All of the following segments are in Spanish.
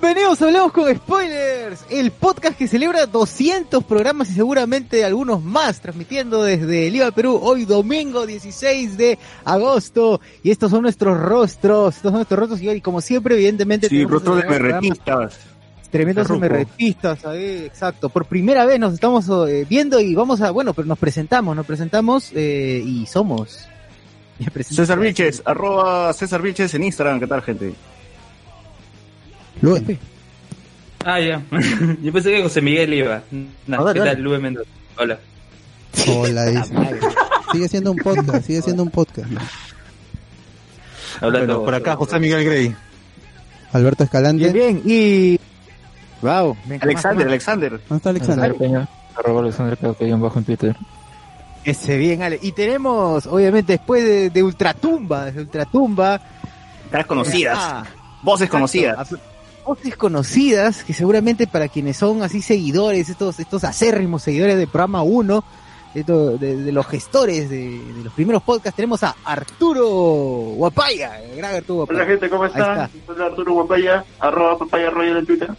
Bienvenidos a Hablemos con Spoilers, el podcast que celebra 200 programas y seguramente algunos más, transmitiendo desde Lima, Perú, hoy domingo 16 de agosto. Y estos son nuestros rostros, estos son nuestros rostros y hoy, como siempre, evidentemente... Sí, tenemos rostro de berretistas. Tremendos Farruko. emerretistas, ahí, exacto. Por primera vez nos estamos eh, viendo y vamos a, bueno, pero nos presentamos, nos presentamos eh, y somos. César Vilches, arroba César Vilches en Instagram, ¿qué tal gente? Ah, ya. Yo pensé que José Miguel iba. No, dale, ¿Qué dale. tal, Lube Mendoza? Hola. Hola, dice. Sigue siendo un podcast, sigue siendo un podcast. Hablando Bueno, por acá José Miguel Grey. Alberto Escalante. Bien, bien, y... Wow, Alexander, Alexander. ¿Dónde está Alexander? Peña, arroba Alexander Cauqueón bajo en Twitter. Ese bien, Ale. Y tenemos, obviamente, después de, de Ultratumba, de Ultratumba. Caras conocidas, Ah, voces exacto, conocidas. Voces conocidas, que seguramente para quienes son así seguidores, estos, estos acérrimos seguidores del programa 1, esto- de, de los gestores de, de los primeros podcasts, tenemos a Arturo Guapaya, el gran Arturo Hola Guapaya. gente, ¿cómo están? Soy Arturo Guapaya, arroba papaya royal en Twitter.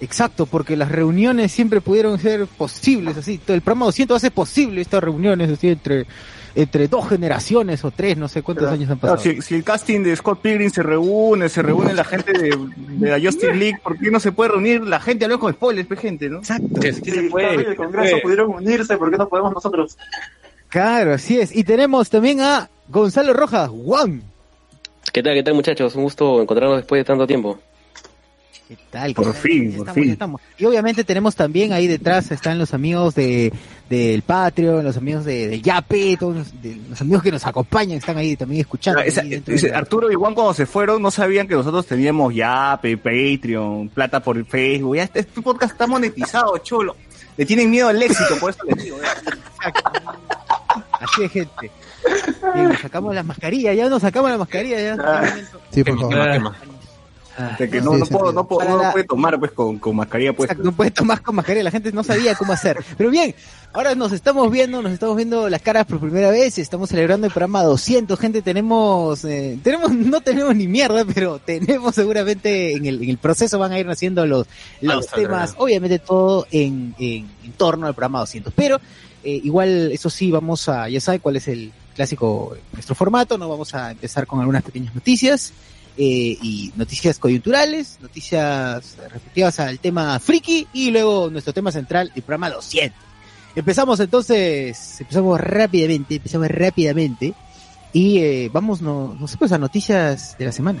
Exacto, porque las reuniones siempre pudieron ser posibles, así, todo el programa 200 hace posible estas reuniones así entre, entre dos generaciones o tres, no sé cuántos Pero, años han Claro, pasado. si, si el casting de Scott Pilgrim se reúne, se reúne la gente de, de la Justice League, ¿por qué no se puede reunir la gente hablando con spoilers, pe, gente, no? Exacto. Sí, sí Si se puede, el Congreso puede. pudieron unirse, ¿por qué no podemos nosotros? Claro, así es. Y tenemos también a Gonzalo Rojas, Juan. ¿Qué tal, qué tal muchachos? Un gusto encontrarnos después de tanto tiempo. ¿Qué tal? Por ¿Qué tal? fin, Ya por estamos, fin. Y obviamente tenemos también ahí detrás están los amigos de del Patreon, los amigos de, de Yape, todos los, de- los amigos que nos acompañan están ahí también escuchando. Ah, esa- ahí dentro de ese- la- Arturo y Juan cuando se fueron no sabían que nosotros teníamos Yape, Patreon, plata por Facebook. Ya este, este podcast está monetizado, cholo. Le tienen miedo al éxito, por eso les digo. ¿eh? Así de gente. Bien, nos sacamos las mascarillas, ya nos sacamos las mascarillas ya. Sí, por favor. Ah, De que Sí, no, no, sí, puedo, sí. no, puedo, no la- puede tomar pues con, con mascarilla puesta. Exacto, no puede tomar con mascarilla, la gente no sabía cómo hacer. Pero bien, ahora nos estamos viendo, nos estamos viendo las caras por primera vez, estamos celebrando el programa 200, gente, tenemos, eh, tenemos, no tenemos ni mierda, pero tenemos seguramente en el, en el proceso van a ir naciendo los, los temas, obviamente todo en, en, en torno al programa 200. Pero eh, igual, eso sí, vamos a, ya sabe cuál es el clásico, nuestro formato, no vamos a empezar con algunas pequeñas noticias eh, y noticias coyunturales, noticias respectivas al tema friki y luego nuestro tema central, el programa 200. Empezamos entonces, empezamos rápidamente, empezamos rápidamente y eh, vamos, no, no pues a noticias de la semana.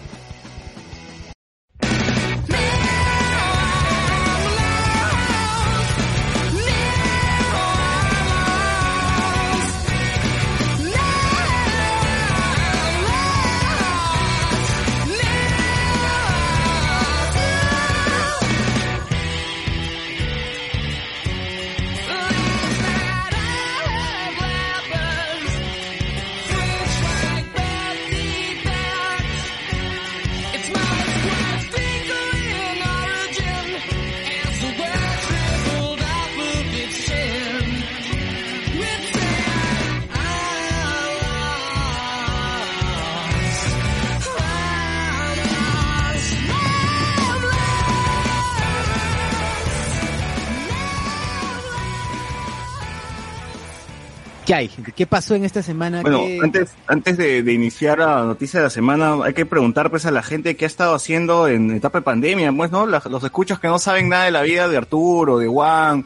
¿Qué hay, gente? ¿Qué pasó en esta semana? Bueno, ¿Qué- antes, antes de, de iniciar la noticia de la semana, hay que preguntar pues a la gente qué ha estado haciendo en etapa de pandemia, pues, ¿no? La- los escuchos que no saben nada de la vida de Arturo, de Juan.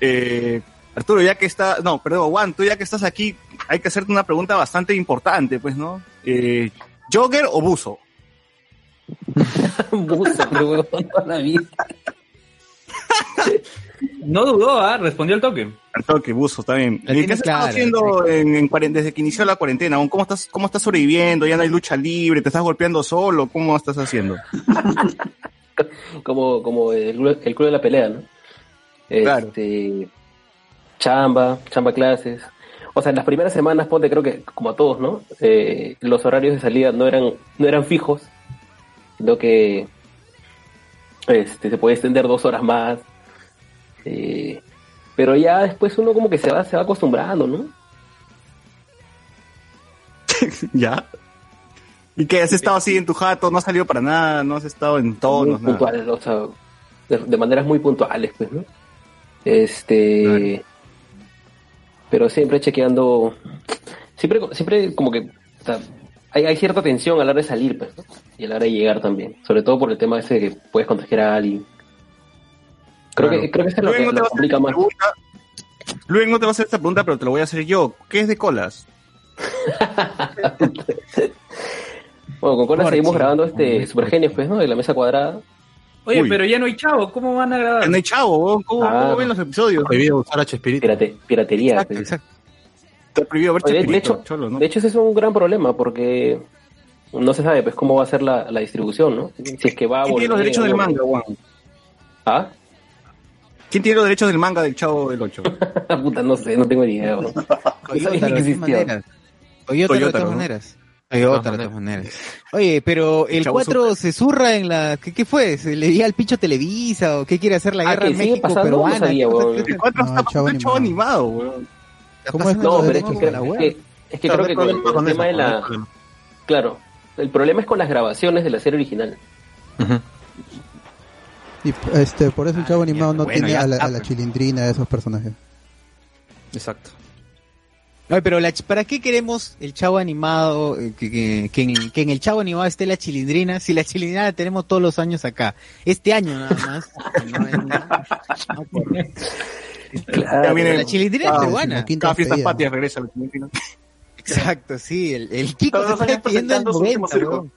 Eh, Arturo, ya que está, no, perdón, Juan, tú ya que estás aquí, hay que hacerte una pregunta bastante importante, pues, ¿no? Eh, ¿Jogger o buzo? Buzo, pero toda la vida. No dudó, ¿ah? Respondió al toque. Al toque, buzo, está bien. La ¿Y tienes ¿Qué has estado clara, haciendo en, desde que inició la cuarentena? ¿Cómo estás, ¿Cómo estás sobreviviendo? ¿Ya no hay lucha libre? ¿Te estás golpeando solo? ¿Cómo estás haciendo? Como, como el, club- el club de la pelea, ¿no? Claro. Este, chamba, chamba clases. O sea, en las primeras semanas, ponte, creo que como a todos, ¿no? Eh, los horarios de salida no eran, no eran fijos, sino que este, se puede extender dos horas más. Eh, pero ya después uno como que se va, se va acostumbrando, ¿no? ¿Ya? ¿Y qué? ¿Has estado así en tu jato? ¿No has salido para nada? ¿No has estado en muy tonos? nada? puntuales, o sea, de, de maneras muy puntuales, pues, ¿no? Este, pero siempre chequeando, siempre, siempre como que, o sea, hay, hay cierta tensión a la hora de salir, pues, ¿no? Y a la hora de llegar también, sobre todo por el tema ese de que puedes contagiar a alguien. Creo Claro. que, creo que eso es lo Luego que no lo a complica más. pregunta. Luego no te va a hacer esta pregunta, pero te lo voy a hacer yo. ¿Qué es de colas? Bueno, con Cola Por seguimos sí. grabando este Super Genios, pues, ¿no? De la mesa cuadrada. Oye, Uy. pero ya no hay chavo, ¿cómo van a grabar? No hay chavo. ¿cómo, Ah. cómo ven los episodios? Prohibido usar H Espíritu. Pirate- piratería. Exacto, pues. exacto. Está prohibido ver Oye, de, Chespirito, hecho, cholo, ¿no? de hecho, ese es un gran problema porque no se sabe pues cómo va a ser la, la distribución, ¿no? Si es que va a ¿Quién tiene los volver derechos del manga, Juan? ¿Ah? ¿Quién tiene los derechos del manga del Chavo del 8? Puta, no sé, no tengo ni idea. bro. Toyota, que de todas maneras. Toyota, de todas ¿no? maneras. De todas maneras. Oye, pero el Chavo 4 se zurra en la... ¿Qué, qué fue? ¿Se le di al pincho Televisa o qué quiere hacer la Ah, guerra en México no peruana? sabía, ¿Qué cosa- weón. qué El 4 No, está Chavo el Chavo animado. animado, weón. ¿Cómo es? No, pero es que, la es que, es que creo que con, con el tema de la... Claro, el problema es con las grabaciones de la serie original. Y este, por eso el chavo animado no bueno, tiene a la, a la chilindrina de esos personajes. Exacto. Oye, pero la ch- ¿para qué queremos el chavo animado, eh, que, que- que en, que en el chavo animado esté la chilindrina? Si la chilindrina la tenemos todos los años acá. Este año nada más. No, no, no, por- viene la chilindrina es Ah, peruana. Quinta Cada fiestas despedida. patrias regresa al final. Exacto, sí. El, el Kiko se está su último 90, circo. weón.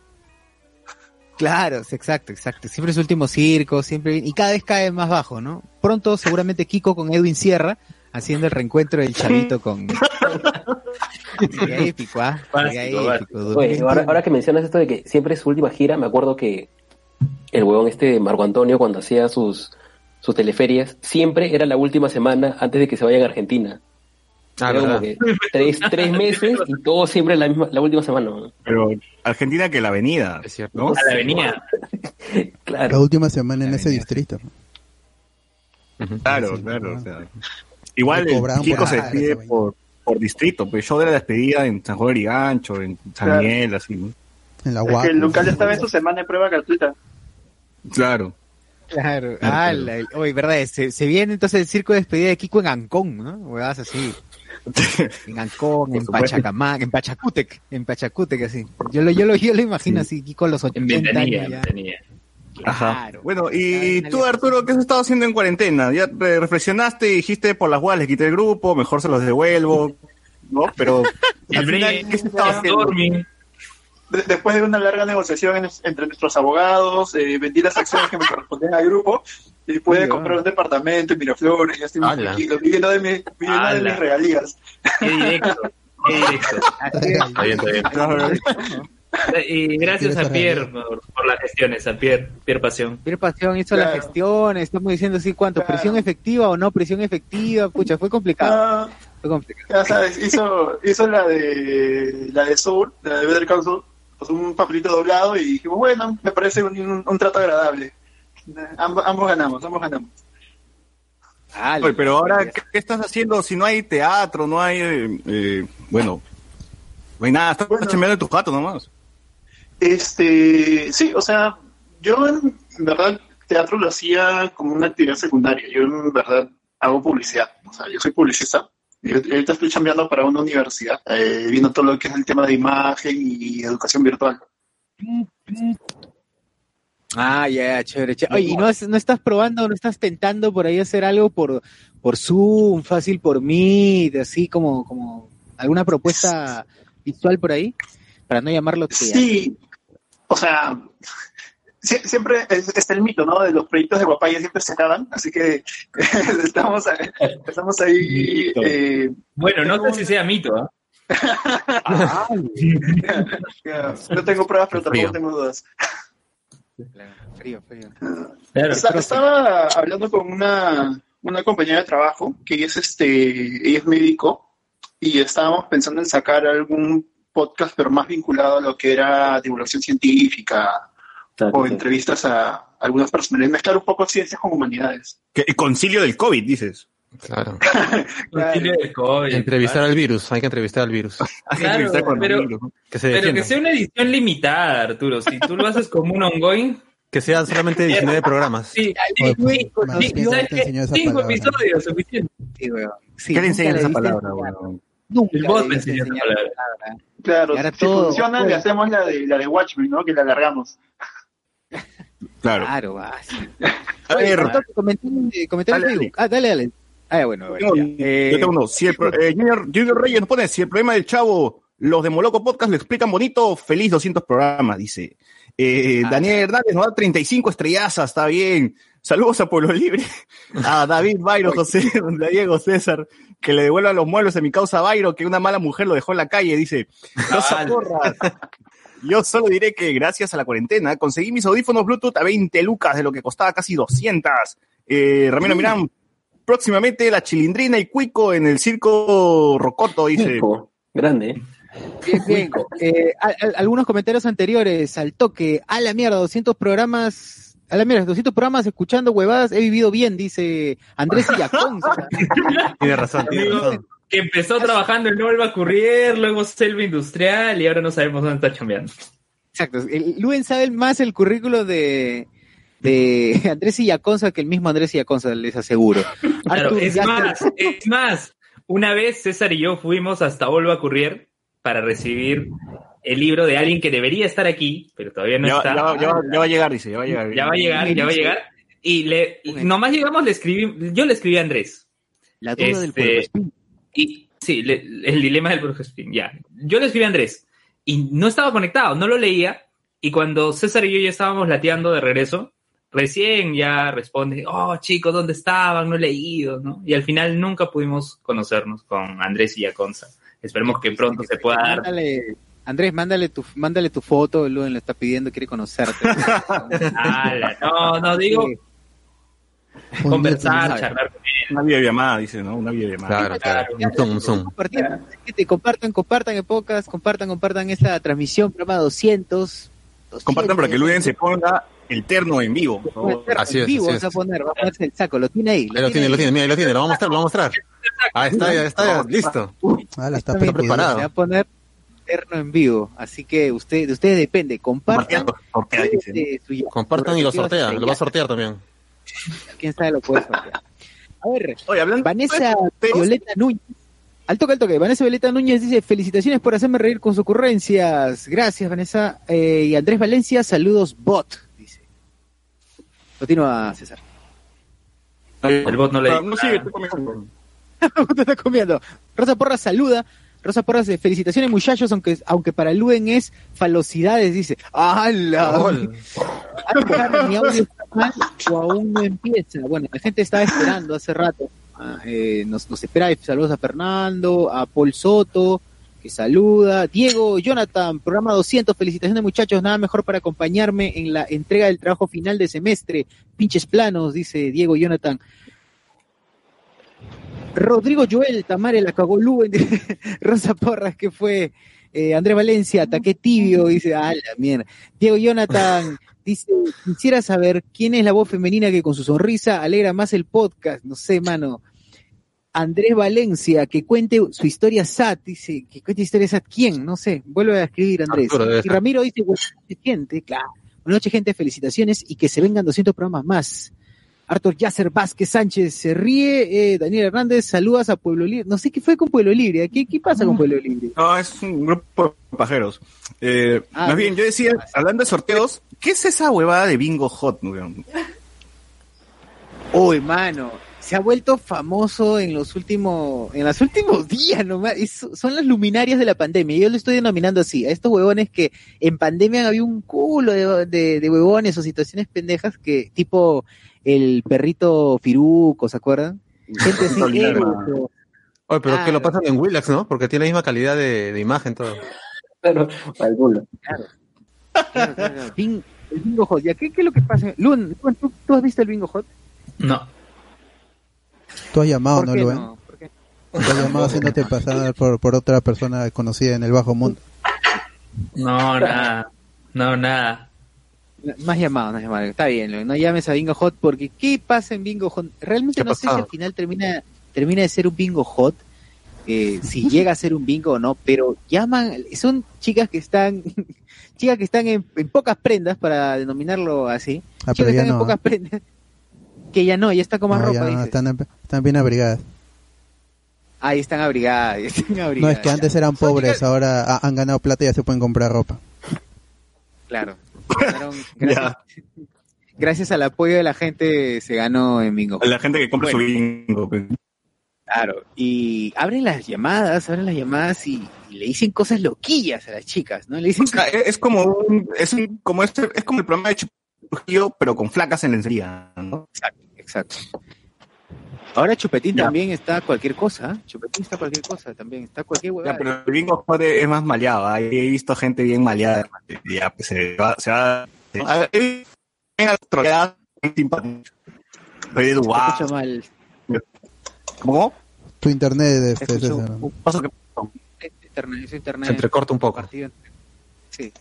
Claro, exacto, exacto. Siempre su último circo, siempre y cada vez cae más bajo, ¿no? Pronto seguramente Kiko con Edwin Sierra haciendo el reencuentro del chavito con Sería épico, ¿ah? Sería Básico, épico, Oye, durísimo. ahora, ahora que mencionas esto de que siempre es su última gira, me acuerdo que el huevón este Marco Antonio cuando hacía sus, sus teleferias, siempre era la última semana antes de que se vayan a Argentina. Ah, como que tres, tres meses y todo siempre la misma, la última semana. ¿no? Pero Argentina que la avenida, Es cierto. ¿no? A la avenida. La Claro. última semana en ese distrito. Claro, Sí, claro. o sea, igual el por se despide por, por distrito, pues yo de la despedida en San Juan de Gancho, en San Claro. Miguel, así, ¿no? En la Es UAC. que el local estaba en su semana de prueba gratuita. Claro. Claro, Claro, ah, la- oye, verdad, se, se viene entonces el circo de despedida de Kiko en Ancón, ¿no? Huevadas así. En Ancón, en. Pachacamac, en Pachacútec, en Pachacútec, así. Yo lo, yo lo, yo lo imagino Sí. así, a los En 80 ventanilla, años ya. Ajá. Claro. Bueno, y tú. Arturo, ¿qué has estado haciendo en cuarentena? Ya reflexionaste y dijiste por las guas les quité el grupo, mejor se los devuelvo, ¿no? Pero al final, ¿qué se estaba haciendo? De- después de una larga negociación en- entre nuestros abogados, eh, vendí las acciones que me correspondían al grupo y pude comprar un departamento en Miraflores, ya estoy muy tranquilo, viviendo de, mi- viviendo de mis regalías. Qué directo. Qué directo. Está bien, está bien. Y gracias a Pierre por, por las gestiones, a Pierre, Pierre Pasión. Pierre Pasión hizo la Claro. gestión, estamos diciendo así cuánto, Claro. presión efectiva o no presión efectiva, pucha, fue complicado, Ah, fue complicado. ya sabes, hizo, hizo la de la de Soul, la de Better Saul, pues un papelito doblado y dijimos, bueno, me parece un, un- un trato agradable. Ambos, ambos ganamos, ambos ganamos. Ah, Oye, pero ahora, ¿qué, qué estás haciendo si no hay teatro, no hay, eh, eh, bueno, no hay nada, estás Bueno. chambeando en tus gatos nomás? Este, sí, o sea, yo en verdad teatro lo hacía como una actividad secundaria. Yo en verdad hago publicidad. O sea, yo soy publicista Y ahorita estoy chambeando para una universidad, eh, viendo todo lo que es el tema de imagen y educación virtual. Ah, ya, chévere, chévere. Oye, ¿y no, no estás probando, no estás tentando por ahí hacer algo por, por Zoom, fácil por Meet, así como, como alguna propuesta visual por ahí? Para no llamarlo TEA. Sí, o sea, sie- siempre es- está el mito, ¿no? De los proyectos de Guapaya siempre se acaban, así que estamos, ahí- estamos ahí. eh, Bueno, no sé si sea mito, ¿ah? ya, no tengo pruebas, pero Frío. tampoco tengo dudas. Frío, frío. Claro. Estaba hablando con una, una compañera de trabajo que ella es, este, ella es médico y estábamos pensando en sacar algún podcast, pero más vinculado a lo que era divulgación científica o entrevistas a algunas personas, mezclar un poco ciencias con humanidades. Que- el concilio del COVID, dices. Claro. Concilio del COVID, Entrevistar al virus, hay que entrevistar al virus. Hay que Claro, entrevistar con pero- ¿no? Que se Pero que sea una edición limitada, Arturo. Si tú lo haces como un ongoing, Que sean solamente 19 programas. sí, sí, sí, sí, bien ¿sabes te qué? esa cinco episodios suficiente. ¿Qué le enseñan esa palabra, weón? Nunca El bot me enseñó esa palabra. Claro, si todo- funciona, le hacemos la de, la de Watchmen, ¿no? Que la alargamos. Claro. Claro, va. sí. A Oye, ver, comentario en Facebook. Ah, dale, dale. Ah, bueno, bueno. Eh, yo tengo uno. Si el eh, Junior, Junior Reyes nos pone, si el problema del chavo, los de Moloco Podcast lo explican bonito, feliz 200 programas, dice. Eh, Ah. Daniel Hernández nos da 35 estrellazas, está bien. Saludos a Pueblo Libre, a David Bayro, José, a Diego César, que le devuelvan los muebles a mi causa Bayro, que una mala mujer lo dejó en la calle, dice. Rosa. Porras. Yo solo diré que gracias a la cuarentena conseguí mis audífonos Bluetooth a 20 lucas de lo que costaba casi 200. Eh, Ramiro Mirán, próximamente la chilindrina y cuico en el circo Rocoto, dice. Hijo, Grande. ¿eh? Bien, bien. Eh, a- a- algunos comentarios anteriores al toque. A la mierda, 200 programas. A la mierda, 200 programas escuchando huevadas. He vivido bien, dice Andrés Illacón. Tiene razón, tiene razón. Que empezó trabajando en Olva Courier, luego Selva Industrial y ahora no sabemos dónde está chambeando. Exacto. El, Luen sabe más el currículo de, de Andrés Illaconza que el mismo Andrés Illaconza, les aseguro. Claro, Artur, es más, te- es más. Una vez César y yo fuimos hasta Olva Courier para recibir el libro de alguien que debería estar aquí, pero todavía no Ya, está. ya va a llegar, dice, ya va a llegar. Ya va a llegar, ya va a llegar. Y le, nomás llegamos, le escribí, yo le escribí a Andrés. La duda del Este, pueblo. Y sí, le- el dilema del Spin, ya. Yo le escribí a Andrés y no estaba conectado, no lo leía. Y cuando César y yo ya estábamos lateando de regreso, recién ya responde, oh chicos, ¿dónde estaban? No he leído, ¿no? Y al final nunca pudimos conocernos con Andrés y Yaconza. Esperemos que pronto se pueda dar. Mándale, Andrés, mándale tu, mándale tu foto, Luen lo está pidiendo, quiere conocerte. No, no, digo conversar, charlar con él. Una videollamada, dice, ¿no? Una videollamada. Claro, claro. Un zoom, un zoom. Que te compartan, compartan en podcast, compartan, compartan esta transmisión, programa 200. Compartan para que Luden se ponga el terno en vivo. Así en es, vivo así vas a es. poner, va a ponerse el saco, lo tiene ahí. Ahí lo tiene, lo tiene, mira, ahí lo tiene, lo vamos a mostrar, lo vamos a mostrar. Ahí está, ya está, ya, listo. Ah, la está Está preparado. Se va a poner terno en vivo, así que usted, de ustedes depende, compartan. Sortea, dice, ¿no? Compartan y lo sortea, lo va a sortear también. Quién sabe lo puede sortear. A ver, Oye, hablando Vanessa de- Violeta Núñez. Al toque, al toque. Vanessa Violeta Núñez dice, felicitaciones por hacerme reír con sus ocurrencias. Gracias, Vanessa. Eh, y Andrés Valencia, saludos, bot. Dice. Continúa, César. El bot no le No, dijo no sigue, tú está comiendo. Rosa Porras saluda. Rosa Porras dice, felicitaciones muchachos, aunque, aunque para Luen es falosidades, dice. ¡Hala! Ah, mi audio o aún no empieza. Bueno, la gente estaba esperando hace rato. Ah, eh, nos, nos espera. Saludos a Fernando, a Paul Soto, que saluda. Diego, Jonathan, programa 200. Felicitaciones, muchachos. Nada mejor para acompañarme en la entrega del trabajo final de semestre. Pinches planos, dice Diego Jonathan. Rodrigo Joel, Tamare la cagó Rosa Porras, que fue eh, Andrés Valencia, ataque tibio, dice, ah, la mierda. Diego Jonathan dice, quisiera saber quién es la voz femenina que con su sonrisa alegra más el podcast, no sé, mano. Andrés Valencia, que cuente su historia SAT, dice, que cuente historia SAT, ¿quién? No sé, vuelve a escribir Andrés. Y. Ramiro dice, buenas noches, gente, claro. Buenas noches, gente, felicitaciones y que se vengan 200 programas más. Arthur Yasser Vázquez Sánchez se ríe. Eh, Daniel Hernández, saludas a Pueblo Libre. No sé qué fue con Pueblo Libre. ¿Qué, qué pasa con Pueblo Libre? No, es un grupo de pajeros. Eh, Ah, más bien, yo decía, hablando de sorteos, ¿qué es esa huevada de bingo hot, weón? Uy, mano, se ha vuelto famoso en los últimos, en los últimos días nomás. Es- son las luminarias de la pandemia. Yo lo estoy denominando así. A estos huevones que en pandemia había un culo de, de, de huevones o situaciones pendejas que, tipo el perrito Firuco, ¿se acuerdan? Gente así, eh, Oye, pero que lo pasan en Willax, ¿no? Porque tiene la misma calidad de, de imagen todo. Claro, alguno. claro, claro. Bing- el bingo hot. ¿Ya qué, qué es lo que pasa? Lun, Lun, ¿tú, tú has visto el bingo hot? No. Tú has llamado, ¿Por ¿no, Luen? no? Tú has llamado haciéndote pasar por, por otra persona conocida en el bajo mundo. No, nada. No, nada. Más llamado, más llamado. Está bien, Luen, no llames a Bingo Hot porque ¿qué pasa en Bingo Hot? Realmente ¿Qué no sé si al final termina termina de ser un Bingo Hot, eh, si llega a ser un bingo o no, pero llaman, son chicas que están, chicas que están en, en pocas prendas, para denominarlo así, Ah, chicas pero que en no. pocas prendas, que ya no, ya está con más No, ropa, ya no, están, están bien abrigadas. Ahí están abrigadas, están No, abrigadas. es que antes eran pobres, chicas- ahora ha- han ganado plata y ya se pueden comprar ropa. Claro. Ganaron- gracias, gracias al apoyo de la gente se ganó en Bingo. La gente que compra Bueno. su bingo. pues. Claro, y abren las llamadas, abren las llamadas y, y le dicen cosas loquillas a las chicas, ¿no? Le dicen O sea, es, es como un, es un, como este, es como el programa de Trujillo, pero con flacas en lencería, ¿no? Exacto, exacto. Ahora Chupetín Ya. también está cualquier cosa, ¿eh? Chupetín está cualquier cosa también, está cualquier Ya, huevada. pero el bingo hot es más maleado. ahí He visto gente bien maleada. Ya, pues se va, se va. Simpáticas. Soy de Se Dubái. mal. Tu ¿Cómo? internet, Se este, un, un Paso que internet, es internet. Se entrecorta un poco. partido. Sí.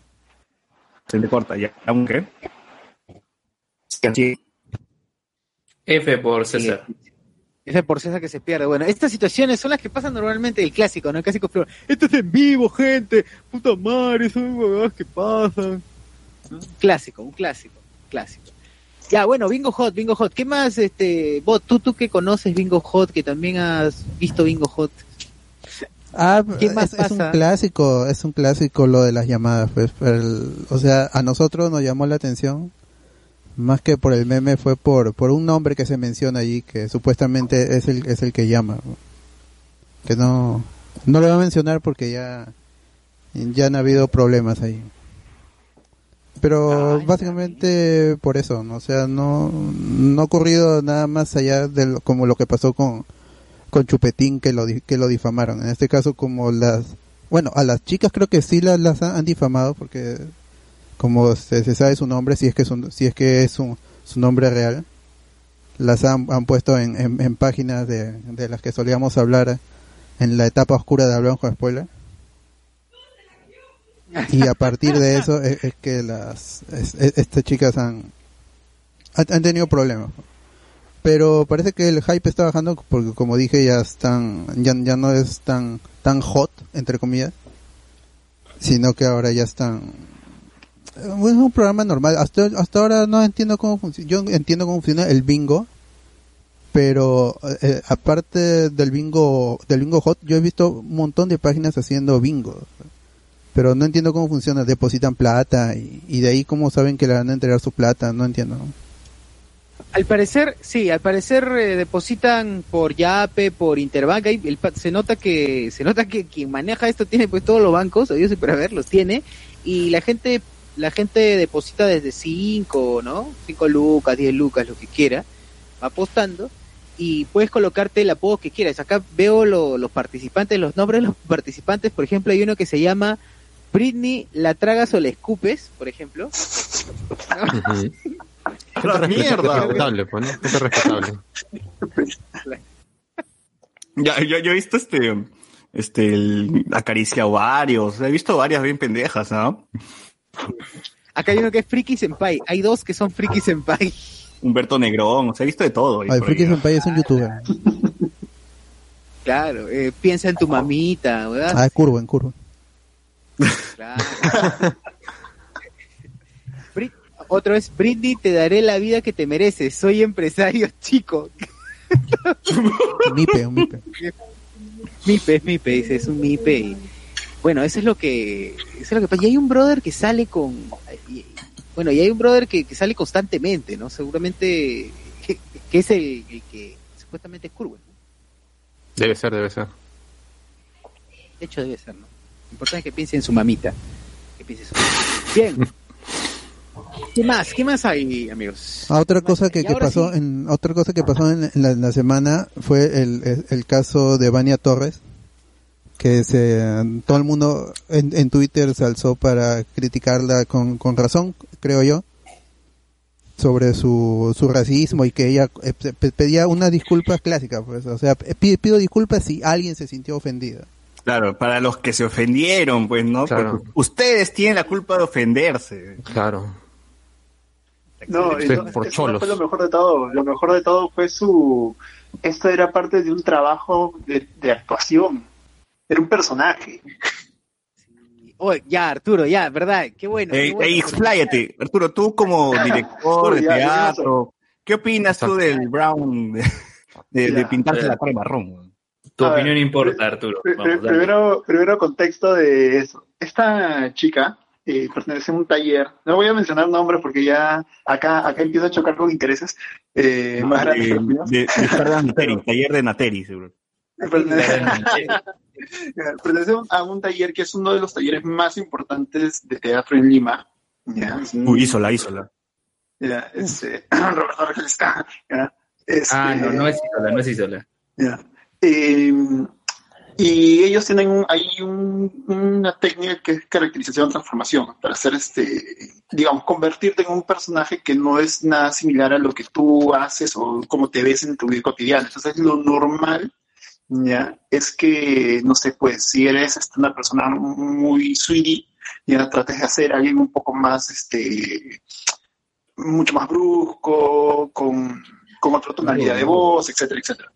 se le corta ya. ¿Aún qué? Sí. F por César. Ese por César que se pierde. Bueno, estas situaciones son las que pasan normalmente el clásico, ¿no? El clásico flor. Esto es en vivo, gente. Puta madre, son huevadas que pasan. ¿No? Clásico, un clásico, clásico. Ya, bueno, Bingo Hot, Bingo Hot. ¿Qué más, este, vos, tú, tú que conoces Bingo Hot, que también has visto Bingo Hot? Ah, ¿Qué más es, es un clásico, es un clásico lo de las llamadas, pues. el- o sea, a nosotros nos llamó la atención, más que por el meme, fue por, por un nombre que se menciona allí, que supuestamente es el, es el que llama. Que no, no lo voy a mencionar porque ya, ya han habido problemas ahí. Pero Ah, básicamente por eso, ¿no? o sea, no, no ha ocurrido nada más allá de lo- como lo que pasó con, con Chupetín que lo, que lo difamaron. En este caso como las, bueno, a las chicas creo que sí las, han difamado porque como se, se sabe su nombre, si es que es si es que es su nombre real, las han, han puesto en, en, páginas de, de las que solíamos hablar en la etapa oscura de Hablamos con Spoiler. Y a partir de eso es, que las es- es- estas chicas han han tenido problemas. Pero parece que el hype está bajando porque como dije ya están ya, ya no es tan tan hot entre comillas, sino que ahora ya están es un programa normal. Hasta hasta ahora no entiendo cómo funciona. Yo entiendo cómo funciona el bingo, pero eh, aparte del bingo del bingo hot, yo he visto un montón de páginas haciendo bingo pero no entiendo cómo funciona, depositan plata y de ahí cómo saben que le van a entregar su plata, no entiendo. Al parecer, sí, al parecer eh, depositan por Yape, por Interbank, ahí el se nota que se nota que quien maneja esto tiene pues todos los bancos, yo para ver, los tiene y la gente la gente deposita desde 5, ¿no? 5 lucas, 10 lucas, lo que quiera, va apostando y puedes colocarte el apodo que quieras. Acá veo lo- los participantes, los nombres de los participantes, por ejemplo, hay uno que se llama Britney, la tragas o la escupes, por ejemplo. La mierda, respetable, pues, ¿no? Gente respetable. Ya, yo, yo he visto este, este, el acaricia ovarios. He visto varias bien pendejas, ¿no? Acá hay uno que es Friki Senpai. Hay dos que son Friki Senpai. Humberto Negrón, o sea, he visto de todo. Ay, Friki ahí. Senpai es un youtuber. Claro, eh, piensa en tu mamita, ¿verdad? Ah, es curvo, en curvo. Claro. Otro es Britney, te daré la vida que te mereces. Soy empresario chico. Mipe, un mipe. Mipe, es Mipe, dice, es un Mipe. y- bueno, eso es lo que, eso es lo que pasa. Y hay un brother que sale con, y- bueno, y hay un brother que, que sale constantemente, ¿no? Seguramente que, que es el, el que supuestamente es Kurwen. ¿no? Debe ser, debe ser. De hecho debe ser, ¿no? Lo importante es que piense en su mamita. Que piense en su mamita. Bien. ¿Qué más? ¿Qué más hay, amigos? Ah, otra cosa que, pasó sí. en otra cosa que pasó en, en la, en la semana fue el, el, el caso de Vania Torres que se todo el mundo en, en Twitter se alzó para criticarla con, con razón creo yo sobre su, su racismo y que ella eh, pe- pe- pedía una disculpa clásica pues o sea pi- pido disculpas si alguien se sintió ofendido Claro, para los que se ofendieron, pues, ¿no? Claro. Porque ustedes tienen la culpa de ofenderse. Claro. No, eso, por eso cholos. no fue lo mejor de todo. Lo mejor de todo fue su... Esto era parte de un trabajo de, de actuación. Era un personaje. Oh, ya, Arturo, ya, ¿verdad? Qué bueno. qué Ey, bueno. ey, expláyate. Arturo, tú como director de teatro, ¿qué opinas tú del Brown, de, de- pintarse la cara marrón? Tu A ver, opinión importa, Arturo. Vamos, primero, primero contexto de eso. Esta chica eh, pertenece a un taller. No voy a mencionar nombres porque ya acá, acá empiezo a chocar con intereses eh, más grandes que de, de, de estar de Nateri, taller de Nateri, seguro. Pertenece, pertenece a un taller que es uno de los talleres más importantes de teatro en Lima. Ya, es un- Uy, hízola, hízola. ya, este, Roberto ya, este, Ah, no, no es Isola, no es Isola. Ya. Eh, y ellos tienen un- ahí un- una técnica que es caracterización transformación para hacer este, digamos, convertirte en un personaje que no es nada similar a lo que tú haces o como te ves en tu vida cotidiana. Entonces, lo normal ya es que, no sé, pues, si eres este, una persona muy sweetie, ya trates de hacer a alguien un poco más, este, mucho más brusco, con, con otra tonalidad de voz, etcétera, etcétera.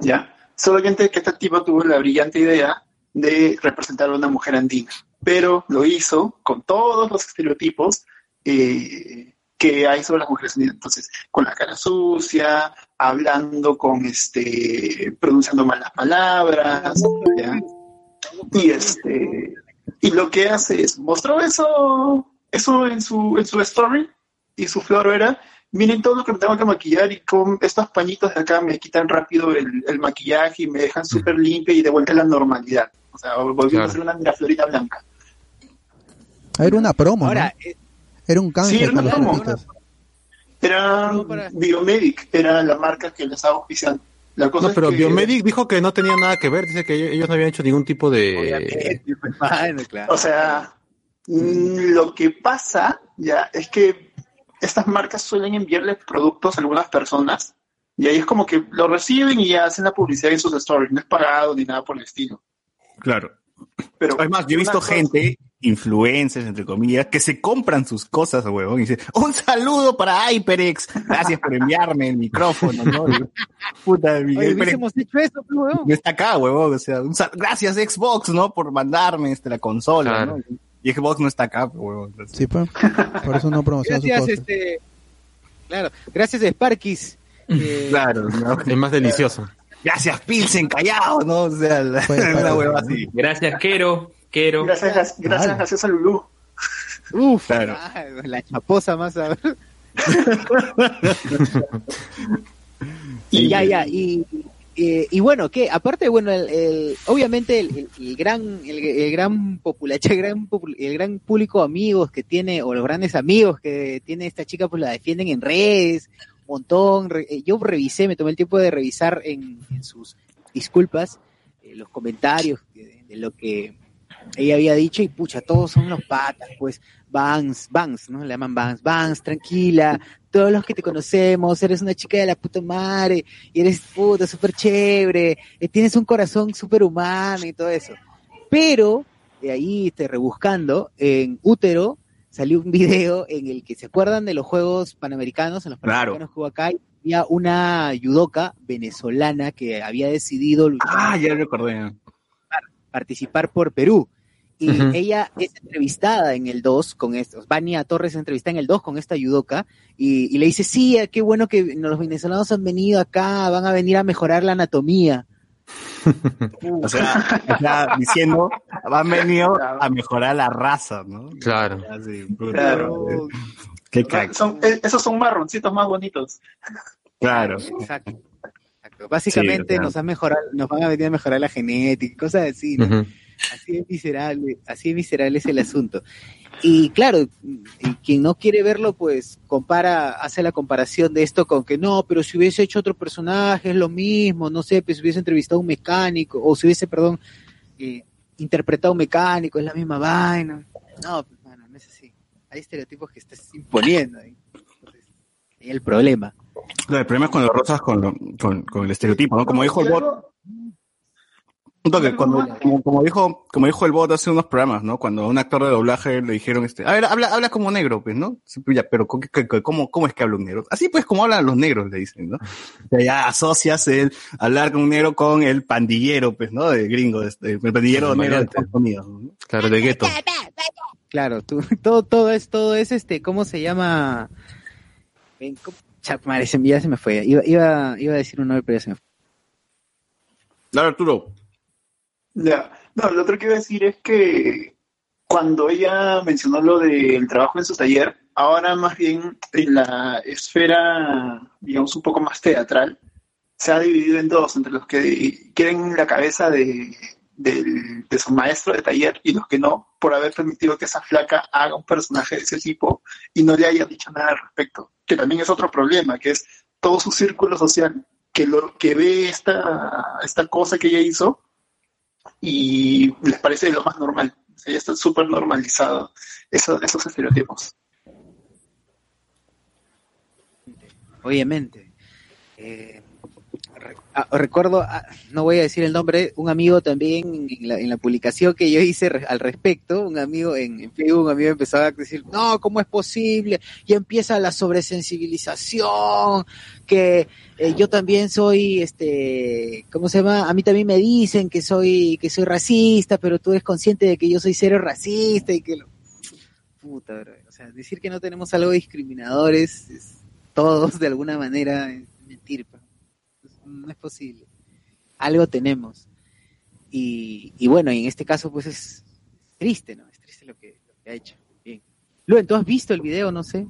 ¿ya? Solamente que este tipo tuvo la brillante idea de representar a una mujer andina, pero lo hizo con todos los estereotipos eh, que hay sobre las mujeres andinas. Entonces, con la cara sucia, hablando con este, pronunciando mal las palabras. Y este, y lo que hace es, mostró eso, eso en su, en su story, y su flor era, miren todo lo que me tengo que maquillar y con estos pañitos de acá me quitan rápido el, el maquillaje y me dejan súper limpia y de vuelta a la normalidad. O sea, volviendo Claro. a ser una miraflorita blanca. era una promo Ahora, ¿no? eh, era un canje Sí, era una promo. Era Biomedic, era la marca que les estaba auspiciando. La cosa No, es pero que- Biomedic dijo que no tenía nada que ver, dice que ellos- no habían hecho ningún tipo de... obviamente. O sea, mm, lo que pasa ya es que estas marcas suelen enviarle productos a algunas personas y ahí es como que lo reciben y ya hacen la publicidad en sus stories, no es pagado ni nada por el estilo. Claro. Pero Además, yo he visto cosa- gente, influencers, entre comillas, que se compran sus cosas, huevón, y dice, un saludo para HyperX, gracias por enviarme el micrófono, ¿no? Y, Puta, mi Oye, hecho eso, pues, no está acá, huevón, o sea, un sal- gracias Xbox, ¿no? Por mandarme este, la consola, Claro. ¿no? Y Xbox no está acá, huevón. entonces- Sí, pues. Por eso no promociona su Gracias, este, claro, gracias Sparkis. eh, Claro, ¿no? Es más delicioso. Gracias Pilsen, callado, ¿no? O sea, la- fue- una hueva así. Gracias, Quero. Quero. Gracias, gracias, Vale. gracias a Lulú. Uf, Claro. ah, la chaposa más a ver. y ya, ya, y, eh, y bueno, que aparte, bueno, el, el- obviamente el, gran, el, gran el gran, público amigos que tiene, o los grandes amigos que tiene esta chica, pues la defienden en redes, montón. Eh, yo revisé, me tomé el tiempo de revisar en, en sus disculpas, eh, los comentarios de, de lo que ella había dicho y pucha, todos son los patas, pues, Vans, Vans, ¿no? Le llaman Vans, Vans, tranquila, todos los que te conocemos, eres una chica de la puta madre, y eres puta, súper chévere, tienes un corazón súper humano y todo eso. Pero, de ahí, este, rebuscando, en útero, salió un video en el que se acuerdan de los Juegos Panamericanos, en los Claro. Panamericanos que hubo acá, y había una judoka venezolana que había decidido luchar Ah, ya recordé. participar por Perú. Y ella es entrevistada en el 2 con estos. Vania Torres es entrevistada en el 2 con esta yudoka y, y le dice, sí, eh, qué bueno que los venezolanos han venido acá, van a venir a mejorar la anatomía. O sea, está diciendo, han venido a mejorar la raza, ¿no? Claro. Así, puta Claro. Qué caca. Son, eh, esos son marroncitos más bonitos. Claro. Exacto. Exacto. Básicamente Sí, nos, han mejorado, nos van a venir a mejorar la genética, cosas así, ¿no? Así es miserable, así es miserable es el asunto. Y claro, quien no quiere verlo, pues compara, hace la comparación de esto con que no, pero si hubiese hecho otro personaje es lo mismo, no sé, pues si hubiese entrevistado a un mecánico, o si hubiese, perdón, eh, interpretado a un mecánico, es la misma vaina. No, pues, mano, no es así. Hay estereotipos que estás imponiendo ahí. Entonces, ahí el problema. No, el problema es cuando rozas con, lo- con, con el estereotipo, ¿no? Como dijo el bot, toque, cuando, como, como dijo, como dijo el bot hace unos programas, ¿no? Cuando a un actor de doblaje le dijeron, este, a ver, habla, habla como negro, pues, ¿no? Pues, ya, pero ¿cómo, cómo, ¿cómo es que habla un negro? Así pues, como hablan los negros, le dicen, ¿no? O sea, ya asocias el hablar con un negro con el pandillero, pues, ¿no? De gringo, este, el pandillero negro de. Estados Unidos, ¿no? Claro, de gueto. Claro, tú, todo, todo es, todo es este, ¿cómo se llama? Ya se me fue. Iba, iba, iba a decir un nombre, pero ya se me fue. Claro, Arturo. Ya. No, lo otro que iba a decir es que cuando ella mencionó lo del trabajo en su taller, ahora más bien en la esfera, digamos, un poco más teatral, se ha dividido en dos, entre los que quieren la cabeza de, de su maestro de taller y los que no, por haber permitido que esa flaca haga un personaje de ese tipo y no le haya dicho nada al respecto. Que también es otro problema, que es todo su círculo social que, lo, que ve esta, esta cosa que ella hizo y les parece lo más normal. Ya está súper normalizado eso- esos estereotipos. Obviamente. Eh, recuerdo, ah, no voy a decir el nombre, un amigo también en la, en la publicación que yo hice al respecto, un amigo en, en Facebook, un amigo empezaba a decir, no, ¿cómo es posible? Ya empieza la sobresensibilización, que eh, yo también soy, este, ¿cómo se llama? A mí también me dicen que soy, que soy racista, pero tú eres consciente de que yo soy cero racista y que lo... Puta, bro. o sea, decir que no tenemos algo discriminador es, todos de alguna manera es mentir. No es posible. Algo tenemos. Y, bueno, y en este caso pues es triste, ¿no? Es triste lo que, lo que ha hecho. Bien. Luen, ¿tú has visto el video? No sé.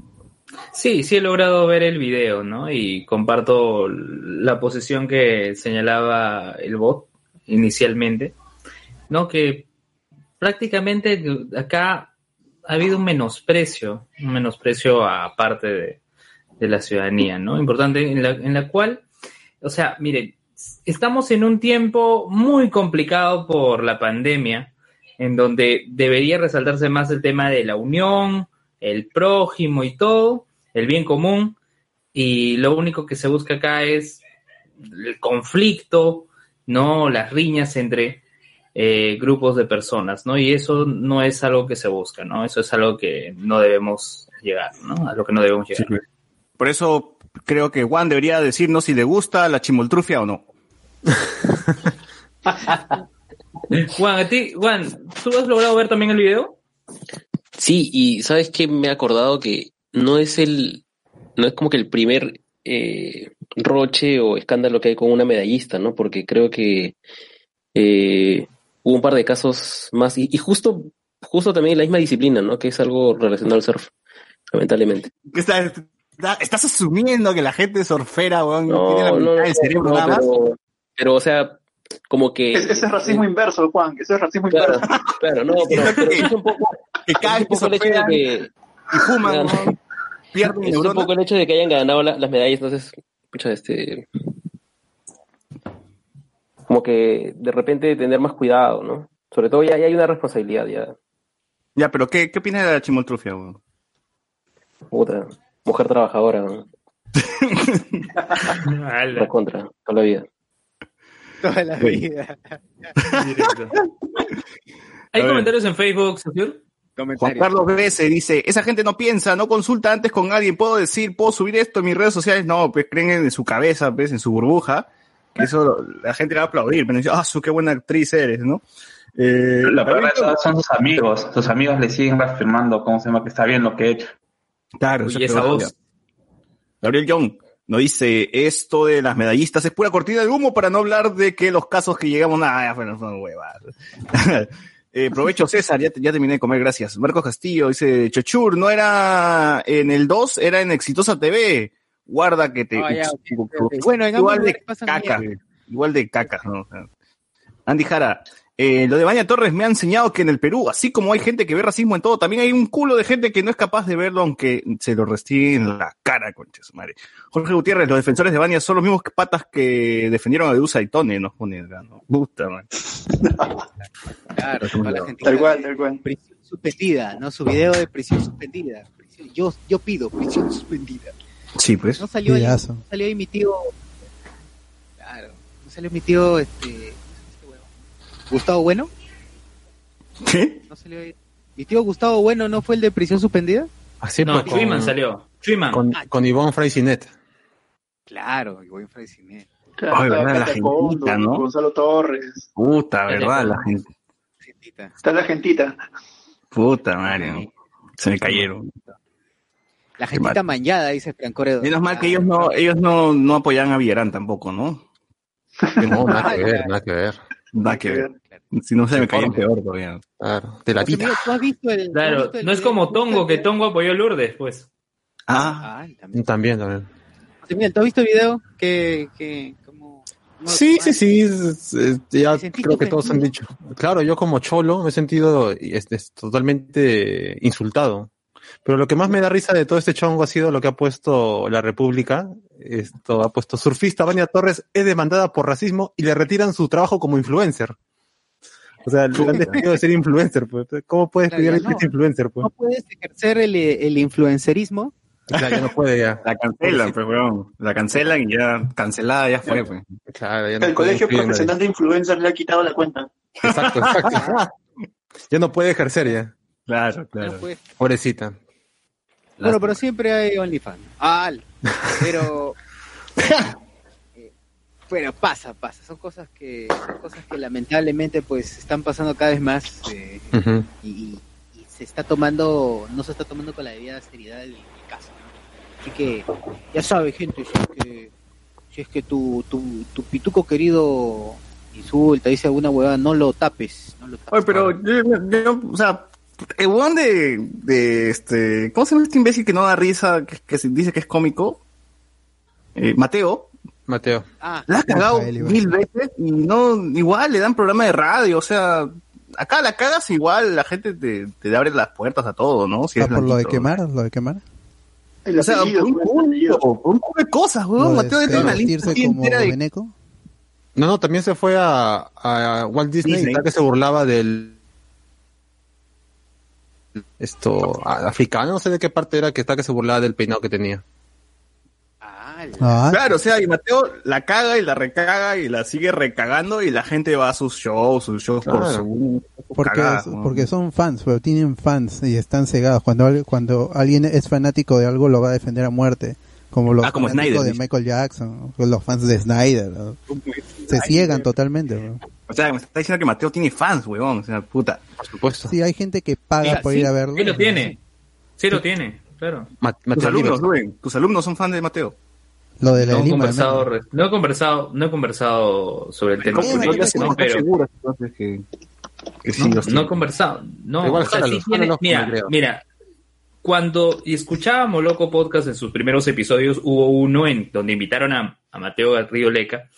Sí, sí he logrado ver el video, ¿no? Y comparto la posición que señalaba el bot inicialmente, ¿no? Que prácticamente acá ha habido un menosprecio, un menosprecio a parte de, de la ciudadanía, ¿no? Importante, en la, en la cual, o sea, miren, estamos en un tiempo muy complicado por la pandemia, en donde debería resaltarse más el tema de la unión, el prójimo y todo, el bien común, y lo único que se busca acá es el conflicto, ¿no? Las riñas entre eh, grupos de personas, ¿no? Y eso no es algo que se busca, ¿no? Eso es algo que no debemos llegar, ¿no? A lo que no debemos llegar. Por eso creo que Juan debería decirnos si le gusta la chimoltrufia o no. Juan, a ti, Juan, ¿tú has logrado ver también el video? Sí, y sabes que me he acordado que no es el, no es como que el primer eh, roche o escándalo que hay con una medallista, ¿no? Porque creo que eh, hubo un par de casos más y, y justo, justo también en la misma disciplina, ¿no? Que es algo relacionado al surf, lamentablemente. ¿Qué está- está- ¿Estás asumiendo que la gente surfera, weón, No, tiene la no, mitad no, del cerebro no, nada más? pero, pero, o sea, como que Es- ese es racismo inverso, Juan. Ese es racismo Claro, inverso. claro, no, pero, pero es un poco, Que es caen, un que poco el hecho de surfean que y fuman, weón, pierden es un poco el hecho de que hayan ganado la- las medallas, entonces, pucha, este, como que de repente tener más cuidado, ¿no? Sobre todo ya, ya hay una responsabilidad, ya, Ya, pero ¿qué, qué opinas de la chimoltrufia, weón? otra, mujer trabajadora, ¿no? La contra, toda la vida. Toda la vida. ¿Hay A ver. comentarios en Facebook, Sofía? Juan Carlos Grese dice, esa gente no piensa, no consulta antes con alguien, puedo decir, puedo subir esto en mis redes sociales, no, pues creen en su cabeza, pues, en su burbuja, que eso la gente le va a aplaudir, pero dice, ah, su qué buena actriz eres, ¿no? Eh, La peor de Gabriel todo Young. son sus amigos. Sus amigos le siguen reafirmando cómo se llama que está bien lo que he hecho. Claro, Uy, esa voz. Gabriel Young nos dice, esto de las medallistas es pura cortina de humo para no hablar de que los casos que llegamos, nada, ya fueron son huevas. Eh, provecho César, ya, ya terminé de comer, gracias. Marcos Castillo dice, Chochur, no era en el 2, era en Exitosa TV. Guarda que te... Ah, ya, ok, ok, ok. Bueno, igual de caca, igual de caca, Andy Jara, eh, lo de Baña Torres me ha enseñado que en el Perú, así como hay gente que ve racismo en todo, también hay un culo de gente que no es capaz de verlo aunque se lo restríe en la cara, su madre. Jorge Gutiérrez, los defensores de Baña son los mismos patas que defendieron a Deusa y Tone, nos pone ¿no? Puta, man. Claro, la gente Tal cual, tal cual. prisión suspendida, ¿no? Su video de prisión suspendida. Prisión- Yo, yo pido prisión suspendida. Sí, pues. No salió ahí, no salió ahí mi tío. Claro, no salió mi tío, este. Gustavo Bueno. ¿Qué? No salió ahí. Mi tío Gustavo Bueno no fue el de prisión suspendida. Así No, pues, Freeman con, salió. Freeman. con, con Ivonne Fraisinet. Claro, a Fraisinet. Claro, Ay, verdad, la gentita, ¿no? Gonzalo Torres. Puta, ¿verdad? La gente. Gentita. Está la gentita. Puta, madre. Se me cayeron. La gentita mañada, dice Francoredo. Menos mal que ellos no, ellos no, no apoyan a Villarán tampoco, ¿no? No, nada que ver, nada que ver. Nada que ver. Si no se me Informe. peor todavía. Claro, de la vida. Miguel, ¿tú has visto el, tú has Claro, visto el no es como Tongo, que Tongo apoyó a Lourdes, pues. Ah, Ay, también. También, también. ¿tú has visto el video? Que, que, como, como- Sí, sí, sí. ya ¿Te sentiste creo que todos han dicho. Claro, yo como cholo me he sentido este, totalmente insultado. Pero lo que más me da risa de todo este chongo ha sido lo que ha puesto la República. Esto ha puesto surfista Vania Torres es demandada por racismo y le retiran su trabajo como influencer. O sea, le han despedido de ser influencer. Pues. ¿Cómo puedes pedir no. es influencer? Pues? No puedes ejercer el, el influencerismo. Claro, ya no puede ya. la cancelan, pues, weón. La cancelan y ya, cancelada ya fue, pues. Claro, ya no El colegio profesional de influencers le ha quitado la cuenta. Exacto, exacto. ya no puede ejercer ya. Claro, claro. puedes- Pobrecita. Bueno, pero siempre hay OnlyFans. Al. Pero. eh, bueno, pasa, pasa. Son cosas que, son cosas que lamentablemente pues están pasando cada vez más eh, y, y- y se está tomando, no se está tomando con la debida seriedad el, el caso. ¿no? Así que ya sabe, gente, si es que, si es que tu, tu, tu pituco querido insulta, dice alguna huevada, no lo tapes. No lo tapes. Oye, pero yo, yo- o sea, el weón de, de este, ¿cómo se llama este imbécil que no da risa, que, que se dice que es cómico? Eh, Mateo, Mateo. Ah, la ha cagado mil veces y no, igual le dan programa de radio, o sea, acá la cagas igual, la gente te, te abre las puertas a todo, ¿no? Si Ah, es por lo de quemar, lo de quemar. El O sea, apellido, por un pues, culo, apellido. por un culo de cosas, weón. de Mateo tiene una lista de Beneco. No, no, también se fue a, a Walt Disney, Disney. y tal que se burlaba del esto africano, no sé de qué parte era que está que se burlaba del peinado que tenía. ah, la- Claro, o sea, y Mateo la caga y la recaga y la sigue recagando y la gente va a sus shows, sus shows por su porque, porque son fans, pero tienen fans y están cegados. Cuando, cuando alguien es fanático de algo, lo va a defender a muerte. Como los Ah, como fanáticos Snyder, de. Michael Jackson, o los fans de Snyder. ¿no? Se ciegan totalmente. ¿no? O sea, me está diciendo que Mateo tiene fans, weón. O sea, puta. Por supuesto. Sí, hay gente que paga Mira, por sí, ir a verlo. Sí lo tiene. Sí lo tiene, claro. Ma- Tus Mateo alumnos. Rubén, tus alumnos son fans de Mateo. Lo de la No he conversado, ¿no? re- no he conversado, no he conversado sobre el tema. ¿Cómo con no pero seguro entonces que, que sí no, no he conversado. No, Igual o sea, jálalo, sí tiene- jálalo mira, creo. mira, cuando escuchábamos Loco Podcast en sus primeros episodios, hubo uno en donde invitaron a, a Mateo Garrido Leca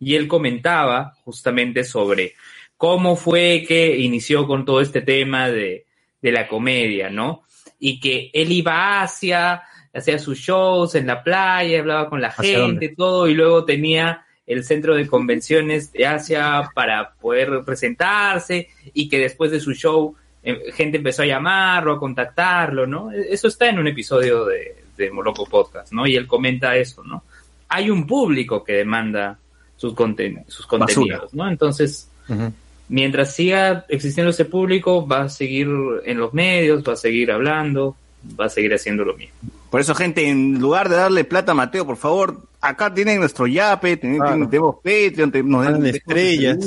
y él comentaba justamente sobre cómo fue que inició con todo este tema de, de la comedia, ¿no? Y que él iba hacia, hacía sus shows en la playa, hablaba con la ¿Hacia gente, todo, y luego tenía el centro de convenciones de Asia para poder presentarse y que después de su show eh, gente empezó a llamarlo, a contactarlo, ¿no? E- Eso está en un episodio de, de Moloco Podcast, ¿no? Y él comenta eso, ¿no? Hay un público que demanda sus, conten- sus contenidos, ¿no? Entonces. Mientras siga existiendo ese público, va a seguir en los medios, va a seguir hablando, va a seguir haciendo lo mismo. Por eso, gente, en lugar de darle plata a Mateo, por favor, acá tienen nuestro yape, tienen- Claro. tienen- tenemos Patreon, te- nos den estrellas.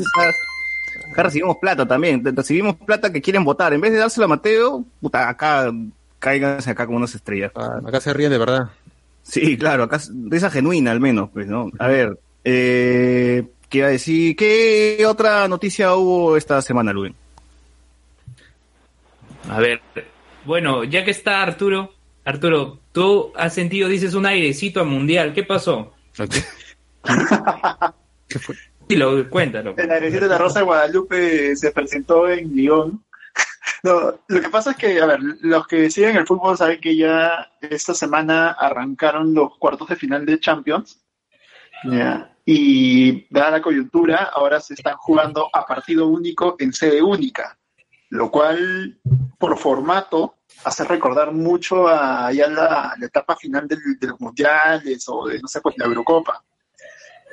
Acá recibimos plata también. Recibimos plata que quieren votar. En vez de dárselo a Mateo, puta, acá cáiganse acá como unas estrellas. Ah, acá se ríen de verdad. Sí, claro, acá risa genuina al menos, pues, ¿no? A ver, eh, ¿qué iba a decir? ¿Qué otra noticia hubo esta semana, Luis? A ver, bueno, ya que está Arturo, Arturo, tú has sentido, dices, un airecito a mundial. ¿Qué pasó? ¿Qué fue? Sí, lo, cuéntalo. El airecito de la Rosa de Guadalupe se presentó en Lyon. No, lo que pasa es que, a ver, los que siguen el fútbol saben que ya esta semana arrancaron los cuartos de final de Champions. Ya. Y dada la coyuntura, ahora se están jugando a partido único en sede única, lo cual, por formato, hace recordar mucho a ya la, etapa final de los mundiales o de, no sé, pues la Eurocopa.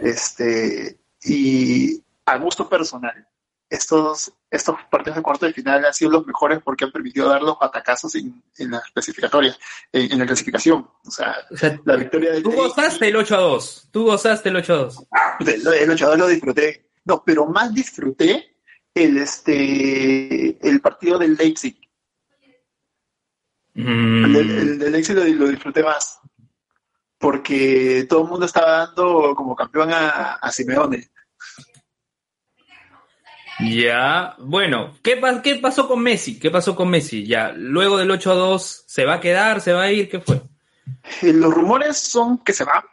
Este, y a gusto personal, estos, estos partidos de cuarto de final han sido los mejores porque han permitido dar los atacazos en, en las especificatorias, en, en la clasificación. O sea, O sea, la victoria del tú gozaste el 8 a 2. Tú gozaste el 8 a 2. el, el 8 lo disfruté. No, pero más disfruté el, este, el partido del Leipzig. Mm. El, del- el del Leipzig lo, lo disfruté más. Porque todo el mundo estaba dando como campeón a, a Simeone. Ya, bueno, ¿qué, pa- ¿qué pasó con Messi? ¿Qué pasó con Messi? Ya, luego del 8 a 2, ¿se va a quedar? ¿Se va a ir? ¿Qué fue? Eh, los rumores son que se va.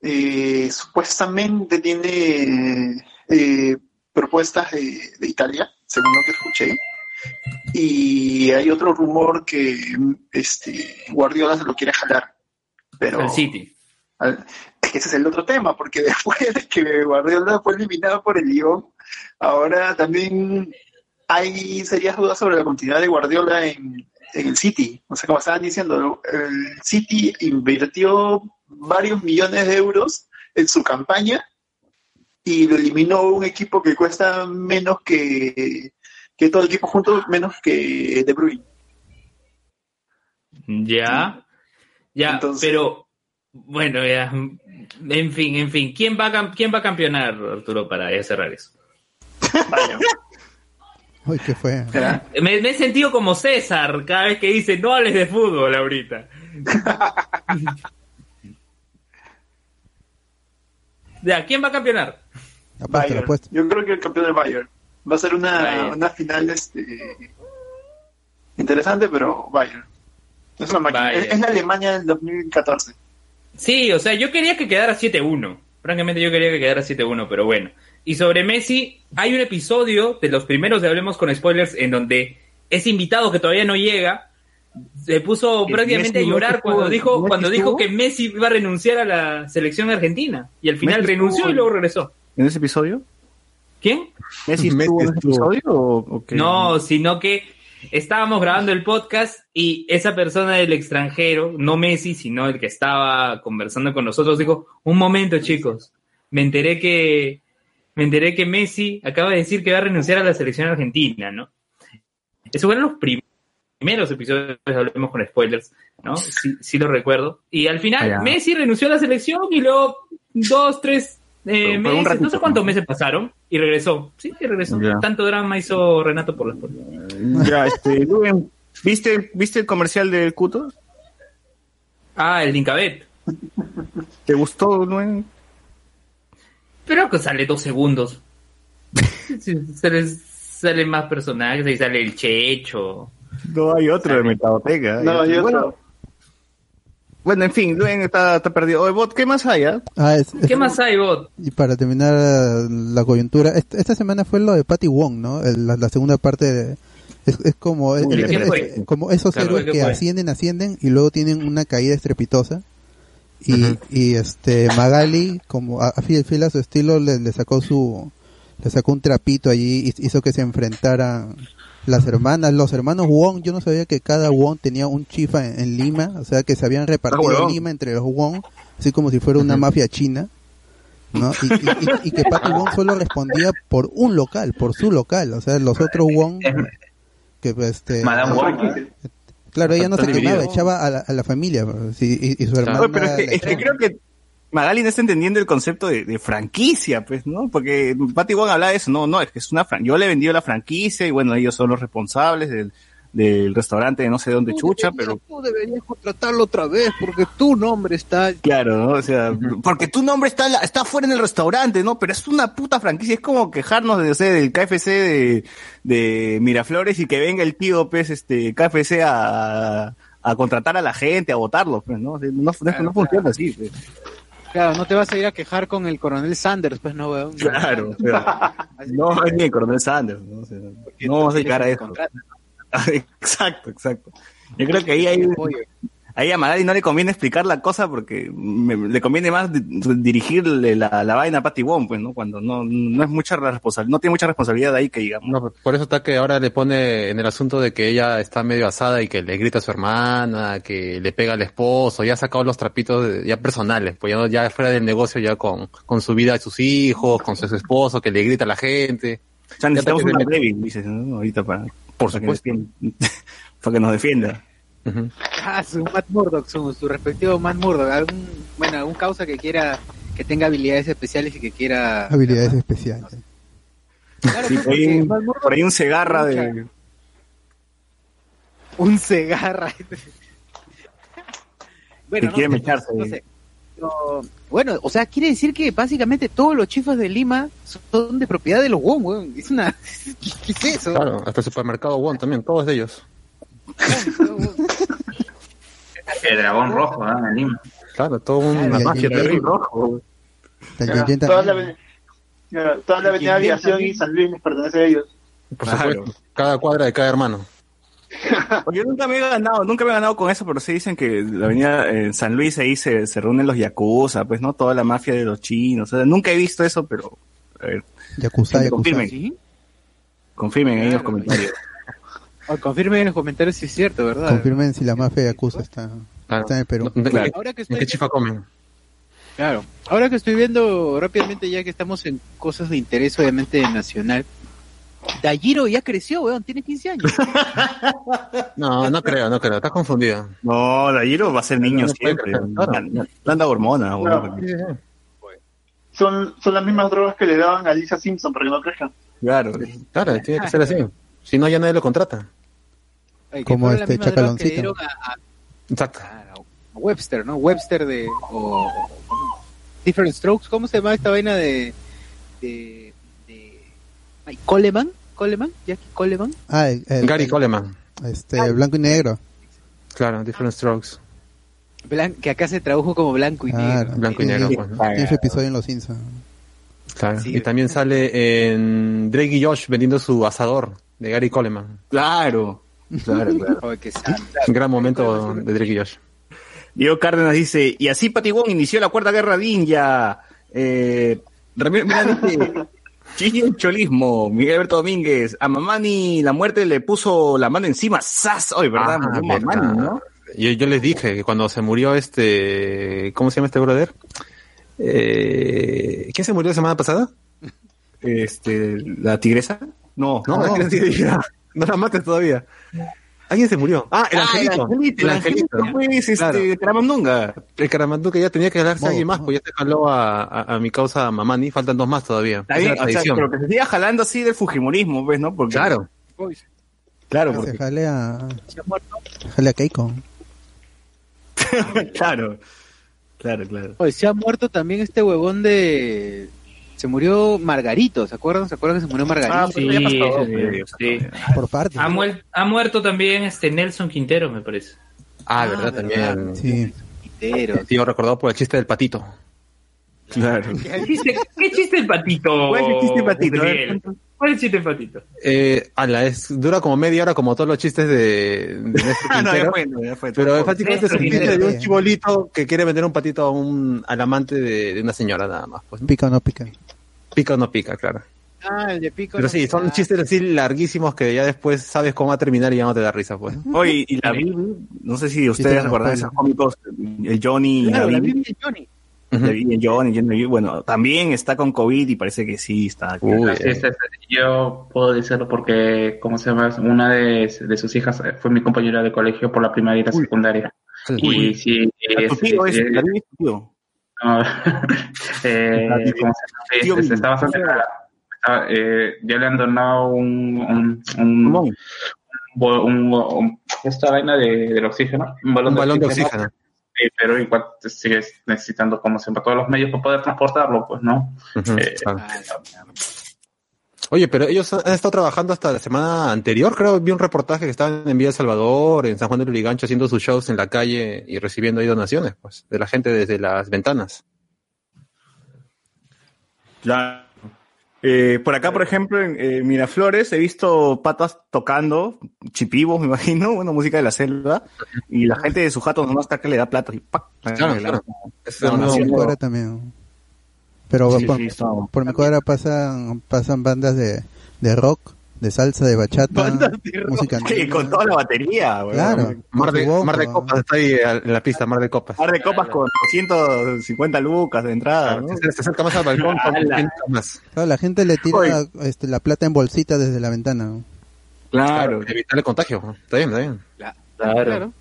Eh, supuestamente tiene eh, propuestas de, de Italia, según lo que escuché. Y hay otro rumor que este, Guardiola se lo quiere jalar. Pero El City. al- es que ese es el otro tema, porque después de que Guardiola fue eliminado por el Lyon, ahora también hay serias dudas sobre la continuidad de Guardiola en, en el City. O sea, como estaban diciendo, el City invirtió varios millones de euros en su campaña y lo eliminó un equipo que cuesta menos que, que todo el equipo junto, menos que De Bruyne. Ya, ya, Entonces- pero bueno, ya, en fin, en fin, ¿quién va a, quién va a campeonar, Arturo, para ya cerrar eso? Vaya. Uy, qué fue. Me, me he sentido como César cada vez que dice no hables de fútbol ahorita. ya, ¿quién va a campeonar? Bayern. apuesta. Yo creo que el campeón del Bayern. Va a ser una, una final este, interesante, pero Bayern. Es una máquina. Bayern. Es, es la Alemania del 2014. Sí, o sea, yo quería que quedara 7-1. Francamente, yo quería que quedara 7-1, pero bueno. Y sobre Messi, hay un episodio de los primeros de Hablemos con Spoilers en donde ese invitado que todavía no llega se puso ¿Que prácticamente Messi a no llorar estuvo- cuando dijo Messi cuando dijo que Messi iba a renunciar a la selección argentina y al final ¿Messi renunció estuvo y luego regresó. ¿En ese episodio? ¿Quién? ¿Messi Messi estuvo en ese episodio o, o qué? No, sino que estábamos grabando el podcast y esa persona del extranjero, no Messi, sino el que estaba conversando con nosotros, dijo, un momento chicos, me enteré que, me enteré que Messi acaba de decir que va a renunciar a la selección argentina, ¿no? Esos fueron los prim- primeros episodios, hablemos con spoilers, ¿no? Sí, sí lo recuerdo. Y al final. Messi renunció a la selección y luego dos, tres eh, meses, no sé cuántos meses pasaron y regresó. Sí, y regresó. Ya. Tanto drama hizo Renato por las puertas. Ya, este, ¿viste, ¿viste el comercial de Cuto? Ah, el Lincabet. ¿Te gustó, Luen? Pero que sale dos segundos. Sale, salen más personajes, ahí sale el Checho. No hay otro de Mercadoteca. No, hay bueno, otro. bueno, en fin, Luen está, está perdido. Oye, Bot, ¿qué más hay? ah? Ah, es- es- ¿Qué más hay, Bot? Y para terminar eh, la coyuntura, esta, esta semana fue lo de Patty Wong, ¿no? El- la, la segunda parte de, es, es como como esos Claro, héroes ¿qué que fue? ascienden, ascienden y luego tienen una caída estrepitosa. Y, y este Magali, como a, a fiel, a su estilo, le, le sacó su le sacó un trapito allí y hizo que se enfrentaran las hermanas, los hermanos Wong, yo no sabía que cada Wong tenía un chifa en, en Lima, o sea que se habían repartido huevón. Lima entre los Wong, así como si fuera una mafia china. ¿no? Y, y- y- y que Patty Wong solo respondía por un local, por su local, o sea, los otros Wong, que pues, este, Madame Wong. Claro, ella no se Está quemaba, echaba a la, a la familia, sí, y, y su hermana. Oye, pero es que, es creo que Magali no está entendiendo el concepto de, de franquicia, pues, ¿no? Porque Patty Wong habla de eso, no, no, es que es una fran yo le he vendido la franquicia y bueno, ellos son los responsables del, del restaurante de no sé dónde chucha, pero Tú deberías contratarlo otra vez porque tu nombre está... claro, ¿no? O sea, porque tu nombre está, la- está fuera en el restaurante, ¿no? Pero es una puta franquicia, es como quejarnos de, no sé, del KFC de, de Miraflores y que venga el tío, pues, este, KFC a, a contratar a la gente, a votarlos, pues, ¿no? O sea, no, no, no funciona así, pues. Claro, no te vas a ir a quejar con el coronel Sanders, pues no, weón. Claro, o sea, no es ni el coronel Sanders, ¿no? O sea, no vamos a llegar a eso. Exacto, exacto. Yo creo que ahí hay, ahí a Magali no le conviene explicar la cosa porque me- le conviene más di- dirigirle la, la vaina a Patty Wong, pues, ¿no? Cuando no, no es mucha responsabilidad, no tiene mucha responsabilidad ahí que digamos. No, por eso está que ahora le pone en el asunto de que ella está medio asada y que le grita a su hermana, que le pega al esposo, ya ha sacado los trapitos de- ya personales, pues ya, no- ya fuera del negocio ya con, con su vida de sus hijos, con su esposo, que le grita a la gente. O sea, necesitamos una débil, dices, ¿no? Ahorita para, Por supuesto. para que nos defienda. Ah, su Matt Murdock, su, su respectivo Matt Murdock. Algún, bueno, algún causa que quiera, que tenga habilidades especiales y que quiera... Habilidades especiales. Claro, Sí, por, ahí, un- Matt Murdock por ahí un cegarra de... Un cegarra. Sé, mecharse. no sé. Pero, bueno, o sea, quiere decir que básicamente todos los chifas de Lima son de propiedad de los Wong, weón. Es una... ¿Qué es eso? Claro, hasta el supermercado Won también, todos de ellos. El dragón rojo, ¿no? En Lima. Claro, todo una Claro, y- terrible. rojo. Toda la, toda la avenida También, Aviación y San Luis les pertenece a ellos. Por Claro. supuesto, cada cuadra de cada hermano. Yo nunca me he ganado, nunca me he ganado con eso, pero sí dicen que la avenida en San Luis ahí se, se reúnen los yakuza, pues no toda la mafia de los chinos. O sea, nunca he visto eso, pero a ver, Yakuza, confirmen, ¿Sí? confirmen ahí en los comentarios. Oh, confirmen en los comentarios si es cierto, ¿verdad? Confirmen si la mafia Yakuza está, Claro. está en el Perú. ¿De- de- Claro. Ahora que ¿En estoy qué chifa comen? Claro. Ahora que estoy viendo rápidamente, ya que estamos en cosas de interés, obviamente, nacional. Dayiro ya creció, weón, tiene 15 años. No, no creo, no creo, estás confundido. No, Dayiro va a ser niño No puede siempre. crecer, claro. Anda hormona, No. weón. Son, son las mismas drogas que le daban a Lisa Simpson para que no crezca. Claro. Claro, tiene que ser así. Si no, ya nadie lo contrata. Ay, Como este Chacaloncito. dieron a, a- Exacto. a Webster, ¿no? Webster de... O, o- ¿cómo? Different Strokes, ¿cómo se llama esta vaina de... de, Coleman? ¿Coleman? ¿Jackie Coleman? Ah, el, el- Gary el- Coleman. Este, blanco y negro. Claro, Different Strokes. Blan- que acá se tradujo como blanco y Claro. negro. Blanco y negro, pues, su episodio en Los Simpsons. Claro. Sí. Y también sale en Drake y Josh vendiendo su asador de Gary Coleman. Claro. Claro, claro. Qué santa. Gran momento de Drake y Josh. Diego Cárdenas dice, y así Patibón inició la cuarta guerra ninja. Eh, Ramiro Mira dice, Chichi el cholismo, Miguel Alberto Domínguez, a Mamani la muerte le puso la mano encima, ¡zas! Hoy, ¿verdad? Ah, Mamani. ¿no? Yo, yo les dije que cuando se murió este, ¿cómo se llama este brother? Eh, ¿Quién se murió la semana pasada? Este, ¿la tigresa? No, No, la tigresa no la mates todavía. Alguien se murió. Ah, el Ah, angelito. angelito, el angelito, pues, este, Claro. Caramandunga. El caramandú que ya tenía que jalarse a alguien más, pues ya se jaló a, a, a mi causa Mamani, faltan dos más todavía. Está bien, o sea, pero que se siga jalando así del Fujimorismo, pues, ¿no? Porque, Claro. Claro, Se porque, jale a, Se ha muerto. jale a Keiko. claro. Claro, claro. Oye, se ha muerto también este huevón de... Se murió Margarito, ¿se acuerdan? ¿Se acuerdan que se murió Margarito? Ah, Sí, ya pasó, sí, sí. Por parte. Ha, muer- ha muerto también este Nelson Quintero, me parece. Ah, Ah, verdad, verdad. también. Sí. Quintero. Tío, recordado por el chiste del patito. Claro. ¿Qué chiste, qué chiste el patito? ¿Cuál es el chiste del patito? ¿Cuál es el chiste del patito? Eh, ala, es, dura como media hora como todos los chistes de, de Néstor Ah, no, Quintero. ya fue, no, ya fue. Pero prácticamente es un chiste de un chibolito que quiere vender un patito a un, al amante de, de una señora nada más. Pues, ¿no? Pica o no pica. Pica o no pica, claro. Ah, el de Pico. Pero no sí, son Ah, chistes así larguísimos que ya después sabes cómo va a terminar y ya no te da risa, pues. Oye, y la Bibi, no sé si ustedes recuerdan esos cómicos, el Johnny y Claro, la la Bibi. De Johnny. La Bibi, el Johnny, bueno, también está con COVID y parece que sí está. Uy, es- yo puedo decirlo porque, ¿cómo se llama? Una de, de sus hijas eh, fue mi compañera de colegio por la primaria y la secundaria. Uy. Y sí, tu es- es, es- la Bibi es tu tío. No, eh, está bastante. Está, eh, ya le han donado un, un, un, un, esta vaina de, del oxígeno, un balón, de oxígeno. Sí, pero igual sigues necesitando, como siempre, todos los medios para poder transportarlo, pues, ¿no? Claro. Oye, pero ellos han estado trabajando hasta la semana anterior, creo, vi un reportaje que estaban en Villa El Salvador, en San Juan del Urigancho, haciendo sus shows en la calle y recibiendo ahí donaciones, pues, de la gente desde las ventanas. Claro. Eh, por acá, por ejemplo, en eh, Miraflores he visto patas tocando, chipivos, me imagino, bueno, música de la selva, y la gente de su jato nomás está que le da plata y ¡pac! Claro, claro. cuadra también. Pero Sí, por, sí, está- por mi cuadra pasan, pasan bandas de, de rock, de salsa, de bachata, música Sí, con toda la batería. Claro. Mar de, su Mar de. Copas está ahí en la pista, Mar de Copas. Par de copas con 150 lucas de entrada, ¿no? Se, se acerca más al balcón, con 100 más. Claro, la gente le tira este, la plata en bolsita desde la ventana. Claro. Para evitar el contagio. Está bien, está bien. Claro. Oye,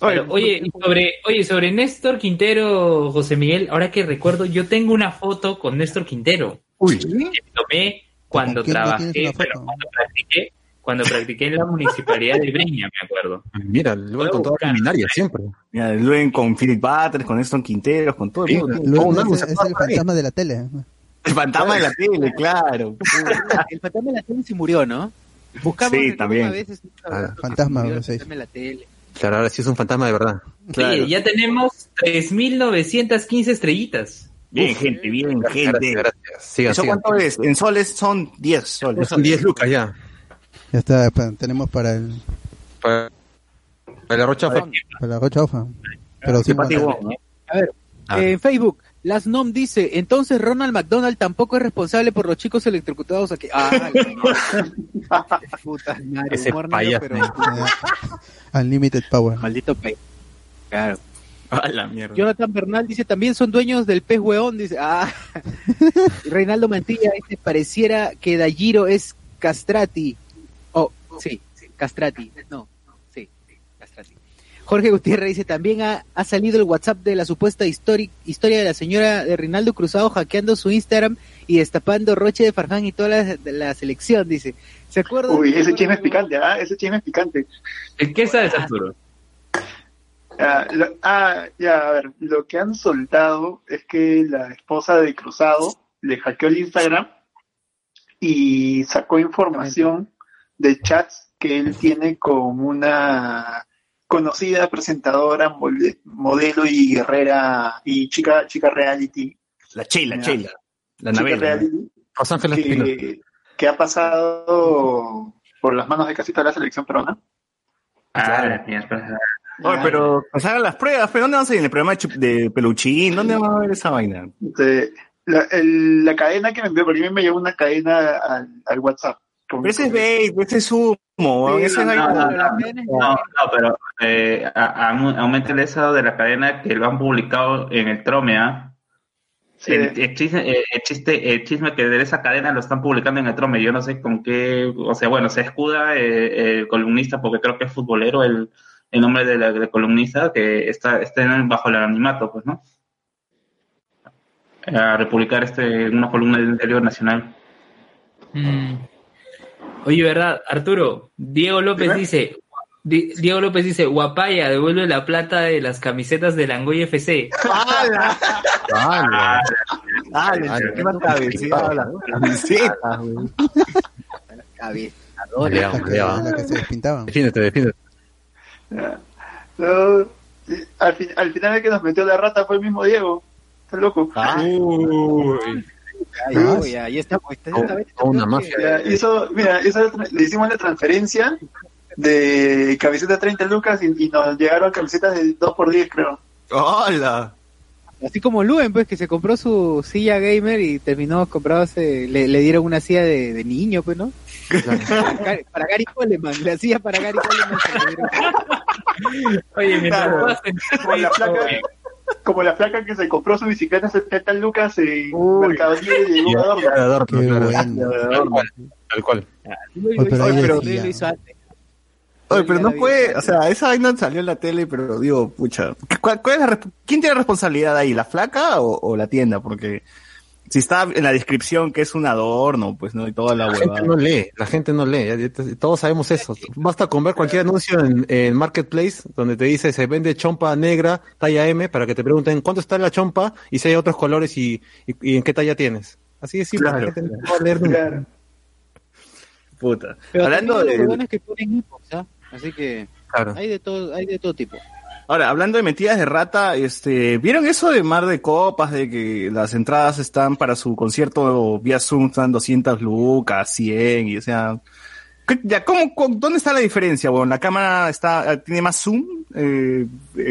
Pero, Oye, y sobre, oye, sobre Néstor Quintero, José Miguel, ahora que recuerdo, yo tengo una foto con Néstor Quintero. Uy. Que me tomé cuando ¿Con quién no trabajé, bueno, cuando practiqué, cuando practiqué en la municipalidad de Breña, me acuerdo. Mira, luego con toda la luminaria, siempre. Mira, Luen con Philip Butters, con Eston Quinteros, con todo el Sí, mundo. Luego es, es el fantasma de la tele. El fantasma de la tele, claro. El fantasma de la tele se murió, ¿no? Buscamos Sí, el también. Veces, Ah, fantasma, se murió, ¿no? el Sí. fantasma de la tele. Claro, ahora sí es un fantasma de verdad. Claro. Sí, ya tenemos 3.915 estrellitas. Bien, gente, bien, gente. Gracias, gracias. Sigan, ¿Eso sigan. cuánto es? En soles son 10 soles. Son 10 lucas ya. Ya está, pa- tenemos para el Para, para la rocha para la Rocha Ofa. Pero Pati fantasma. Wong, ¿no? A ver, Ah. en Facebook, Las Nom dice, entonces Ronald McDonald tampoco es responsable por los chicos electrocutados aquí. Ah, la mierda. puta madre, Ese humor negro, pero Unlimited Power. maldito pay. Claro. A la mierda. Jonathan Bernal dice, también son dueños del pez hueón, dice, ah. Reinaldo Mantilla dice, pareciera que Dayiro es castrati. Oh, sí, sí, castrati. No. Jorge Gutiérrez dice, también ha, ha salido el WhatsApp de la supuesta histori- historia de la señora de Reinaldo Cruzado hackeando su Instagram y destapando Roche de Farfán y toda la, de la selección, dice. ¿Se acuerdan? Uy, ese ¿Se chisme es picante, ¿ah? Ese chisme es picante. ¿Qué sabes, Arturo? Ah, lo- ah, ya, a ver, lo que han soltado es que la esposa de Cruzado le hackeó el Instagram y sacó información de chats que él tiene con una conocida presentadora, modelo y guerrera y chica, chica reality, La Sheila. Sheila. La reality Los Ángeles que, que ha pasado por las manos de casi toda la selección peruana. Ah. Oye, pero hagan las pruebas, pero ¿dónde van a salir? ¿En el programa de, Peluchín? ¿Dónde van a ver esa vaina? Este, la, el- la cadena que me envió, porque a mí me llegó una cadena al, al WhatsApp. Pero ese es bait, ese es humo, Sí, no, no, No, no, pero eh, a- a- aumenta el eso de la cadena que lo han publicado en el Trome. Sí. El, el chisme, eh, el, chiste, el chisme que de esa cadena lo están publicando en el Trome. Yo no sé con qué, o sea, bueno, se escuda eh, el columnista porque creo que es futbolero el, el nombre del del columnista que está, está bajo el anonimato, pues, ¿no? A republicar este, una columna del interior nacional. Mm. Oye, ¿verdad? Arturo, Diego López Dime. dice, Di- Diego López dice, Guapaya, devuelve la plata de las camisetas de Langoy FC. ¡Hala! Ah, ¡Hala! ¿Qué más cabeceada la camiseta, weón? Cabezadora. Lea, La que, se despintaban. Defiéndete, defiéndete. No, al, fin- al final el que nos metió la rata fue el mismo Diego. Está loco. Ah, Uy. Ay, ahí oh, una mafia. que- Ya, hizo, mira, hizo- le hicimos la transferencia de camiseta 30 lucas y, y nos llegaron camisetas de 2 por 10 creo. ¡Hola! Así como Luen, pues, que se compró su silla gamer y terminó comprándose, le, le dieron una silla de, de niño, pues, ¿no? Para, Gary- para Gary Coleman, la silla para Gary Coleman se le dieron. Oye, mientras Claro. la placa, como la placa que se compró su bicicleta 70 lucas en. Mercado Libre y llegó a adorno. Qué claro. bueno. Tal cual. Tal cual. Luen Oye, pero. Oye, pero no puede, o sea, esa vaina salió en la tele, pero digo, pucha, ¿cuál, cuál es la ¿quién tiene responsabilidad ahí, la flaca o, o la tienda? Porque si está en la descripción que es un adorno, pues no, y toda la La gente no lee, la gente no lee, ya- ya- todos sabemos eso. Basta con ver cualquier anuncio en, en Marketplace donde te dice se vende chompa negra, talla M, para que te pregunten cuánto está la chompa y si hay otros colores y, y- y en qué talla tienes. Así es simple, Claro. la gente no va a leer nunca. Puta. Pero Hablando de, los huevones que ponen hipox, ¿ah? Así que Claro. hay de todo, hay de todo tipo. Ahora, hablando de mentiras de rata, este, ¿vieron eso de Mar de Copas, de que las entradas están para su concierto vía Zoom, están 200 lucas, 100, y o sea, ¿qué- ya, ¿cómo, cómo- dónde está la diferencia? Bueno, la cámara está, tiene más zoom, eh, eh,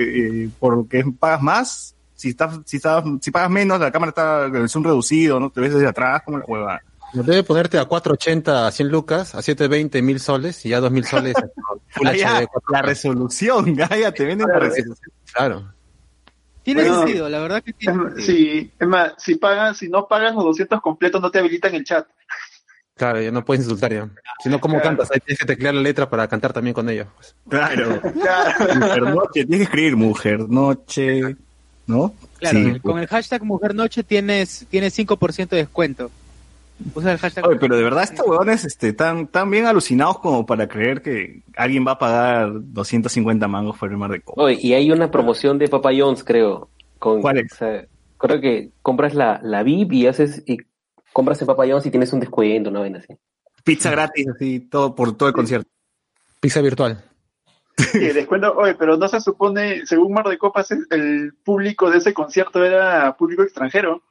eh, porque pagas más, si estás, si estás, si pagas menos, la cámara está el zoom reducido, ¿no? Te ves desde atrás como la hueva. Debe ponerte a 480 a 100 lucas, a 720 mil soles y ya 2000 soles. Full Ah, ya, HD, la resolución, ya, ya te venden la Claro. resolución. Claro. Tiene Bueno, sentido, la verdad que tiene más, sentido. sí, es más, si pagas, si no pagas los 200 completos, no te habilitan el chat. Claro, ya no puedes insultar ya. Si no, ¿cómo Claro. cantas? Ahí tienes que teclear la letra para cantar también con ellos. pues. Claro. Claro. Mujer noche, tienes que escribir mujer noche, ¿no? Claro, Sí. con el hashtag Mujer Noche tienes, tienes 5% de descuento. Usa el hashtag. Oye, pero de verdad estos huevones este, tan, tan bien alucinados como para creer que alguien va a pagar 250 mangos por el mar de copa. Oye, y hay una promoción de Papa John's, creo. Con, ¿Cuál es? o sea, creo que compras la, la VIP y haces y compras en Papa John's y tienes un descuento, una vaina así. Pizza gratis, así, todo por todo el concierto. Pizza virtual. Sí, descuento, oye, pero no se supone, según Mar de Copas, el público de ese concierto era público extranjero.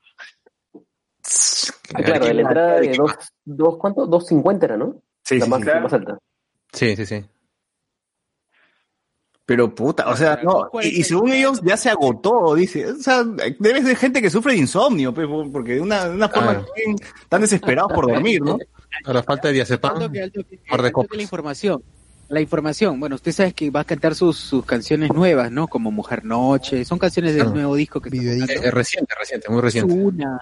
Ah, claro, de la entrada de dos, dos ¿cuánto? 2.50 era, ¿no? Sí, la sí, más, sí. la más alta. Sí, sí, sí. Pero puta, o sea, no, y, y según ellos ya se agotó, dice. O sea, debe ser gente que sufre de insomnio, pues, porque de una, de una forma Claro. bien- tan desesperados por dormir, ¿no? Ahora falta de diazepam. La información. La información, bueno, usted sabe que va a cantar sus, sus canciones nuevas, ¿no? Como Mujer Noche, son canciones del Claro. nuevo disco que está. Eh, Es reciente, reciente, muy reciente. Una,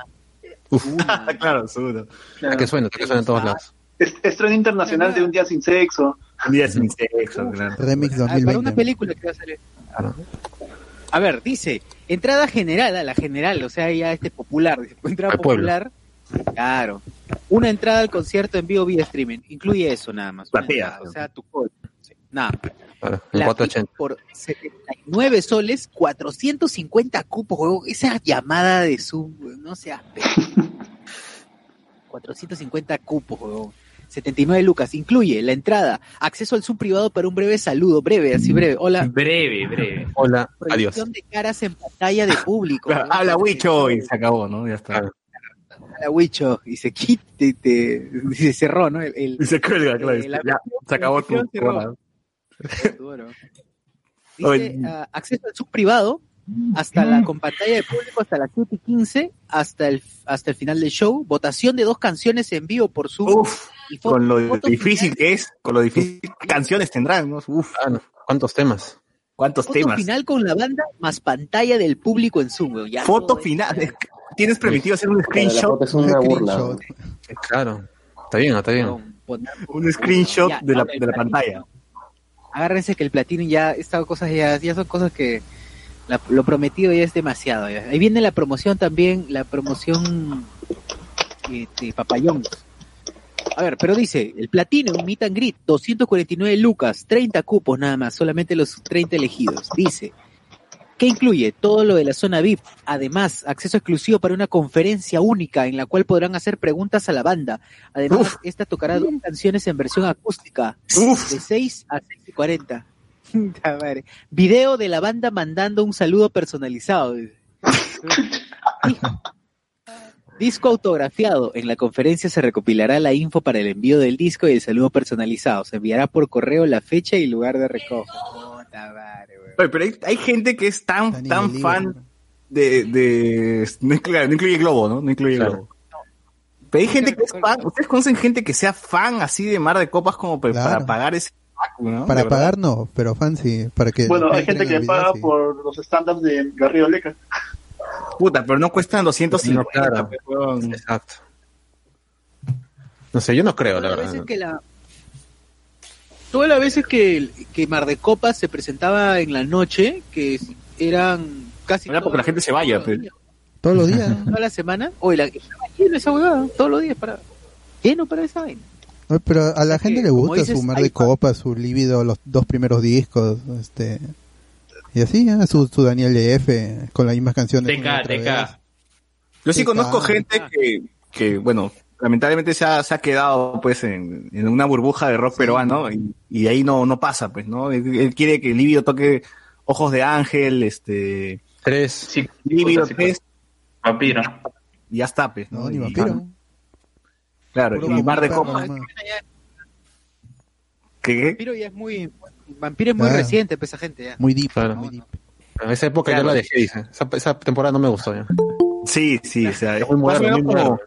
Uf. una. claro, seguro. Ah, que suena, que suena en todos lados. Es- Estreno internacional de Un Día Sin Sexo. Un día sin sexo, claro. Remix Ah, para una 2020. película que va a salir. Claro. A ver, dice, entrada general, a la general, o sea, ya este popular, dice, entrada popular, claro. Una entrada al concierto en vivo vía streaming, incluye eso nada más. entrada, o sea, tu sí, Nada. Claro, en La 480. VIP por 79 soles, 450 cupos, huevón. Esa llamada de Zoom, no seas pe- 450 cupos, huevón. 79 lucas. Incluye la entrada, acceso al Zoom privado para un breve saludo, breve, así breve. Hola. Breve, breve. Hola, adiós. Proyección de caras en pantalla de público. Habla Wicho y se acabó, ¿no? Ya está. Hola, Wicho. Y se quita, y te, y se cerró, ¿no? El, el- Y se cuelga, claro. La- ya, se acabó tu cerró. Dice, ah, acceso al subprivado hasta la con pantalla de público hasta las 7 y 15 hasta el, hasta el final del show. Votación de dos canciones en vivo por Zoom. Uf, y fo- con lo difícil final- que es, con lo difícil ¿qué canciones tendrán, ¿no? Uf, Ah, no. ¿Cuántos temas? cuántos foto temas. final con la banda más pantalla del público en Zoom. Ya Foto todo final. es- Tienes permitido hacer un screenshot, es una burla. Claro. Está bien, está bien. poner- un screenshot Ya, de la, de la pantalla. Agárrense que el platino ya, estas cosas ya, ya son cosas que la- lo prometido ya es demasiado. Ahí viene la promoción también, la promoción de Papayón. A ver, pero dice, el platino, un meet and greet, 249 lucas, 30 cupos nada más, solamente los 30 elegidos. Dice, que incluye todo lo de la zona VIP, además acceso exclusivo para una conferencia única en la cual podrán hacer preguntas a la banda. Además, esta tocará dos canciones en versión acústica, Uf, de 6 a 6 y 40. Puta madre. Video de la banda mandando un saludo personalizado. disco autografiado. En la conferencia se recopilará la info para el envío del disco y el saludo personalizado. Se enviará por correo la fecha y lugar de recojo. Puta madre. Oye, pero hay, hay gente que es tan, Tan fan de, de no, incluye, no incluye Globo, ¿no? No incluye Claro. Globo. Pero hay gente que es fan, ustedes conocen gente que sea fan así de Mar de Copas como Claro. para pagar ese ¿no? Para pagar no, pero fancy, para que Bueno, hay gente que paga sí. por los estándares de Garrido Leca. Puta, pero no cuestan 250, No, claro. Exacto. No sé, yo no creo, la verdad. veces que la todas las veces que, que Mar de Copas se presentaba en la noche, que eran casi Era porque la gente se vaya, pues. Todos los días. toda la semana, o la, lleno esa huevada, todos los días para lleno para esa vaina. Oye, Pero a la Es gente que, le gusta dices, su mar de copas, su líbido, los dos primeros discos, este y así, ¿eh? su, su Daniel F con las mismas canciones. TK. TK. Yo sí conozco gente que, que, bueno, lamentablemente se ha, se ha quedado pues en, en una burbuja de rock peruano y, y ahí no, no pasa, pues, ¿no? Él, él quiere que Líbido toque Ojos de Ángel, este, Tres. Sí, sí, 3 Vampiro. y ya está, pues, ¿no? No, ni Y- vampiro. Claro, Puro y Mar de Copas. Vampiro ya es muy, Vampiro es muy Ah. reciente, pues esa gente ya. Muy deep, Claro. muy deep. En esa época Claro. yo la dejé, dice. Esa, esa temporada no me gustó ya. Sí, sí, o sea, Es muy como, moderno.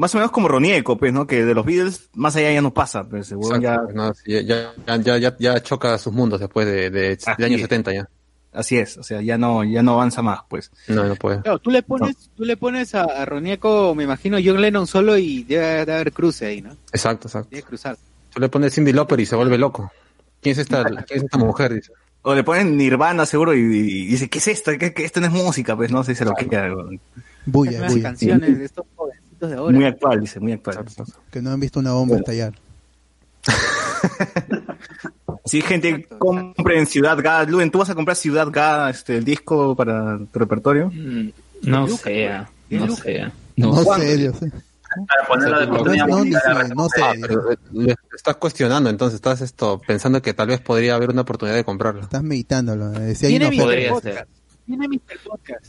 Más o menos como Ronieco, pues, ¿no? Que de los Beatles, más allá ya no pasa, pues, huevón ya, no, sí, ya, ya, ya, ya, ya choca sus mundos después de, de, Así de años es. 70 ya. así es, o sea, ya no, ya no avanza más, pues. No, no puede. Claro, tú le pones, tú le pones a, a Ronieco, me imagino, John Lennon solo y debe de haber cruce ahí, ¿no? Exacto, exacto. Debe cruzar. Tú le pones Cindy Lauper y se vuelve loco. ¿Quién es esta, quién es esta mujer? Dice. O le ponen Nirvana seguro y, y dice, ¿qué es esto? ¿Qué, qué- esto no es música, pues, no sé, se lo queda. huevón. Bulla, bulla. canciones de estos jovencitos de ahora. Muy actual, dice, muy actual. Que no han visto una bomba estallar. Sí, gente, Exacto, compren Ciudad Gada. Luen, ¿tú vas a comprar Ciudad Gada, este, el disco para tu repertorio? Mm, No sea, no Luca. sea. No, sé, Dios. Para ponerlo de No, No, oportunidad. no, sé, no sé. Ah, eh, estás cuestionando, entonces estás esto pensando que tal vez podría haber una oportunidad de comprarlo. Estás meditándolo. eh. Si hay Tiene una Mr. Podcast. ser. Tiene Mr. Podcast.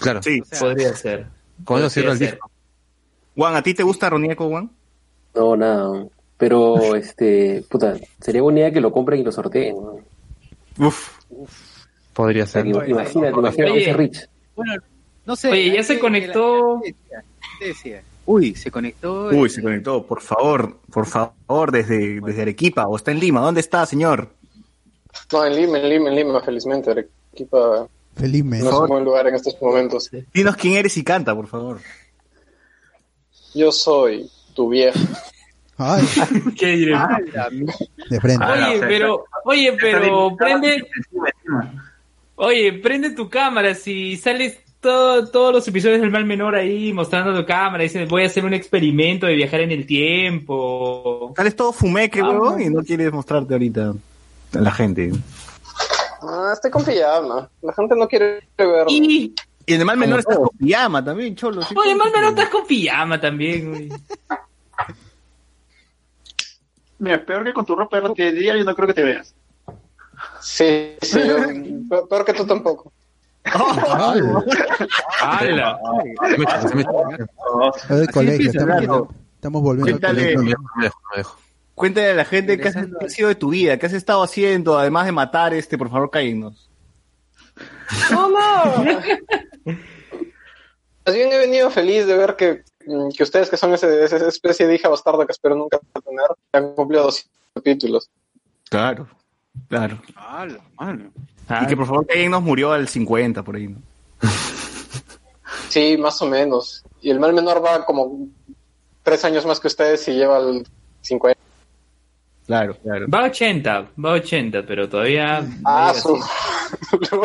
Claro, Sí. O sea, Podría ser. eso cierra el disco. Juan, ¿a ti te gusta Ronieco, Juan? No, nada. Pero, este, puta, sería buena idea que lo compren y lo sorteen. O Uf. Podría ser. imagínate, imagínate Oye. ese Rich. Bueno, no sé. Oye, ya se conectó. decía, Uy, se conectó. Uy, se conectó. Por favor, por favor, desde, desde Arequipa o está en Lima. ¿Dónde está, señor? No, en Lima, en Lima, en Lima, felizmente. Arequipa Felizmente. no es un buen lugar en estos momentos. Dinos quién eres y canta, por favor. Yo soy tu vieja. Ay, ¿Qué mierda. de frente. Oye, pero, oye, pero prende, oye, prende tu cámara si sales todo, todos los episodios del mal menor ahí mostrando tu cámara, dices voy a hacer un experimento de viajar en el tiempo. Sales todo fumeque, Ah, huevón, no. y no quieres mostrarte ahorita a la gente. Ah, estoy con pijama. La gente no quiere ver. Y, Y en el mal menor estás con pijama también, cholo. sí, oye, sí, mal sí. menor estás con pijama también, güey. Mira, peor que con tu ropa de día, yo no creo que te veas. Sí, sí, yo- pe- peor que tú tampoco. ¡Hala! Colegio. Estamos, volviendo al Cuéntale. colegio. No me dejo, no me dejo, no me dejo. Cuéntale a la gente qué, has- qué ha sido de tu vida, qué has estado haciendo, además de matar este, por favor, cállenos. No, no. Más bien he venido feliz de ver que, mm, que ustedes, que son ese, esa especie de hija bastarda que espero nunca tener, han cumplido dos capítulos. Claro, claro. Ala, mano. Y que por favor, cállenos murió al 50, por ahí, ¿no? Sí, más o menos. Y el mal menor va como tres años más que ustedes y lleva el 50. Claro, claro. Va a 80, va a 80, pero todavía... Ah, su.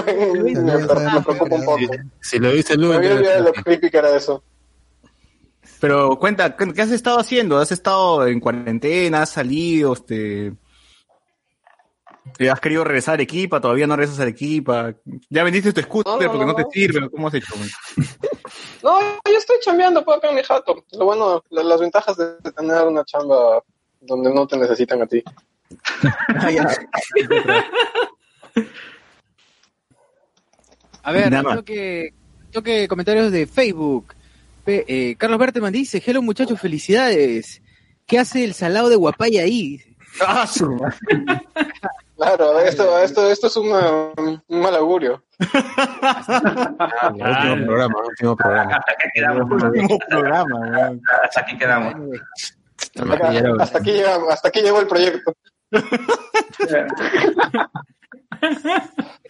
me, me preocupa un poco. Si lo dice Me Lu, había olvidado de lo creepy que era eso. Pero cuenta, ¿qué has estado haciendo? ¿Has estado en cuarentena? ¿Has salido? Este... ¿Has querido regresar a Arequipa? ¿Todavía no regresas a Arequipa? ¿Ya vendiste tu scooter No, no, porque no te no. sirve? ¿Cómo has hecho? No, yo estoy chambeando acá en mi jato. Lo bueno, la- las ventajas de tener una chamba donde no te necesitan a ti. A ver, toque, toque comentarios de Facebook. Pe- eh, Carlos Berteman dice, hello muchachos, felicidades. ¿Qué hace el salado de Guapaya ahí? ¡Ah! Claro, esto, esto, esto es una- un mal augurio. Ah, Último programa, último programa. Hasta aquí quedamos. Último programa. Hasta aquí quedamos. Acá- hasta, aquí llega- hasta aquí llegó el proyecto.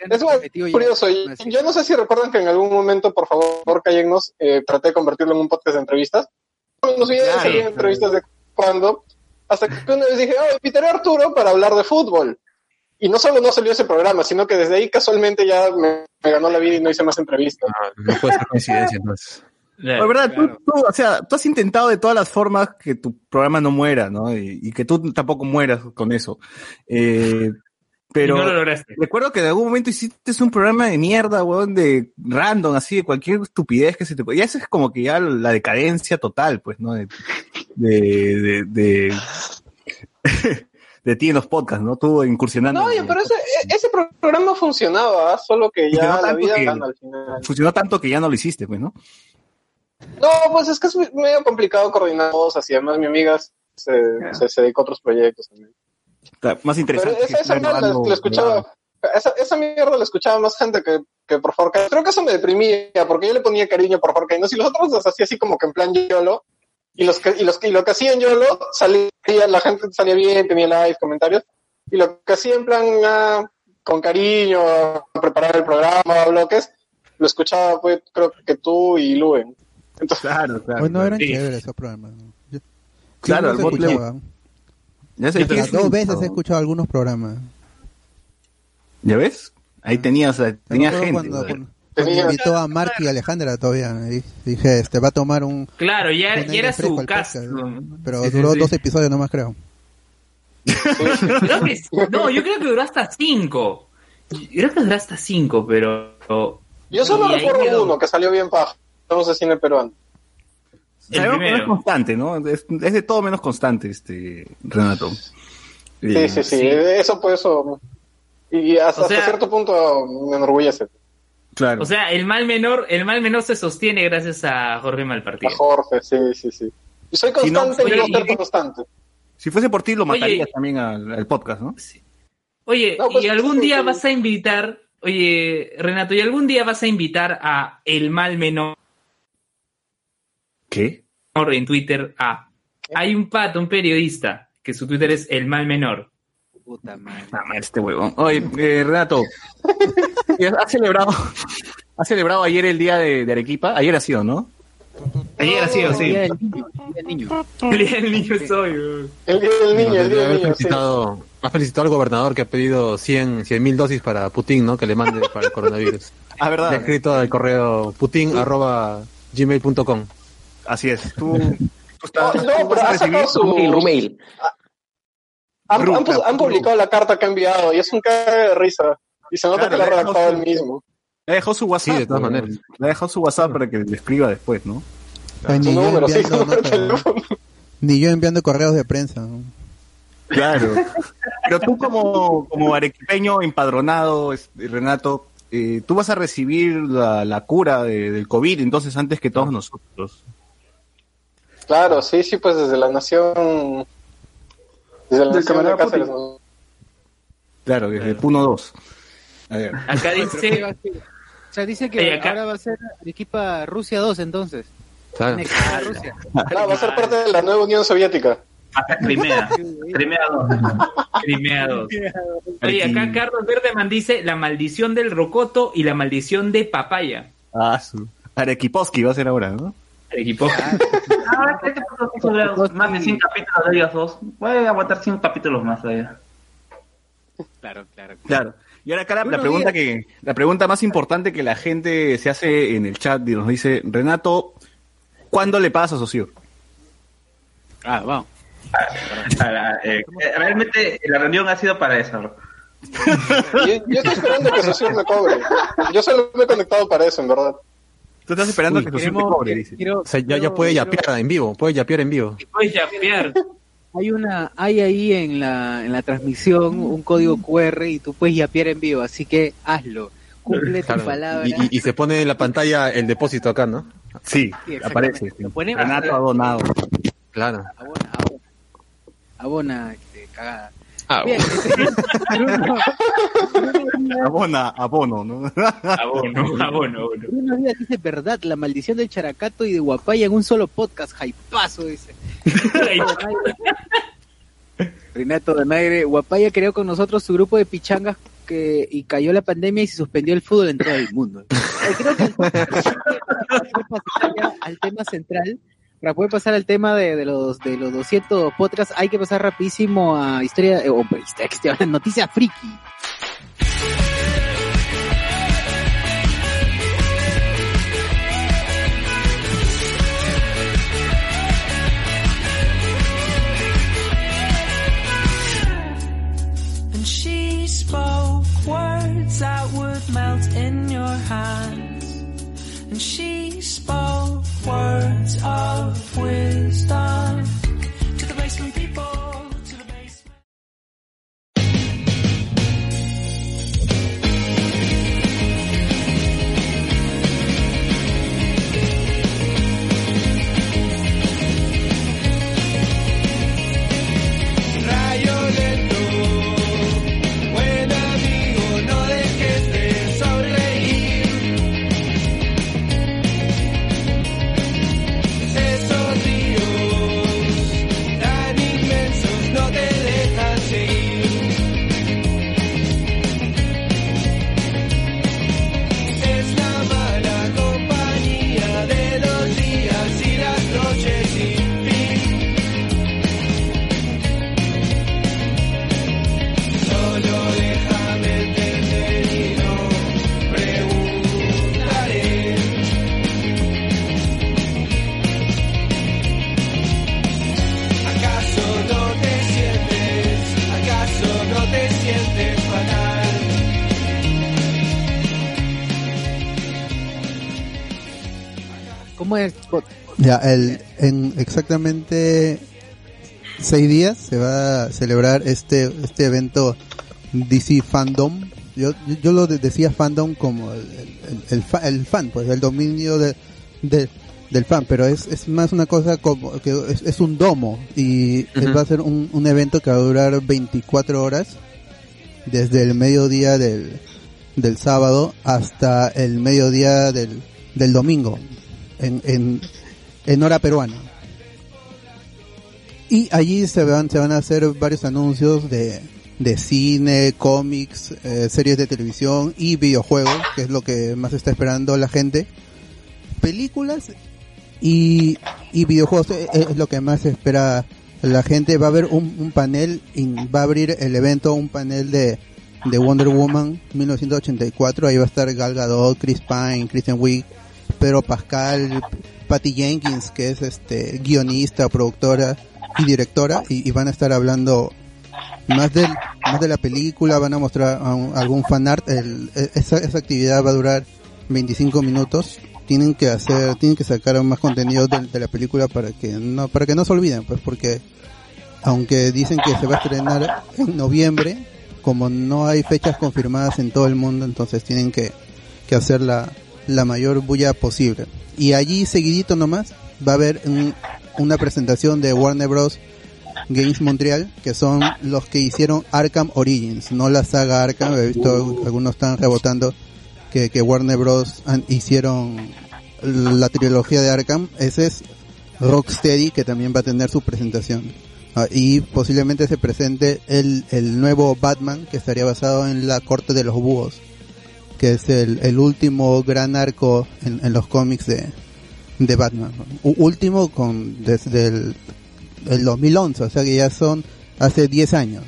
Es muy curioso. y Yo no sé si recuerdan que en algún momento, por favor, cállennos, eh, traté de convertirlo en un podcast de entrevistas. Nos Claro, salir entrevistas de cuando, Hasta que una vez dije, oh, a Arturo para hablar de fútbol. Y no solo no salió ese programa, sino que desde ahí casualmente ya me, me ganó la vida y no hice más entrevistas. No puede ser coincidencia, entonces. La verdad, tú, tú, o sea, tú has intentado de todas las formas que tu programa no muera, ¿no? Y, y que tú tampoco mueras con eso. Eh, pero Y no lo lograste. recuerdo que en algún momento hiciste un programa de mierda, weón, de random, así, de cualquier estupidez que se te... Y eso es como que ya la decadencia total, pues, ¿no? De, de, de, de, de ti en los podcasts, ¿no? Tú incursionando. No, pero ese, ese programa funcionaba, solo que Funcionó ya la tanto vida que- al final. Funcionó tanto que ya no lo hiciste, pues, ¿no? No, pues es que es medio complicado coordinar cosas y además mi amiga se, se, se dedicó a otros proyectos también. Claro, Más Pero interesante. esa, que esa estar mierda la, grabando- la escuchaba, esa, esa mierda la escuchaba más gente que, que por favor. Creo que eso me deprimía, porque yo le ponía cariño por favor. No, si los otros los hacía así como que en plan YOLO, y los que, y los que, y lo que hacían YOLO, salía, la gente salía bien, tenía likes, comentarios, y lo que hacía en plan ah, con cariño, a preparar el programa, bloques, lo escuchaba pues creo que tú y Luen. Entonces, claro, claro. Bueno, eran Sí. chéveres esos programas. ¿no? Yo- Claro, los el bot. Ya sé que dos veces he escuchado algunos programas. ¿Ya ves? Ahí tenías, o sea, tenía Me acuerdo gente. Cuando, invitó a Mark y Alejandra todavía. y Dije, este va a tomar un. Claro, ya, un ya era su podcast, ¿no? Pero Sí, duró sí. dos episodios nomás, creo. Creo que no, yo creo que duró hasta cinco. Creo que duró hasta cinco, pero. yo solo recuerdo uno que salió bien paja. Estamos de cine peruano. Sabemos que no es constante, ¿no? Es, es de todo menos constante, este, Renato. Sí, Eh, sí, sí, eso pues eso. Y hasta, O sea- hasta cierto punto me enorgullece. Claro. O sea, el mal menor, el mal menor se sostiene gracias a Jorge A Malpartido. Jorge, sí, sí, sí. Y soy Si no, constante y oye, quiero ser constante. si fuese por ti, lo Oye. matarías también al, al podcast, ¿no? Oye, No, pues, y algún sí, día sí. vas a invitar, oye, Renato, y algún día vas a invitar a el mal menor ¿Qué? en Twitter a. Hay un pato, un periodista, que su Twitter es el mal menor. Puta madre. Madre, este huevón. Oye, eh, Renato, ¿has celebrado, has celebrado ayer el día de, de Arequipa? Ayer ha sido, ¿no? Ayer ha sido, sí. Niño, día del niño. El día del niño soy. weón. El día del niño, el día del niño, felicitado, ha felicitado al gobernador que ha pedido 100 mil dosis para Putin, ¿no? Que le mande para el coronavirus. Ah, Le ha verdad. escrito al correo putin arroba gmail.com. Así es. Tú, tú estás, No, tú pero ha sacado su... Rumail, Rumail. Han, publicado la carta que ha enviado y es un cague de risa. Y se nota Claro, que la ha redactado él mismo. Le ha dejado su WhatsApp. Sí, de todas weón. maneras. Le ha dejado su WhatsApp para que le escriba después, ¿no? Ni, yo número, sí, su enviando correos de prensa. ¿no? Claro. Pero tú como, como arequipeño empadronado, Renato, eh, tú vas a recibir la, la cura de- del COVID entonces antes que todos nosotros. Claro, sí, sí, pues desde la nación... Desde la Del nación de Cáceres. Putin. Claro, desde Puno 2. A ver. Acá ¿Qué dice. O sea, dice que acá- ahora va a ser equipa Rusia 2 entonces. Claro. Rusia. Claro, va a ser parte de la nueva Unión Soviética. Hasta Crimea. Crimea 2. Crimea 2. Oye, acá Carlos Verdeman dice la maldición del rocoto y la maldición de papaya. Ah, su. Arequiposki va a ser ahora, ¿no? Equipo. Ah, este podcast dura más de 100 capítulos de ellos dos. Voy a aguantar 100 capítulos más todavía. Claro, claro. Claro. Y ahora acá la, pregunta días. que la pregunta más importante que la gente se hace en el chat y nos dice, Renato, ¿cuándo le pagas a socio? Ah, vamos. Ah, la- eh, eh, realmente la reunión ha sido para eso. bro. Yo, yo estoy esperando que Socio me cobre. Yo solo me he conectado para eso, en verdad. Tú estás esperando Uy, que Queremos- cobre, dice. quiero- O sea, ya, ya puede quiero- yapear en vivo, puede yapear en vivo. Puedes yapear. Hay una, hay ahí en la, en la transmisión un código QR y tú puedes yapear en vivo, así que hazlo. Cumple tu Claro. palabra. Y, y- y se pone en la pantalla el depósito acá, ¿no? Sí, aparece. sí. Lo. Renato donado. Claro. Abona, abona. Abona, este, cagada. Ah, Bien, Abona, abono, ¿no? Abono, abono, abono. Bruno Díaz dice verdad, la maldición del characato y de Guapaya en un solo podcast, jaipazo, dice. Renato Donaire, Guapaya creó con nosotros su grupo de pichangas que, y cayó la pandemia y se suspendió el fútbol en todo el mundo. Creo que al tema central, para poder pasar al tema de, de los de los 200 podcasts, hay que pasar rapidísimo a historia, eh, o pues, historia noticias friki. And she spoke words that would melt in your hands. And she spoke words of wisdom Ya, el, en exactamente seis días se va a celebrar este, este evento DC Fandom. Yo, yo, yo lo de- decía fandom como el, el- el fa- el fan, pues el dominio de, de- del fan, pero es, es más una cosa como que es, es un domo y va a ser un, un evento que va a durar 24 horas desde el mediodía del, del sábado hasta el mediodía del, del domingo en, en, en hora peruana. Y allí se van, se van a hacer varios anuncios de, de cine, cómics, eh, series de televisión y videojuegos, que es lo que más está esperando la gente. Películas y, y videojuegos eh, es lo que más espera la gente. Va a haber un, un panel, va a abrir el evento un panel de, de Wonder Woman 1984. Ahí va a estar Gal Gadot, Chris Pine, Kristen Wiig, Pedro Pascal, Patty Jenkins, que es este guionista, productora y directora, y, van a estar hablando más del más de la película, van a mostrar a un- algún fanart. El, e- esa, esa actividad va a durar 25 minutos. Tienen que hacer, tienen que sacar más contenido de, de la película para que no para que no se olviden, pues porque aunque dicen que se va a estrenar en noviembre, como no hay fechas confirmadas en todo el mundo, entonces tienen que, que hacer la, la mayor bulla posible. Y allí seguidito nomás va a haber un- una presentación de Warner Bros. Games Montreal, que son los que hicieron Arkham Origins, no la saga Arkham, he visto algunos están rebotando que, que Warner Bros. hicieron la trilogía de Arkham, ese es Rocksteady, que también va a tener su presentación. Ah, y posiblemente se presente el, el nuevo Batman, que estaría basado en la corte de los búhos, que es el, el último gran arco en, en los cómics de, de Batman. Último con desde el, el 2011, o sea que ya son hace 10 años.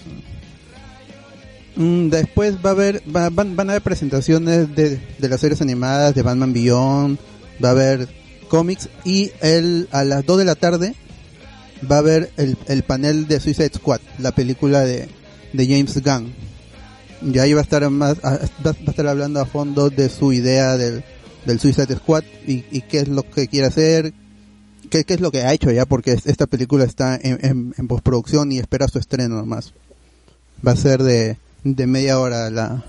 Mm, Después va a haber, va- van, van a haber presentaciones de, de las series animadas de Batman Beyond, va a haber cómics y el, a las 2 de la tarde va a haber el, el panel de Suicide Squad, la película de, de James Gunn. Y ahí va a estar más, va a estar hablando a fondo de su idea del, del Suicide Squad y, y qué es lo que quiere hacer, qué, qué es lo que ha hecho ya, porque es- esta película está en, en- en postproducción y espera su estreno nomás. Va a ser de, de media hora la,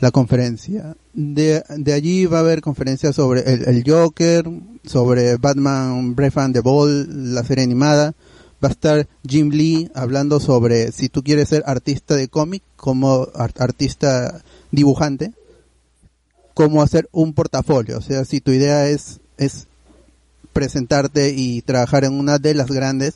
la conferencia. De, de allí va a haber conferencias sobre el, el Joker, sobre Batman Breath and the Ball, la serie animada. Va a estar Jim Lee hablando sobre si tú quieres ser artista de cómic, como ar- artista dibujante, cómo hacer un portafolio. O sea, si tu idea es, es presentarte y trabajar en una de las grandes,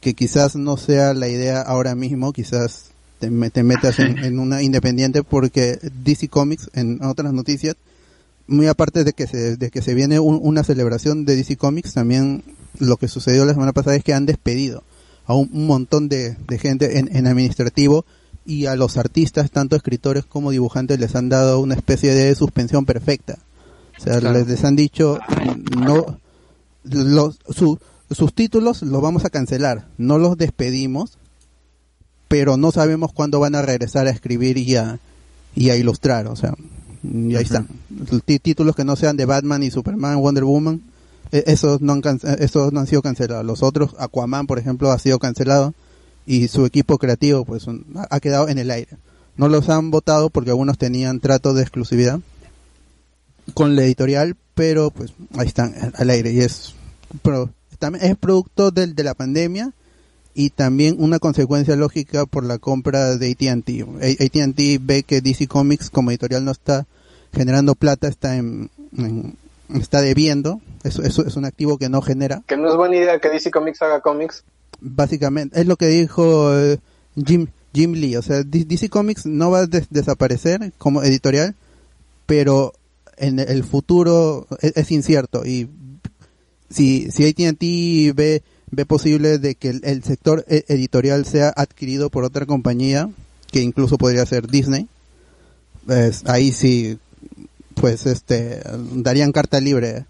que quizás no sea la idea ahora mismo, quizás te metas en, en una independiente porque DC Comics, en otras noticias, muy aparte de que se, de que se viene un- una celebración de DC Comics, también lo que sucedió la semana pasada es que han despedido a un, un montón de, de gente en, en administrativo y a los artistas, tanto escritores como dibujantes, les han dado una especie de suspensión perfecta. O sea, Claro. les, les han dicho, no, los, su- sus títulos los vamos a cancelar, no los despedimos, pero no sabemos cuándo van a regresar a escribir y a, y a ilustrar, o sea, y ahí están. Tí- Títulos que no sean de Batman y Superman, Wonder Woman, esos no han, esos no han sido cancelados. Los otros, Aquaman, por ejemplo, ha sido cancelado y su equipo creativo pues un- ha- quedado en el aire. No los han votado porque algunos tenían trato de exclusividad con la editorial, pero pues ahí están al aire y es pero es producto del, de la pandemia y también una consecuencia lógica por la compra de AT&T. AT&T ve que DC Comics como editorial no está generando plata, está en- está debiendo, eso, eso es un activo que no genera. Que no es buena idea que DC Comics haga cómics. Básicamente, es lo que dijo eh, Jim, Jim Lee, o sea, DC Comics no va a des- desaparecer como editorial, pero en el futuro es, es incierto y si, si AT&T ve, ve posible de que el, el sector e- editorial sea adquirido por otra compañía, que incluso podría ser Disney, pues ahí sí, pues este, darían carta libre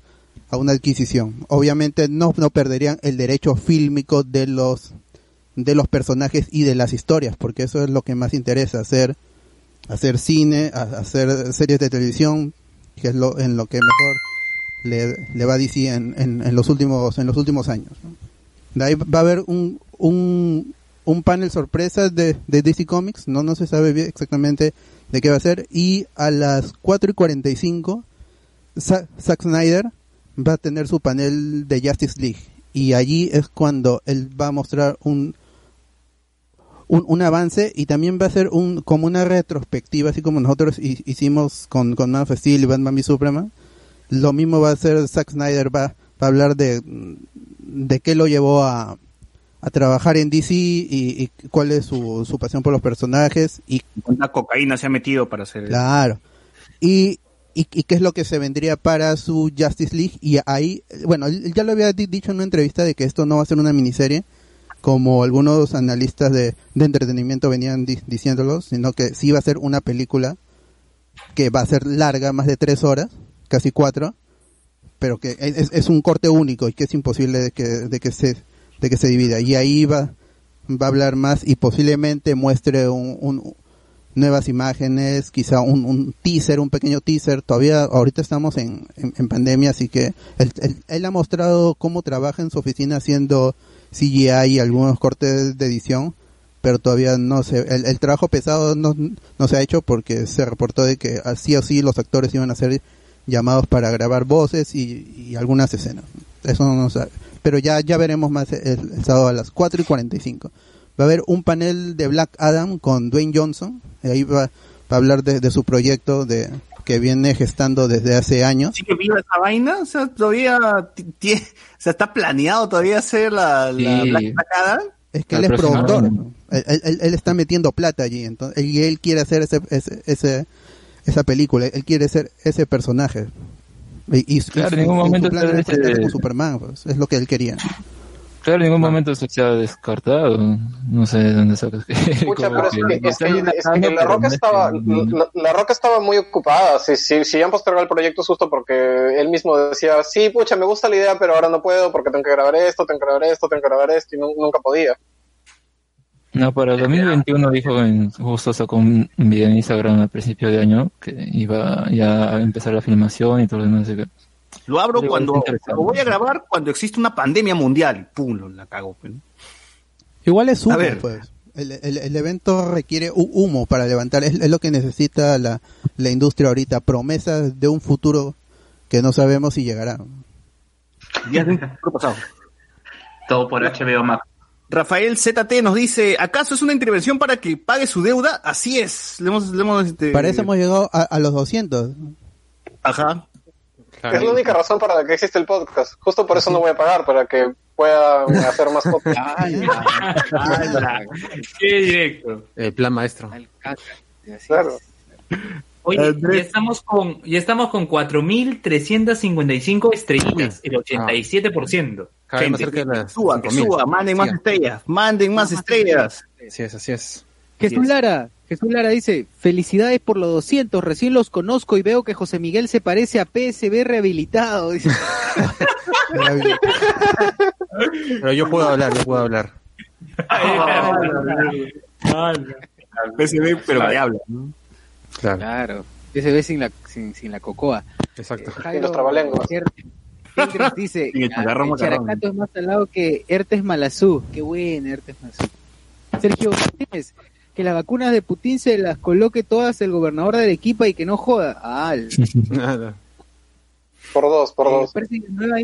a una adquisición. Obviamente no, no perderían el derecho fílmico de los de los personajes y de las historias, porque eso es lo que más interesa, hacer hacer cine, hacer series de televisión, que es lo en lo que mejor le, va a DC en, en, los últimos en los últimos años. De ahí va a haber un, un, un panel sorpresa de, de DC Comics, no no se sabe exactamente de qué va a ser, y a las 4 y 45 Sa- Zack Snyder va a tener su panel de Justice League. Y allí es cuando él va a mostrar un un, un avance y también va a ser un como una retrospectiva así como nosotros hi- hicimos con, con Man of y Batman v Superman. Lo mismo va a hacer Zack Snyder va, va a hablar de de qué lo llevó a, a trabajar en DC y, y cuál es su, su pasión por los personajes y ¿Cuánta cocaína se ha metido para hacer Claro. Y, y, y qué es lo que se vendría para su Justice League. Y ahí, bueno, ya lo había di- dicho en una entrevista de que esto no va a ser una miniserie, como algunos analistas de, de entretenimiento venían di- diciéndolo, sino que sí va a ser una película que va a ser larga, más de tres horas, casi cuatro, pero que es- es un corte único y que es imposible de que, de que se de que se divida. Y ahí va, va a hablar más y posiblemente muestre un, un- nuevas imágenes, quizá un, un teaser, un pequeño teaser. Todavía, ahorita estamos en, en, pandemia, así que él, él- ha mostrado cómo trabaja en su oficina haciendo CGI y algunos cortes de edición, pero todavía no se, el, el trabajo pesado no, no se ha hecho porque se reportó de que así o sí los actores iban a ser llamados para grabar voces y, y algunas escenas. Eso no sabe. Pero ya, ya veremos más el, el sábado a las 4 y 45. Va a haber un panel de Black Adam con Dwayne Johnson. y Ahí va, va a hablar de, de su proyecto de que viene gestando desde hace años. ¿Sí que viva esa vaina? O sea, todavía o sea, está planeado todavía hacer la, la Sí. Black Black Adam? Es que él es productor. año. Él, él- él- él está metiendo plata allí. Entonces, y él quiere hacer ese, ese, ese- esa película. Él quiere ser ese personaje. Y, y Claro, en ningún momento plan era con Superman. pues, es lo que él quería. Claro, en ningún momento se ha descartado. No sé de dónde sacas. Como pero es que, es es la Roca no es estaba, la, la Roca estaba muy ocupada. Si, si, si han postergado el proyecto justo porque él mismo decía, sí, pucha, me gusta la idea, pero ahora no puedo porque tengo que grabar esto, tengo que grabar esto, tengo que grabar esto, y nu- nunca podía. No, para el 2021 dijo, en, justo sacó un video en Instagram a principio de año que iba ya a empezar la filmación y todo lo demás. Lo abro Pero cuando, lo voy a grabar cuando existe una pandemia mundial. Pum, lo- la cago. pues. Igual es humo, A ver. pues. El, el- el evento requiere hu- humo para levantar. Es, es lo que necesita la, la industria ahorita. Promesas de un futuro que no sabemos si llegará. Días de un futuro pasado. Todo por HBO Max. Rafael ZT nos dice, ¿acaso es una intervención para que pague su deuda? Así es. Le hemos, le hemos, este, Para eso hemos llegado a, a los 200. Ajá. Es la única razón para la que existe el podcast. Justo por eso no voy a pagar, para que pueda hacer más podcasts. Qué directo. El plan maestro. Claro. Oye, ya Andrés. estamos con, ya estamos con 4.355 estrellitas, el 87%. Cada vez más Gente, cerca de las suba, que 5.000. suba, manden más estrellas, manden más estrellas. Así es, así es. Jesús Lara, Jesús Lara dice, felicidades por los 200, recién los conozco y veo que José Miguel se parece a PSB rehabilitado. Dice. Pero yo puedo hablar, yo puedo hablar. PSB, pero que habla. ¿no? Claro, Claro, PSB sin la, sin, sin la cocoa. exacto. Jairo los trabalenguas. Er- dice, Sin el chacarrón, "Ah, macarrón". Characato es más salado que Ertes Malazú. Qué buena Ertes Malazú. Sergio Martínez, que las vacunas de Putin se las coloque todas el gobernador de Arequipa y que no joda. Ah, el- Nada. Por dos, por Eh, dos.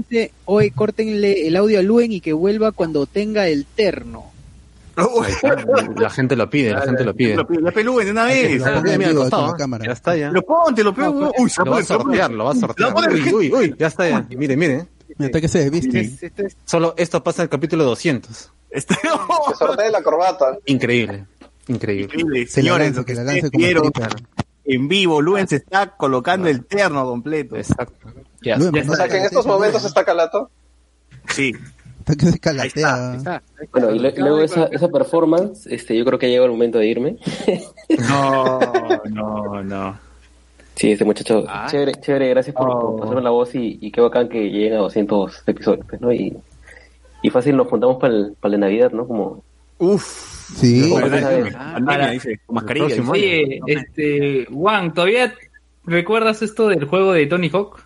Dice, hoy córtenle el audio a Luen y que vuelva cuando tenga el terno. Uy, La gente lo pide, la gente lo pide. lo Ya pelúen de una vez. Mira, costado, la ¿eh? Ya está, ya. Lo ponte, lo pego. Uy, se Lo va a se sortear, lo va a sortear. Uy, uy, uy, ya está, ya. Mire, mire. Mira, que se desviste. Es- esto es- Solo esto pasa en el capítulo 200. Este- Que sortee la corbata. Increíble, increíble. Increíble. Se la Señores, lo que la ustedes lance como en vivo, Luen se está colocando el terno completo. Exacto. O sea que en estos momentos está calato. Sí. Está que se Ahí calatea. está. Bueno, y luego esa, esa performance, este, yo creo que ha llegado el momento de irme. No, no, no. Sí, este muchacho, Ah. chévere, chévere, gracias por, Oh. por pasarme la voz y, y qué bacán que lleguen a 200 episodios, pues, ¿no? Y, y fácil nos juntamos para el, para el de Navidad, ¿no? Como, Uf. Sí. Oye, este, Juan, ¿todavía recuerdas esto del juego de Tony Hawk?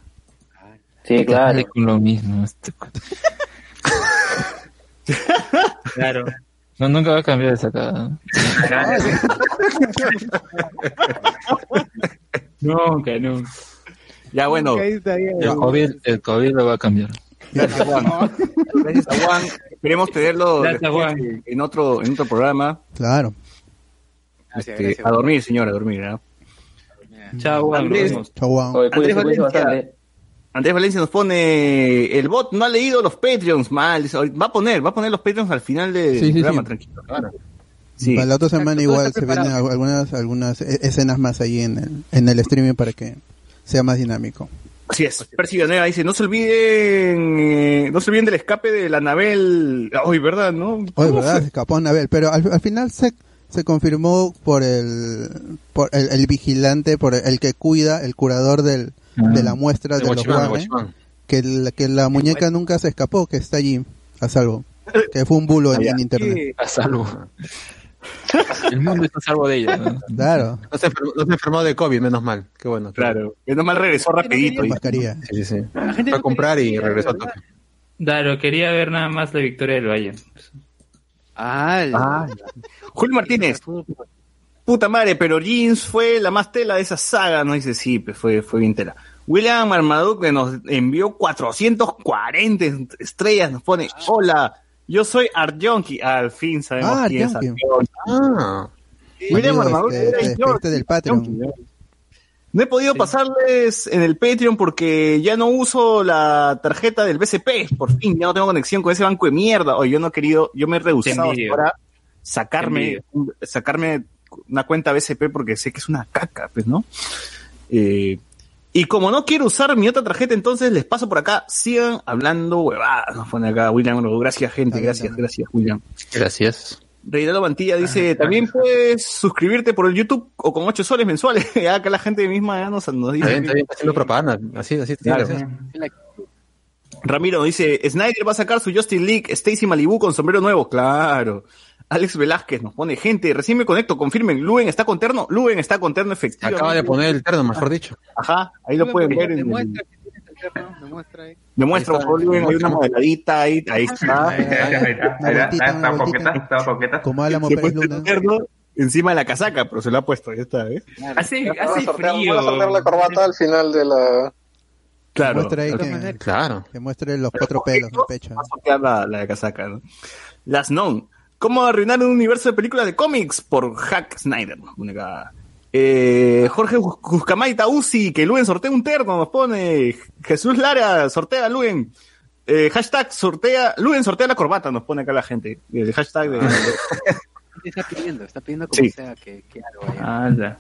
sí, claro. Con lo mismo. Claro. No, nunca va a cambiar esa cara. Nunca, nunca. Ya, bueno. El COVID, el COVID lo va a cambiar. Gracias, Juan. Gracias a Juan. Esperemos tenerlo Gracias, después Juan. en otro, en otro programa. Claro. Gracias, Este, gracias. a dormir, señora, a dormir. ¿no? Chao, Juan. Andrés. Chau, Juan. Andrés Valencia. Andrés Valencia nos pone el bot no ha leído los Patreons mal. Va a poner, va a poner los Patreons al final del Sí, sí, programa, sí. tranquilo. Claro. Sí. Para la otra semana Exacto, igual se vienen algunas algunas e- escenas más ahí en el, en el streaming para que sea más dinámico. Así es. Percy Villanueva dice, no se olviden, eh, no se olviden del escape de la Anabel. Ay, ¿verdad, no? ¿Cómo verdad, se escapó Anabel, pero al, al final se, se confirmó por el por el, el vigilante, por el, que cuida, el curador del, de la muestra El de los Warren, que, el- que la muñeca nunca se escapó, que está allí a salvo. Que fue un bulo en, en internet. A salvo. El mundo está a salvo de ella. ¿no? Claro, No se, enfermó, no se enfermó de COVID, menos mal. Qué bueno. Claro. Menos mal regresó rapidito. con y-. Sí, sí, sí. La gente Fue a no comprar y quería- regresó toque. Claro, quería ver nada más la victoria del Valle. Ah, la- Julio Martínez. Puta madre, pero Jeans fue la más tela de esa saga, ¿no? Dice, sí, pues fue, fue bien tela. William Marmaduke que nos envió 440 estrellas, nos pone, hola, yo soy Art Junkie. Al fin sabemos Ah, quién es. Ah, William Marmaduke este, era te yo, despediste del Patreon. ¿no? He podido pasarles en el Patreon porque ya no uso la tarjeta del BCP. Por fin, ya no tengo conexión con ese banco de mierda. Oye, yo no he querido, yo me he rehusado Te sacarme, sacarme una cuenta BCP porque sé que es una caca, pues, ¿no? Eh, y como no quiero usar mi otra tarjeta, entonces les paso por acá. Sigan hablando huevadas. Nos pone acá William. Gracias, gente. Gracias, gracias, William. gracias. Reinaldo Mantilla dice, también puedes suscribirte por el YouTube o con 8 soles mensuales. ya acá la gente misma ya nos, nos Está dice. bien, está bien, está haciendo propaganda. Así, así Claro. Ramiro dice, Snyder va a sacar su Justin League, Stacy Malibu con sombrero nuevo. Claro. Alex Velázquez nos pone, gente, recién me conecto, confirmen, Luen está con terno. Luen está con terno efectivamente. Acaba de poner el terno, mejor dicho. Ajá, ahí lo pueden ver. En, Demuestra que tienes el terno, demuestra ahí. demuestra, por Luen, hay una modeladita ahí, ahí está. Ahí está, Ahí está, coqueta, vueltita. está coqueta. Como Pérez puso el Luna. terno encima de la casaca, pero se lo ha puesto, ya está, ¿eh? Hace, a hace sortear, frío. van a sortear la corbata al final de la... Claro. Ahí Va que, Claro. que muestre los cuatro pelos del pecho. a sortear la, la de casaca, ¿no? Las known. ¿Cómo arruinar un universo de películas de cómics? Por Hack Snyder. nos pone acá. Eh, Jorge Juscamay Tausi, que Luen sortea un terno, nos pone. Jesús Lara, sortea Luen. Eh, hashtag sortea, Luen sortea la corbata, nos pone acá la gente. El hashtag de, Está pidiendo, está pidiendo como Sí. sea que, que algo ahí. Anda.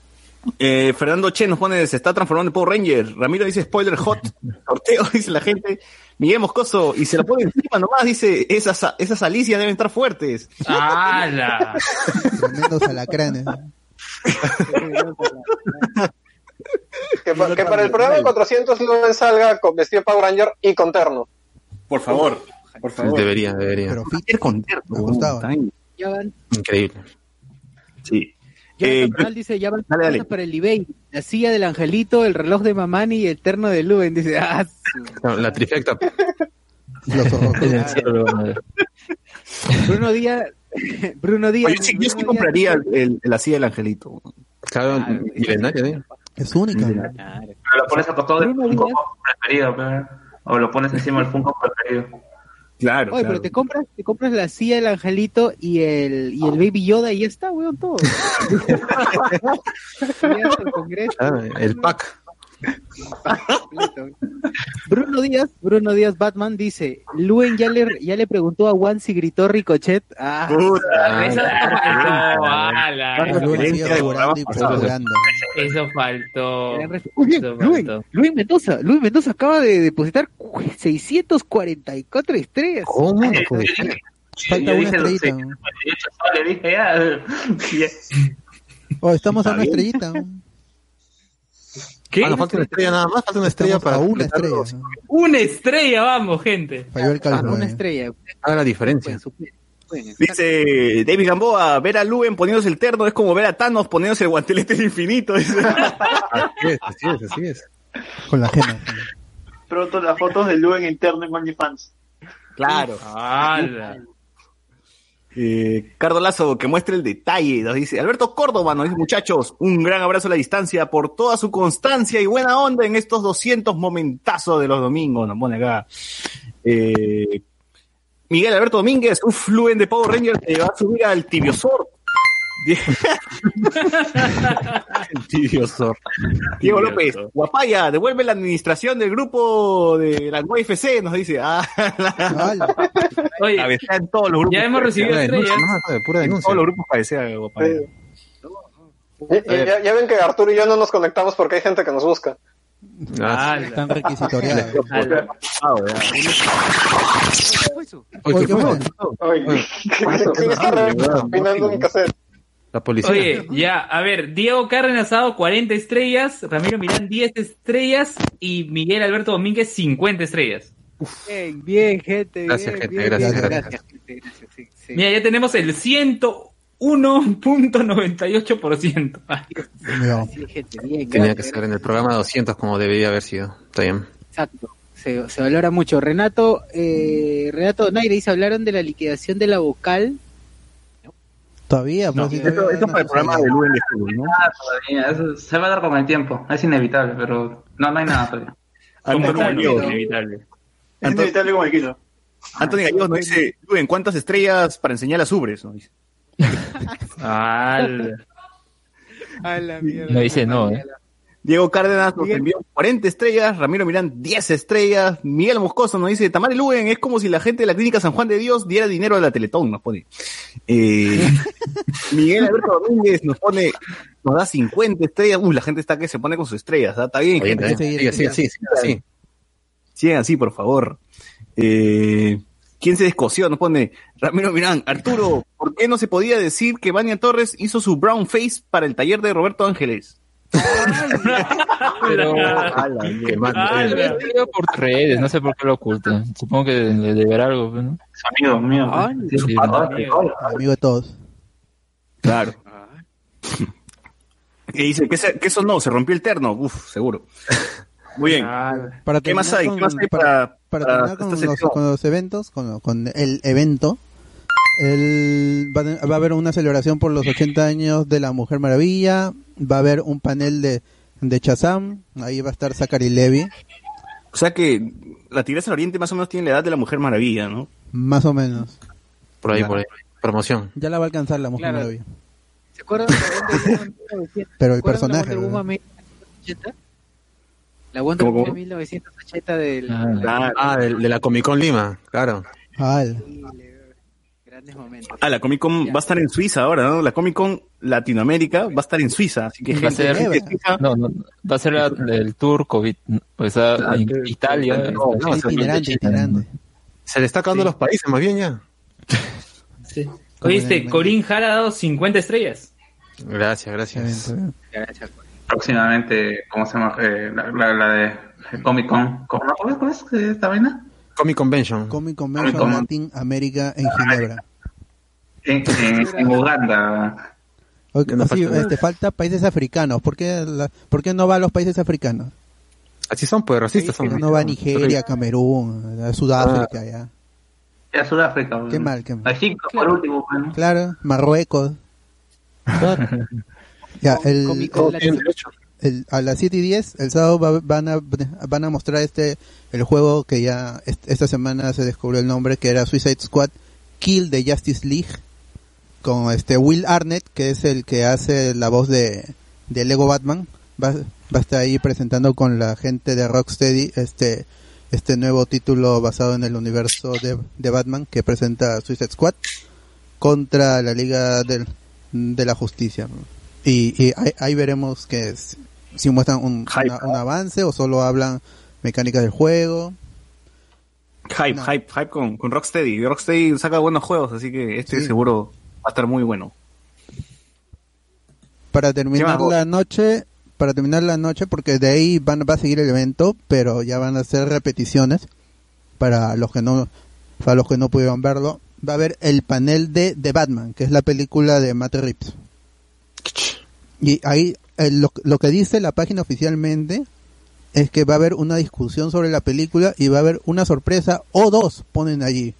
Eh, Fernando Che nos pone, se está transformando en Power Ranger. Ramiro dice spoiler hot. Sorteo, dice la gente. Miguel Moscoso, y se la pone encima nomás, dice, esas, esas alicias deben estar fuertes. ¡Hala! Tremendos alacranes. Que, pa- que para el programa 400 Luen salga con vestido de Power Ranger y con terno. Por favor, por favor. Debería, debería. Pero Ir con terno, Increíble. Sí. Eh, Bernal dice, ya van Dale, dale. cosas para el eBay. La silla del angelito, el reloj de Mamani y el terno de Luen. Dice, ah, No, La trifecta. Bruno Díaz, Bruno Díaz. Oye, sí, yo sí Bruno compraría Díaz- el, el- la silla del angelito. Claro, Claro, milenario, ¿eh? Es única. Ah, Claro. Pero lo pones a costado del Bruno Funko Díaz. preferido, o lo pones encima del Funko preferido. Claro, Oye, claro. pero te compras, te compras la silla del angelito y el, y el baby Yoda y ya está, weón, todo. El congreso. Ah, el pack. Bruno Díaz, Bruno Díaz Batman dice, Luen ya le, ya le preguntó a Juan si gritó Ricochet. Ah, Puta, Eso faltó, ala. Eso faltó. Eso Luen, faltó. Luen Mendoza, Luen Mendoza acaba de depositar 644 estrellas. ¿Cómo? Falta una estrellita. 648 soles, dije ya. Ya. Oh, estamos a una bien. estrellita. ¿Qué? Ah, falta una estrella nada más, falta una estrella Estamos para una estrella. Una estrella, vamos, gente. Falló el cálculo. una eh. estrella. Haga la diferencia. Dice David Gamboa, ver a Luen poniéndose el terno es como ver a Thanos poniéndose el guantelete del infinito. Así es, así es, así es. Con la gema. Pronto las fotos de Luen interno en OnlyFans. claro. Ala. Eh, Cardo Lazo, que muestre el detalle, nos dice Alberto Córdoba, nos dice muchachos, un gran abrazo a la distancia por toda su constancia y buena onda en estos 200 momentazos de los domingos, nos pone acá. Eh, Miguel Alberto Domínguez, un fluen de Power Rangers te va a subir al tibiosor. Tibiosor. Diego López, Guapaya, devuelve la administración del grupo de la UFC, nos dice. Ah. Oye, cabecea en todos los grupos. ya hemos recibido Pura estrellas. En todos los grupos cabecea Guapaya. Ya, ya ven que Arturo y yo no nos conectamos porque hay gente que nos busca. Ah. Están requisitoriados. Ah. La policía. Oye, ya, a ver, Diego Carren Asado, 40 estrellas, Ramiro Milán, 10 estrellas y Miguel Alberto Domínguez, 50 estrellas. Bien, bien, gente. Gracias, bien, gente, bien, gracias, bien, gracias. gente, gracias, sí, sí. Mira, ya tenemos el 101.98%. Ah, Mira, Sí, gente, bien, Tenía que ser en el programa 200 como debería haber sido. Está bien. Exacto. Se, se valora mucho. Renato, eh, Renato Naire dice, hablaron de la liquidación de la vocal. Todavía, pues, sí, Esto, todavía esto no para el programa de Luen de fútbol, ¿no? Ah, todavía, eso se va a dar con el tiempo, es inevitable, pero no, no hay nada todavía. Antonio Gallegos, inevitable. Es inevitable como el quito. Antonio Gallegos nos dice, Luen, ¿cuántas estrellas para enseñar las ubres? Nos dice. Ala. A la mierda. No dice no, ¿eh? Diego Cárdenas nos envió 40 estrellas, Ramiro Mirán 10 estrellas, Miguel Moscoso nos dice, Tamara Luen es como si la gente de la clínica San Juan de Dios diera dinero a la Teletón, nos pone. Eh, Miguel Alberto Domínguez nos pone, nos da 50 estrellas, uy, la gente está que se pone con sus estrellas, ¿ah? está bien, Está bien, está sigue, sigue, sigue. Sigan así, por favor. Eh, ¿Quién se descoció? Nos pone Ramiro Mirán. Arturo, ¿por qué no se podía decir que Vania Torres hizo su brown face para el taller de Roberto Ángeles? Pero Qué Ah, escribe por redes, no sé por qué lo oculta. Supongo que le debe algo, pues, ¿no? Es amigo mío. Sí, sí, amigo. Amigo de todos. Claro. Y dice, ¿qué, se- qué eso no? ¿Se rompió el terno? Uf, seguro. Muy bien. Para ¿Qué más hay? ¿Qué con- más hay para- para, para terminar con los, con los eventos, con, con el evento, el, va, va a haber una celebración por los 80 años de la Mujer Maravilla, va a haber un panel de, de Shazam, ahí va a estar Zachary Levy, O sea que la Tigresa del Oriente más o menos tiene la edad de la Mujer Maravilla, ¿no? más o menos. Por ahí, por ahí. Promoción. Ya la va a alcanzar la Mujer Claro. Maravilla. ¿Se acuerdan de la Wonder Woman 1980? Pero el ¿Se acuerdan de la personaje, Wonder ¿verdad? Woman 1980? La Wonder ¿Cómo, Woman cómo? 1980 del... Ah. de la- Ah, de, de la Comic Con Lima, claro. Al. Ah, la Comic Con va a estar en Suiza ahora, ¿no? La Comic Con Latinoamérica va a estar en Suiza, así que Va a ser, gente de Suiza- no, no, va a ser la- el tour COVID, pues a, en Italia. No, no, está- itinerante, itinerante. Se le está acabando los países, más bien ya. Sí. Oíste, Corín Jara ha dado 50 estrellas. Gracias, gracias. Próximamente, ¿cómo se llama? Eh, la, la- la de Comic Con. ¿Cómo? ¿Cómo es- eh, esta vaina? Comic Convention. Comic Convention Comic Con. Latin América en Ginebra. En, en- en Uganda. Ok, No sí, falta- este, falta países africanos. ¿Por qué, la- ¿Por qué no va a los países africanos? Así son, pues racistas son. No va a Nigeria, Camerún, a Sudáfrica, Ah. ya. Ya Sudáfrica. Qué mal, qué mal. Egipto, por último. Bueno. Claro, Marruecos. Ya, el, el- el- a las 7 y 10, el sábado va- van, a, van a mostrar este el juego que ya est- esta semana se descubrió el nombre, que era Suicide Squad Kill the Justice League, con este Will Arnett, que es el que hace la voz de, de Lego Batman. Va, va a estar ahí presentando con la gente de Rocksteady este este nuevo título basado en el universo de, de Batman que presenta Suicide Squad contra la Liga del, de la Justicia. Y, y ahí, ahí veremos que es- si muestran un, una- un avance o solo hablan mecánicas del juego. Hype, hype, hype con, con Rocksteady. Rocksteady saca buenos juegos, así que este Sí. seguro a estar muy bueno. Para terminar la noche, para terminar la noche, porque de ahí van, va a seguir el evento, pero ya van a ser repeticiones para los que no, para los que no pudieron verlo. Va a haber el panel de The Batman, que es la película de Matt Reeves. Y ahí eh, lo, lo que dice la página oficialmente es que va a haber una discusión sobre la película y va a haber una sorpresa o dos ponen allí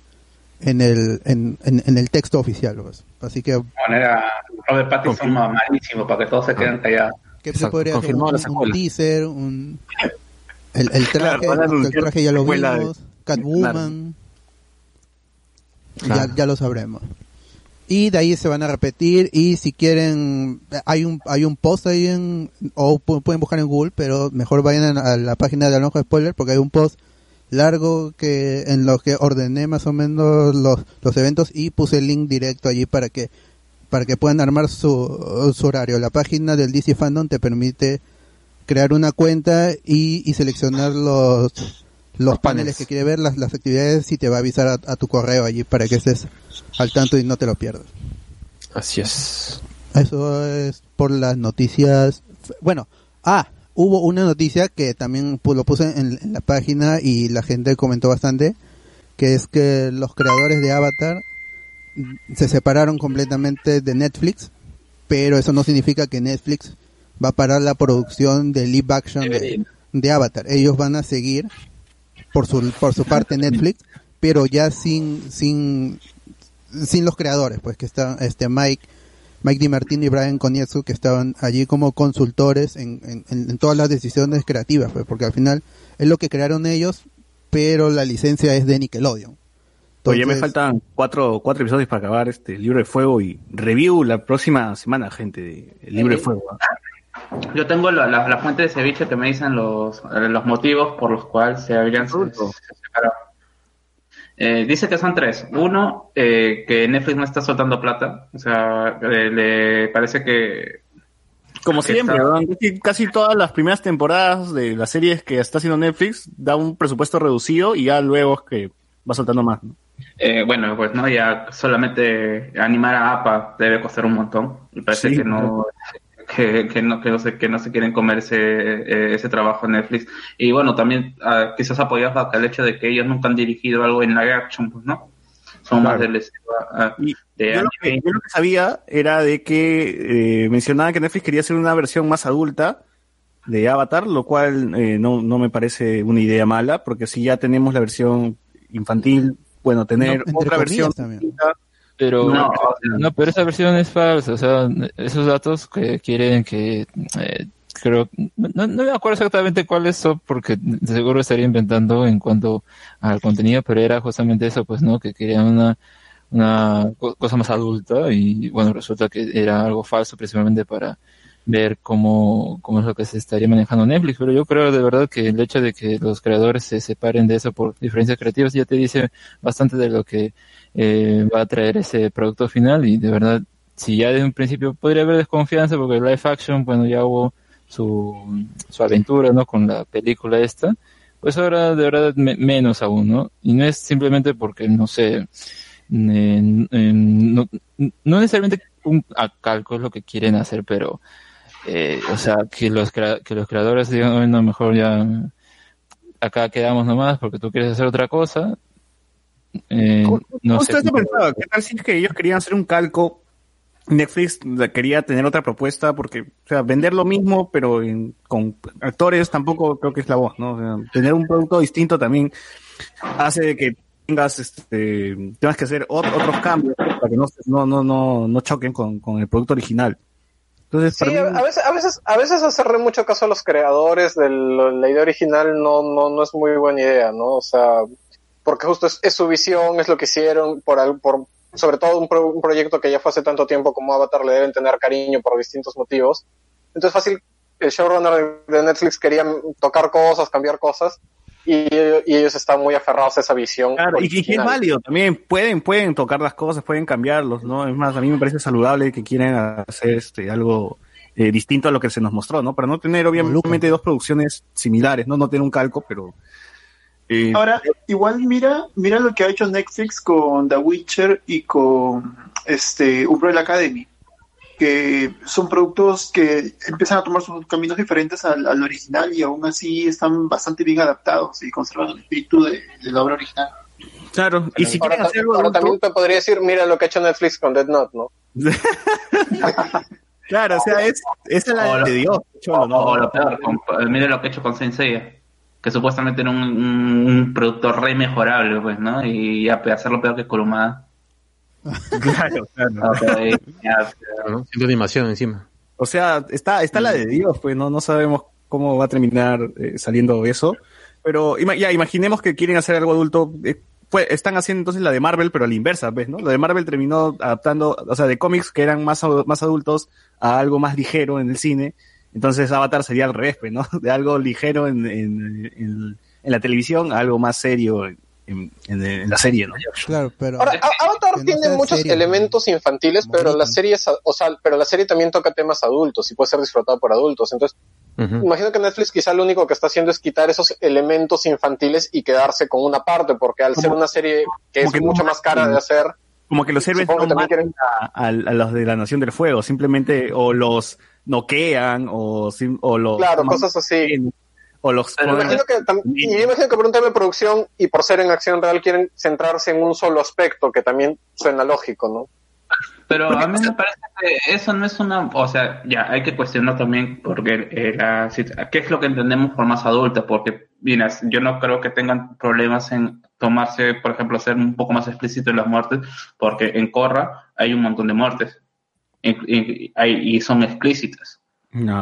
en el en, en- en el texto oficial pues. Así que Poner a Robert Pattinson malísimo para que todos se queden callados. ¿Qué se podría hacer? Un, teaser, un... El, el traje, Claro, el traje ya lo vimos, Catwoman, ya, Claro. ya lo sabremos. Y de ahí se van a repetir y si quieren, hay un hay un post ahí en, o pu- pueden buscar en Google, pero mejor vayan a la página de Alonso Spoiler porque hay un post largo que en lo que ordené más o menos los, los eventos y puse el link directo allí para que para que puedan armar su, su horario. La página del DC Fandom te permite crear una cuenta y, y seleccionar los los paneles que quieres ver, las, las actividades y te va a avisar a, a tu correo allí para que estés al tanto y no te lo pierdas. Así es. Eso es por las noticias. Bueno, ah, hubo una noticia que también pu- lo puse en, en la página y la gente comentó bastante, que es que los creadores de Avatar se separaron completamente de Netflix, pero eso no significa que Netflix va a parar la producción de live action de, de Avatar. Ellos van a seguir por su por su parte Netflix, pero ya sin sin sin los creadores, pues que están este Mike Mike DiMartino y Brian Konietzko que estaban allí como consultores en, en- en- en todas las decisiones creativas, pues porque al final es lo que crearon ellos, pero la licencia es de Nickelodeon. Oye, me faltan cuatro, cuatro episodios para acabar este Libro de Fuego y review la próxima semana, gente, de el Libro de Fuego. ¿ah? Yo tengo la, la, la fuente de ceviche que me dicen los, eh, los motivos por los cuales se habrían se- se separado. Eh, dice que son tres. Uno, eh, que Netflix no está soltando plata. O sea, eh, le parece que... Como que siempre, está-. Casi- casi todas las primeras temporadas de las series que está haciendo Netflix da un presupuesto reducido y ya luego es que va soltando más. ¿no? Eh, bueno, pues no, ya solamente animar a APA debe costar un montón. Me parece Sí, que no que, que no que no se que no se quieren comer ese, eh, ese trabajo en Netflix. Y bueno, también ah, quizás apoyados bajo el hecho de que ellos nunca han dirigido algo en live action, pues no. Son más del ah, de Yo lo, que, yo lo que sabía era de que eh, mencionaban que Netflix quería hacer una versión más adulta de Avatar, lo cual eh, no, no me parece una idea mala, porque si ya tenemos la versión infantil, bueno, tener No, otra versión. también. Pero, No, no, pero esa versión es falsa, o sea, esos datos que quieren que, eh, creo, no, no me acuerdo exactamente cuáles son, porque seguro estaría inventando en cuanto al contenido, pero era justamente eso, pues, ¿no? Que querían una, una co- cosa más adulta y, bueno, resulta que era algo falso principalmente para, ver cómo, cómo es lo que se estaría manejando Netflix, pero yo creo de verdad que el hecho de que los creadores se separen de eso por diferencias creativas ya te dice bastante de lo que eh, va a traer ese producto final y de verdad, si ya de un principio podría haber desconfianza porque live action, bueno, ya hubo su, su aventura, ¿no? Con la película esta, pues ahora de verdad me- menos aún, ¿no? Y no es simplemente porque, no sé, en- no, necesariamente un calco es lo que quieren hacer, pero, eh, o sea, que los, que los creadores digan, bueno, mejor ya acá quedamos nomás porque tú quieres hacer otra cosa. Eh, no sé. eso pensaba, ¿qué tal si es que ellos querían hacer un calco? Netflix quería tener otra propuesta porque, o sea, vender lo mismo, pero en- con actores tampoco creo que es la voz, ¿no? O sea, tener un producto distinto también hace de que tengas, este, tengas que hacer ot- otros cambios para que no, no, no, no, no choquen con, con el producto original. Entonces, Sí, para a mí- a veces, a veces, a veces hacerle mucho caso a los creadores de lo- la idea original no, no, no es muy buena idea, ¿no? O sea, porque justo es, es su visión, es lo que hicieron, por, por sobre todo un, pro- un proyecto que ya fue hace tanto tiempo como Avatar le deben tener cariño por distintos motivos. Entonces fácil, el showrunner de, Netflix quería tocar cosas, cambiar cosas, y, y ellos están muy aferrados a esa visión. Claro, y, y que es válido también, pueden, pueden tocar las cosas, pueden cambiarlos, ¿no? Es más, a mí me parece saludable que quieran hacer este algo eh, distinto a lo que se nos mostró, ¿no? Para no tener obviamente dos producciones similares, ¿no? No tener un calco, pero eh, Ahora, igual mira, mira lo que ha hecho Netflix con The Witcher y con este Umbrella Academy, que son productos que empiezan a tomar sus caminos diferentes al, al original y aún así están bastante bien adaptados y conservan el espíritu de, de la obra original. claro, y si ahora, quieren hacer algo ahora también te podría decir, mira lo que ha hecho Netflix con Dead Note, ¿no? claro, o sea, es, esa es la O lo- de Dios, cholo, ¿no? O lo peor, con- mire lo que he hecho con Sensei, que supuestamente era un, un, un producto re mejorable, pues, ¿no? Y ya, pues, hacerlo peor que Kurumada. Claro, claro. O sea, eh, ya, animación encima. O sea, está, está la de Dios, pues no, no sabemos cómo va a terminar eh, saliendo eso. Pero ima- ya imaginemos que quieren hacer algo adulto. eh, pues, están haciendo entonces la de Marvel, pero a la inversa, ¿ves? ¿no? La de Marvel terminó adaptando, o sea, de cómics que eran más, más adultos a algo más ligero en el cine. Entonces Avatar sería al revés, pues, ¿no? De algo ligero en, en, en- en la televisión a algo más serio en, en- en la serie, ¿no? Claro, pero Ahora, A- Avatar no tiene muchos elementos infantiles, pero la serie es, a- o sea, pero la serie también toca temas adultos y puede ser disfrutado por adultos. Entonces, imagino que Netflix quizá lo único que está haciendo es quitar esos elementos infantiles y quedarse con una parte, porque al ser una serie que es mucho más cara de hacer, Como que los héroes Supongo no matan a, a- a los de la Nación del Fuego, simplemente o los noquean o, o los... claro, cosas así. O los... Me imagino que y yo imagino que por un tema de producción y por ser en acción real quieren centrarse en un solo aspecto, que también suena lógico, ¿no? Pero a mí me parece que eso no es una, o sea, ya hay que cuestionar también porque eh, la qué es lo que entendemos por más adulta, porque mira, yo no creo que tengan problemas en tomarse, por ejemplo, ser un poco más explícito en las muertes, porque en Corra hay un montón de muertes y, y- y son explícitas.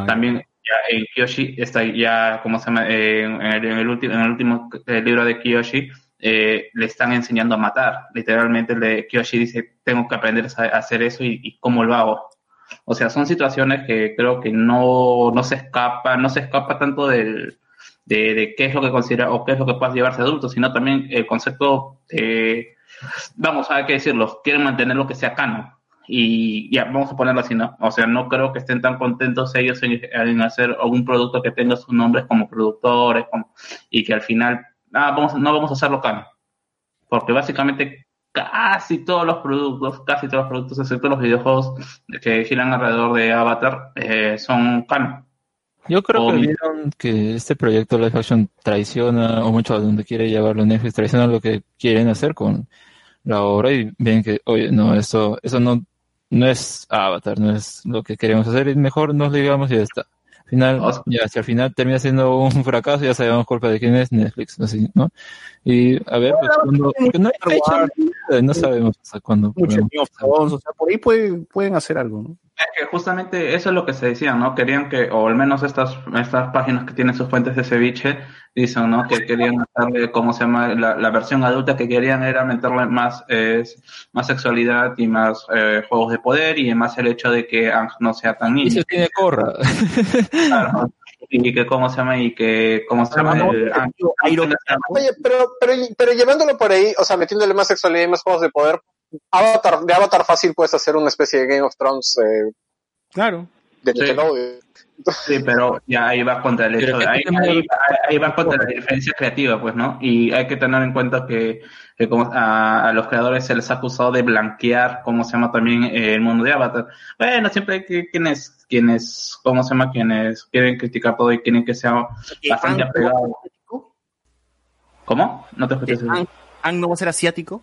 También ya en Kiyoshi está ya, ¿cómo se llama? Eh, en, el, en el último, en el último eh, libro de Kiyoshi eh, le están enseñando a matar. Literalmente el de Kiyoshi dice, tengo que aprender a a hacer eso y, y cómo lo hago. O sea, son situaciones que creo que no, no se escapa, no se escapa tanto del, de, de qué es lo que considera o qué es lo que puede llevarse adulto, sino también el concepto de, vamos a qué decirlo, quieren mantener lo que sea canon. Y ya, vamos a ponerlo así, ¿no? O sea, no creo que estén tan contentos ellos en, hacer algún producto que tenga sus nombres como productores como, y que al final, ah, vamos, no vamos a hacerlo canon. Porque básicamente casi todos los productos, casi todos los productos, excepto los videojuegos que giran alrededor de Avatar, eh, son canon. Yo creo que vieron que este proyecto live action traiciona, o mucho a donde quiere llevarlo Netflix, traiciona lo que quieren hacer con la obra y ven que, oye, no, eso, eso no, no es Avatar, no es lo que queremos hacer, y mejor nos ligamos y ya está. Al final, ya, si al final termina siendo un fracaso, ya sabemos culpa de quién es Netflix, así, ¿no? Y a ver, pues cuando, porque no hay fecha, no sabemos hasta cuándo. Mucho o sea, por ahí pueden, pueden hacer algo, ¿no? Es que justamente eso es lo que se decía, ¿no? Querían que, o al menos estas, estas páginas que tienen sus fuentes de ceviche, dicen, ¿no? Que querían meterle, ¿cómo se llama? La, la versión adulta que querían era meterle más, eh, más sexualidad y más eh, juegos de poder y más el hecho de que Ang no sea tan niño. Eso tiene corra. Claro. Y que, ¿cómo se llama? Y que, ¿cómo se llama? El Aang- Oye, pero, pero, pero llevándolo por ahí, o sea, metiéndole más sexualidad y más juegos de poder, Avatar, de Avatar fácil puedes hacer una especie de Game of Thrones eh, Claro. de Sí. Nickelodeon. Sí, pero ya ahí va contra el hecho ahí, ahí, ahí va contra la diferencia creativa, pues, ¿no? Y hay que tener en cuenta que, que como a, a los creadores se les ha acusado de blanquear, ¿cómo se llama también eh, el mundo de Avatar? Bueno, siempre hay que, quienes, quienes, ¿cómo se llama? Quienes quieren criticar todo y quieren que sea bastante apegado. ¿Cómo? No te escuché. Ang, Ang no va a ser asiático.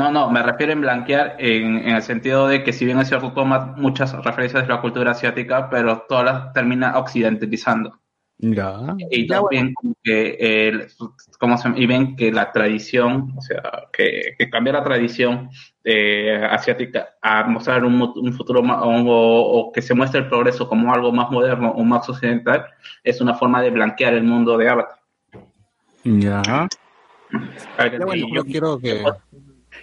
No, no, me refiero en blanquear en, en el sentido de que si bien es cierto toma muchas referencias de la cultura asiática, pero todas las termina occidentalizando. Ya. Y también como que el, ¿cómo se llama? y ven que la tradición, o sea, que, que cambiar la tradición eh, asiática a mostrar un, un futuro más, o, o que se muestre el progreso como algo más moderno o más occidental, es una forma de blanquear el mundo de Avatar. Ya. A ver, bueno, yo quiero que.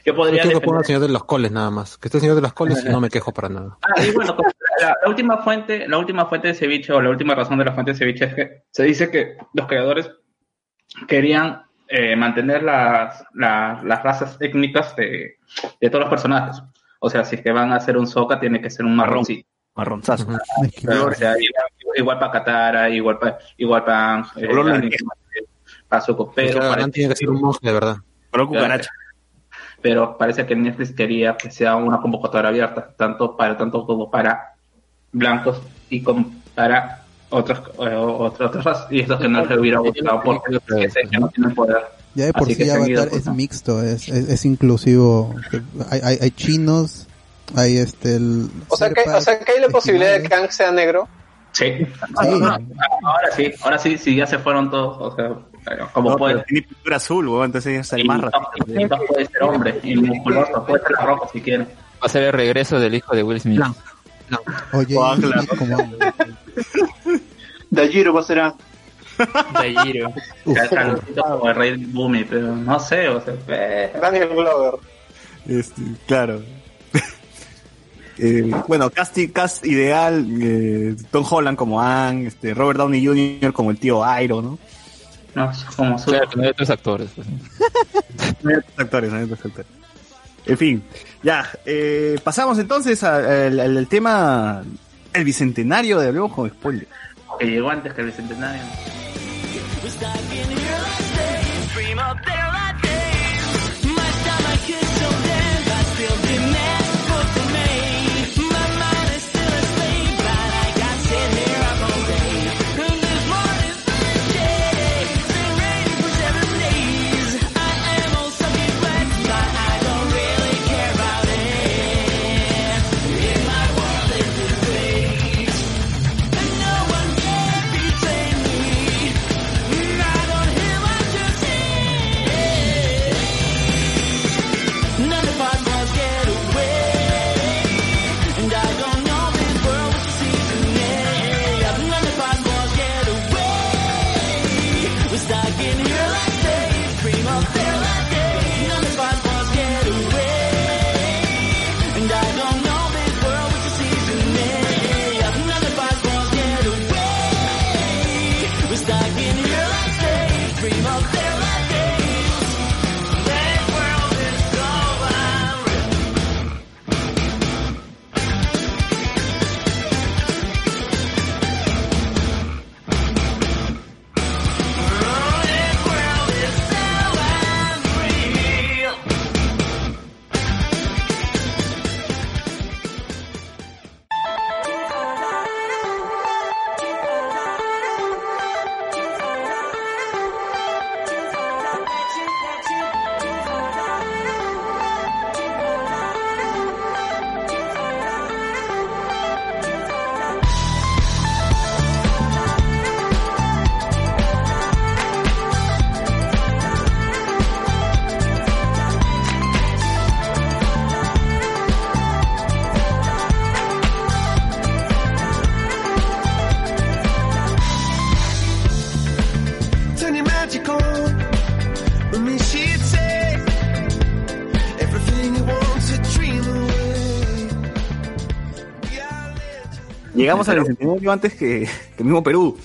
Yo podría Yo quiero que señor de los coles nada más. Que esté señor de los coles y no me quejo para nada. Ah, y bueno, la, la última fuente, la última fuente de ceviche o la última razón de la fuente de ceviche es que se dice que los creadores querían eh, mantener las, las, las razas étnicas de, de todos los personajes. O sea, si es que van a hacer un soca, tiene que ser un marrón. Sí. Marronzazo. o sea, igual, igual para Katara, igual para igual para eh, Anakin, para Zuko, pero Pero parece- tiene que ser un monje de verdad. Color cucaracha. Pero parece que Netflix quería que sea una convocatoria abierta, tanto para tanto como para blancos y como para otros eh, otras otras razas. y estos que no les hubiera gustado porque que sé que no tienen poder. Ya de por Así sí Avatar es mixto, es, es, es inclusivo. Hay, hay, hay chinos, hay este... El O sea, que, o sea, que hay la posibilidad de que Kang sea negro. Sí. No, no, ahora sí, ahora sí, sí ya se fueron todos, o sea, como No, puede. tiene pintura azul, weón, entonces ya Y más no, no puede ser hombre y musculoso, puede ser la ropa si quiere. Va a ser el regreso del hijo de Will Smith. Oye, Ah, claro. como... Dajiro va a ser como el rey Bumi, pero no sé, o sea, eh, Daniel Glover. Este, claro. Eh, bueno, cast, cast ideal, eh, Tom Holland como Ang, este, Robert Downey Jr. como el tío Iron, ¿no? No, como su Claro, no hay otros actores. pues. No hay otros actores, no hay otros actores. En fin, ya, eh, pasamos entonces al, tema, el bicentenario de Hablemos con Spoiler. que llegó antes que el bicentenario. Llegamos al bicentenario antes que, que el mismo Perú.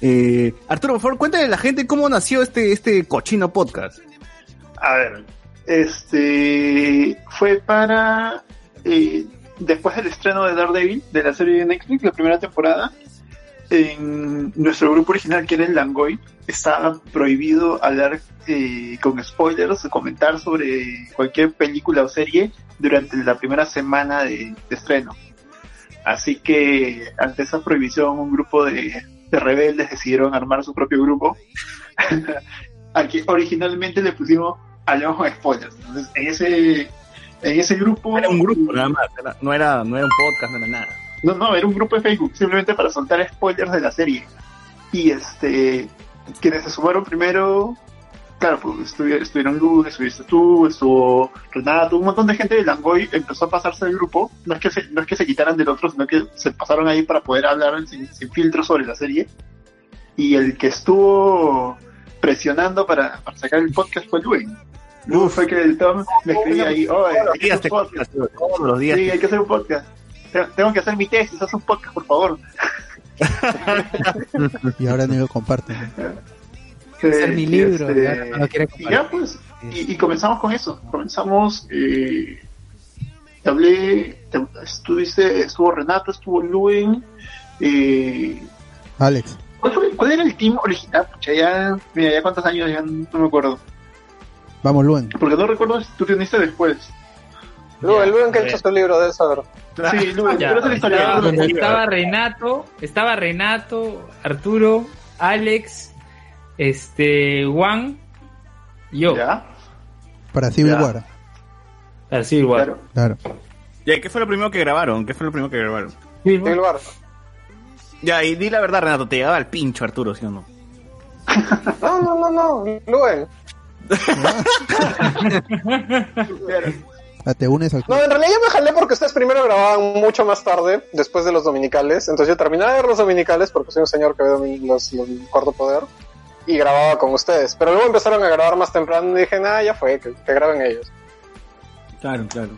Eh, Arturo, por favor, cuéntale a la gente cómo nació este, este cochino podcast. A ver, este fue para eh, después del estreno de Daredevil, de la serie de Netflix, la primera temporada, en nuestro grupo original, que era el Langoy, estaba prohibido hablar eh, con spoilers, comentar sobre cualquier película o serie durante la primera semana de, de estreno. Así que ante esa prohibición, un grupo de, de rebeldes decidieron armar su propio grupo. Aquí originalmente le pusimos Hablamos con spoilers. Entonces, en ese, en ese grupo. Era un grupo nada más, era- no, era, no era un podcast, no era nada. No, no, era un grupo de Facebook, simplemente para soltar spoilers de la serie. Y este, quienes se sumaron primero, claro, pues estuvi- estuvieron Luz, estuviste tú, estuvo Renato, un montón de gente de Langoy empezó a pasarse del grupo. No es que se, no es que se quitaran del otro, sino que se pasaron ahí para poder hablar sin, sin filtro sobre la serie. Y el que estuvo presionando para, para sacar el podcast fue Luen. Luen fue que el Tom me escribía ahí, oh, hay que hacer un podcast. Todos los días. Sí, hay que hacer un podcast. Te- Tengo que hacer mi tesis, haz un podcast, por favor. Y ahora ni lo comparten. hacer mi y libro, este, ya no y ya pues, y, y comenzamos con eso. Comenzamos, eh, te hablé, te- estuviste, estuvo Renato, estuvo Luen, eh, Alex. ¿cuál, fue- cuál era el team original? Pucha, ya, mira, ya cuántos años, ya no me acuerdo. Vamos, Luen. Porque no recuerdo si tú te uniste después. El Luen que ha hecho su libro de eso. Sí, Luen, Ya, tú eres el historiador. estaba, estaba Renato, estaba Renato, Arturo, Alex, este, Juan, y yo. Para Civil Ya. War. Para Civil War. Claro. Ya, ¿qué fue lo primero que grabaron? ¿Qué fue lo primero que grabaron? Civil War. Ya, y di la verdad, Renato, te llegaba al pincho, Arturo, ¿sí o no? No, no, no, no, Luen. Ah, te unes al No, en realidad yo me jalé porque ustedes primero grababan mucho más tarde, después de los dominicales. Entonces yo terminaba de ver los dominicales porque soy un señor que ve domi- los, los Cuarto Poder y grababa con ustedes. Pero luego empezaron a grabar más temprano y dije, nada, ya fue, que, que graben ellos. Claro, claro.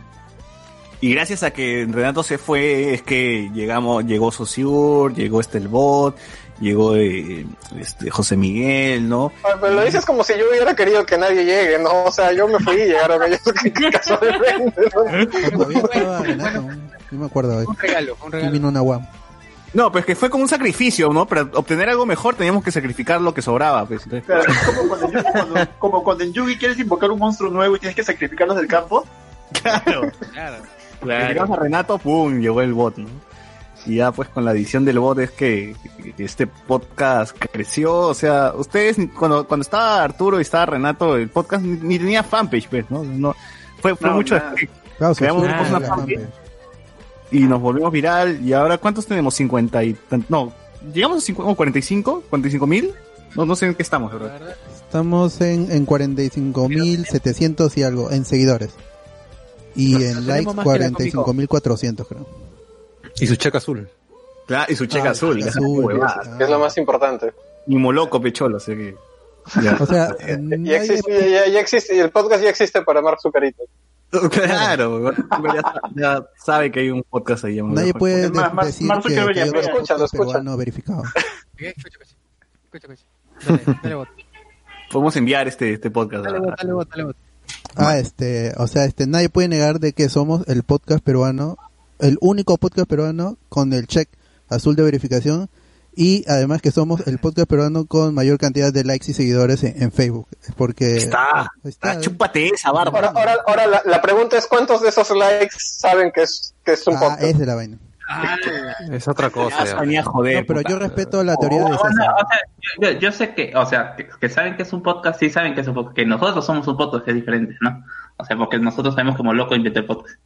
Y gracias a que Renato se fue, es que llegamos, llegó Sociur, llegó Estelbot, llegó eh, este, José Miguel, ¿no? Pero lo dices como si yo hubiera querido que nadie llegue, ¿no? O sea, yo me fui y llegaron ellos casualmente. ¿no? No me acuerdo. hoy. Un regalo, un Y regalo. No, pues que fue como un sacrificio, ¿no? Para obtener algo mejor teníamos que sacrificar lo que sobraba, pues. Entonces, Claro, es como cuando, en Yu- cuando- como cuando en Yugi quieres invocar un monstruo nuevo y tienes que sacrificarlos del campo. Claro. Claro. Llegamos a Renato, pum, llegó el bot, ¿no? Y ya pues con la edición del bot es que este podcast creció, o sea, ustedes cuando, cuando estaba Arturo y estaba Renato, el podcast ni, ni tenía fanpage, pues, ¿no? no fue fue No, mucho nada. Claro, Creamos una fanpage. Y nos volvimos viral y ahora ¿cuántos tenemos? 50 y no, llegamos a 50, o 45, 45 mil, no, no sé en qué estamos, ¿verdad? Estamos en, en 45.700 y algo en seguidores. Y en likes tenemos más que la 45.400 creo. Y su cheque azul. Claro, y su cheque Ah, azul, cheque ah. Es lo más importante. y moloco pecholo, así que ya. O sea, Ya existe, ya, ya existe, el podcast ya existe para Mark Zuckerito. Claro, ya, sabe que hay un podcast ahí. llamado nadie Mejor puede más, de- más- decir Mark que, que lo un escucha, lo escucha. peruano verificado. Escucha, escucha. Escucha. Dale, dale bot. Podemos enviar este, este podcast. Dale bot, dale bot, dale bot. Ah, este, o sea, este, nadie puede negar de que somos el podcast peruano, el único podcast peruano con el check azul de verificación y además que somos el podcast peruano con mayor cantidad de likes y seguidores en, en Facebook, porque Está, está, está. chúpate esa barba. Ahora, ahora, ahora la, la pregunta es cuántos de esos likes saben que es, que es un ah, podcast. es de la vaina. Es otra cosa. Ya joder. No, pero puta. yo respeto la teoría de O sea, César. o sea, yo, yo sé que, o sea, que, que saben que es un podcast, sí saben que es un podcast, que nosotros somos un podcast que es diferente, ¿no? O sea, porque nosotros sabemos como loco inventé el podcast.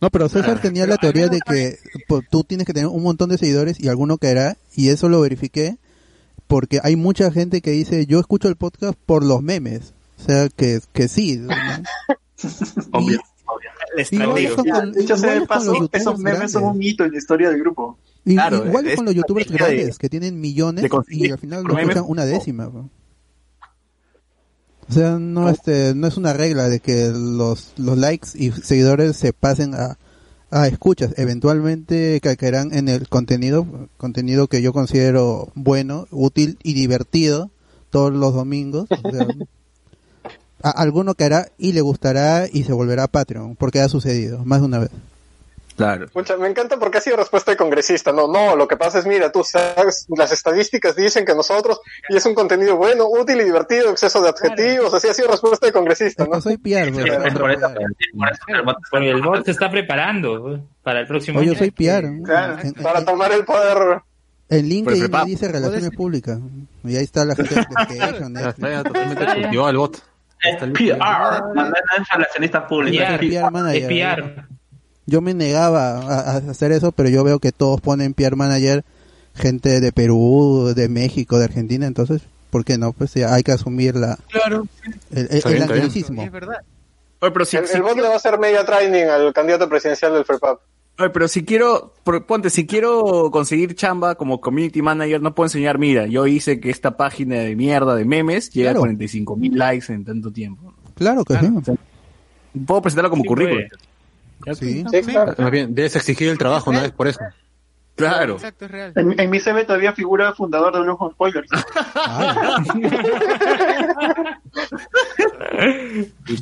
No, pero César tenía la teoría de que pues, tú tienes que tener un montón de seguidores y alguno caerá, y eso lo verifiqué porque hay mucha gente que dice, yo escucho el podcast por los memes. O sea, que, que sí. ¿no? Obvio. Es con- Ya, con- dicho sea de paso, esos memes son un hito en la historia del grupo. Y- Claro, igual con los youtubers de- grandes que tienen millones de y al final lo escuchan una décima. O sea, no este no es una regla de que los, los likes y seguidores se pasen a, Ah, escuchas, eventualmente ca- caerán en el contenido, contenido que yo considero bueno, útil y divertido todos los domingos. O sea, a alguno caerá y le gustará y se volverá Patreon, porque ha sucedido más de una vez. Claro. Pucha, me encanta porque ha sido respuesta de congresista. No, no, lo que pasa es, mira, tú sabes, las estadísticas dicen que nosotros, y es un contenido bueno, útil y divertido, exceso de adjetivos, así ha sido respuesta de congresista, ¿no? Soy PR, Sí, el bot- se está preparando ¿eh? para el próximo O yo año. soy PR. ¿no? Claro, En- para tomar el poder. En LinkedIn me dice relaciones públicas. Y ahí está la gente de PlayStation, Ya Netflix. está ya totalmente cultivado el bot. Es PR, no, no es relacionista público. PR, Yo me negaba a, a hacer eso, pero yo veo que todos ponen PR manager, gente de Perú, de México, de Argentina, entonces, ¿por qué no? Pues ya hay que asumir la, Claro, el, el- el anglicismo. es verdad. Oye, pero si, El, si el bot le va a hacer media training al candidato presidencial del FREPAP. Oye, pero si quiero, por- ponte, si quiero conseguir chamba como community manager, no puedo enseñar, mira, yo hice que esta página de mierda de memes llega Claro. a 45 mil likes en tanto tiempo. Claro que Claro. sí. Puedo presentarlo como Sí, currículum. Sí. Sí, claro. Más bien, debes exigir el trabajo, ¿no? Es por eso. Claro. Exacto, es real. En, en mi CV todavía figura fundador de Lujo Spoilers.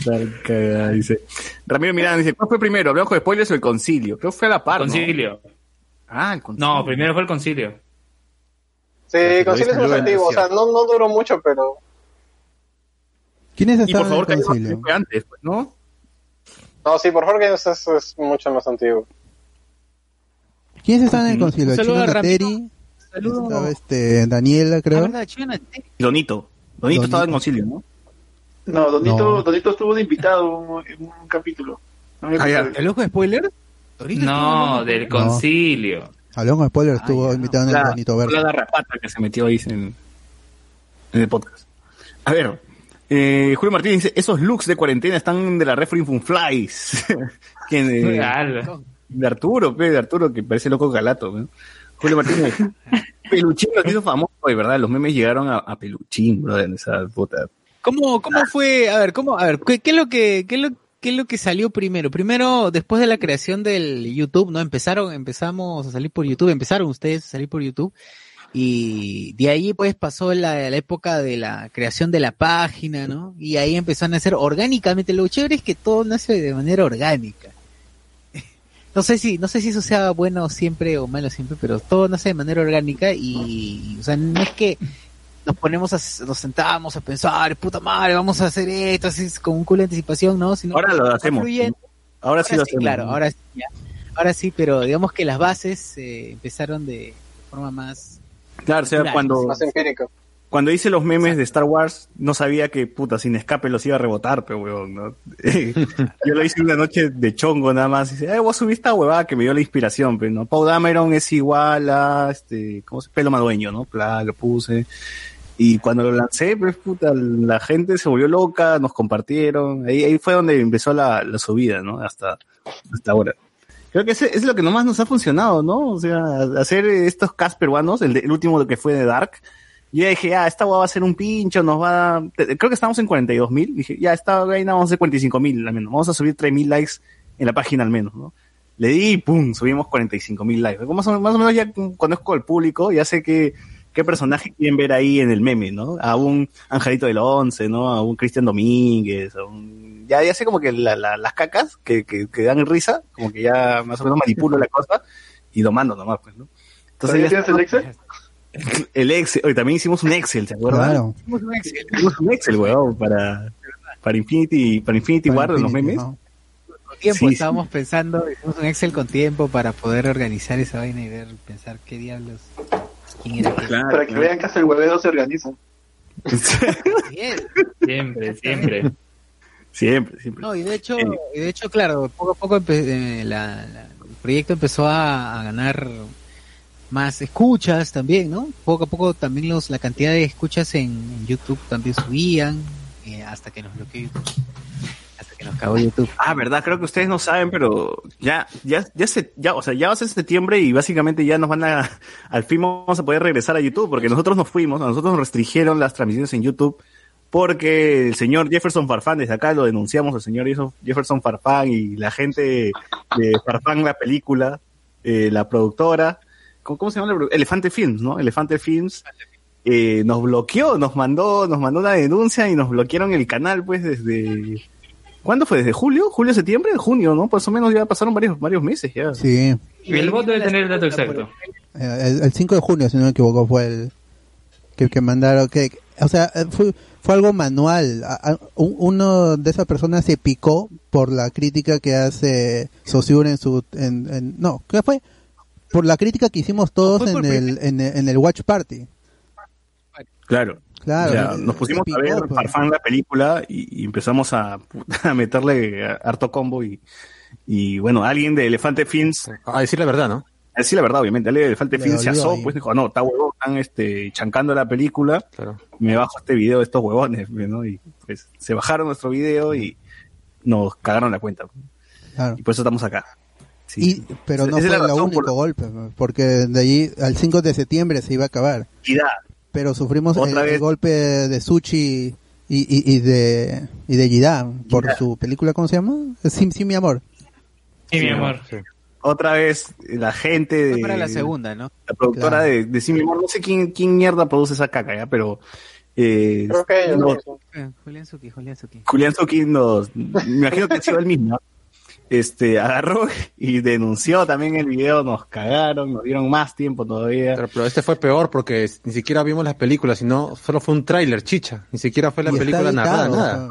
Ah, cagada, dice. Ramiro Miranda dice, ¿cuál fue primero, el ojo de spoilers o el concilio? Creo que fue a la par, ¿no? Concilio. Ah, el concilio. No, primero fue el concilio. Sí, concilio es más antiguo, o sea, no, no duró mucho, pero ¿Quiénes Y por favor, el que fue antes, pues, ¿no? No, sí, por favor que es, es, mucho más antiguo. ¿Quiénes estaban en el concilio? Un saludo Chino a Ramiro. Nateri, Saludos. estaba este, Daniela, La creo. verdad, China, Y Donito. Donito estaba en Donito. concilio, ¿no? No, Donito, No. Donito estuvo de invitado en un capítulo. Un Ah, ya. episodio. ¿El ojo de spoiler? No, del concilio. Hablamos de spoiler, estuvo ya. invitado en el La, bonito la garrapata que se metió ahí en, en el podcast. A ver, eh, Julio Martínez dice, esos looks de cuarentena están de la refri Funflies. ¿Quién, eh, Ala. de Arturo, pe, de Arturo, que parece loco galato. ¿no? Julio Martínez, Peluchín nos hizo famoso, de verdad, los memes llegaron a, a Peluchín, bro, en esa puta. ¿Cómo, cómo fue? A ver, ¿cómo? A ver, ¿qué, qué es lo que, qué es lo, qué es lo que salió primero? Primero, después de la creación del YouTube, ¿no? Empezaron, empezamos a salir por YouTube, empezaron ustedes a salir por YouTube. Y de ahí pues pasó la, la época de la creación de la página, ¿no? Y ahí empezaron a hacer orgánicamente. Lo chévere es que todo nace de manera orgánica. No sé si, no sé si eso sea bueno siempre o malo siempre, pero todo nace de manera orgánica y, o sea, no es que nos ponemos a, nos sentamos a pensar, puta madre, vamos a hacer esto, así es con un culo de anticipación, ¿no? Sino Ahora lo hacemos. Ahora sí lo hacemos. Claro, ahora sí, ya. ahora sí, pero digamos que las bases eh, empezaron de forma más Claro, o sea, cuando, Más empírico. cuando hice los memes de Star Wars, no sabía que, puta, sin escape los iba a rebotar, pero weón, ¿no? Yo lo hice una noche de chongo nada más, y dice, eh, voy a subir esta huevada que me dio la inspiración, pero no, Paul Dameron es igual a, este, ¿cómo se Pelo Madueño, ¿no? Pla, lo puse. Y cuando lo lancé, pues, puta, la gente se volvió loca, nos compartieron, ahí, ahí fue donde empezó la, la subida, ¿no? Hasta, hasta ahora. Creo que ese es lo que nomás nos ha funcionado, ¿no? O sea, hacer estos cast peruanos, el, de- el último que fue de Dark. Yo dije, ah, esta hueá va a ser un pincho, nos va a... Creo que estamos en 42 mil. Dije, ya, esta vaina vamos a hacer 45 mil al menos. Vamos a subir 3 mil likes en la página al menos, ¿no? Le di y pum, subimos 45 mil likes. Más o, más o menos ya conozco al público, ya sé que qué personaje quieren ver ahí en el meme, ¿no? A un Angelito del Once, ¿no? A un Cristian Domínguez, a un... Ya, ya sé como que la- la- las cacas que, que, que dan risa, como que ya más o menos manipulo la cosa y lo mando nomás, pues, ¿no? ¿Todavía ya tienes el Excel? el Excel, hoy también hicimos un Excel, ¿se acuerdan? Claro. Hicimos un Excel. Hicimos un Excel, weón, para, para Infinity, para Infinity Para War de los Infinity, memes. ¿no? Con tiempo Sí, sí. estábamos pensando, hicimos un Excel con tiempo para poder organizar esa vaina y ver, pensar qué diablos, quién era qué. Claro, Para que vean que hasta el hueveo se organiza. Bien. Siempre, siempre. Siempre, siempre. No, y de hecho, Eh. y de hecho, claro, poco a poco eh, la- la- el proyecto empezó a, a ganar más escuchas también, ¿no? Poco a poco también los la cantidad de escuchas en, en YouTube también subían eh, hasta que nos bloqueó YouTube. Hasta que nos cagó YouTube. Ah, verdad, creo que ustedes no saben, pero ya, ya, ya se, ya, o sea, ya va a ser septiembre y básicamente ya nos van a, al fin vamos a poder regresar a YouTube, porque nosotros nos fuimos, a nosotros nos restringieron las transmisiones en YouTube porque el señor Jefferson Farfán, desde acá lo denunciamos al señor Jefferson Farfán y la gente de Farfán, la película, eh, la productora, ¿cómo, cómo se llama? Elefante Films, ¿no? Elefante Films, eh, nos bloqueó, nos mandó, nos mandó una denuncia y nos bloquearon el canal, pues, desde... ¿Cuándo fue? ¿Desde julio? ¿Julio, septiembre? Junio, ¿no? Más o menos ya pasaron varios, varios meses ya. Sí. El bot debe tener el dato exacto. El, el 5 de junio, si no me equivoco, fue el que, que mandaron. que O sea, eh, fue, fue algo manual. A- a- un- uno de esas personas se picó por la crítica que hace Saussure en su. En, en- no, ¿qué fue? Por la crítica que hicimos todos en el, en, el- en el Watch Party. Claro. Claro, O sea, nos pusimos a ver pues. Farfán la película y, y empezamos a, a meterle harto combo y, y bueno, alguien de Elefante Films. A decir la verdad, ¿no? A decir la verdad, obviamente. Alguien de Elefante Le Films se asó, ahí. pues dijo, no, está huevón, están este, chancando la película. Me bajo este video de estos huevones, ¿no? Y pues se bajaron nuestro video y nos cagaron la cuenta. Claro. Y por eso estamos acá. Y, pero no Esa fue el único por- golpe, porque de allí al 5 de septiembre se iba a acabar. Y da. Pero sufrimos el, golpe de Suchi y, y, y de y de Yida por su película, ¿cómo se llama? Sí, sí, mi amor. Sí, mi amor. Otra vez la gente de... Fue para la segunda, ¿no? La productora Claro. de, de Sí, mi amor, no sé quién, quién mierda produce esa caca, ¿ya? Pero... Eh, Creo que ellos nos- mismos. Eh, Julián Suki, Julián Suki. Julián Zucchi nos, me imagino que ha sido el mismo, este, agarró y denunció también el video, nos cagaron, nos dieron más tiempo todavía. Pero, pero este fue peor porque ni siquiera vimos las películas, sino solo fue un tráiler, chicha. Ni siquiera fue la Y película narrada, nada.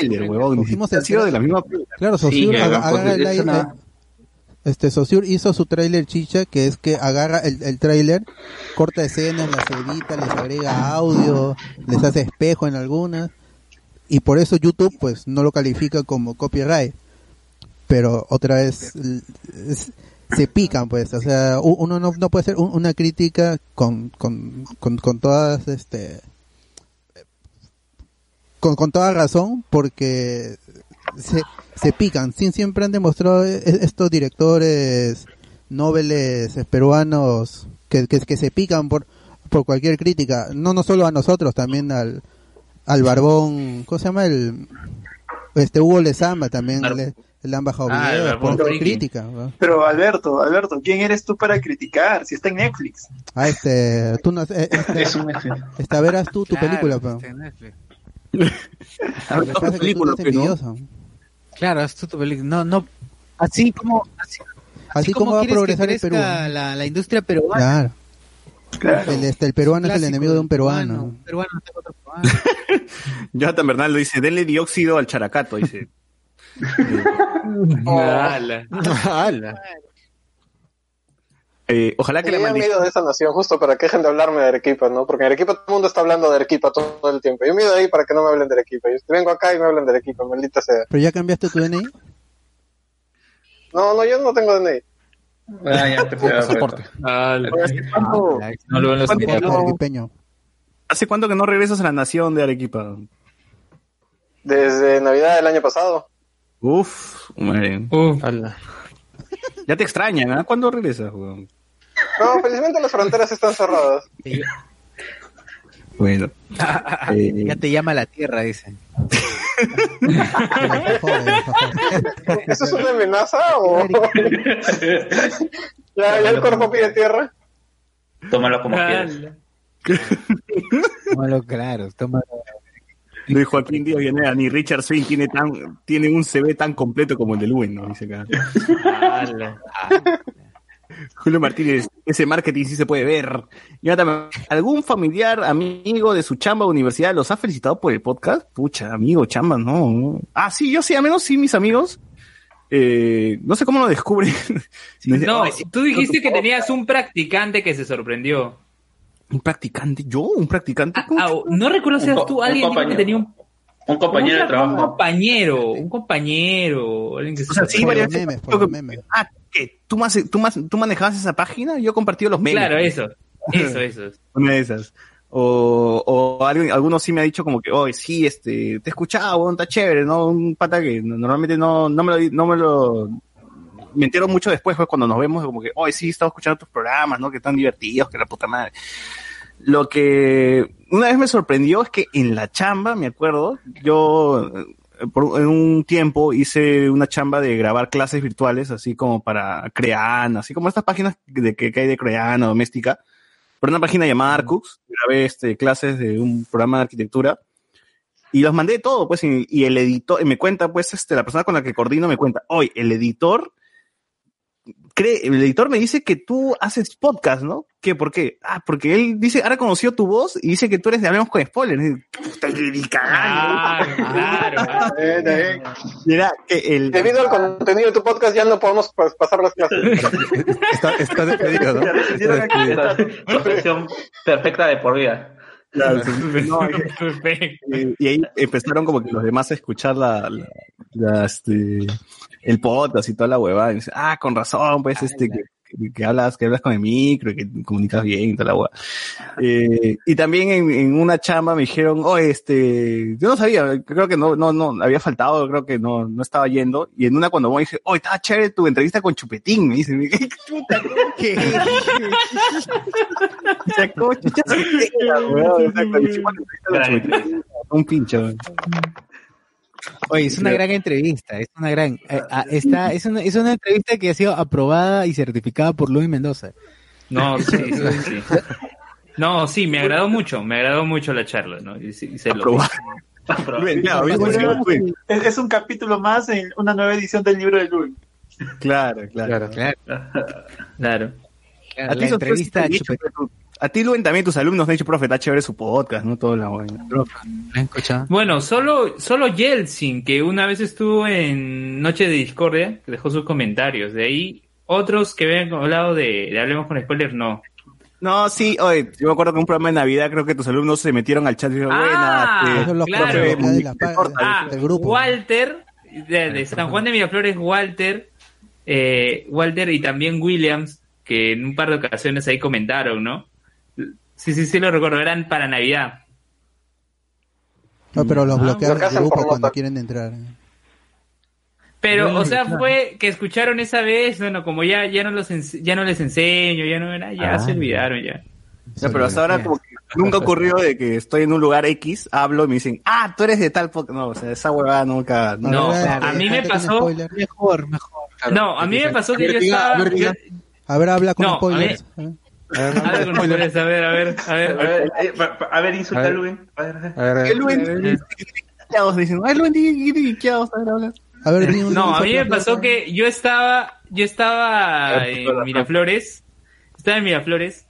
Huevón, ni siquiera el ha sido de la misma película. Claro, Sí, Saussure ya, aga- este Saussure hizo su tráiler chicha, que es que agarra el, el tráiler, corta escenas, las edita, les agrega audio, les hace espejo en algunas, y por eso YouTube pues no lo califica como copyright. Pero otra vez se pican pues, o sea, uno no, no puede hacer un- una crítica con, con, con, con todas este con, con toda razón porque se, se pican. Sí, siempre han demostrado e- estos directores nobles eh, peruanos que, que, que se pican por, por cualquier crítica. No, no solo a nosotros, también al, al barbón, ¿cómo se llama? El, este Hugo Lezama también le, le han bajado Ah, el videos Barbón por Friki. crítica. ¿no? Pero Alberto, Alberto, ¿quién eres tú para criticar? Si está en Netflix. Ah, este, tú no, eh, este, Es un Netflix. esta verás tú tu Claro, película, pero. este, Netflix. Tú película, estás pues. Claro, es tu película. No, no. Así como. Así, Así como va a progresar el Perú. La, la industria peruana. Claro. El, este, el peruano es el enemigo de un peruano. peruano, un peruano no tengo otro peruano. Jonathan Bernal lo dice, denle dióxido al characato, dice. Ala. Ala. Eh, ojalá que la Tenía maldición... miedo de esa nación justo para que dejen de hablarme de Arequipa, ¿no? Porque en Arequipa todo el mundo está hablando de Arequipa todo el tiempo. Yo miedo ahí para que no me hablen de Arequipa. Yo vengo acá y me hablan de Arequipa, maldita sea. Pero ya cambiaste tu DNI. No, no, yo no tengo DNI. Ah, ya, Pasaporte. No lo los ¿Cuánto que no- Arequipeño. ¿Hace cuánto que no regresas a la nación de Arequipa? Desde Navidad del año pasado. Uf, madre. Ala. Ya te extrañan, ¿ah? ¿Cuándo regresas, weón? No, felizmente las fronteras están cerradas. Bueno. Eh, Ya te llama la tierra, dicen. ¿Eso es una amenaza o...? ya, ya el cuerpo pide tierra. Tómalo como quieras. Tómalo claro, tómalo. Luis Joaquín Díaz Llanera, ni Richard Swing tiene tan tiene un CV tan completo como el de Luen, ¿no? Dice acá. Julio Martínez, ese marketing sí se puede ver. Jonathan, ¿algún familiar, amigo de su chamba o universidad los ha felicitado por el podcast? Pucha, amigo, chamba, no. Ah, sí, yo sí, a menos sí, mis amigos. Eh, no sé cómo lo descubren. No, tú dijiste que tenías un practicante que se sorprendió. ¿Un practicante? ¿Yo? ¿Un practicante? Ah, no recuerdo si Un eras tú, un alguien dijo que tenía un, Un compañero de un trabajo. compañero, un compañero, alguien que se O sea, sí, sorprendió. varias veces. Ah, ¿qué? ¿Tú, más, tú, más, ¿Tú manejabas esa página? Yo he compartido los memes. Claro, eso, eso, eso. Una de esas. O, o alguien, algunos sí me ha dicho como que, oye, sí, este, te he escuchado, weón, está chévere, ¿no? Un pata que no- normalmente no, no me lo, no me lo, me entero mucho después, pues, cuando nos vemos, como que, oye, sí, he estado escuchando tus programas, ¿no? Que están divertidos, que la puta madre. Lo que una vez me sorprendió es que en la chamba, me acuerdo, yo por en un tiempo hice una chamba de grabar clases virtuales, así como para Creana, así como estas páginas de que, que hay de Creana, doméstica, por una página llamada Arcux, grabé este, clases de un programa de arquitectura y los mandé todo, pues, y, y el editor, y me cuenta, pues, este, la persona con la que coordino me cuenta, hoy el editor cree, el editor me dice que tú haces podcast, ¿no? ¿Qué? ¿Por qué? Ah, porque él dice, ahora conoció tu voz y dice que tú eres de Hablemos con Spoilers. Y, Puta, que cagando. Claro, Eh, eh. Mira, que el... Debido al contenido de tu podcast ya no podemos pues, pasar las clases. Está, está despedido, ¿no? Está despedido. Suspensión perfecta de por vida. Claro, sí. No, y, y ahí empezaron como que los demás a escuchar la, la- la, este, el podcast y toda la huevada. Y dice, ah, con razón, pues, este, que, que- que hablas, que hablas con el micro, que comunicas bien y toda la huevada. Eh, y también en, en una chamba me dijeron, oh, este, yo no sabía, creo que no, no, no, había faltado, creo que no, no estaba yendo. Y en una cuando voy dije, oh, estaba chévere tu entrevista con Chupetín, me dicen, ¿qué chuta, qué? O sea, ¿cómo chucha se entera, weón? O sea, cuando hicimos la entrevista con Chupetín, un pincho. Oye, es una gran entrevista, es una gran, eh, ah, está, es una, es una entrevista que ha sido aprobada y certificada por Luis Mendoza. No, sí, sí, sí. No, sí, me agradó mucho, me agradó mucho la charla, ¿no? Y, sí, y se lo Claro. Es, es un capítulo más en una nueva edición del libro de Luis. Claro, claro. Claro. Claro. A ti, la entrevista a ti, Luen, también tus alumnos han dicho, profe, está chévere su podcast, ¿no? Todo la buena. ¿Me han escuchado? Bueno, solo, solo Yeltsin, que una vez estuvo en Noche de Discordia, que dejó sus comentarios. De ahí, otros que habían hablado de, de Hablemos con Spoilers, no. No, sí, oye, yo me acuerdo que en un programa de Navidad creo que tus alumnos se metieron al chat y dijeron, Ah, buena, Eso es lo claro. de la Ah, del grupo. Walter, de, de San Juan de Miraflores, Walter, eh, Walter y también Williams, que en un par de ocasiones ahí comentaron, ¿no? Sí, sí, sí, lo recuerdo, eran para Navidad. No, pero los Ah, bloquean lo que el grupo cuando nota. quieren entrar. Pero, Bueno, o sea, claro. fue que escucharon esa vez, bueno, como ya, ya no los ya no les enseño, ya no era, ya Ah. se olvidaron ya. Ya, pero hasta ahora como que nunca ocurrió de que estoy en un lugar X, hablo y me dicen, ah, tú eres de tal podcast. No, o sea, esa huevada nunca... No, No, ver, a mí me pasó-. Mejor, mejor. No, a mí me pasó que yo estaba... a ver, diga. yo- A ver, habla con No, a spoilers. ¿eh? A ver, con spoilers, a ver, a ver, a ver. eh, pa- pa- a ver, insulta A a ver. Luen. A ver, a ver. A ver, a ¿Qué ver. Luen? Guiqueados, dicen, ay, Luen, guiqueados, a ver, No, a mí me pasó que yo estaba, yo estaba en Miraflores, estaba en Miraflores,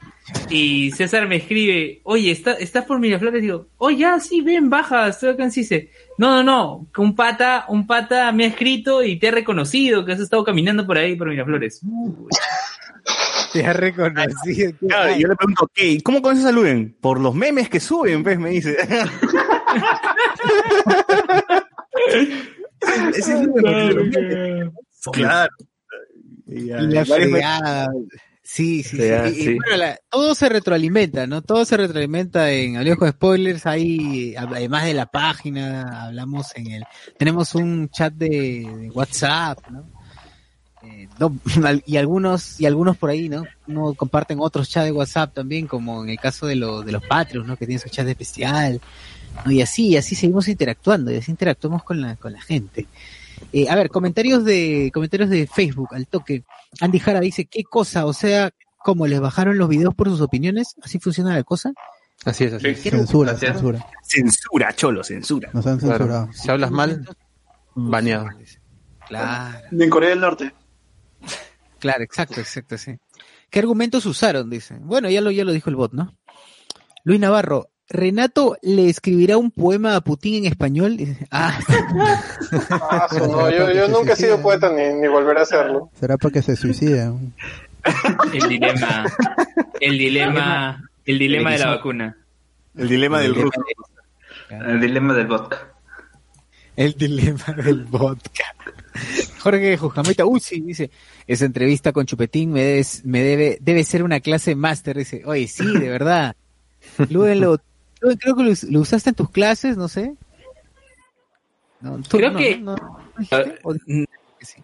y César me escribe, oye, ¿está, ¿estás por Miraflores? Digo, oh, ya, sí, ven, baja, estoy acá en Cise. No, no, no, que un pata, un pata me ha escrito y te ha reconocido que has estado caminando por ahí, por Miraflores. Te ha reconocido. Claro, yo le pregunto, ¿qué? ¿Y ¿Cómo conoces a Luen? Por los memes que suben, pues, me dice. Ese es Luen, Claro. Y la fregada. Sí, sí, sí. Y bueno, la- todo se retroalimenta, ¿no? Todo se retroalimenta en Hablemos con Spoilers. Ahí, además de la página, hablamos en el. Tenemos un chat de, de WhatsApp, ¿no? No, y algunos y algunos por ahí, ¿no? No comparten otros chats de WhatsApp también, como en el caso de, los de los Patreons, ¿no? Que tienen su chat especial. ¿no? Y así, y así seguimos interactuando, y así interactuamos con la, con la gente. Eh, a ver, comentarios de comentarios de Facebook al toque. Andy Jara dice, ¿qué cosa? O sea, ¿cómo les bajaron los videos por sus opiniones? ¿Así funciona la cosa? Así es, así es. Censura, censura. Censura, cholo, censura. Nos han Claro. censurado. Si hablas mal, baneado. Claro, En Corea del Norte. Claro, exacto, exacto, sí. ¿Qué argumentos usaron? Dice. Bueno, ya lo, ya lo dijo el bot, ¿no? Luis Navarro, Renato le escribirá un poema a Putin en español. Dice, Ah, Ah, no, yo, yo nunca he sido poeta ni, ni volveré a hacerlo. Será porque se suicida. El dilema, el dilema, el dilema de la vacuna. El dilema del ruso. El dilema del vodka. El dilema del vodka. Jorge Jujameta Uzi dice, esa entrevista con Chupetín me, des- me debe, debe ser una clase máster. Dice, oye, sí, de verdad. Luen, lo, creo que lo, us- lo usaste en tus clases, no sé. No, tú- Creo no, que- no, no, ¿no dijiste? ¿O dijiste que sí?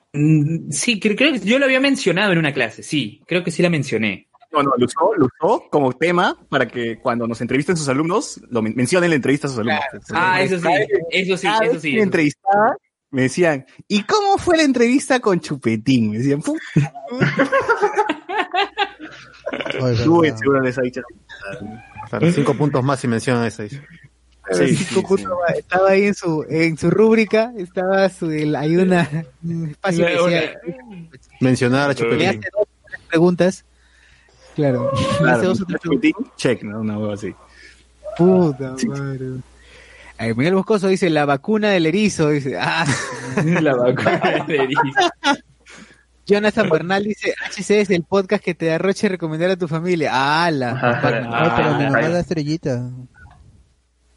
Sí, creo, creo que yo lo había mencionado en una clase, sí, creo que sí la mencioné. No, no, lo usó, lo usó como tema para que cuando nos entrevisten sus alumnos, lo men- mencionen en la entrevista a sus alumnos. Ah, eso sí, eso sí, eso sí. me decían, ¿y cómo fue la entrevista con Chupetín? Me decían, "Puta, Oye, tú, verdad. seguro les ha dicho. Claro, cinco puntos más si mencionan. Sí, puntos más. Estaba ahí en su, en su rúbrica, estaba su, el- hay una, un espacio que decía, Mencionar a me Chupetín. hace dos o tres preguntas. Claro, me hace Claro, dos o tres. Chupetín, check, ¿no? Una hueá así. Puta madre. Ay, Miguel Boscoso dice la vacuna del erizo. Dice, ah, La vacuna de erizo. Jonathan Bernal dice, HC es el podcast que te arroche recomendar a tu familia. Ah, la. Ay, pero mi mamá Ah, da estrellita.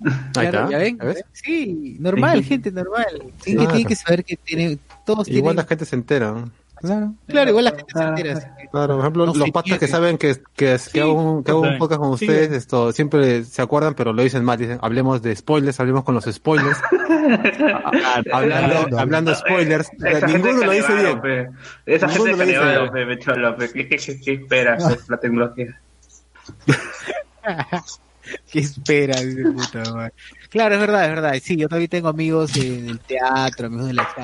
Ahí Claro, está. ¿ya ven? Sí, normal, gente, normal. Tienen que, Claro. tienen que saber que tiene, todos Igual tienen, la gente se entera. ¿no? Claro, claro, igual la gente se entera. Claro, por ejemplo, No los patas que saben que, que, que hago un, que hago un total. podcast con Sí. ustedes, esto siempre se acuerdan, pero lo dicen mal. Dicen, hablemos de spoilers, hablemos con los spoilers. hablando, hablando spoilers. Esa ninguno lo dice bien. pe. Esa Ninguno gente lo dice Canevaro, bien. pe, me cholo, pe. ¿Qué, qué, qué, qué espera pe, la tecnología? ¿Qué espera? Dice, puta madre. Claro, es verdad, es verdad. Sí, yo también tengo amigos en el teatro, amigos de la que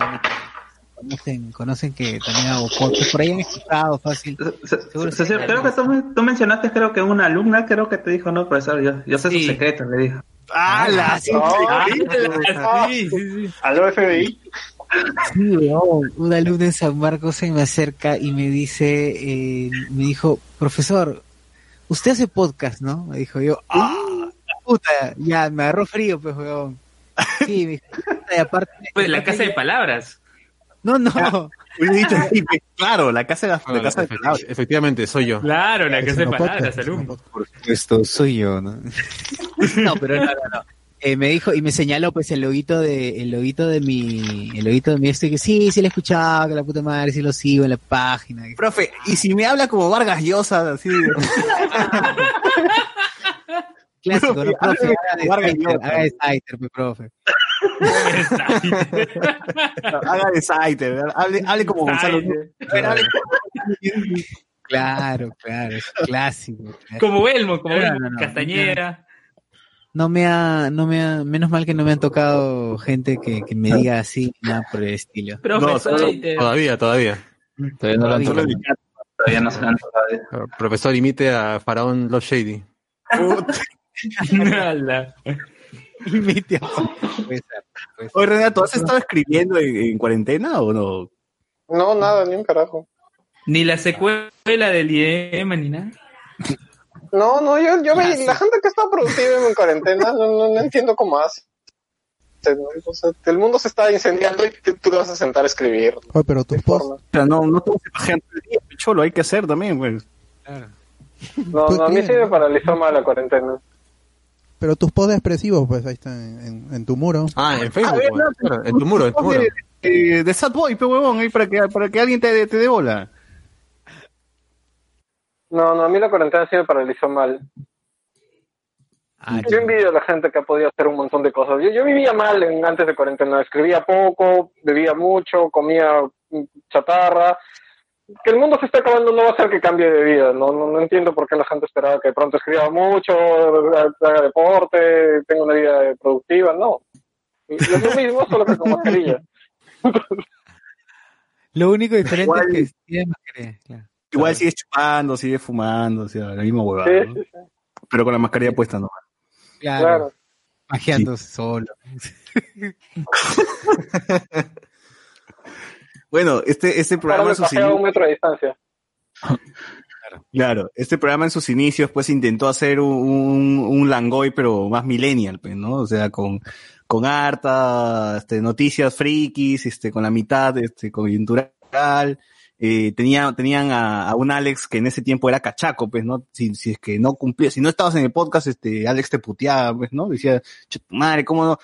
conocen, conocen que también hago podcast. Por ahí han escuchado fácil. Seguro Se- sí. se- creo que tú, tú mencionaste, creo que una alumna, creo que te dijo, no, profesor, yo, yo sé Sí. sus secretos, le dijo. Sí, Ah, sí, sí, sí. Aló FBI. Sí, weón. Una alumna en San Marcos se me acerca y me dice, eh, me dijo, profesor, usted hace podcast, ¿no? Me dijo yo, ¡ah! Puta, ya, me agarró frío, pues, weón. Sí, me dijo, "Puta, y aparte... Pues la casa de palabras. No, no. Hubiera dicho, sí, pe, claro, la casa de la, la casa de palabras. Efectivamente, soy yo. Claro, la casa de palabras, alumno. Por supuesto, soy yo, ¿no? no, pero no, no, no. Eh, me dijo y me señaló pues el loguito de el loguito de mi el loguito de mi esto y que sí, sí lo he escuchado, que la puta madre sí lo sigo en la página. Profe, y si me habla como Vargas Llosa, así de... Clásico, ¿no? Profe, haga de haga Saiter, pues, profe. Haga de Saiter, hable, hable como Gonzalo. Claro, claro, es clásico. claro. Como Belmo, como No, Belmo, no, no. Castañera. No me ha, no me ha, menos mal que no me han tocado gente que, que me diga así, nada por el estilo. Profesor, solo- Saiter. Todavía, todavía. Todavía no lo han Todavía. tocado. Todavía no se han tocado. Profesor, imite a Faraón Love Shady. Ala. Imite a- puede ser, puede ser. Oye, Renato, ¿has estado escribiendo en, en cuarentena o no? No, nada, ni un carajo. Ni la secuela del IEM ni nada. No, no, yo, yo me- la gente que está productiva en cuarentena, no, no, no entiendo cómo hace. O sea, el mundo se está incendiando y tú te vas a sentar a escribir. Oye, pero. O sea, no, no el día, cholo, hay que hacer también, pues. No, Tú no, a mí sí me ¿no? paralizó más la cuarentena. Pero tus posts expresivos, pues ahí están en, tu muro. Ah, en Facebook. A ver, no, Claro, en tu muro, en tu muro. De, de, de Sad Boy, pe huevón, ahí para que, para que alguien te, te dé bola. No, no, a mí la cuarentena sí me paralizó mal. Ah, Yo envidio a la gente que ha podido hacer un montón de cosas. Yo, yo vivía mal en- antes de cuarentena, escribía poco, bebía mucho, comía chatarra. Que el mundo se está acabando no va a hacer que cambie de vida. No, no, no entiendo por qué la gente esperaba que de pronto escriba mucho, haga deporte, tenga una vida productiva. No. Es lo mismo, solo que con mascarilla. Lo único diferente Igual- es que tiene mascarilla, claro. Igual sigues chupando, sigues fumando, o sea, la misma huevada, Sí, ¿no? sí, sí. Pero con la mascarilla puesta, ¿no? Claro, Claro. Solo. Bueno, este, este programa en sus pasé a un inicios, metro de distancia. claro, este programa en sus inicios, pues intentó hacer un, un, un Langoy, pero más millennial, pues, ¿no? O sea, con, con harta, este, noticias frikis, este, con la mitad, este, coyuntural, eh, tenía, tenían a, a un Alex que en ese tiempo era cachaco, pues, ¿no? Si, si es que no cumplía, si no estabas en el podcast, este, Alex te puteaba, pues, ¿no? Decía, "Che, tu madre, ¿cómo no?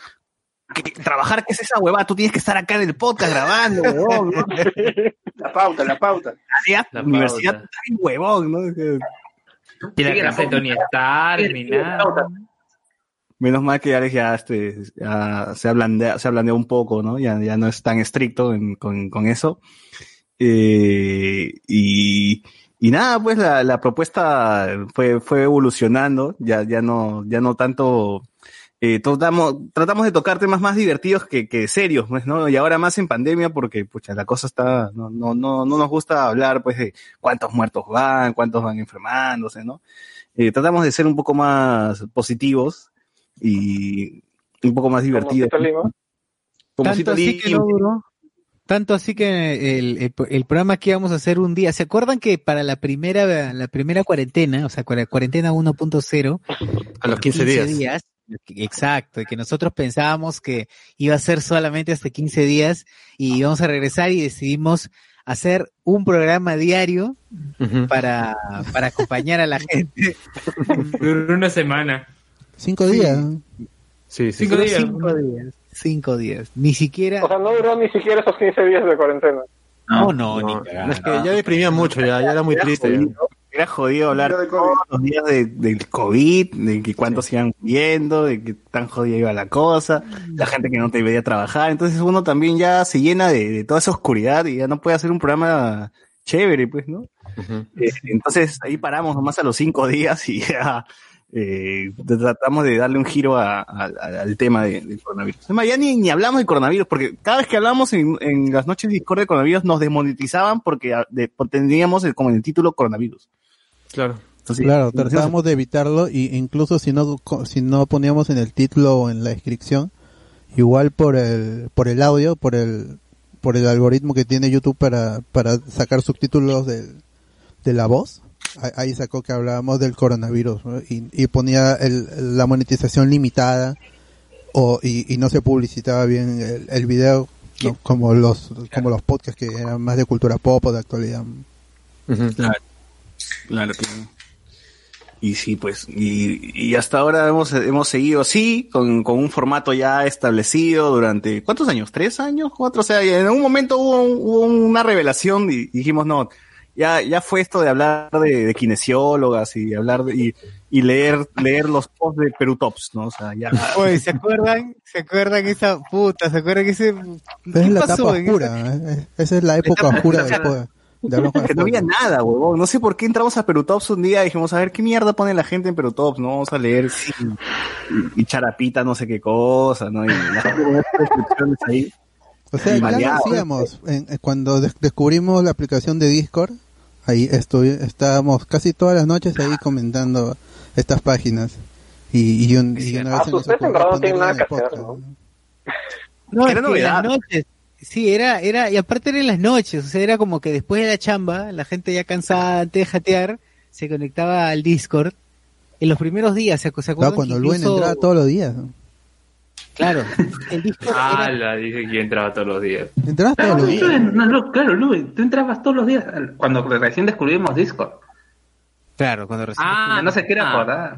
¿Qué- trabajar, ¿qué es esa huevada? Tú tienes que estar acá en el podcast grabando, huevón, ¿no? La pauta, la pauta. Hacía La universidad pauta. tan huevón, ¿no? Y la casa de. Tony Stark, ni nada. Menos mal que Alex ya, este, ya se ablandea, se ablandea un poco, ¿no? Ya, ya no es tan estricto en- con, con eso. Eh, y, y nada, pues la, la propuesta fue, fue evolucionando, ya, ya no, ya no tanto, eh, tratamos, tratamos de tocar temas más divertidos que, que serios, pues, ¿no? Y ahora más en pandemia porque, pucha, la cosa está, no, no, no, no nos gusta hablar, pues, de cuántos muertos van, cuántos van enfermándose, ¿no? Eh, tratamos de ser un poco más positivos y un poco más divertidos. Como Tanto así que Lima. no duró. Tanto así que el, el, el programa que íbamos a hacer un día, ¿se acuerdan que para la primera la primera cuarentena, o sea, cua- cuarentena 1.0, A los 15 días. Exacto, y que nosotros pensábamos que iba a ser solamente hasta 15 días y íbamos a regresar y decidimos hacer un programa diario para, para acompañar a la gente. Duró una semana. Cinco días. Sí, sí. Cinco días. Cinco días. Cinco días. Ni siquiera. O sea, no duró ni siquiera esos 15 días de cuarentena. No, no, ni No, cagando. es que ya deprimía mucho, ya, ya era muy triste. ya. Era jodido hablar Día de COVID. todos los días de- del COVID, de que cuántos iban muriendo, de que tan jodida iba la cosa, la gente que no te veía trabajar. Entonces uno también ya se llena de, de toda esa oscuridad y ya no puede hacer un programa chévere, pues, ¿no? Eh, entonces ahí paramos nomás a los cinco días y ya eh, tratamos de darle un giro a- a- a- al tema de- del coronavirus. Además, ya ni, ni hablamos de coronavirus, porque cada vez que hablamos en, en las noches de Discord de coronavirus nos desmonetizaban porque ah, de- porque teníamos el- como en el título coronavirus. Claro. Entonces, Claro, tratábamos de evitarlo y incluso si no co- si no poníamos en el título o en la descripción, igual por el por el audio, por el por el algoritmo que tiene YouTube para para sacar subtítulos del- de la voz, ahí- sacó que hablábamos del coronavirus ¿no? y, y ponía el- la monetización limitada o y, y no se publicitaba bien el, el video ¿no? como los como los podcasts que eran más de cultura pop o de actualidad. Claro, claro, claro. Y sí, pues, y, y hasta ahora hemos, hemos seguido así, con, con un formato ya establecido durante, ¿cuántos años? ¿Tres años? ¿Cuatro? O sea, en algún momento hubo, un- hubo una revelación y dijimos, no, ya, ya fue esto de hablar de, de kinesiólogas y hablar de, y, y leer, leer los posts de Perú Tops, ¿no? O sea, ya. Oye, ¿se acuerdan? ¿Se acuerdan esa puta? ¿Se acuerdan que ese... Es la pasó etapa oscura, ¿eh? esa es la época etapa oscura oscura. Que no había nada, huevón. No sé por qué entramos a Perutops un día y dijimos, a ver, ¿qué mierda pone la gente en Perutops? No, vamos a leer y, y charapita no sé qué cosa, ¿no? Y la gente con estas descripciones ahí. O sea, Y ya lo maleado. hacíamos. En- en- cuando des- descubrimos la aplicación de Discord, ahí estábamos casi todas las noches ahí comentando estas páginas. Y, y, un- y una Ah, vez ustedes en verdad no tienen nada en que hacer, podcast. ¿no? No, Era en novedad. las noches. Sí, era, era, y aparte era en las noches, o sea, era como que después de la chamba, la gente ya cansada antes de jatear, se conectaba al Discord. En los primeros días, ¿se, se Claro, acuerdan? cuando que Luen incluso- entraba todos los días. ¿no? Claro, el Discord era, Ala, dice que yo entraba todos los días. Entrabas todos los días. Luen, no, no, claro, Luen, tú entrabas todos los días cuando recién descubrimos Discord. claro, cuando recién Ah, no se quiere ah. acordar.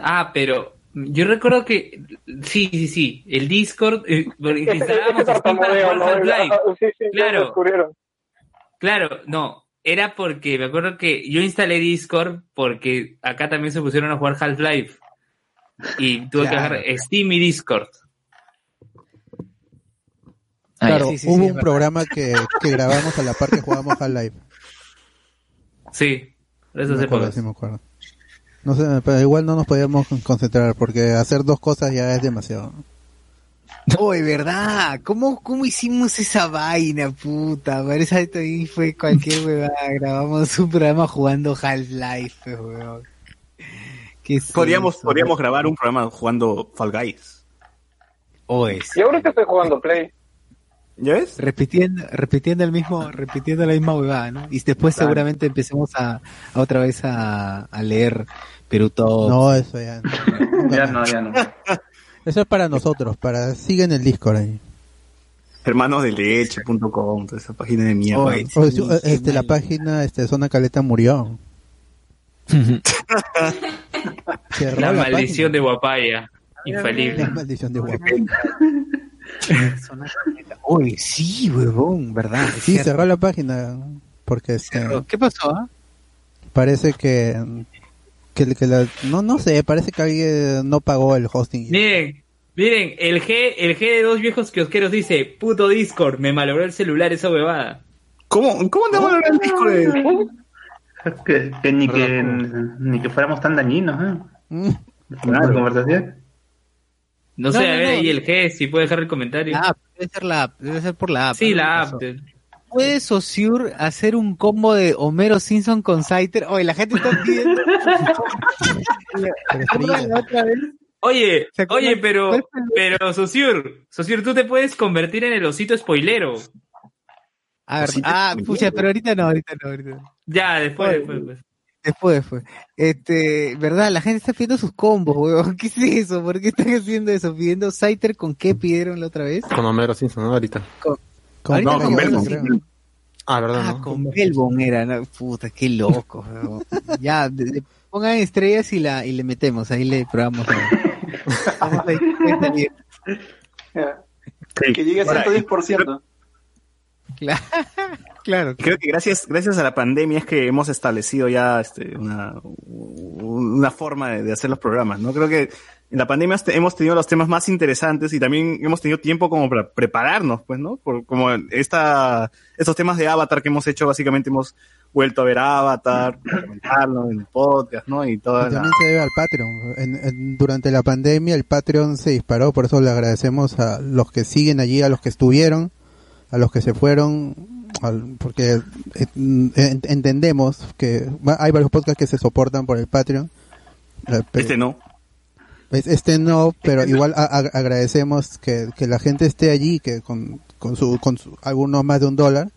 Ah, pero yo recuerdo que sí, sí, sí, el Discord eh, porque Ese, instalábamos ese Steam para tartamudeo, jugar ¿no? Half-Life. Sí, sí, ya Claro. Claro, no, era porque me acuerdo que yo instalé Discord porque acá también se pusieron a jugar Half-Life y tuve que Claro. bajar Steam y Discord. Claro, sí, sí, hubo sí, un programa que, que grabamos a la par que jugábamos al live. Sí, por eso me se acuerdo, sí me acuerdo. No sé, pero igual no nos podíamos concentrar porque hacer dos cosas ya es demasiado. Oye, ¿verdad? ¿Cómo, ¿Cómo hicimos esa vaina, puta? Parece que ahí fue cualquier huevada. Grabamos un programa jugando Half-Life, pues, weón. ¿Qué es Podríamos, eso? podríamos grabar un programa jugando Fall Guys. Oye, sí. Y ahorita estoy jugando Play. ¿Ya ves? repitiendo, repitiendo el mismo, repitiendo la misma huevada, ¿no? Y después Claro. seguramente empecemos a, a otra vez a, a leer Perú Top. No, eso ya. no. Ya no, ya no. Eso es para nosotros, para siguen el Discord ahí. Hermanosdeleche.com, toda esa página de mierda. Oye, O- sí, eh, este, la página, este, Zona Caleta murió. La la maldición de. Guapaya, La infalible. maldición de guapo. Oye, sí, huevón, ¿verdad? Sí, cerró la página porque este. ¿Qué pasó? ah? parece que que, que la, no no sé, parece que alguien no pagó el hosting. Miren, miren, el G, el G de dos viejos kiosqueros dice, puto Discord, me malogró el celular esa huevada. ¿Cómo, cómo andamos en el disco de.? Que, que ni, que, ni que fuéramos tan dañinos, ¿eh? Mm. Claro. conversación. No, No, sé, no, a ver, no. y el G, si puede dejar el comentario. La app, debe ser la app, debe ser por la app. sí, la ¿Qué app. ¿Puede Saussure hacer un combo de Homero Simpson con Saiter? Oye, la gente está pidiendo. La otra vez, Oye, oye, pero, ¿Cuál fue el- pero, Sosur, Sosur, tú te puedes convertir en el osito spoilero. A ver, ah, pucha, pero ahorita no, ahorita no, ahorita no. Ya, después, Oye, después, después. Después, después. Este, verdad, la gente está pidiendo sus combos, weón. ¿Qué es eso? ¿Por qué están haciendo eso? ¿Pidiendo Saiter con qué pidieron la otra vez? Con Homero Simpson, ¿no? Ahorita. Con- Ahorita no, con Belmont. Ah, ¿verdad? Ah, no? con Belbon era, ¿no? puta, qué loco. ya, de- de- pongan estrellas y la y le metemos, ahí le probamos. Ahí. Sí. Que llegue a Ahora, 110%. Claro, claro. Creo que gracias, gracias a la pandemia es que hemos establecido ya este, una, una forma de, de hacer los programas, ¿no? Creo que en la pandemia hemos tenido los temas más interesantes y también hemos tenido tiempo como para prepararnos, pues, ¿no? Por, como esta, estos temas de Avatar que hemos hecho, básicamente hemos vuelto a ver Avatar, comentarlo en el podcast, ¿no? Y la... también se debe al Patreon. En- en- durante la pandemia el Patreon se disparó, por eso le agradecemos a los que siguen allí, a los que estuvieron, a los que se fueron, al- porque eh, en- entendemos que hay varios podcasts que se soportan por el Patreon. Este no. Es- Este no, pero igual a- a- agradecemos que, que la gente esté allí, que con, con, su, con su- algunos más de un dólar,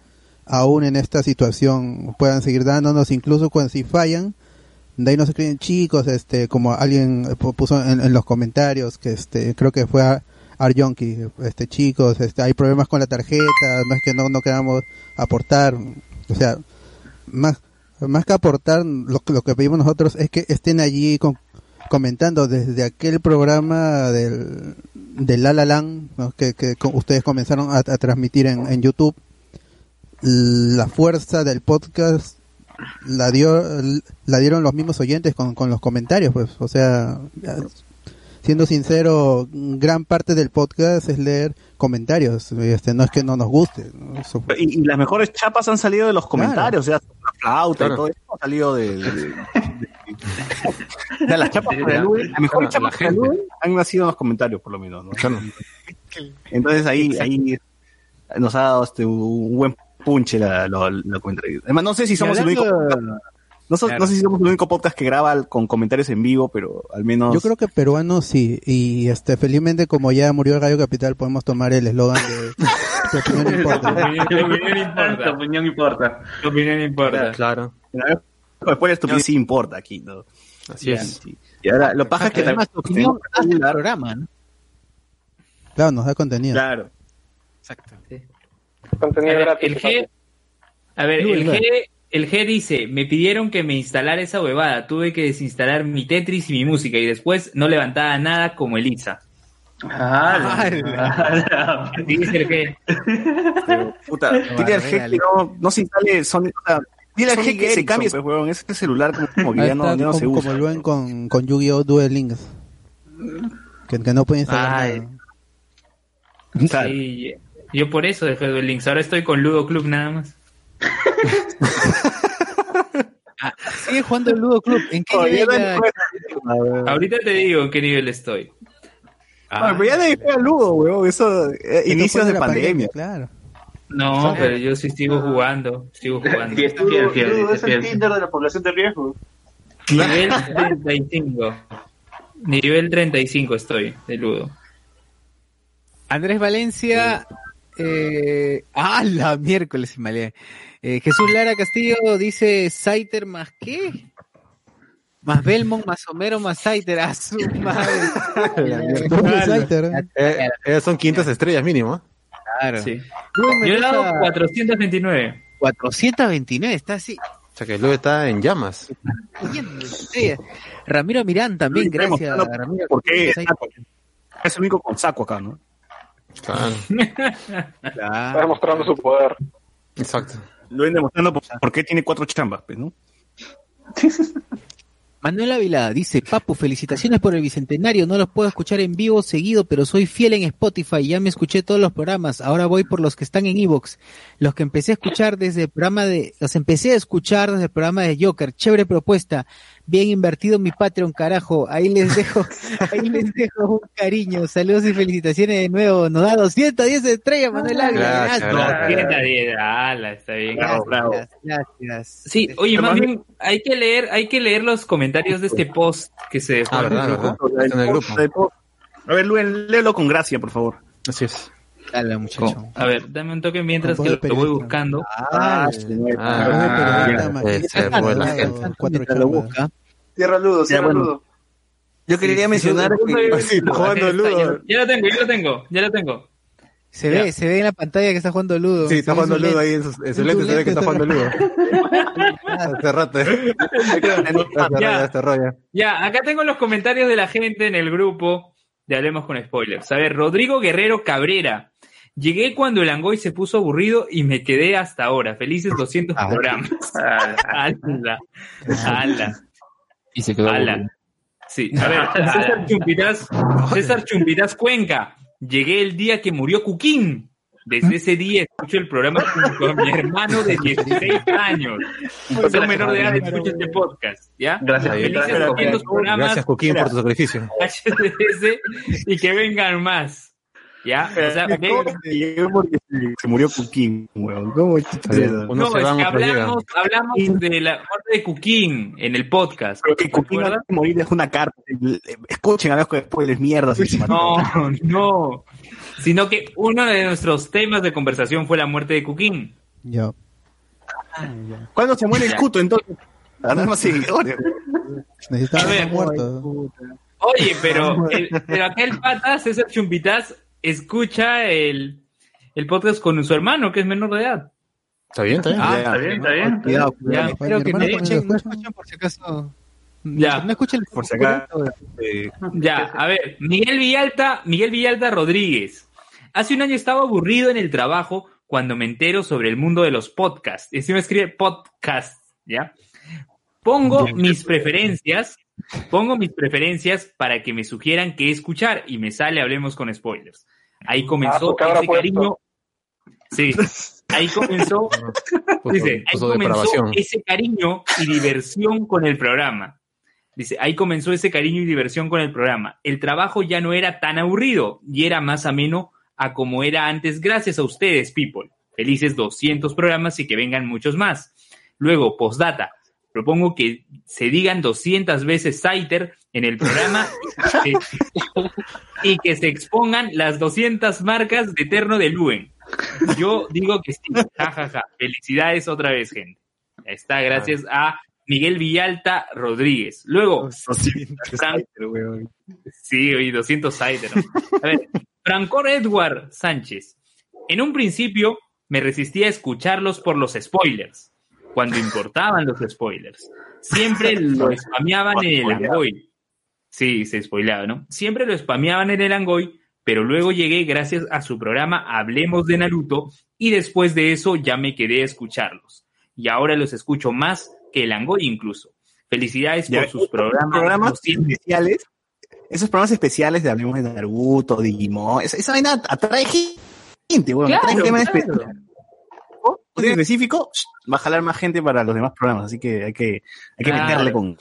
aún en esta situación puedan seguir dándonos, incluso cuando si fallan, de ahí nos escriben chicos, este, como alguien pu- puso en, en los comentarios, que este, creo que fue a Arjonki, este, chicos, este, hay problemas con la tarjeta, no es que no, no queramos aportar, o sea, más, más que aportar, lo, que- lo que pedimos nosotros es que estén allí con, comentando desde aquel programa del, del La La Land, que, que ustedes comenzaron a, a transmitir en, en YouTube, la fuerza del podcast la dio la dieron los mismos oyentes con, con los comentarios pues. O sea siendo sincero gran parte del podcast es leer comentarios este no es que no nos guste ¿no? Eso- Y, y las mejores chapas han salido de los comentarios, o sea, la flauta Claro. y todo eso ha salido de... de- las chapas para Lube, las mejores chapas para han nacido en los comentarios, por lo menos, ¿no? Entonces ahí, ahí nos ha dado este, un buen punche la, la, la comentario. Además, no sé si somos el único... No, so- Claro. no sé si somos el único podcast que graba con comentarios en vivo, pero al menos... yo creo que peruanos sí y este felizmente como ya murió el Gallo Capital podemos tomar el eslogan de tu opinión no importa Tu opinión Tu importa. opinión importa. Tu opinión importa. Claro, Después esto sí importa aquí, ¿no? así es. Sí. Y ahora, lo paja es que Además, tu también... opinión hace el programa, ¿no? claro nos da contenido Claro. Exacto. Contenido ver, gratis. el G, a ver, el. G, el G dice, me pidieron que me instalara esa huevada, tuve que desinstalar mi Tetris y mi música y después no levantaba nada como Elisa. Ah, dice el G. Pero, puta, dile al G que no, no se instale Sony, o sea, dile al G que se cambie, pues, huevón, ese celular como, como que ya no, está, ya no se usa. como Luen con, con Yu-Gi-Oh! Duel Links que, que no puede instalar Ay. nada. Sí, yo por eso dejé Duel Links, ahora estoy con Ludo Club nada más. Ah, sigue jugando el Ludo Club. ¿En qué nivel no Ahorita te digo en qué nivel estoy. Ah, pero ya nadie juega Ludo, huevón, eso, eh, inicios de la pandemia. claro No, pero yo sí sigo jugando, sigo jugando. Fiel, fiel, fiel, es el. Tinder de la población de riesgo. Nivel 35. Nivel 35 estoy de Ludo. Andrés Valencia. Eh, ah, la miércoles, se malea. Eh, Jesús Lara Castillo dice Saiter más qué? Más Belmont, más Homero, más Saiter. A su madre. Doble Saiter, ¿eh? Eh, son quintas estrellas mínimo. Claro. Sí. Yo he dado Mendoza, 429. 429, está así. O sea que luego está en llamas. Sí. Ramiro Mirán también, gracias. Ramiro. ¿Por qué? Es el único con saco acá, ¿no? Claro, Está demostrando su poder. exacto. Lo ven demostrando por, por qué tiene cuatro chambas, pues, ¿no? Manuel Ávila dice, Papu, felicitaciones por el bicentenario, no los puedo escuchar en vivo seguido, pero soy fiel en Spotify, ya me escuché todos los programas, ahora voy por los que están en Evox, los que empecé a escuchar desde el programa de, los empecé a escuchar desde el programa de Joker, chévere propuesta, bien invertido mi Patreon, carajo, ahí les dejo, ahí les dejo un cariño, saludos y felicitaciones de nuevo, nos da 210 estrellas, Manuel Ávila, Gracias, gracias. gracias. 210, ala, está bien. Gracias, gracias. Sí, oye, más bien, hay que leer, hay que leer los comentarios de este post que se dejó Ah, en el verdad, grupo. verdad. Está en el grupo. A ver, Luen, léelo con gracia, por favor. Así es. Dale, muchacho. A ver, dame un toque mientras que lo voy buscando. Ah, Ah. Cuatro Mientras lo busca. Cierra Ludo, cierra bueno. Ludo. Yo quería Sí, mencionar sí, que... sí, Sí, jugando Ludo. Ya lo tengo, ya lo tengo, ya lo tengo. Se Ya. ve, se ve en la pantalla que está jugando Ludo. Sí, está jugando Ludo ahí en su, en su lente, se ve que está jugando Ludo. Hace rato. Ya. Ya, acá tengo los comentarios de la gente en el grupo de Hablemos con Spoilers. A ver, Rodrigo Guerrero Cabrera. Llegué cuando el Angoy se puso aburrido y me quedé hasta ahora. Felices 200 Ah. programas. Ala, ala, Y se quedó ala. aburrido. Sí, a ver, César Chumpitas, César Chumpitas Cuenca. Llegué el día que murió Cuquín. Desde ese día escucho el programa junto a mi hermano de 16 años. Soy menor de edad y escucho este podcast, ¿ya? Gracias, Felices gracias. 200 programas. Gracias, Coquín, por tu sacrificio. HDS y que vengan más. ¿Ya? O sea, ¿Cómo que llegué porque se, murió Cuquín, weón? ¿Cómo no, se es va, que hablamos, hablamos de la muerte de Cuquín en el podcast. Pero que Cuquín antes de morir dejó una carta. Escuchen a ver después les mierdas. y se mató. No, no. Sino que uno de nuestros temas de conversación fue la muerte de Cuquín. Ya. ¿Cuándo se muere el Ya. cuto entonces? Para más seguidores. Necesitaba A muerto. Oye, pero, el- pero aquel pata, César Chumpitas, escucha el, el podcast con su hermano, que es menor de edad. Está bien, está bien. Ah, Está bien, está bien. Cuidado, cuidado. mi Espero que no escuchen, no por si acaso. Ya. No escuchen Por si acaso. eh, Ya, a ver, Miguel Villalta, Miguel Villalta Rodríguez. Hace un año estaba aburrido en el trabajo cuando me entero sobre el mundo de los podcasts. Y si me escribe podcast, ¿ya? Pongo mis preferencias, pongo mis preferencias para que me sugieran qué escuchar y me sale Hablemos con Spoilers. Ahí comenzó ese puesto. cariño. Sí, ahí comenzó Dice, ahí comenzó ese cariño y diversión con el programa. Dice, ahí comenzó ese cariño y diversión con el programa. El trabajo ya no era tan aburrido y era más ameno a como era antes gracias a ustedes, people. Felices 200 programas y que vengan muchos más. Luego, postdata. Propongo que se digan 200 veces Saiter en el programa y que, y se expongan las 200 marcas de Eterno de Luen. Yo digo que sí. Ja, ja, ja. Felicidades otra vez, gente. Ahí está, gracias a Miguel Villalta Rodríguez. Luego, sí, oye, 200 Cider. A ver, Francor Edward Sánchez. En un principio me resistía a escucharlos por los spoilers, cuando importaban los spoilers. Siempre lo spameaban en el Angoy. Sí, se spoileaba, ¿no? Siempre lo spameaban en el Angoy, pero luego llegué gracias a su programa Hablemos de Naruto y después de eso ya me quedé a escucharlos. Y ahora los escucho más que el Angoy incluso. Felicidades por sus programas. programas 200. especiales. Esos programas especiales de Hablemos de Naruto, Digimon. Esa, esa vaina atrae gente, weón. Claro, atrae tema claro. específico. Un tema específico va a jalar más gente para los demás programas. Así que hay que, hay que Claro. meterle con,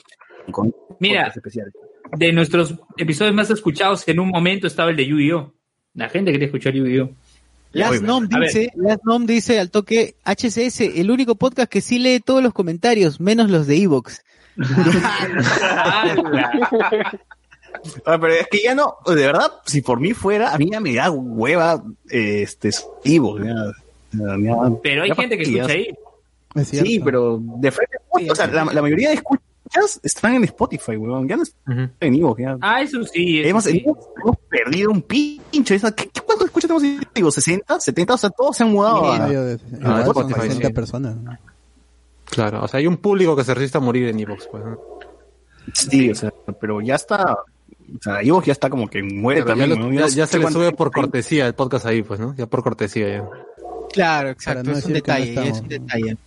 con Mira, especiales. De nuestros episodios más escuchados, en un momento estaba el de Yu-Gi-Oh! La gente quería escuchar Yu-Gi-Oh! Last Nom dice, Last Nom dice al toque HCS, el único podcast que sí lee todos los comentarios, menos los de Evox. Ah, pero es que ya no, de verdad, si por mí fuera, a mí ya me da hueva, eh, este, ya- Pero hay gente que escucha ahí. Sí, pero de frente, o sea, la, la mayoría de escuchas están en Spotify, weón. Ya no están en Evox, ya. Ah, eso sí. eso Hemos, sí. hemos, hemos perdido un pincho. ¿qué, qué, ¿Cuántos escuchas tenemos en Evox? ¿60? ¿70? O sea, todos se han mudado a, Medio de- igual son Spotify, 60 sí. personas. ¿no? Claro, o sea, hay un público que se resiste a morir en Evox, pues. ¿no? Sí, o sea, pero ya está. O sea, Evox ya está como que muere Pero ya, también. lo- ya- no ya sé se le sube por cortesía el podcast ahí, pues, ¿no? Ya por cortesía ya. Claro, exacto, es un decir que no detalle, es un detalle.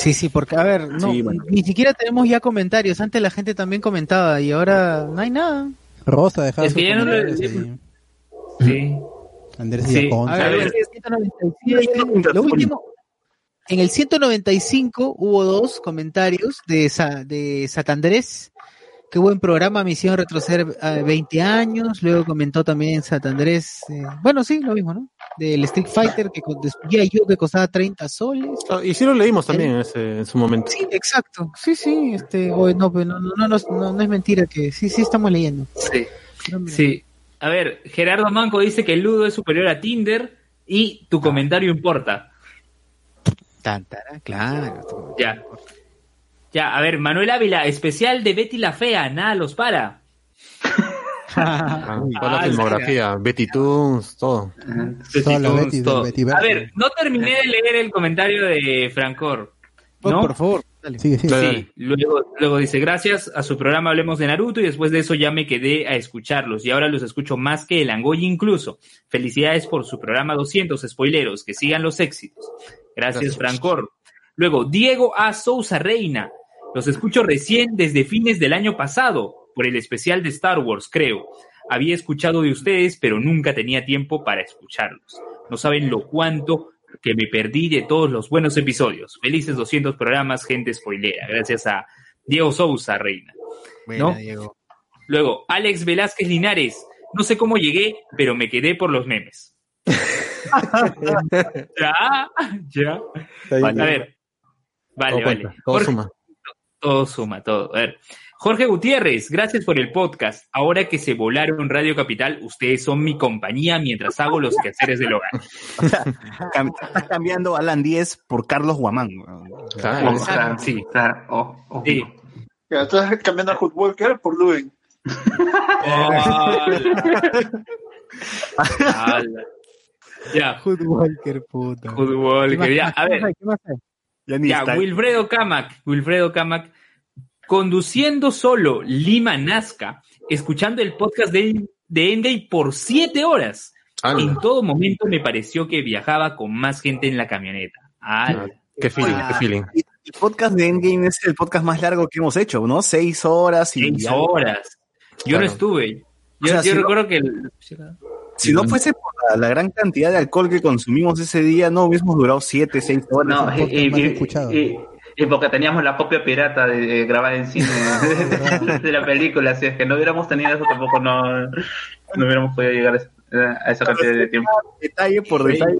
Sí, sí, porque, a ver, no, Sí, bueno. ni siquiera tenemos ya comentarios. Antes la gente también comentaba y ahora no hay nada. Rosa dejaba Es que sus ya no le- comentarios ahí. Sí. Andrés Sí. Diaconte. A ver, en el 197, lo último, en el 195 hubo dos comentarios de, Sa- de Satandrés. Qué buen programa, me hicieron retroceder a 20 años. Luego comentó también Satandrés, eh, bueno, sí, lo mismo, ¿no? Del Street Fighter que descubría yo que costaba 30 soles. Ah, Y sí lo leímos también en, ese- en su momento. Sí, exacto. Sí, sí, este, o- no, pero no, no, no, no, no es mentira que sí, sí estamos leyendo. Sí. No. Sí. A ver, Gerardo Manco dice que el Ludo es superior a Tinder y tu comentario importa. Tan, tará, claro. Ya. Ya, a ver, Manuel Ávila, especial de Betty la Fea, nada los para. Ah, toda la Ah, filmografía, Betty Toons, todo. La Betty. A ver, no terminé de leer el comentario de Francor. ¿No? Por favor, dale. Sigue, sigue. Sí, luego, luego dice, gracias a su programa Hablemos de Naruto y después de eso ya me quedé a escucharlos y ahora los escucho más que el Angoy incluso. Felicidades por su programa 200, spoileros, que sigan los éxitos. Gracias, Gracias. Francor. Luego, Diego A. Sousa Reina. Los escucho recién desde fines del año pasado, por el especial de Star Wars, creo. Había escuchado de ustedes, pero nunca tenía tiempo para escucharlos. No saben lo cuánto que me perdí de todos los buenos episodios. Felices 200 programas, gente spoilera. Gracias a Diego Sousa Reina. Buena, ¿No? Diego. Luego, Alex Velázquez Linares. No sé cómo llegué, pero me quedé por los memes. ya, ya. Vale. A ver. Vale, Todo vale. cuenta, todo Jorge- suma. Todo suma, todo. A ver. Jorge Gutiérrez, gracias por el podcast. Ahora que se volaron Radio Capital, ustedes son mi compañía mientras hago los quehaceres del hogar. Cam- Estás cambiando Alan 10 por Carlos Guamán. Claro. O sea, Sí. o sea, oh, oh. Sí. Estás cambiando a Hood Walker por Luen. Ala. Ya, Hood Walker, puta. fútbol, ¿Qué más- que ya, qué a más ver. hay? ¿Qué más hay? Ya ni Ya, está. Wilfredo Camac, Wilfredo Camac, conduciendo solo Lima Nazca, escuchando el podcast de, de Endgame por siete horas. Ala. En todo momento me pareció que viajaba con más gente en la camioneta. Ala. Qué feeling, Ah, qué feeling. El podcast de Endgame es el podcast más largo que hemos hecho, ¿no? Seis horas y Seis horas. Yo Claro. no estuve. Yo, O sea, yo si no- recuerdo que... el- Si no fuese por la, la gran cantidad de alcohol que consumimos ese día, no hubiésemos durado siete, seis horas. No, y, y- escuchado. y- y porque teníamos la copia pirata de, de grabar en cine de la película, si es que no hubiéramos tenido eso tampoco no, no hubiéramos podido llegar a esa- a esa cantidad de tiempo. Detalle por detalle,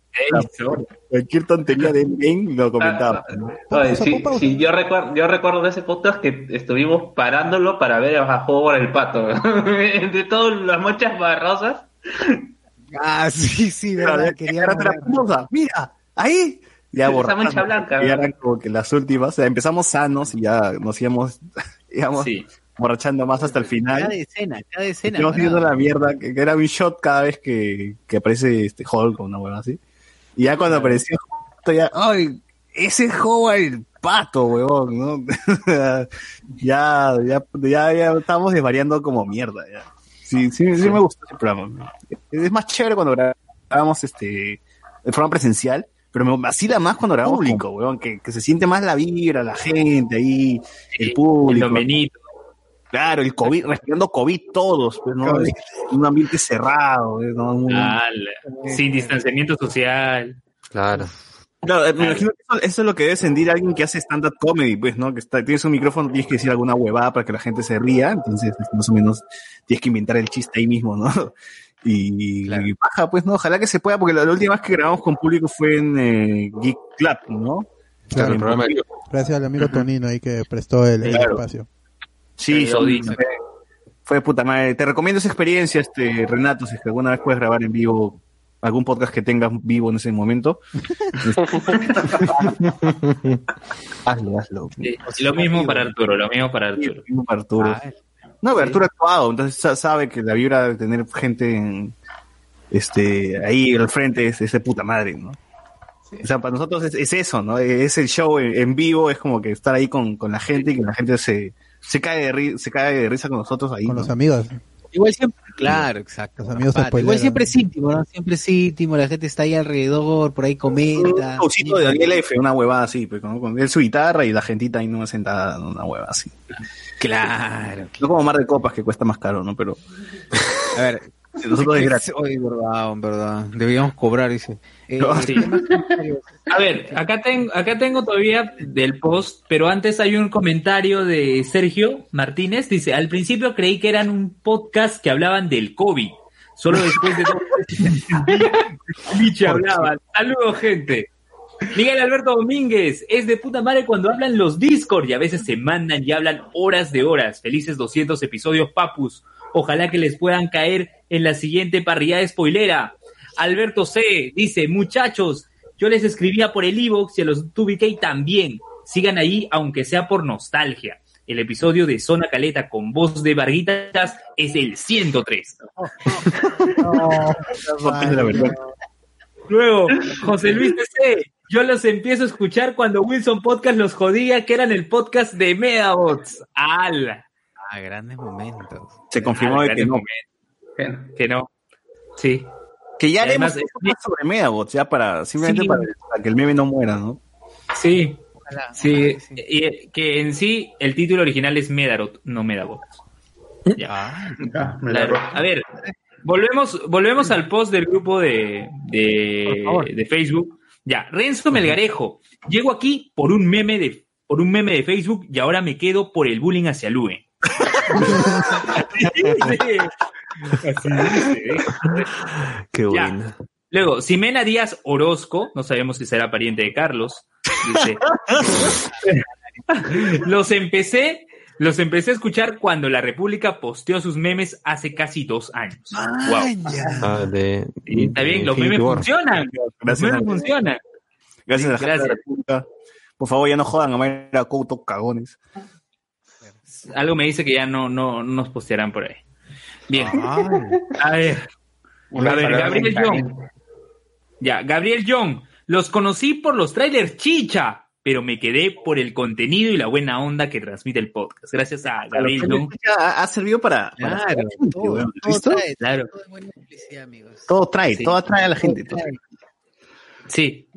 cualquier tontería de Endgame lo comentaba. Oye, Pausa, sí, sí, yo recuerdo, yo recuerdo de ese podcast que estuvimos parándolo para ver a Howard el pato. de todas las mochas barrosas. Ah, sí, sí, verdad. Quería Mira, ahí. Ya Esa borrando, mancha blanca. Y eran como que las últimas. O sea, empezamos sanos y ya nos íbamos, íbamos Sí. borrachando más hasta el final. Cada escena, cada escena. Estamos viendo la mierda, que, que era un shot cada vez que, que aparece este Hulk o una hueva así. Y ya cuando apareció Hulk, ya, ¡ay! Ese es Howard el pato, huevón, ¿no? ya, ya, ya, ya estábamos desvariando como mierda, ya. Sí, sí, sí me gustó ese programa. Es más chévere cuando grabamos este, el programa presencial, pero me vacila más cuando grabamos público, huevón, que, que se siente más la vibra, la gente ahí, el El público. Benito. Claro, el COVID, respirando COVID todos, pues, ¿no? COVID. Un ambiente cerrado. ¿no? Sin distanciamiento social. Claro. Claro, eh, me imagino que eso, eso es lo que debe sentir alguien que hace stand-up comedy, pues, ¿no? Que está, tienes un micrófono, tienes que decir alguna huevada para que la gente se ría, entonces, este, más o menos, tienes que inventar el chiste ahí mismo, ¿no? Y, y baja, pues, ¿no? Ojalá que se pueda, porque la, la última vez que grabamos con público fue en eh, Geek Club, ¿no? Claro, el programa de- Gracias al amigo Tonino ahí que prestó el, el Claro. espacio. Sí, son- fue, fue de puta madre. Te recomiendo esa experiencia, este Renato, si es que alguna vez puedes grabar en vivo algún podcast que tengas vivo en ese momento. hazlo, hazlo. Sí, lo mismo para Arturo, lo mismo para Sí, Arturo. lo mismo para Arturo. Ah, No, pero Arturo ha actuado, entonces sa- sabe que la vibra de tener gente en- este ahí al frente es, es de puta madre, ¿no? O sea, para nosotros es, es eso, ¿no? Es el show en, en vivo, es como que estar ahí con, con la gente y que la gente se, se cae de ri- se cae de risa con nosotros ahí. Con ¿no? los amigos. Igual siempre, claro, exacto. Los amigos igual siempre es íntimo, ¿no? Siempre es íntimo, la gente está ahí alrededor, por ahí comenta. Un showcito de Daniel F, una huevada así, pues, ¿no? con él su guitarra y la gentita ahí no sentada, una hueva así. Claro. No como Mar de Copas, que cuesta más caro, ¿no? Pero. A ver. Nosotros es gratis. Oye, verdad, verdad. Deberíamos cobrar, dice. Eh, Sí. A ver, acá tengo, acá tengo todavía del post, pero antes hay un comentario de Sergio Martínez. Dice, al principio creí que eran un podcast que hablaban del COVID. Solo después de dos meses Michi hablaban. Saludos, gente. Miguel Alberto Domínguez, es de puta madre cuando hablan los Discord y a veces se mandan y hablan horas de horas. Felices 200 episodios, papus. Ojalá que les puedan caer en la siguiente parrillada spoilera. Alberto C. dice, muchachos, yo les escribía por el Evox y a los 2BK también. Sigan ahí, aunque sea por nostalgia. El episodio de Zona Caleta con voz de Varguitas es el 103. Luego, José Luis DC, yo los empiezo a escuchar cuando Wilson Podcast los jodía que eran el podcast de Medabots. ¡Ala! Ah, grandes momentos. Se confirmó Ah, de que no. Que no. Sí. Que ya Además, haremos un podcast sobre Medabots, ya para, simplemente Sí. para, para que el meme no muera, ¿no? Sí. Sí, y eh, que en sí el título original es Medarot, no Medabots. Ya. Claro. A ver, volvemos, volvemos al post del grupo de, de, de Facebook. Ya, Renzo Melgarejo, llego aquí por un meme de por un meme de Facebook y ahora me quedo por el bullying hacia Lue. Así ¿eh? Qué bueno. Luego, Ximena Díaz Orozco, no sabemos si será pariente de Carlos, dice, los empecé, los empecé a escuchar cuando la República posteó sus memes hace casi dos años. Wow. Ah, de, Y está bien, los memes War. funcionan. Los Gracias, memes a- funcionan. Gracias a la Sí, gente de la gracias. República. Por favor, ya no jodan a Mayra Couto, cagones. Algo me dice que ya no, no, no nos postearán por ahí. Bien. A ver. Una a ver, Gabriel. Young. Ya, Gabriel Young. Los conocí por los trailers chicha, pero me quedé por el contenido y la buena onda que transmite el podcast. Gracias a Gabriel Young. Ha, ha servido para. para- Claro, todo, trae, Claro. todo es buena publicidad, amigos. Todo trae, Sí. todo atrae a la gente. Todo trae. Sí.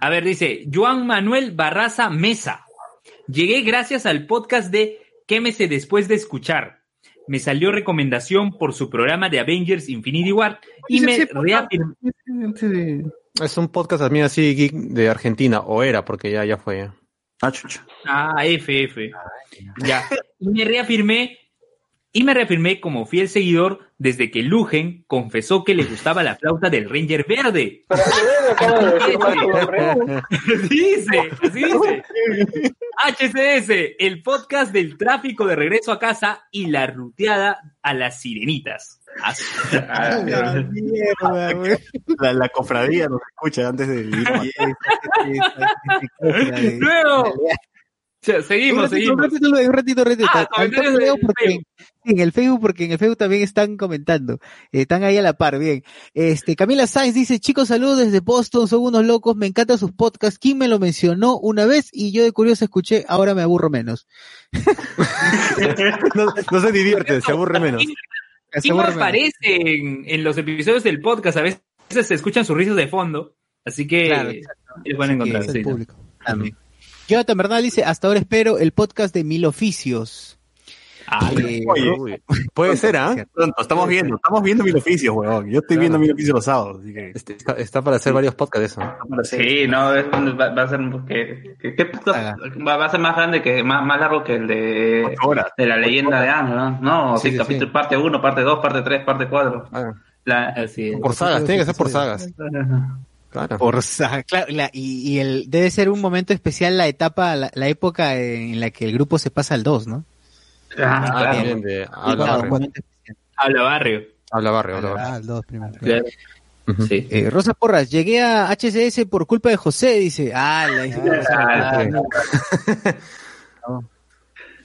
A ver, dice Juan Manuel Barraza Mesa. Llegué gracias al podcast de Quémese después de escuchar. Me salió recomendación por su programa de Avengers Infinity War y me reafirmó. Es un podcast también así geek de Argentina, o era, porque ya, ya fue. Ah, chucha. Ah, FF. Ya. Y me reafirmé. Y me reafirmé como fiel seguidor desde que Lugen confesó que le gustaba la flauta del Ranger Verde. Dice, así dice. HCS, el podcast del tráfico de regreso a casa y la ruteada a las sirenitas. La cofradía nos escucha antes de ir. Luego, seguimos, un ratito, seguimos. Un ratito, un ratito, un ratito. Ah, comentarios porque, Facebook. en el Facebook, porque en el Facebook también están comentando. Eh, están ahí a la par, bien. Este, Camila Sainz dice, chicos, saludos desde Boston, son unos locos, me encantan sus podcasts. ¿Quién me lo mencionó una vez? Y yo de curioso escuché, ahora me aburro menos. No, no se divierte, se aburre menos. Se Sí menos. aparece en, en los episodios del podcast, a veces se escuchan sus risas de fondo, así que Claro, les van a encontrar. Es el sí, ¿no? público. También. Jonathan Bernal dice, hasta ahora espero el podcast de Mil Oficios. Ah, Eh, Oye, Puede ser, ¿ah? pronto, estamos viendo, estamos viendo mil oficios, weón. Yo estoy viendo mil oficios los sábados, así que. Este, Está, está para hacer varios podcasts de eso. Sí, no, es- va, va a ser que, que- que podcast va, va a ser más grande que más, más largo que el de, horas. de la leyenda de Anne, ¿no? No, Sí, sí, sí, capítulo sí. parte 1, parte 2, parte 3, parte 4. Ah, La, así es. por sagas, tiene que ser por sagas. Claro. Por claro, la- y, y el debe ser un momento especial la etapa, la, la época en la que el grupo se pasa al 2, ¿no? Ah, Ah, claro. de Habla Barrio. Habla barrio. Habla Barrio, habla Barrio. Ah, el dos primero. Claro. Ujú. Sí. Eh, Rosa Porras, llegué a HCS por culpa de José, dice. Ah, la Ah, sí.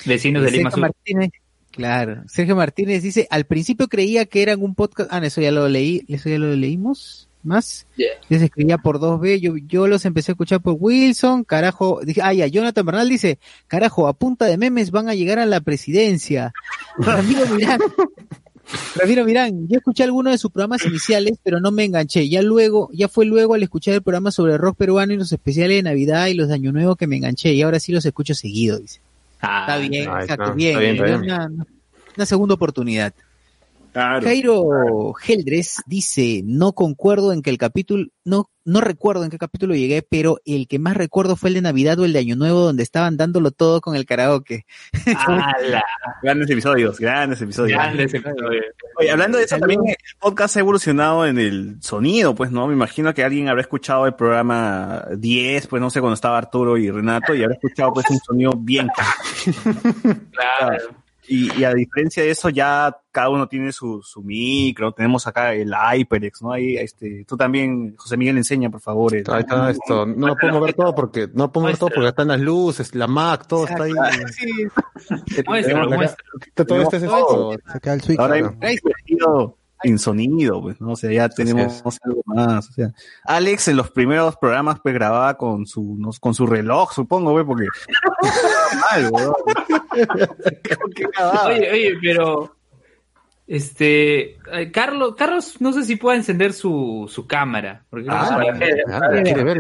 Vecinos de Lima Sergio Sur. Martínez, claro. Sergio Martínez dice, al principio creía que eran un podcast. Ah, no, eso ya lo leí, eso ya lo leímos. Más. Yeah. Se escribía por 2B, yo, yo los empecé a escuchar por Wilson, carajo, dije, ah, ya, Jonathan Bernal dice, carajo, a punta de memes van a llegar a la presidencia. Ramiro Miranda, Rafiro Mirán, yo escuché algunos de sus programas iniciales, pero no me enganché. Ya luego, ya fue luego al escuchar el programa sobre rock peruano y los especiales de Navidad y los de Año Nuevo que me enganché y ahora sí los escucho seguido, dice. está bien, exacto, bien, está bien, está bien. Una, una segunda oportunidad. Jairo Geldres dice, no concuerdo en que el capítulo, no, no recuerdo en qué capítulo llegué, pero el que más recuerdo fue el de Navidad o el de Año Nuevo donde estaban dándolo todo con el karaoke. ¡Hala! Grandes episodios, grandes episodios. Grandes episodios. Oye, hablando de eso, también el podcast ha evolucionado en el sonido, pues, ¿no? Me imagino que alguien habrá escuchado el programa 10, pues, no sé, cuando estaba Arturo y Renato, y habrá escuchado, pues, un sonido bien Claro. Y, y a diferencia de eso, ya cada uno tiene su, su micro, tenemos acá el HyperX, ¿no? Ahí, este, tú también, José Miguel, enseña, por favor. el- Ahí está esto. No lo puedo mover todo porque no lo puedo mover todo porque están las luces, la Mac, todo está ahí. Muéstralo, muéstralo. Está todo este es esto. Se cae el switch. Ahora hay claro. sonido en sonido, pues, ¿no? O sea, ya tenemos algo más. O sea, Alex en los primeros programas pues grababa con su, no, con su reloj, supongo, güey, porque mal. Oye, oye, pero este eh, Carlos, Carlos, no sé si pueda encender su, su cámara. Porque Ah, es para- ah, quiere ver.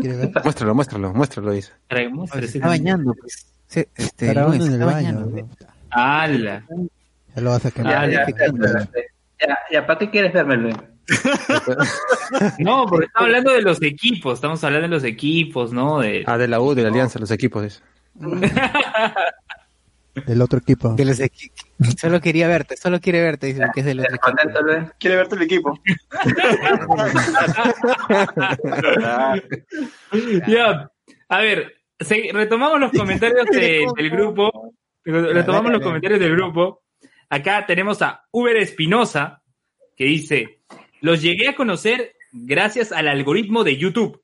¿Quiere ver? Muéstralo, muéstralo, muéstralo, dice. Se sí. está bañando, pues. Se- este, Luis, en se el está baño. bañando. ¿no? ¡Hala! Ya lo vas a Ya, quemar. ya, ya, ya, ya, ¿para qué quieres verme, Luis? No, porque estamos hablando de los equipos, estamos hablando de los equipos, ¿no? De... Ah, de la U, de la Alianza, los equipos, dice. Del otro equipo. De los equi- Solo quería verte, solo quiere verte, dice que es del otro equipo. ¿Contento, Luis? Quiere verte el equipo. Ya, a ver, se- retomamos los comentarios de- del grupo. Retomamos los comentarios del grupo. Acá tenemos a Uber Espinosa, que dice, los llegué a conocer gracias al algoritmo de YouTube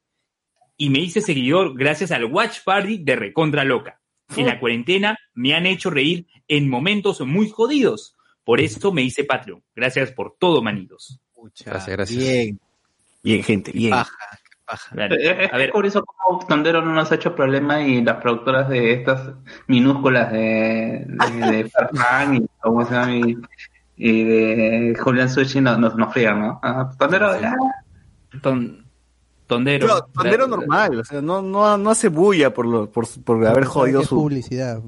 y me hice seguidor gracias al Watch Party de Recontra Loca. En la cuarentena me han hecho reír en momentos muy jodidos. Por esto me hice Patreon. Gracias por todo, manitos. Gracias, gracias. Bien, Bien, gente, bien. paja, paja. Claro. Es, es A ver, curioso cómo Tondero no nos ha hecho problema y las productoras de estas minúsculas de, de, de Farfán y, ¿cómo se llama? y, y de Julián Sushi nos, nos, nos frían, ¿no? Ah, Tondero, ya. ton- tondero. Pero, tondero normal, o sea, no, no, no hace bulla por, lo, por, por haber jodido Es su... publicidad.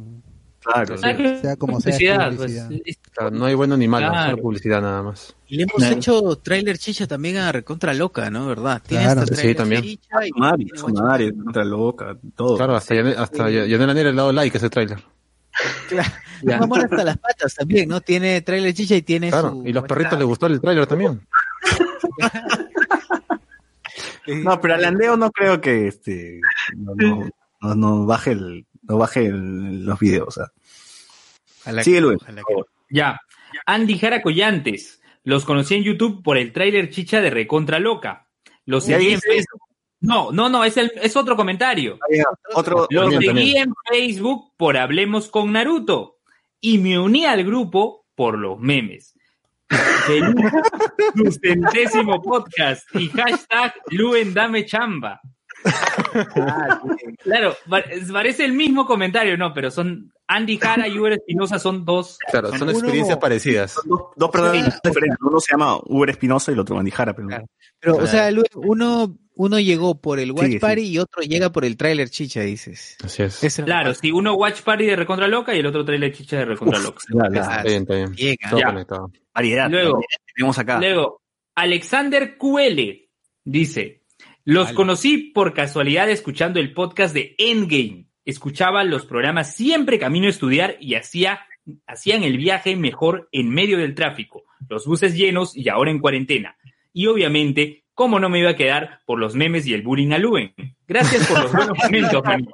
Claro, Sea como sea, es publicidad, publicidad. pues, Claro, no hay bueno ni malo, Claro. solo publicidad nada más. Y le hemos Claro. hecho trailer chicha también a Recontra Loca, ¿no? ¿Verdad? Tiene Claro. hasta Sí, tráiler también. chicha y Mari, loca, todo. Claro, hasta, hasta Yanela Nera le ha dado like a ese tráiler. Ya. Vamos hasta las patas también, ¿no? Tiene trailer chicha y tiene Claro, su... y los perritos les gustó el tráiler también. No, pero al andeo no creo que este no, no, no, no baje el, no baje el- los videos. O sea. Ojalá Sigue que- Luis. ojalá que-. Ya. Andy Jara Collantes. Los conocí en YouTube por el tráiler chicha de Recontra Loca. Los seguí en Facebook. No, no, no, es, el, es otro comentario. Otro, Los También, seguí también. en Facebook por Hablemos con Naruto. Y me uní al grupo por los memes. Feliz sustentésimo podcast y hashtag Luen Dame Chamba. Claro, pa- parece el mismo comentario, no, pero son Andy Jara y Uber Espinosa son dos. Claro, son experiencias parecidas. dos, dos personas diferentes. Uno se llama Uber Espinosa y el otro pero Claro. Pero, o sea, Luis, uno, uno llegó por el Watch Sí, sí. Party y otro llega por el trailer chicha, dices. Así es. Eso- Claro, sí, uno Watch Party de Recontra Loca y el otro trailer chicha de Recontra Loca. ya, ya. Está bien, está bien. Ah. Todo Ya. conectado. variedad. Luego- variedad tenemos acá. Luego, Alexander QL dice, los Vale. conocí por casualidad escuchando el podcast de Endgame. Escuchaba los programas siempre camino a estudiar y hacía, hacían el viaje mejor en medio del tráfico, los buses llenos y ahora en cuarentena. Y obviamente, ¿cómo no me iba a quedar por los memes y el bullying a Luen? Gracias por los buenos momentos, manito.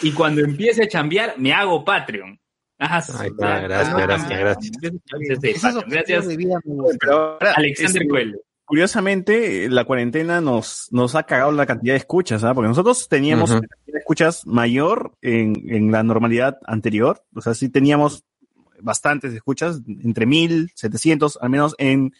Y cuando empiece a chambear, me hago Patreon. Gracias, ah, gracias, gracias. Gracias, gustan. Pero ahora, Alexander Coelho. Curiosamente, la cuarentena nos, nos ha cagado la cantidad de escuchas, ¿ah? Porque nosotros teníamos cantidad de escuchas mayor en, en la normalidad anterior. O sea, sí teníamos bastantes escuchas, entre mil, setecientos, al menos en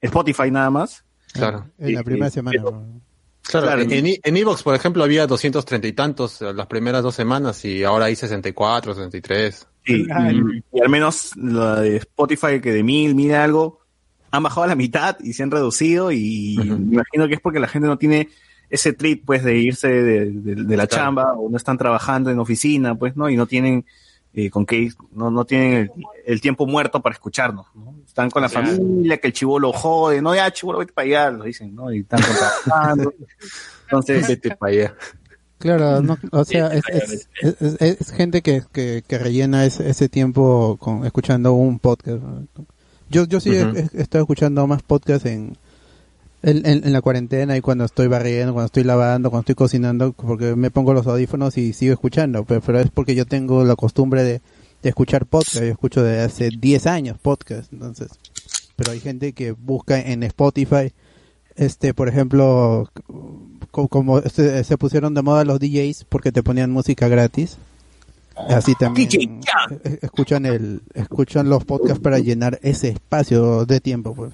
Spotify nada más. Claro. En la primera semana. Claro, Claro. en, Evox, por ejemplo, había 230 y tantos las primeras dos semanas y ahora hay 64, 63. Sí, y, y al menos la de Spotify, que de mil, mil algo, han bajado a la mitad y se han reducido y me imagino que es porque la gente no tiene ese trip, pues, de irse de, de- de la Claro. chamba o no están trabajando en oficina, pues, ¿no? Y no tienen eh, con qué, ir, no, no tienen el, el tiempo muerto para escucharnos, ¿no? Están con la familia, que el chivolo jode, no, ya, chivolo, vete para allá, lo dicen, ¿no? Y están trabajando. Entonces, Vete para allá. Claro, no, o sea, es, es, es- es- es gente que, que, que rellena ese, ese tiempo con escuchando un podcast. ¿no? Yo, yo sí he- Ujú. he, he estado escuchando más podcasts en, en, en- en la cuarentena y cuando estoy barriendo, cuando estoy lavando, cuando estoy cocinando, porque me pongo los audífonos y sigo escuchando, pero, pero es porque yo tengo la costumbre de, de escuchar podcast, yo escucho desde hace 10 años podcast, entonces, pero hay gente que busca en Spotify, este, por ejemplo, co- como este, se pusieron de moda los DJs porque te ponían música gratis. Así también eh, escuchan el escuchan los podcasts para llenar ese espacio de tiempo pues.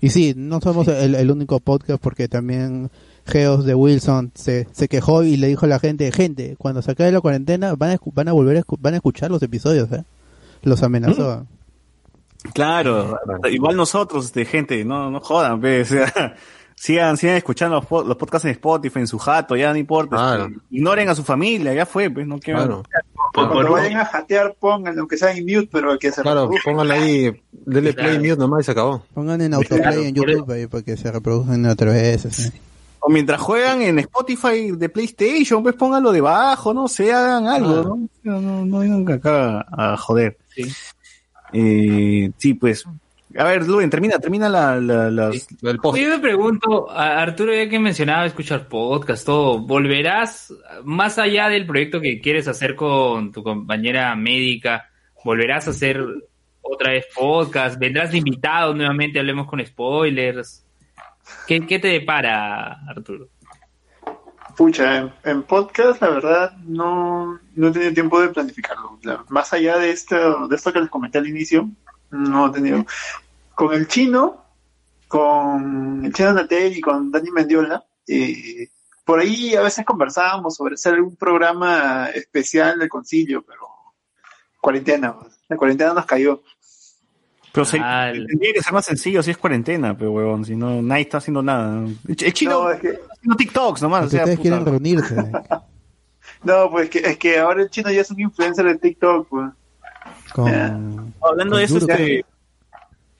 Y sí, no somos el, el único podcast porque también Geos de Wilson se, se quejó y le dijo a la gente, gente, cuando se acabe la cuarentena van a, van a volver a, van a escuchar los episodios, ¿eh? Los amenazó. Claro, igual nosotros, de gente, no, no jodan, pe, o sea, sigan, sigan escuchando los, po- los podcasts en Spotify, en su jato, ya no importa. este, ignoren a su familia, ya fue, pues no quiero. Cuando vayan a jatear, pongan aunque sea en mute, pero que se Claro, reproduzca. póngale ahí, dele play mute nomás y se acabó. Pongan en autoplay en YouTube ahí para que se reproduzcan otra vez. así. O mientras juegan en Spotify de PlayStation, pues pónganlo debajo, no sé, hagan algo, Ah. ¿no? No, no, no vengan acá a joder. Sí. Eh, sí, pues. A ver, Luen, termina, termina la, la, las- el post. Yo me pregunto, Arturo, ya que mencionaba escuchar podcast, todo, ¿volverás más allá del proyecto que quieres hacer con tu compañera médica? ¿Volverás a hacer otra vez podcast? ¿Vendrás invitado nuevamente? Hablemos con spoilers. ¿Qué, qué te depara, Arturo? Pucha, en, en podcast, la verdad, no, no he tenido tiempo de planificarlo. La- más allá de esto, de esto que les comenté al inicio, no he tenido. Con el chino, con el chino Natel y con Dani Mendiola, eh, por ahí a veces conversábamos sobre hacer un programa especial del concilio, pero cuarentena, la cuarentena nos cayó. Pero se- tendría que ser más sencillo si es cuarentena, pero huevón, si no, nadie está haciendo nada. El ch- el chino está haciendo TikToks nomás, o sea, ustedes puta. quieren reunirse. No, pues que, es que ahora el chino ya es un influencer de TikTok, pues. Con, Hablando de eso, duro. este,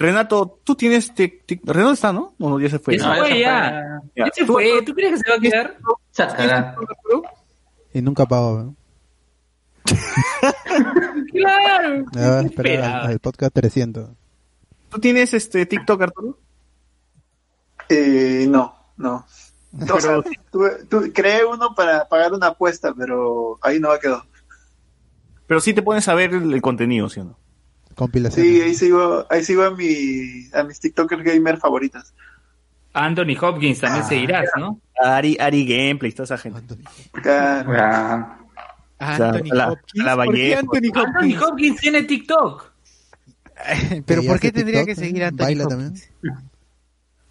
Renato, tú tienes tic- tic- Renato está, ¿no? O no, ya se fue. Ya se fue, ya. Ya se fue. ¿Tú crees que se va a quedar? Y nunca pagó. ¿no? Claro. Va a Esperaba. al, al podcast 300. ¿Tú tienes este TikTok, Arturo? Eh, no, no. O sea, tuve- tu- creé uno para pagar una apuesta, pero ahí no quedó. Pero sí te pones a ver el, el contenido, ¿sí o no? Compilación. Sí, ahí sigo, ahí sigo a, mi, a mis TikTokers gamer favoritas. Anthony Hopkins también seguirás, ¿no? Ari, Ari Gameplay, toda esa gente. Anthony la- Hopkins. la ¿Por qué Vallejo. Anthony Anthony Hopkins? Hopkins tiene TikTok. Pero ¿Y ¿por qué tendría TikTok, que eh? seguir a Anthony ¿Baila Hopkins?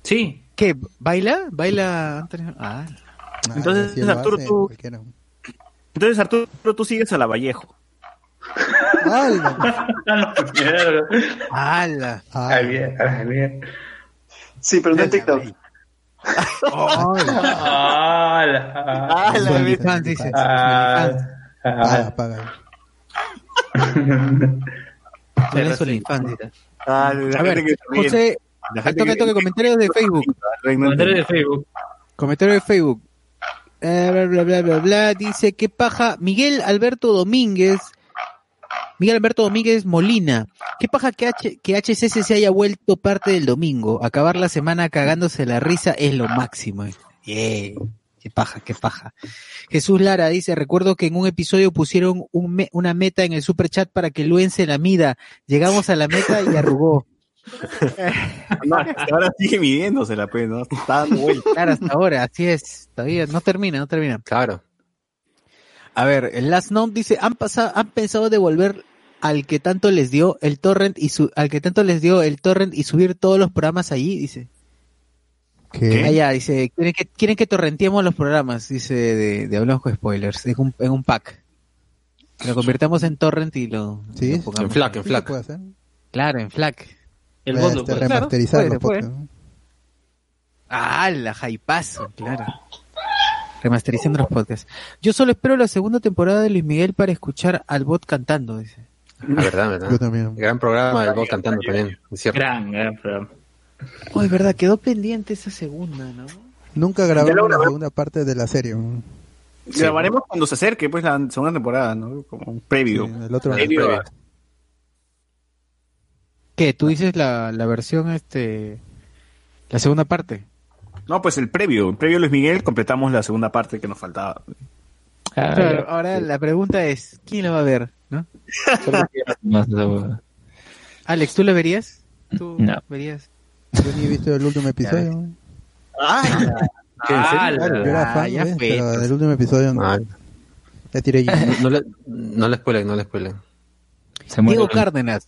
Sí. ¿Qué? ¿Baila? ¿Baila Anthony? Ah. Entonces, si lo Arturo, hace, tú, cualquiera. entonces, Arturo, tú sigues a la Vallejo. ¡Hala! ¡Hala! Sí, pero no en TikTok. La Su vez- OnlyFans, dice. Su Ah. Ah, A ver. José, toque, que- toque, comentarios de Facebook. Comentario de Facebook. Comentario de Facebook. Eh, bla, bla, bla, bla, bla. Dice, ¿qué paja? Miguel Alberto Domínguez. Miguel Alberto Domínguez Molina. ¿Qué paja que, H, que HCC se haya vuelto parte del domingo? Acabar la semana cagándose la risa es lo máximo. Yeah. Qué paja, qué paja. Jesús Lara dice, recuerdo que en un episodio pusieron un me- una meta en el super chat para que Luen se la mida. Llegamos a la meta y arrugó. No, hasta ahora sigue midiéndosela, pues, ¿no? Está dando vuelta. Claro, hasta ahora, así es. Todavía no termina, no termina. Claro. A ver, el Last Note dice, han pasado, han pensado devolver al que tanto les dio el torrent y su, al que tanto les dio el torrent y subir todos los programas allí, dice. ¿Qué? Ah, ya, dice, quieren que, quieren que torrentiemos los programas, dice, de, de Hablamos con Spoilers, en un, en un pack. Lo convirtamos en torrent y lo, Sí, lo. En FLAC, en FLAC. puede. Claro, en FLAC. El Este, voto, pues. remasterizar Claro, los puede, podcasts. ¿no? Ah, la hypazo, claro. Remasterizando los podcasts. Yo solo espero la segunda temporada de Luis Miguel para escuchar al bot cantando, dice. La verdad, verdad. Yo también. Gran programa bot cantando también. es cierto. Gran, gran programa. Oh, es verdad, quedó pendiente esa segunda, ¿no? Nunca grabamos la segunda parte de la serie. ¿no? Grabaremos cuando se acerque, pues, la segunda temporada, ¿no? Como un preview. Sí, el otro a- ¿Qué? ¿Tú dices la, la versión, este, la segunda parte? No, pues el previo, el previo Luis Miguel, completamos la segunda parte que nos faltaba. Ah, Claro, ahora la pregunta es, ¿quién la va a ver? ¿no? Alex, ¿tú la verías? ¿Tú No. verías? Yo ni he visto el último episodio. ¿no? ¡Ah! ¿Qué, en serio? Ah, la- Yo era fan, ya pero del último episodio no. Ah, Ya tiré yo. no, le, no le spoilen, no le spoilen. Diego Cárdenas.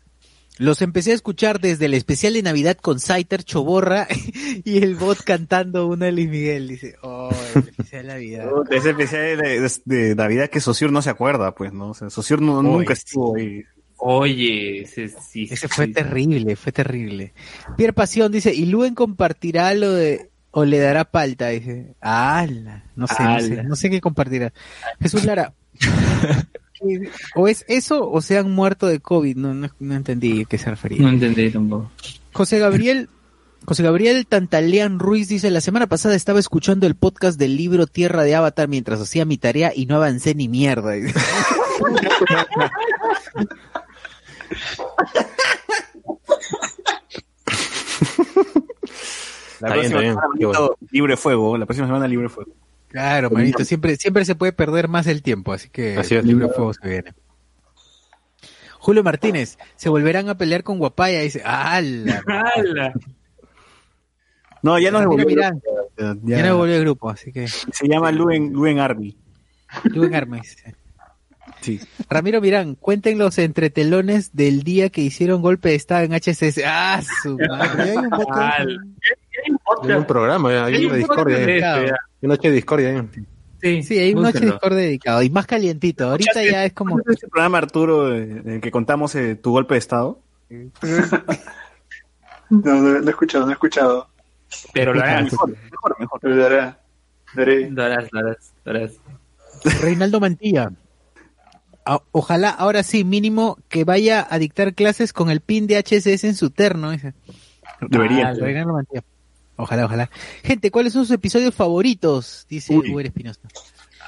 Los empecé a escuchar desde el especial de Navidad con Saiter Choborra y el bot cantando una de Luis Miguel. Dice, oh, el especial de Navidad. Ese especial de, de- de Navidad que Sociur no se acuerda, pues, ¿no? O sea, Sociur no- nunca estuvo ahí. Oye, ese, sí, Ese sí, fue sí. terrible, fue terrible. Pierre Pasión dice, ¿y Luen compartirá lo de o le dará palta? Dice, ala, no sé, no sé, no sé qué compartirá. Jesús Lara, ¿qué- o es eso o se han muerto de COVID, no, no, no entendí a qué se refería. No entendí tampoco. José Gabriel, José Gabriel Tantalean Ruiz dice, la semana pasada estaba escuchando el podcast del libro Tierra de Avatar mientras hacía mi tarea y no avancé ni mierda. La próxima semana, Libre fuego, la próxima semana libre fuego. Claro, manito, siempre, siempre se puede perder más el tiempo, así que Así es. el libro de fuego se viene. Julio Martínez, se volverán a pelear con Guapaya, dice, ¡ala! ¡Hala! No, ya no se volvió. mira, Ya, ya no volvió el grupo, así que Se llama Luen, Luen Army. Luen Armes. Sí. Ramiro Mirán, cuenten los entretelones del día que hicieron golpe de estado en HSS. ¡Ah, su madre! Hay un podcast, Hay un programa, hay Hay una discordia. de ya. Hay una noche de discordia. Sí, Sí, hay un noche búsquenlo. Discord dedicado y más calientito. Ahorita ya es como... ¿Conoces ese programa, Arturo, en el que contamos eh, tu golpe de estado? No, no, no he escuchado, no he escuchado. Pero lo harás. Mejor, mejor, mejor. Harás, lo harás, lo harás. Reinaldo Mantilla. Ojalá ahora sí, mínimo, que vaya a dictar clases con el pin de HSS en su terno. dice. Debería. Ah. Ojalá, ojalá. Gente, ¿cuáles son sus episodios favoritos? Dice. Uber Espinosa.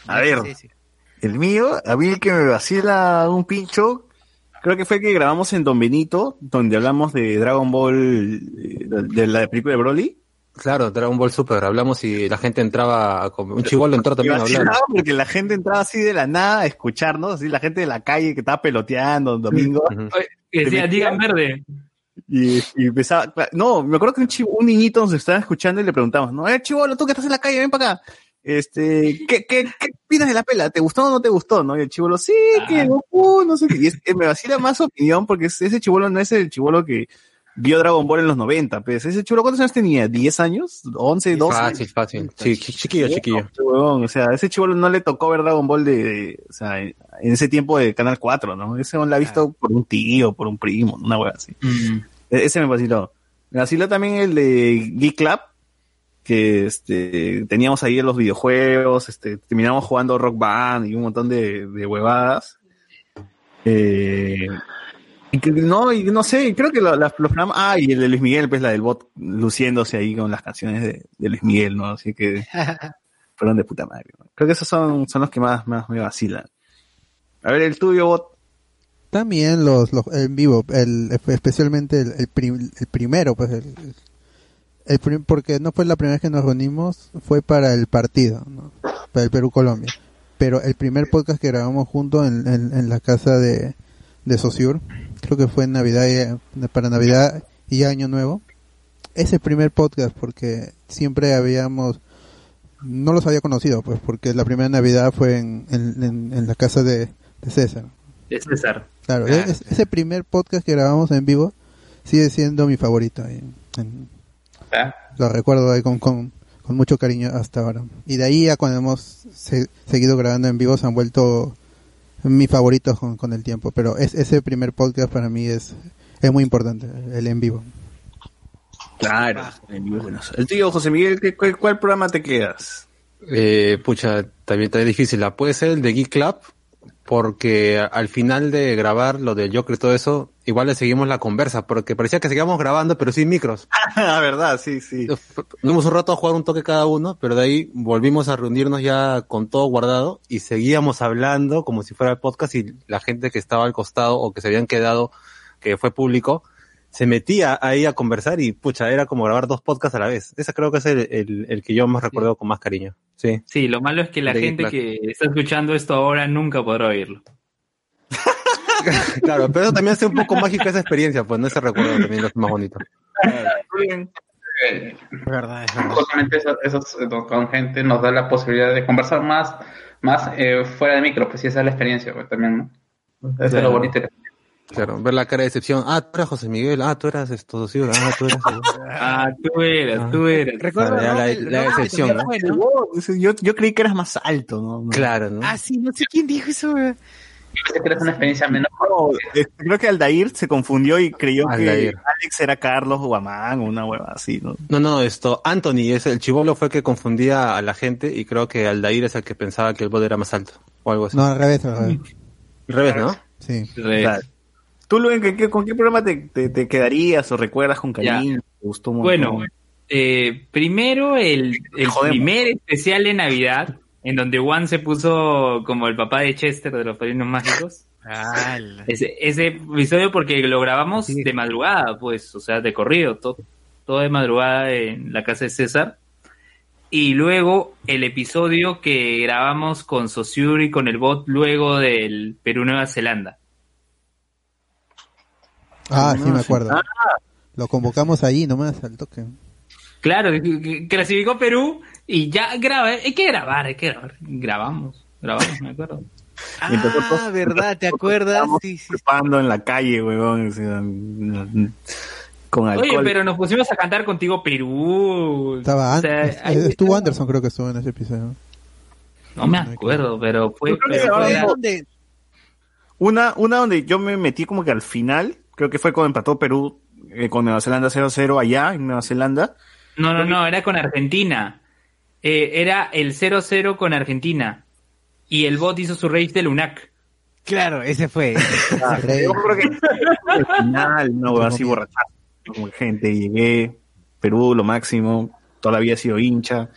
A ver. HSS. El mío, a mí el que me vacila un pincho, creo que fue el que grabamos en Don Benito, donde hablamos de Dragon Ball, eh, de la película de Broly. Claro, Dragon Ball Super. Hablamos y la gente entraba, a comer. un chivolo entró también a hablar. porque la gente entraba así de la nada a escucharnos, así la gente de la calle que estaba peloteando un domingo. Que decía, digan verde. Y, y empezaba, no, me acuerdo que un, chivo- un niñito nos estaba escuchando y le preguntamos, no, eh, chivolo, tú que estás en la calle, ven para acá. Este, ¿qué, qué, qué opinas de la pela? ¿Te gustó o no te gustó? ¿No? Y el chivolo, sí, que Goku, no sé qué. Y es, eh, me vacila más su opinión porque es- ese chivolo no es el chivolo que vio Dragon Ball en los 90, pues. Ese chivolo, ¿cuántos años tenía? ¿10 años? ¿11, 12? Fácil, fácil. Sí, chi- chiquillo, chiquillo. O sea, ese chivolo no le tocó ver Dragon Ball de, de- o sea, en ese tiempo de Canal 4, ¿no? Ese la ha visto por un tío, por un primo, una hueá así. Mm. E- Ese me vaciló. Me vaciló también el de Geek Club, que este, teníamos ahí los videojuegos, este, terminamos jugando Rock Band y un montón de, de huevadas. Eh, no, y no sé, creo que los programas, ah, y el de Luis Miguel, pues la del bot luciéndose ahí con las canciones de, de Luis Miguel, ¿no? Así que fueron de puta madre. ¿no? Creo que esos son, son los que más, más me vacilan. A ver, el tuyo, bot. También los, los en vivo, el, especialmente el, el, prim- el primero, pues el, el prim- porque no fue la primera vez que nos reunimos, fue para el partido, ¿no? para el Perú-Colombia. Pero el primer podcast que grabamos juntos en, en, en la casa de, de Sociur, creo que fue en Navidad, y- para Navidad y Año Nuevo. Ese primer podcast, porque siempre habíamos, no los había conocido, pues porque la primera Navidad fue en, en, en- en la casa de, de César. De César. Claro, Ah, es- ese primer podcast que grabamos en vivo sigue siendo mi favorito. Ah. lo recuerdo ahí con, con, con mucho cariño hasta ahora. Y de ahí a cuando hemos se- seguido grabando en vivo se han vuelto mis favoritos con, con el tiempo, pero es, ese primer podcast para mí es, es muy importante, el en vivo. Claro, en vivo buenazo. El tío José Miguel, ¿qué- cuál, cuál programa te quedas? Eh, pucha, también está difícil. La puede ser el de Geek Club, porque al final de grabar lo del Joker y todo eso, igual le seguimos la conversa, porque parecía que seguíamos grabando, pero sin micros. Ah, verdad, sí, sí. Tuvimos un rato a jugar un toque cada uno, pero de ahí volvimos a reunirnos ya con todo guardado y seguíamos hablando como si fuera el podcast y la gente que estaba al costado o que se habían quedado, que fue público, se metía ahí a conversar y pucha, era como grabar dos podcasts a la vez. Ese creo que es el, el, el que yo más recuerdo con más cariño. Sí. Sí, lo malo es que la De gente que está escuchando esto ahora nunca podrá oírlo. claro, pero eso también hace un poco mágica esa experiencia, pues no ese recuerdo también es más bonito. Eh, verdad, Justamente eso, eso es- con gente nos da la posibilidad de conversar más, más eh, fuera de micro, pues sí, esa es la experiencia pues, también, ¿no? Eso es Claro. lo bonito. Claro, ver la cara de decepción. Ah, tú eras José Miguel. Ah, tú eras esto, sí, ah, tú eras. Ah, tú eras, tú eras. Claro, ya la, la decepción, ¿no? Yo, yo creí que eras más alto, ¿no? Claro, ¿no? Ah, sí, no sé quién dijo eso, güey. Yo que eres una experiencia menor. Eh, Creo que Aldair se confundió y creyó Aldair. que Alex era Carlos Guamán o una hueva así, ¿no? No, no, esto, Anthony, es el chivolo fue el que confundía a la gente y creo que Aldair es el que pensaba que el bot era más alto o algo así. No, al revés, al revés. Al revés, ¿no? Sí. Claro. ¿Tú, Luen, ¿qué- qué- con qué programa te, te- te quedarías o recuerdas con cariño? ¿Te gustó un montón? Bueno, eh, primero el, el primer especial de Navidad, en donde Juan se puso como el papá de Chester de los Padrinos Mágicos. Ese, ese episodio porque lo grabamos de madrugada, pues, o sea, de corrido, todo, todo de madrugada en la casa de César. Y luego el episodio que grabamos con Saussure y con el bot luego del Perú-Nueva Zelanda. Ah, No, sí me acuerdo. Ah. Lo convocamos ahí nomás, al toque. Claro, clasificó Perú y ya graba, hay que grabar, hay que grabar. Grabamos, grabamos, me acuerdo. Ah, verdad, ¿te acuerdas? Sí, sí. En la calle, huevón. con alcohol. Oye, pero nos pusimos a cantar contigo Perú. Estaba O sea, An- ahí- estuvo Anderson creo que estuvo en ese episodio. no me acuerdo, pero fue... Pero fue-. Una, una donde yo me metí como que al final, creo que fue cuando empató Perú eh, con Nueva Zelanda 0-0 allá en Nueva Zelanda. No, no, no, era con Argentina. Eh, era el 0-0 con Argentina. Y el bot hizo su race de Lunac. Claro, ese fue. Ah, yo creo que al final, no, así borrachazo. Como gente, llegué, Perú lo máximo, todavía he sido hincha.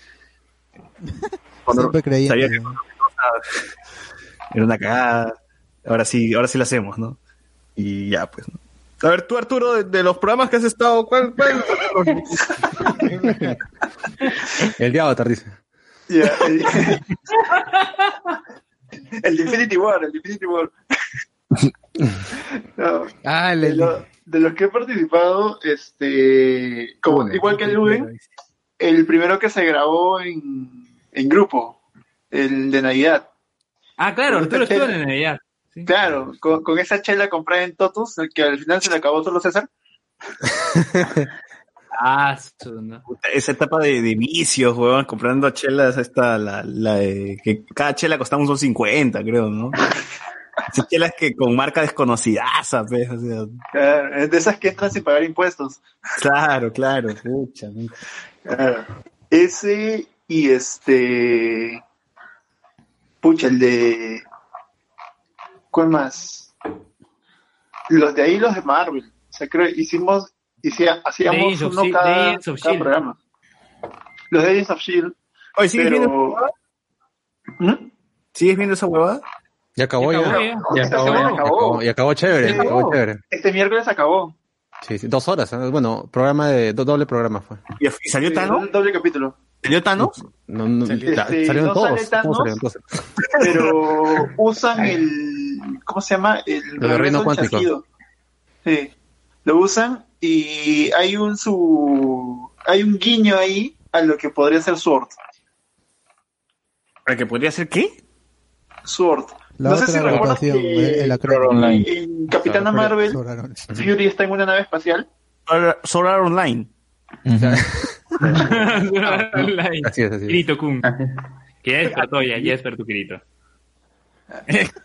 Cuando Siempre creí en sabía ti. que era una cagada. Ahora sí, ahora sí la hacemos, ¿no? Y ya, pues. ¿no? A ver, tú, Arturo, de, de los programas que has estado, ¿cuál? cuál? El de Avatar dice. Ya, el, el de Infinity War, el de Infinity War. No, Ah, de, lo- de los que he participado, este, como, igual que el Luen, el primero que se grabó en, en grupo, el de Navidad. Ah, claro, Arturo estuvo en Navidad. Claro, con, con esa chela comprada en Totus, que al final se le acabó solo César. Ah, su- no. Esa etapa de, de vicios, weón, comprando chelas, esta, la, la de, que cada chela costaba un son 50, creo, ¿no? Esas chelas que con marca desconocidaza, pues, o sea, Claro, es de esas que entran sin pagar impuestos. claro, claro, pucha. Claro. Ese y este. Pucha, el de. ¿Cuál más? Los de ahí, los de Marvel. O sea, creo que hicimos. hicía- hacíamos uno cada, of programa. Los de Agents of Shield. Oye, ¿sigues pero- viendo, ¿Mm? ¿sigues viendo esa huevada? Ya acabó, Ya ya. acabó, Ya ya. acabó, Esta ya semana acabó. acabó. Y acabó chévere, Sí. acabó chévere. Este miércoles acabó. Sí, sí, dos horas. ¿eh? Bueno, programa de do- doble programa fue. ¿Y salió Thanos? doble capítulo. ¿Salió Thanos? No, no, Este, salieron no todos. sale Thanos. todos salieron, todos salieron. Pero usan el. ¿Cómo se llama? El de reino cuántico. chasquido. Sí. Lo usan y hay un su. Hay un guiño ahí a lo que podría ser Sword. ¿Para que podría ser qué? Sword. La no sé si agrupación, que el, el. Online. en Capitana Marvel. Fury está en una nave espacial. Solar, Solar Online. Online. Así es, así es. Kirito Kun. Que ya despertó, ya, ya despertó Kirito.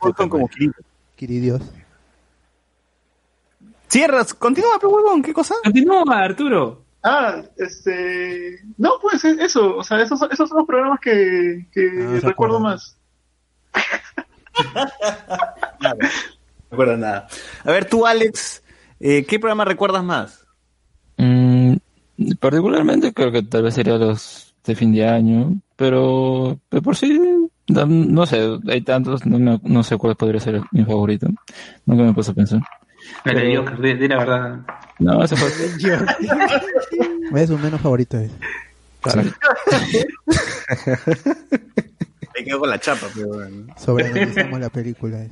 Bolton como Kirito. Quiridios. Cierras, continúa, pero huevón, ¿qué cosa? Continúa, Arturo. Ah, este. No, pues eh, eso. O sea, esos, esos son los programas que, que se recuerdo más. Nada, no recuerdo nada. A ver, tú, Alex, eh, ¿qué programa recuerdas más? Mm, particularmente creo que tal vez sería los de fin de año, pero de por sí, no, no sé, hay tantos, no, me- no sé cuál podría ser mi favorito. Nunca me puse a pensar. El de Pero- Joker, di, di la verdad. No, ese fue... Es su menos favorito. eh. Me quedo con la chapa, pero bueno. Sobreanalizamos la película. eh.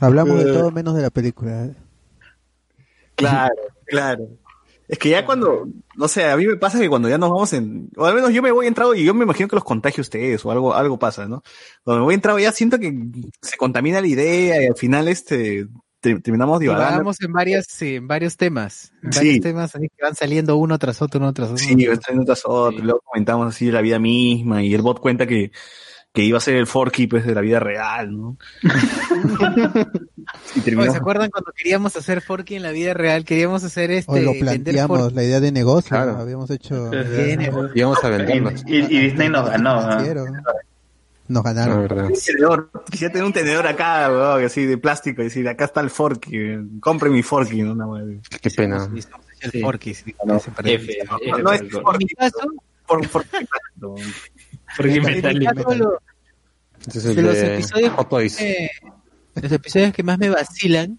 Hablamos de todo menos de la película. eh. Claro, claro. Es que ya cuando, no sé, a mí me pasa que cuando ya nos vamos en, o al menos yo me voy entrado y yo me imagino que los contagio a ustedes o algo, algo pasa, ¿no? Cuando me voy entrado ya siento que se contamina la idea y al final este, te- terminamos divagando. En varias, sí, en varios temas. En Sí. varios temas así que van saliendo uno tras otro, uno tras otro. Sí, va trayendo tras otro, luego comentamos así la vida misma y el bot cuenta que, que iba a ser el Forky pues de la vida real, ¿no? y ¿Se acuerdan cuando queríamos hacer Forky en la vida real? Queríamos hacer este. O lo planteamos, la idea de negocio. Claro. Habíamos hecho. ¿Qué negocio? Íbamos a venderlos. Y, y Disney nos ganó. ¿no? Nos ganaron. quisiera tener un tenedor acá, weón, así de plástico, y decir, acá está el Forky, compre mi Forky, ¿no? Una. Qué pena. El. Forky, sí, No, No, F no es Forky, mi caso, for- Forky plástico. Porque lo- de episodios Hot Toys. eh, los episodios que más me vacilan,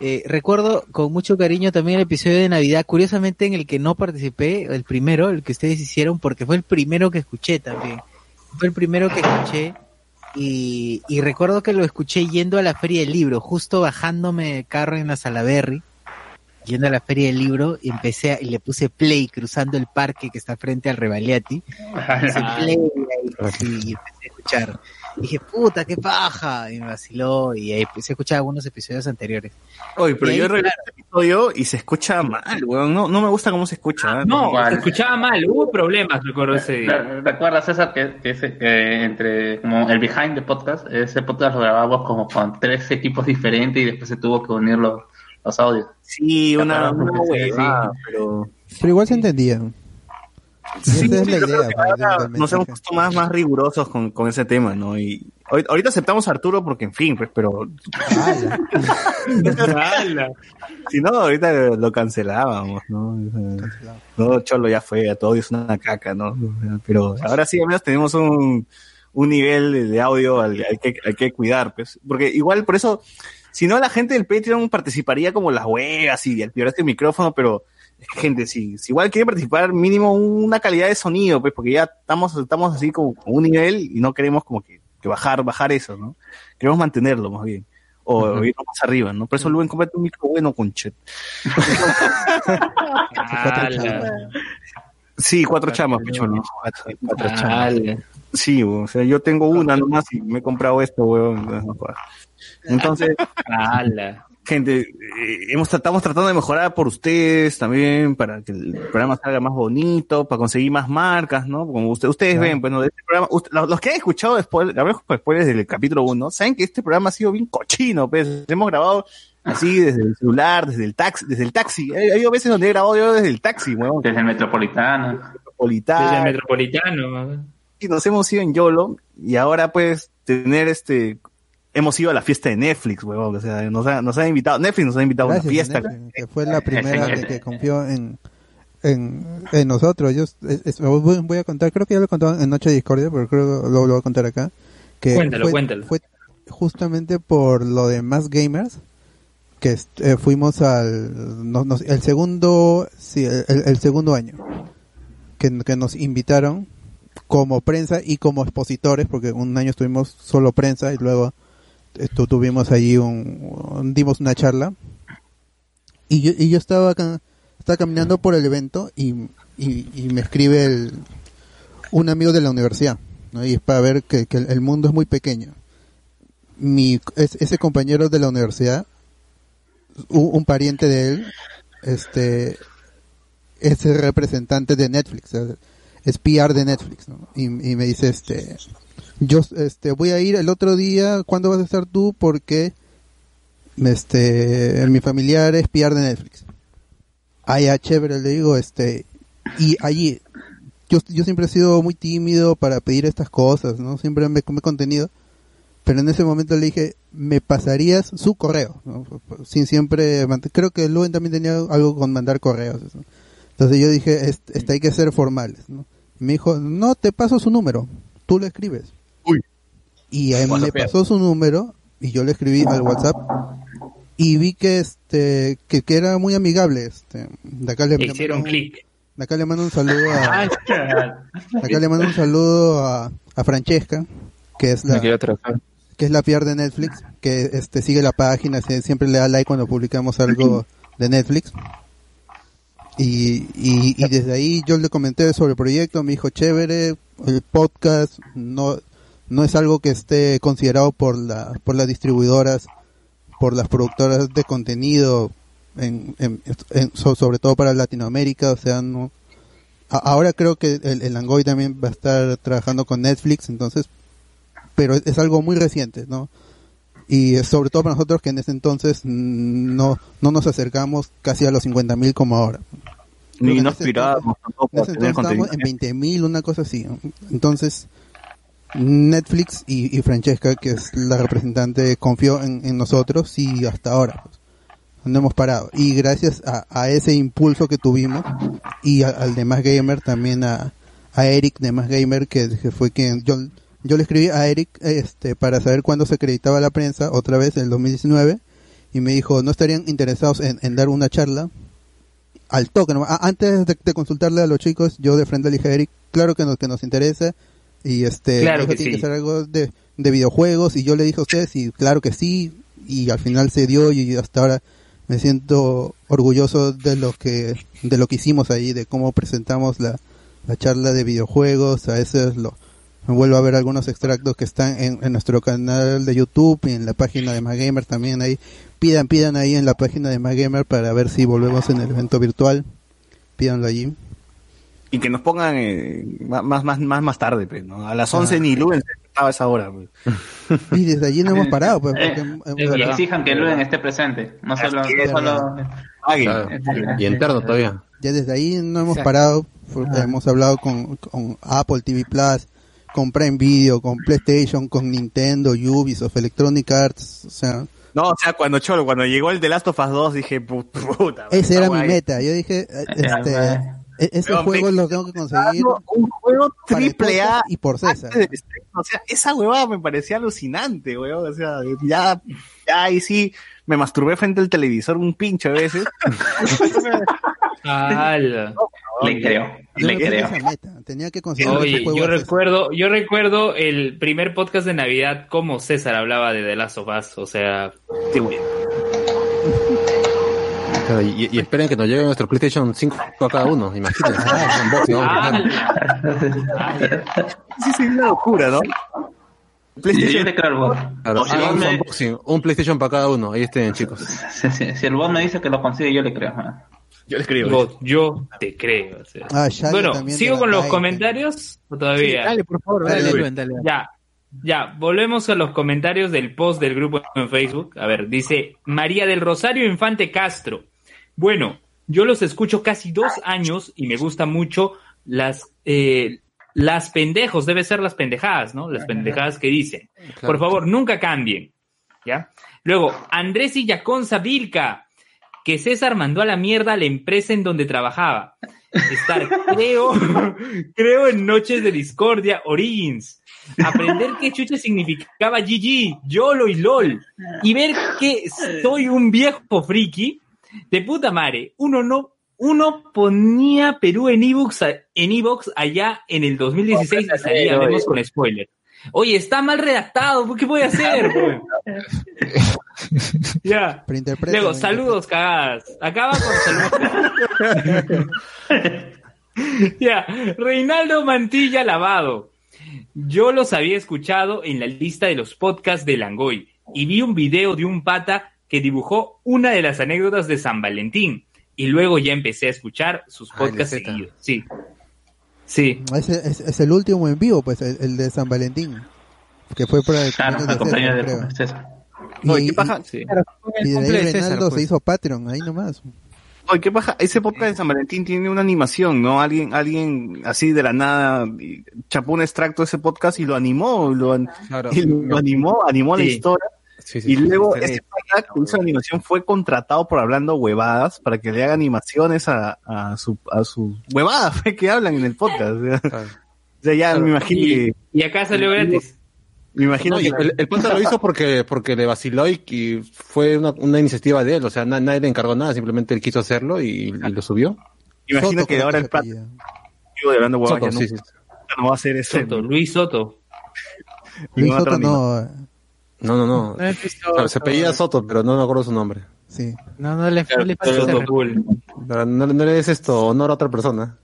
eh, recuerdo con mucho cariño también el episodio de Navidad, curiosamente en el que no participé, el primero, el que ustedes hicieron, porque fue el primero que escuché también. Fue el primero que escuché y, y recuerdo que lo escuché yendo a la feria del libro, justo bajándome de carro en la Salaberry, yendo a la feria del libro y empecé a- y le puse play cruzando el parque que está frente al Revaliati Puse play ahí, sí, y empecé a escuchar. Dije, puta, qué paja. Y me vaciló y ahí empecé a escuchar algunos episodios anteriores. Oye, pero Y yo regresé al episodio y se escucha mal, weón. No, no me gusta cómo se escucha. ¿eh? No, se escuchaba mal, hubo problemas, recuerdo ese día. Re- ¿Recuerdas, César, que, que, ese- que entre como el behind the podcast, ese podcast lo grabamos como con tres equipos diferentes y después se tuvo que unir los, audios? Sí, una, una huevada, pero... Pero igual se entendía. Sí, es la idea. ahora nos hemos puesto más, más rigurosos con, con ese tema, ¿no? Y ahorita, ahorita aceptamos a Arturo porque, en fin, pues, pero si no, ahorita lo cancelábamos, ¿no? O sea, No, Cholo ya fue, a todo es una caca, ¿no? Pero ahora sí, al menos tenemos un, un nivel de- de audio al, al que, al que cuidar, pues. Porque igual, por eso, si no, la gente del Patreon participaría como las huevas y al este micrófono, pero es que, gente, si, si igual quiere participar, mínimo una calidad de sonido, pues, porque ya estamos, estamos así como con un nivel y no queremos como que, que bajar, bajar eso, ¿no? Queremos mantenerlo más bien. O irnos más arriba, ¿no? Por eso, Luen, cómprate un micro bueno, conchet. Sí, cuatro chamas, pichón. Cuatro chamas. Sí, o sea, yo tengo una nomás y me he comprado esto, weón. Entonces, ¡Hala! Gente, eh, hemos, estamos tratando de mejorar por ustedes también, para que el programa salga más bonito, para conseguir más marcas, ¿no? Como usted- ustedes ven, bueno, de este programa, usted- los, los que han escuchado hablamos con spoilers del capítulo 1, saben que este programa ha sido bien cochino, pues, hemos grabado así desde el celular, desde el taxi, desde el taxi. Hay, hay veces donde he grabado yo desde el taxi, weón. Desde el Metropolitano. Metropolitano. Desde el Metropolitano. y nos hemos ido en YOLO y ahora pues tener este hemos ido a la fiesta de Netflix, huevón, o sea, nos ha, nos ha invitado, Netflix nos ha invitado a una fiesta. Netflix, que fue la primera que, que confió en, en, en nosotros. Yo es- es- voy, voy a contar, creo que ya lo he contado en Noche de Discordia, pero creo que lo, lo voy a contar acá. Que Cuéntalo, fue, cuéntalo. fue justamente por lo de Más Gamers que eh, fuimos al no- nos- el segundo sí, el, el segundo año que, que nos invitaron como prensa y como expositores porque un año estuvimos solo prensa y luego esto, tuvimos allí un, dimos una charla. Y yo, y yo estaba acá, caminando por el evento y, y, me escribe el, un amigo de la universidad y es para ver que, que el mundo es muy pequeño. Mi es- ese compañero de la universidad un pariente de él este es el representante de Netflix es PR de Netflix y me dice este yo este voy a ir el otro día, ¿cuándo vas a estar tú? Porque este mi familiar es PR de Netflix. Ah, ya, chévere, le digo, este, y allí, yo, yo siempre he sido muy tímido para pedir estas cosas, ¿no? Siempre me come contenido, pero en ese momento le dije, me pasarías su correo, ¿no? Sin siempre, creo que Luen también tenía algo con mandar correos. Entonces yo dije, este, hay que ser formales, me dijo, no, te paso su número, tú lo escribes. Y a él me WhatsApp. pasó su número y yo le escribí al WhatsApp y vi que este que, que era muy amigable este de acá le, le Hicieron clic. de acá le mando un saludo a de acá le mando un saludo a, a Francesca que es la que es la PR de Netflix que este sigue la página sie- siempre le da like cuando publicamos algo de Netflix y, y, y desde ahí yo le comenté sobre el proyecto, me dijo chévere, el podcast no, no es algo que esté considerado por la, por las distribuidoras, por las productoras de contenido, en, en- en- so- sobre todo para Latinoamérica, o sea, no, a- ahora creo que el, el Angoy también va a estar trabajando con Netflix, entonces, pero es, es algo muy reciente, ¿no? Y sobre todo para nosotros que en ese entonces no, no nos acercamos casi a los 50.000 como ahora. Ni nos aspirábamos tampoco en ese entonces estábamos en 20.000, una cosa así. Entonces, Netflix y, y Francesca, que es la representante, confió en, nosotros y hasta ahora pues, no hemos parado. Y gracias a, ese impulso que tuvimos y al de Más Gamer, también a, Eric de Más Gamer, que, fue quien yo, yo le escribí a Eric este para saber cuándo se acreditaba la prensa, otra vez en el 2019, y me dijo, ¿no estarían interesados en, dar una charla? al toque, antes de, de consultarle a los chicos, yo de frente le dije a Eric, claro que nos, que nos interesa, y este, Claro que tiene sí. que ser algo de, de videojuegos, y yo le dije a ustedes, y claro que sí, y al final se dio, y hasta ahora me siento orgulloso de lo que, de lo que hicimos ahí, de cómo presentamos la, la charla de videojuegos, a veces lo, vuelvo a ver algunos extractos que están en, en nuestro canal de YouTube y en la página de Magamer también ahí. Pidan, pidan ahí en la página de Magamer para ver si volvemos en el evento virtual. Pídanlo allí. Y que nos pongan eh, más, más, más, más, tarde, pues, ¿no? A las 11 Ah. ni Luen se despertaba a esa hora. pues. Y desde allí no hemos parado, pues. Eh, porque hemos- exijan que Luen esté presente, no solo, no solo Claro. Y interno todavía. Ya desde ahí no hemos Exacto. parado. Fue- Ah. Hemos hablado con, con Apple TV Plus, con Prime Video, con PlayStation, con Nintendo, Ubisoft, Electronic Arts. O sea, No, o sea, cuando Cholo, cuando llegó el The Last of Us 2, dije, pu- puta. ese esta era mi guay. meta. Yo dije, eh, este, e- ese Pero juego me- lo tengo que conseguir Un juego triple A. y por César. O sea, esa huevada me parecía alucinante, weón. O sea, ya, ya ahí sí me masturbé frente al televisor un pincho a veces. Le creo, Yo le creo. esa meta. Tenía que conseguir Oye, ese juego yo recuerdo, yo recuerdo el primer podcast de Navidad como César hablaba de The Last of Us, o sea, Sí, güey. Claro, y, y esperen que nos llegue nuestro PlayStation 5 a cada uno, imagínense. Ah, Unboxing, vamos a hacer. Sí, sí, una locura, ¿no? Yo, yo le creo al bot. Claro, Si me- unboxing, un PlayStation para cada uno. Ahí estén, chicos. si- si- si el bot me dice que lo consigue, yo le creo. ah. Yo le escribo. Bot, yo te creo. o sea. Ah, bueno, sigo con los Bandai, comentarios o todavía. Dale, por favor, Dale, dale, dale. Luen, dale. Ya, ya, volvemos a los comentarios del post del grupo en Facebook. A ver, dice María del Rosario Infante Castro. Bueno, yo los escucho casi dos años y me gusta mucho las, eh, las pendejos, debe ser las pendejadas, ¿no? Las pendejadas que dicen. Por favor, nunca cambien. ¿Ya? Luego, Andrés Illaconza Vilca, que César mandó a la mierda a la empresa en donde trabajaba. Estar, creo, creo en Noches de Discordia, Origins. Aprender qué chucha significaba GG, YOLO y LOL. Y ver que soy un viejo friki. De puta madre, uno no, uno ponía Perú en ebooks, a- en ebooks allá en el 2016 y salía, vemos con spoiler. Oye, está mal redactado, ¿qué voy a hacer? ya. Luego, saludos, cagadas. Acaba con saludos. ya, Reinaldo Mantilla Lavado. Yo los había escuchado en la lista de los podcasts de Langoy y vi un video de un pata que dibujó una de las anécdotas de San Valentín y luego ya empecé a escuchar sus Ah, podcasts Zeta. seguidos. Sí. Sí. Ese es, es el último en vivo, pues, el, el de San Valentín. que fue para el Claro, cumpleaños de acompañado César, de creo. César. No, Y- ¿y qué paja? Sí. Claro, Y de ahí de César, pues. se hizo Patreon, ahí nomás. Oye, ¿qué pasa? Ese podcast de San Valentín tiene una animación, ¿no? Alguien, alguien así de la nada y chapó un extracto de ese podcast y lo animó, lo, Claro. y lo animó, animó la Sí. historia. Sí, sí, Y sí, luego ese pata que hizo la animación fue contratado por hablando huevadas para que le haga animaciones a, a su, a su huevadas que hablan en el podcast. O sea, Claro. o sea, ya me imagino Y, que, y acá salió gratis. me imagino No, que el, el pata lo hizo porque, porque le vaciló y, y fue una, una iniciativa de él, o sea, na- nadie le encargó nada, simplemente él quiso hacerlo y, y lo subió. imagino Soto, que ahora el pata apellida. de hablando huevadas Soto, ya no, sí, sí. no va a hacer eso. Soto, Luis Soto. Luis Soto no, No, no, no. No, es O sea, se apellida Soto, pero no me acuerdo su nombre. sí. No, no le, no le falta Soto ese- Pool. No, no, le des esto honor a otra persona.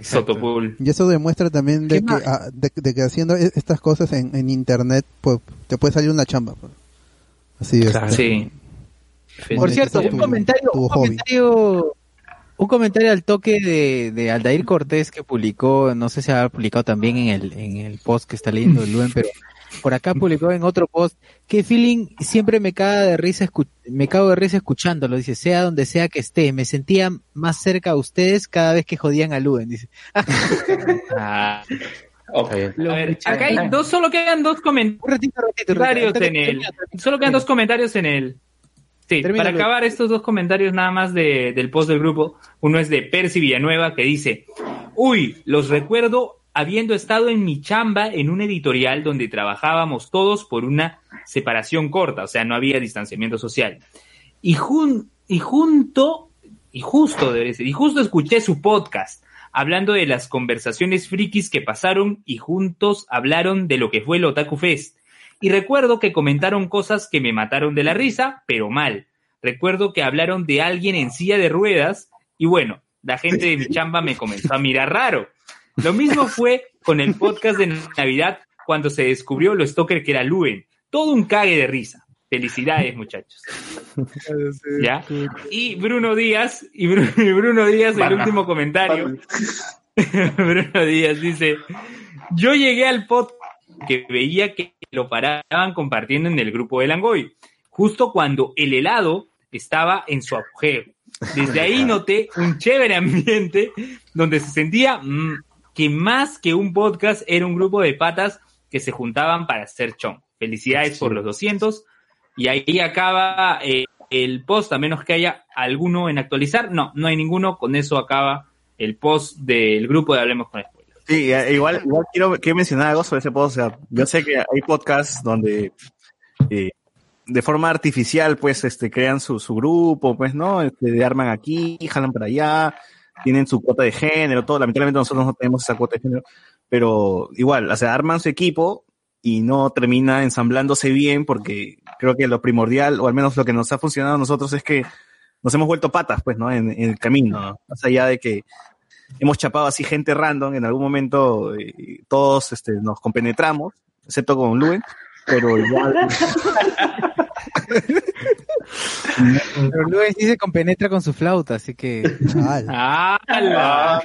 Soto Pool. Y eso demuestra también de ah, de, de que haciendo e- estas cosas en, en internet, pues te puede salir una chamba. pues. Así es. Sí. Por cierto, un tu- comentario, tu un comentario, un comentario al toque de, de Aldair Cortés que publicó, no sé si ha publicado también en el, en el post que está leyendo Luen, pero por acá publicó en otro post, que feeling siempre me caga de risa, escu- me cago de risa escuchándolo, dice, sea donde sea que esté, me sentía más cerca a ustedes cada vez que jodían a Luen, dice. Ah, bien. a ver, acá hay dos, solo quedan dos comentarios Un ratito, un ratito, un comentarios ratito. en. Termina, Solo quedan dos comentarios en el. Sí, para acabar estos dos comentarios nada más de, del post del grupo. Uno es de Percy Villanueva que dice: Uy, los recuerdo habiendo estado en mi chamba en un editorial donde trabajábamos todos por una separación corta, o sea, no había distanciamiento social. Y, jun- y junto, y justo debe decir, y justo escuché su podcast hablando de las conversaciones frikis que pasaron y juntos hablaron de lo que fue el Otaku Fest. Y recuerdo que comentaron cosas que me mataron de la risa, pero mal. Recuerdo que hablaron de alguien en silla de ruedas y bueno, la gente de mi chamba me comenzó a mirar raro. Lo mismo fue con el podcast de Navidad cuando se descubrió lo stalker que era Luen. Todo un cague de risa. Felicidades, muchachos. ¿Ya? Y Bruno Díaz, y Bruno, Díaz, el último comentario. Bruno Díaz dice: Yo llegué al podcast que veía que lo paraban compartiendo en el grupo de Langoy, justo cuando el helado estaba en su apogeo. Desde ahí noté un chévere ambiente donde se sentía mm, que más que un podcast era un grupo de patas que se juntaban para hacer chong. Felicidades por los 200. Y ahí acaba eh, el post, a menos que haya alguno en actualizar. No, no hay ninguno. Con eso acaba el post del grupo de Hablemos con Spoilers. Sí, eh, igual, igual quiero, quiero mencionar algo sobre ese podcast. O sea, yo sé que hay podcasts donde eh, de forma artificial, pues, este, crean su, su grupo, pues, ¿no? Este, arman aquí, jalan para allá, tienen su cuota de género, todo. Lamentablemente nosotros no tenemos esa cuota de género, pero igual, o sea, arman su equipo y no termina ensamblándose bien porque creo que lo primordial, o al menos lo que nos ha funcionado a nosotros es que nos hemos vuelto patas, pues, ¿no? En, en el camino, ¿no? Más allá de que hemos chapado así gente random, en algún momento eh, todos este, nos compenetramos, excepto con Luen, pero igual... Pero Luen sí se compenetra con su flauta, así que... Ala. ¡Hala!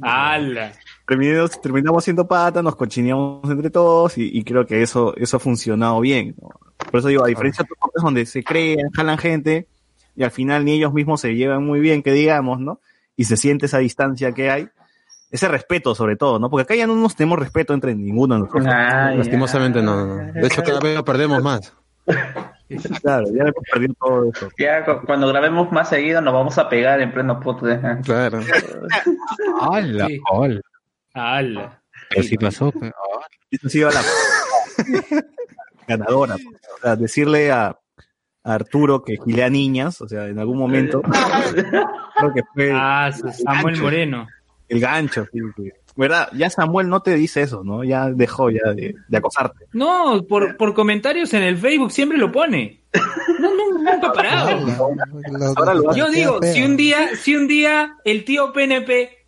¡Hala! terminamos, terminamos siendo patas, nos cochineamos entre todos y, y creo que eso, eso ha funcionado bien. ¿no? Por eso digo, a diferencia de otros donde se crean, jalan gente y al final ni ellos mismos se llevan muy bien, que digamos, ¿no? Y se siente esa distancia que hay. Ese respeto, sobre todo, ¿no? Porque acá ya no nos tenemos respeto entre ninguno de nosotros. Ah. Lastimosamente no, no, no. De hecho, cada vez lo perdemos más. Claro, ya hemos perdido todo eso. Ya cu- cuando grabemos más seguido nos vamos a pegar en pleno podcast. Claro. ¡Hala! Sí. ¡Hala! ¡Hala! Pero sí pasó. pues. Eso ha sido la ganadora. pues. O sea, decirle a, a Arturo que gilea niñas, o sea, en algún momento, creo que fue Ah, Samuel gancho. Moreno. el gancho. sí, sí. ¿Verdad? Ya Samuel no te dice eso, ¿no? Ya dejó ya de, de acosarte. No, por, por comentarios en el Facebook siempre lo pone. No, no, nunca ha parado. Ahora lo Yo digo, si un día, si un día el tío PNP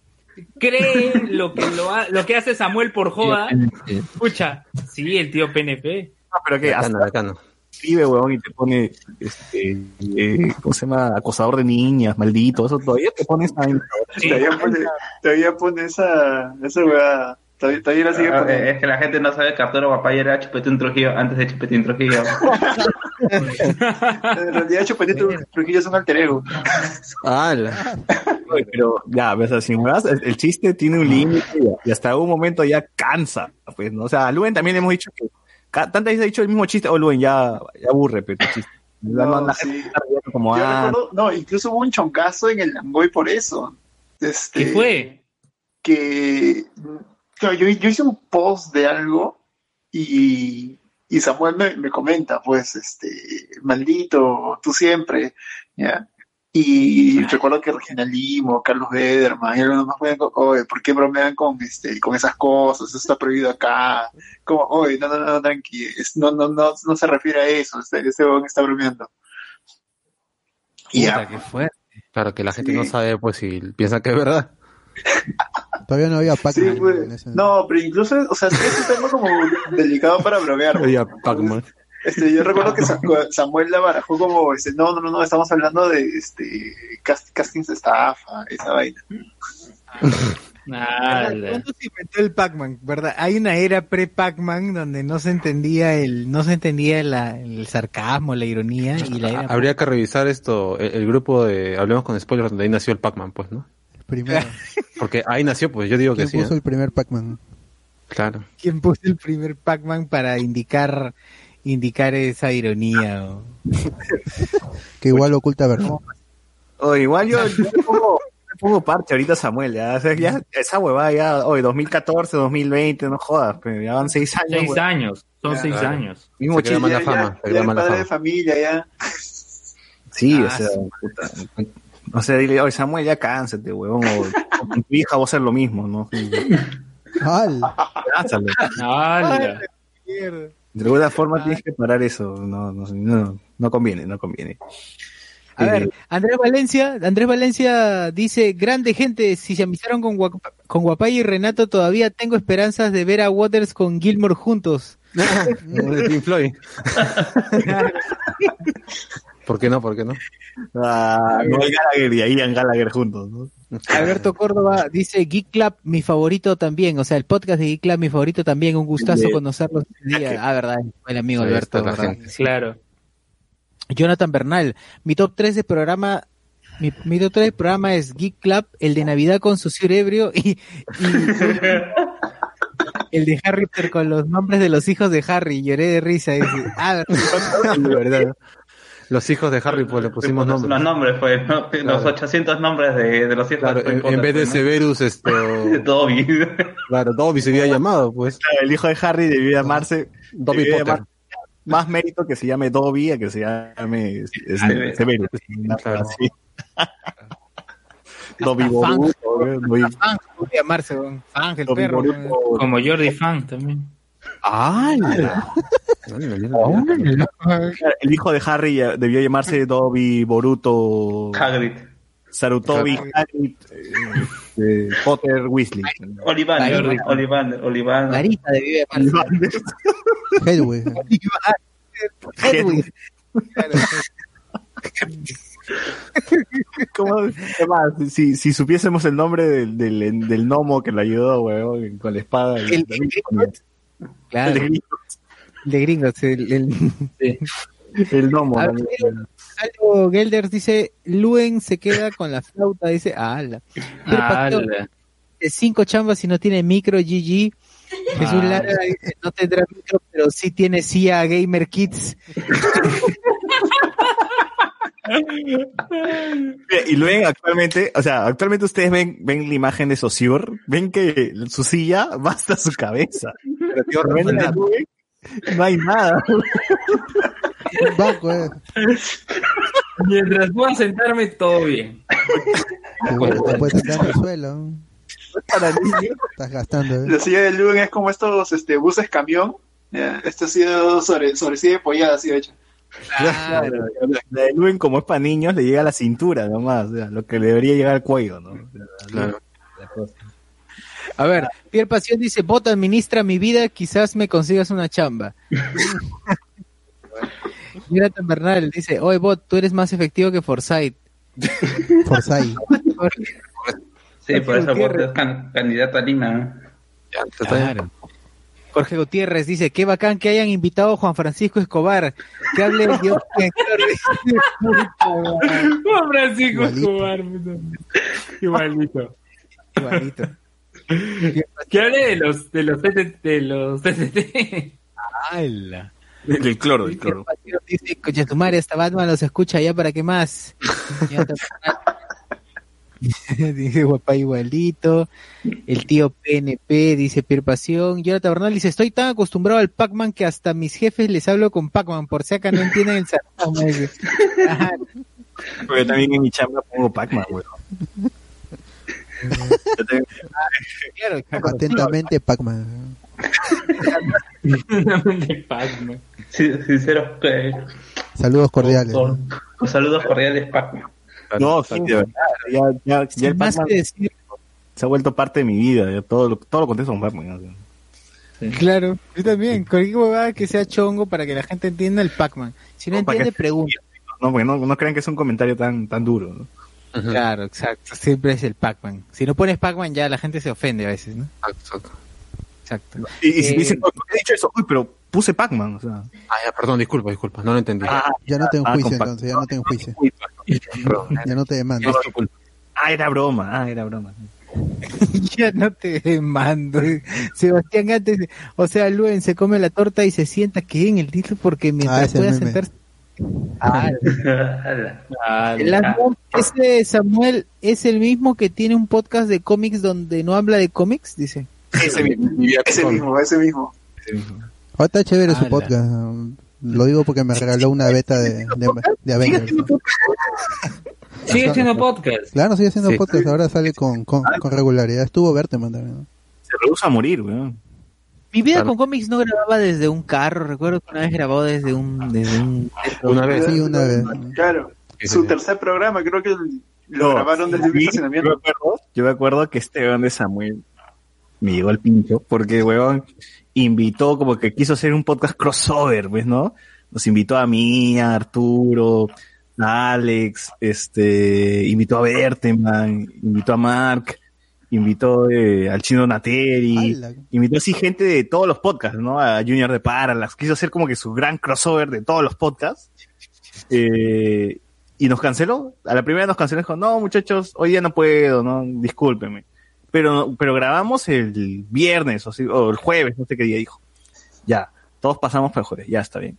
cree lo que lo, ha- lo que hace Samuel por joda, escucha, sí, el tío PNP. Ah, pero que Bacano, bacano. Escribe, weón, y te pone, este, eh, ¿cómo se llama? Acosador de niñas, maldito, eso todavía te pones ahí. Sí. Todavía pone, todavía pone esa, esa weá. Todavía, todavía la sigue Ah, poniendo. eh, es que la gente no sabe que Arturo Papaya era Chupetín Trujillo antes de Chupetín Trujillo. En realidad, Chupetito Trujillo es un alter ego. Pero ya, ves, sin más, el, el chiste tiene un límite y hasta un momento ya cansa. Pues, ¿no? O sea, a Luen también hemos dicho que tantas veces ha dicho el mismo chiste, o Luen ya, ya aburre, pero el chiste. No, la sí. como, Yo ah, recuerdo, no, incluso hubo un choncazo en el Langoy por eso. Este, ¿Qué fue? Que yo, yo hice un post de algo y, y Samuel me, me comenta, pues, este, maldito, tú siempre, ¿ya? Y recuerdo que Regina Limo, Carlos Bederman y algunos más pueden, oye, ¿por qué bromean con este, con esas cosas? Eso está prohibido acá. Como, oye, no, no, no, tranqui, es- no, no, no, no se refiere a eso, este, este está bromeando. Y ya, qué fuerte. Claro que la gente Sí. no sabe, pues, si piensa que es verdad. Todavía no había Sí, Pac-Man. pues, en ese- no, pero incluso, o sea, sí es un tema como delicado para bromear. ¿no? Oye, Pac-Man. Este, yo recuerdo que Sa- Samuel la barajó como, este, no, no, no, no, estamos hablando de este cast- castings de estafa, esa vaina. Ala. ¿Cuándo se inventó el Pac-Man? ¿Verdad? Hay una era pre-Pac-Man donde no se entendía el, no se entendía la- el sarcasmo, la ironía y la era Habría que revisar esto, el, el grupo de Hablemos con Spoilers, donde ahí nació el Pac-Man, pues, ¿no? Primero. Porque ahí nació, pues, yo digo que ¿Quién sí. puso ¿eh? el primer Pac-Man? Claro. ¿Quién puso el primer Pac-Man para indicar indicar esa ironía? o- Que igual oculta verdad. o igual yo, yo le pongo, le pongo parche ahorita a Samuel, ya, o sea, ya esa huevada ya, hoy 2014, 2020, no jodas, pero ya van seis años. Seis huevón. años, son Ya, seis claro. años. Mismo Se mala ya, fama, ya, se padre de fama. familia, ya. Sí, o Ah, sea, puta, o sea, dile, oye Samuel, ya cánsate, huevón, o con tu hija vos a hacer lo mismo, ¿no? ¡Al! Cánsalo. De alguna forma tienes que parar eso, no, no, no, no conviene, no conviene. A Eh, ver, Andrés Valencia, Andrés Valencia dice, grande gente, si se amistaron con, Guap- con Guapay y Renato, todavía tengo esperanzas de ver a Waters con Gilmore juntos. de Pink Floyd. ¿Por qué no? ¿Por qué no? Ah, Noel Gallagher y Ian Gallagher juntos, ¿no? Alberto Córdoba dice, Geek Club, mi favorito también, o sea, el podcast de Geek Club, mi favorito también, un gustazo conocerlos este día. Ah, verdad, el amigo Alberto. Claro. Jonathan Bernal, mi top 3 de programa, mi, mi top 3 de programa es Geek Club, el de Navidad con su ebrio y, y el de Harry Potter con los nombres de los hijos de Harry. Lloré de risa. Dice, ah, verdad. Los hijos de Harry, pues le pusimos Los nombres. nombres, pues, ¿no? los 800 nombres de, de los hijos Claro, de Harry en, Potter, en vez de pues, ¿no? Severus, esto. Dobby. Claro, Dobby se había llamado, pues. Claro, el hijo de Harry debió llamarse Dobby Potter. llamar- más mérito que se llame Dobby a que se llame este, Severus. Claro. Así. Dobby. Boruto. Dobby- Fan, podría llamarse, weón. Fan, el Dobby perro. Boruto. Como Jordi Fan también. ¡Ay! El hijo de Harry ya- debió llamarse Dobby Boruto Hagrid. Sarutobi Hagrid eh, eh, Potter Weasley. Olivander. Olivander, Olivander. Debió llamarse. Hedwig. Hedwig. ¿Cómo? ¿Qué más? Si, si supiésemos el nombre del, del, del gnomo que lo ayudó, weón, con la espada. y- El- claro, el, el de gringos. El, el- el gnomo. A también. ver, Aldo Gelders dice, Luen se queda con la flauta, dice, ala. De cinco chambas y no tiene micro, GG. Jesús. Lara dice, no tendrá micro, pero sí tiene CIA Gamer Kids. Y luego actualmente, o sea, actualmente ustedes ven, ven la imagen de Saussure, ven que su silla va hasta su cabeza. Pero tío, ven la nube, no hay nada. Un banco, eh. Mientras pueda sentarme, todo bien. Te puedes sentar en el suelo. Para niños. Estás gastando, eh. La silla de Luen es como estos este, buses camión. Ya, Este ha sido sobre, sobre silla de pollada, así hecho. Claro, la- la de Luen, como es para niños, le llega a la cintura nomás, o sea, lo que le debería llegar al cuello, ¿no? O sea, Claro. la cosa. A ver, Pierre Pasión dice, Bot administra mi vida, quizás me consigas una chamba. Jonathan Bernal dice, oye Bot, tú eres más efectivo que Forsyth. Forsyth. Sí, por eso vos eres can- candidato a Lima. Claro. Jorge Gutiérrez dice, qué bacán que hayan invitado a Juan Francisco Escobar, que hable de Dios. Juan Francisco. Escobar. Igualito. Igualito. Que hable de los de los TTT, de los TTT. ¡Hala! Del cloro, del cloro. Dice, coche tu madre, hasta Batman los escucha ya para qué más. dice guapa igualito. El tío PNP dice Pier Pasión. Jonathan Bernal dice, estoy tan acostumbrado al Pac-Man que hasta mis jefes les hablo con Pac-Man, por si acá no entienden el sarcasmo. Porque yo también en mi chamba pongo Pac-Man, weón. Yo también- Claro, Atentamente, Pac-Man. Pac-Man. Sí, sinceros, eh, Saludos cordiales. con, con saludos cordiales, Pac-Man. No, sí, de verdad. Ya, ya, ya el que decir, se ha vuelto parte de mi vida. ya todo, lo, todo lo contesto con Pac-Man. o sea. claro, yo también, cualquier huevada que sea chongo para que la gente entienda el Pac-Man. Si no No, entiende, pregunta. No, porque no, no crean que es un comentario tan, tan duro. ¿no? Claro, exacto. Siempre es el Pac-Man. Si no pones Pac-Man ya la gente se ofende a veces, ¿no? Exacto. Y, y si Eh, dicen, "Oye, ¿por qué he dicho eso? Uy, pero puse Pac-Man. O sea, Ah, ya, perdón, disculpa, disculpa, no lo entendí. Ya no te ah, enjuicio, compa- entonces, ya no te enjuicio. Uy, perdón. Ya no te demando. Culpa. Ah, era broma. Ah, era broma. ya no te mando. Sebastián antes, o sea, Luen se come la torta y se sienta que en el título porque Ah, mientras ese pueda meme. sentarse. Ah, Ah, ese Samuel es el mismo que tiene un podcast de cómics donde no habla de cómics, dice. Ese mismo. Ese mismo, ese mismo. ese mismo. Oh, está chévere su Ala. podcast. Lo digo porque me regaló una beta de, de, de Avengers. Sigue siendo podcast. Claro, sigue haciendo Sí. podcast. Ahora sale con, con, con regularidad. Estuvo Berteman también. ¿no? Se rehúsa a morir, weón. Mi vida Claro. con cómics no grababa desde un carro, recuerdo que una vez grabó desde un... Desde un Una vez. Sí, una vez. Claro. Su sí. tercer programa, creo que lo No, grabaron desde un sí, Yo me, estacionamiento. acuerdo, yo me acuerdo que este weón de Samuel me llegó al pincho porque weón invitó como que quiso hacer un podcast crossover, ¿ves, no? Nos invitó a mí, a Arturo, a Alex, este, invitó a Berteman, invitó a Mark, invitó eh, al chino Nateri, invitó así gente de todos los podcasts, ¿no? A Junior de Parallax, quiso hacer como que su gran crossover de todos los podcasts. Eh, y nos canceló. A la primera nos canceló y dijo, no, muchachos, hoy día no puedo, no, discúlpenme. Pero, pero grabamos el viernes o, sí, o el jueves, no sé qué día dijo. Ya, todos pasamos para el jueves, ya está bien.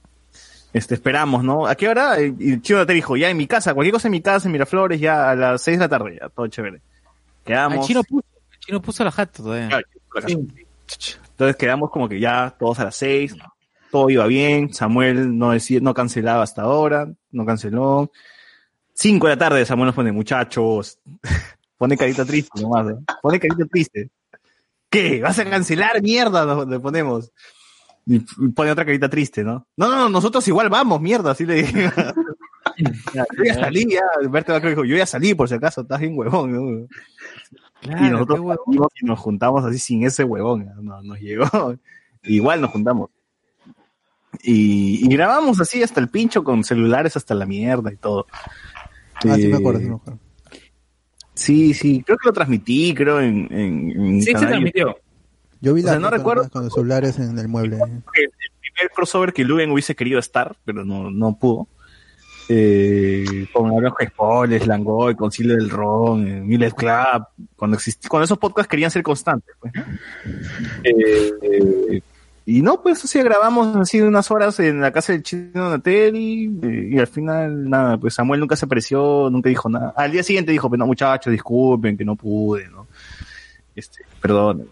Este, esperamos, ¿no? ¿A qué hora? Eh, Y el chino te dijo, ya en mi casa, cualquier cosa en mi casa, en Miraflores, ya a las seis de la tarde, ya, todo chévere. El Quedamos. chino puso, el chino puso la jata todavía. Claro, la casa. Entonces quedamos como que ya todos a las seis, todo iba bien, Samuel no decía, no cancelaba hasta ahora, no canceló. Cinco de la tarde Samuel nos pone, muchachos, pone carita triste nomás, ¿no? pone carita triste. ¿Qué? ¿Vas a cancelar? Mierda, nos le ponemos. Y y pone otra carita triste, ¿no? No, no, no, nosotros igual vamos, mierda, así le dije. Yo ya salí, ya, Berto Vaquero dijo, yo ya salí por si acaso, estás bien huevón. ¿no? Claro, y nosotros huevón. y nos juntamos así sin ese huevón. No, nos llegó. Igual nos juntamos. Y, y grabamos así hasta el pincho con celulares hasta la mierda y todo. Ah, sí me Eh, acuerdo, sí me acuerdo. Sí, sí, creo que lo transmití, creo, en, en, en Sí, se transmitió. Yo vi o la sea, no recuerdo- con los celulares en el mueble. el primer crossover que Luven hubiese querido estar, pero no, no pudo. Eh, con Abraham Spoilers, Langoy, Concilio del Ron, eh, Millet Club, cuando cuando esos podcasts querían ser constantes, pues. ¿no? Eh, eh, y no, pues así grabamos así unas horas en la casa del chino Nateri, eh, y al final, nada, pues Samuel nunca se apareció, nunca dijo nada. Al día siguiente dijo, pues no, muchachos, disculpen que no pude, ¿no? Este, perdón.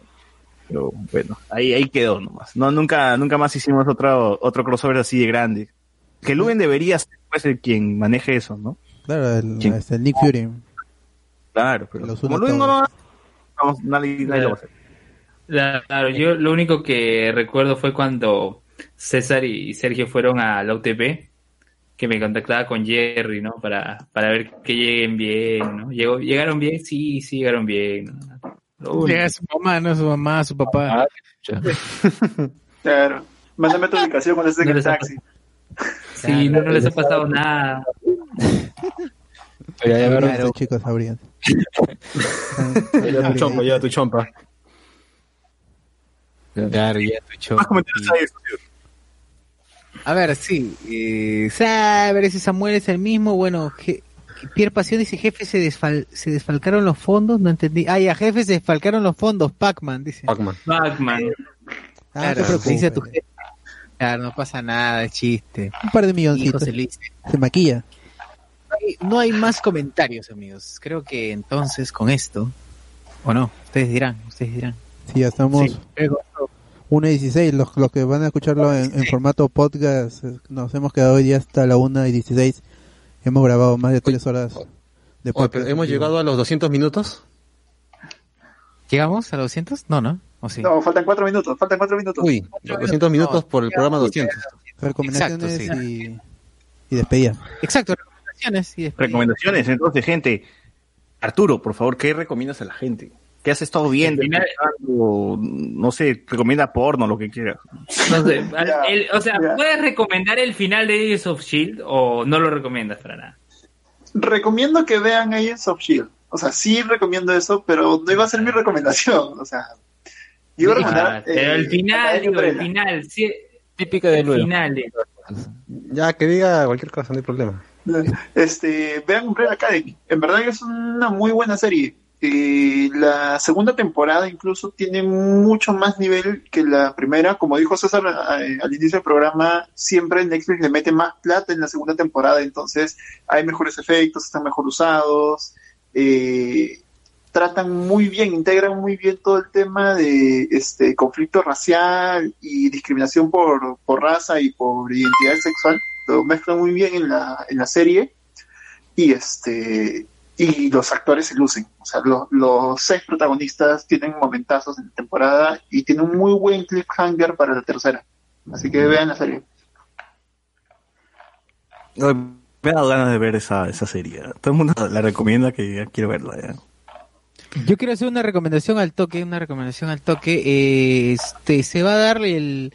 Pero bueno, ahí, ahí quedó nomás. No, nunca, nunca más hicimos otro, otro crossover así de grande. Que Luven debería ser pues, el quien maneje eso, ¿no? Claro, el, ¿Quién? este, el Nick Fury. Claro, pero como une Luven no hace, vamos, nadie, nadie lo va a hacer. Claro, yo lo único que recuerdo fue cuando César y Sergio fueron a la UTP, que me contactaba con Jerry, ¿no? Para, para ver que lleguen bien, ¿no? Llegó, ¿Llegaron bien? Sí, sí, llegaron bien. ¿no? Llega su mamá, no su mamá, su papá. Claro. Mándame tu ubicación cuando estés No en el taxi. Sí, no, no les ha pasado nada. Ya, ya, chicos sabrían. Lleva tu chompa, lleva tu chompa. Claro, ya tu. Más comentarios hay, socio. A ver, sí. Eh, sa- a ver si Samuel es el mismo. Bueno, je- Pierre Pasión dice, jefe, se, desfal- se desfalcaron los fondos. No entendí. Ah, ya, jefe, se desfalcaron los fondos. Pac-Man, dice. Pac-Man. Pac-Man. Ah, Claro, dice tu jefe. Claro, no pasa nada, es chiste. Un par de milloncitos. se maquilla. No hay- No hay más comentarios, amigos. Creo que entonces con esto, o no, ustedes dirán, ustedes dirán. Sí, ya estamos Sí, luego, 1.16. Los, los que van a escucharlo en, en formato podcast, eh, nos hemos quedado hoy día hasta la 1.16. Hemos grabado más de tres horas de Oye, podcast. pero hemos llegado a los 200 minutos. ¿Llegamos a los 200? No, ¿no? ¿O sí? No, faltan cuatro minutos, faltan cuatro minutos. Uy, los 200 minutos por el programa 200. Recomendaciones Exacto, y, y despedida. Exacto, recomendaciones y después. Recomendaciones, entonces, gente. Arturo, por favor, ¿qué recomiendas a la gente? ¿Qué has estado viendo? No sé, recomienda porno, lo que quieras. No sé, el- o sea. ¿puedes recomendar el final de Agents of Shield o no lo recomiendas para nada? Recomiendo que vean Agents of Shield. O sea, sí recomiendo eso, pero no iba a ser mi recomendación. O sea, iba a Ah, recomendar. pero eh, el final, digo, el final, sí, Típica de el luego. final. eh. Ya, que diga cualquier cosa, no hay problema. Este, vean Umbrella Academy. En verdad es una muy buena serie. Eh, la segunda temporada incluso tiene mucho más nivel que la primera. Como dijo César eh, al inicio del programa, siempre Netflix le mete más plata en la segunda temporada, entonces hay mejores efectos, están mejor usados. eh, tratan muy bien, integran muy bien todo el tema de este conflicto racial y discriminación por, por raza y por identidad sexual. Lo mezclan muy bien en la, en la serie y este y los actores se lucen. O sea, lo- los seis protagonistas tienen momentazos en la temporada y tienen un muy buen cliffhanger para la tercera. Así que vean la serie. Ay, Me dado ganas de ver esa, esa serie. Todo el mundo la recomienda que ya quiero verla. ya. Yo quiero hacer una recomendación al toque, una recomendación al toque. Eh, Este, se va a dar el,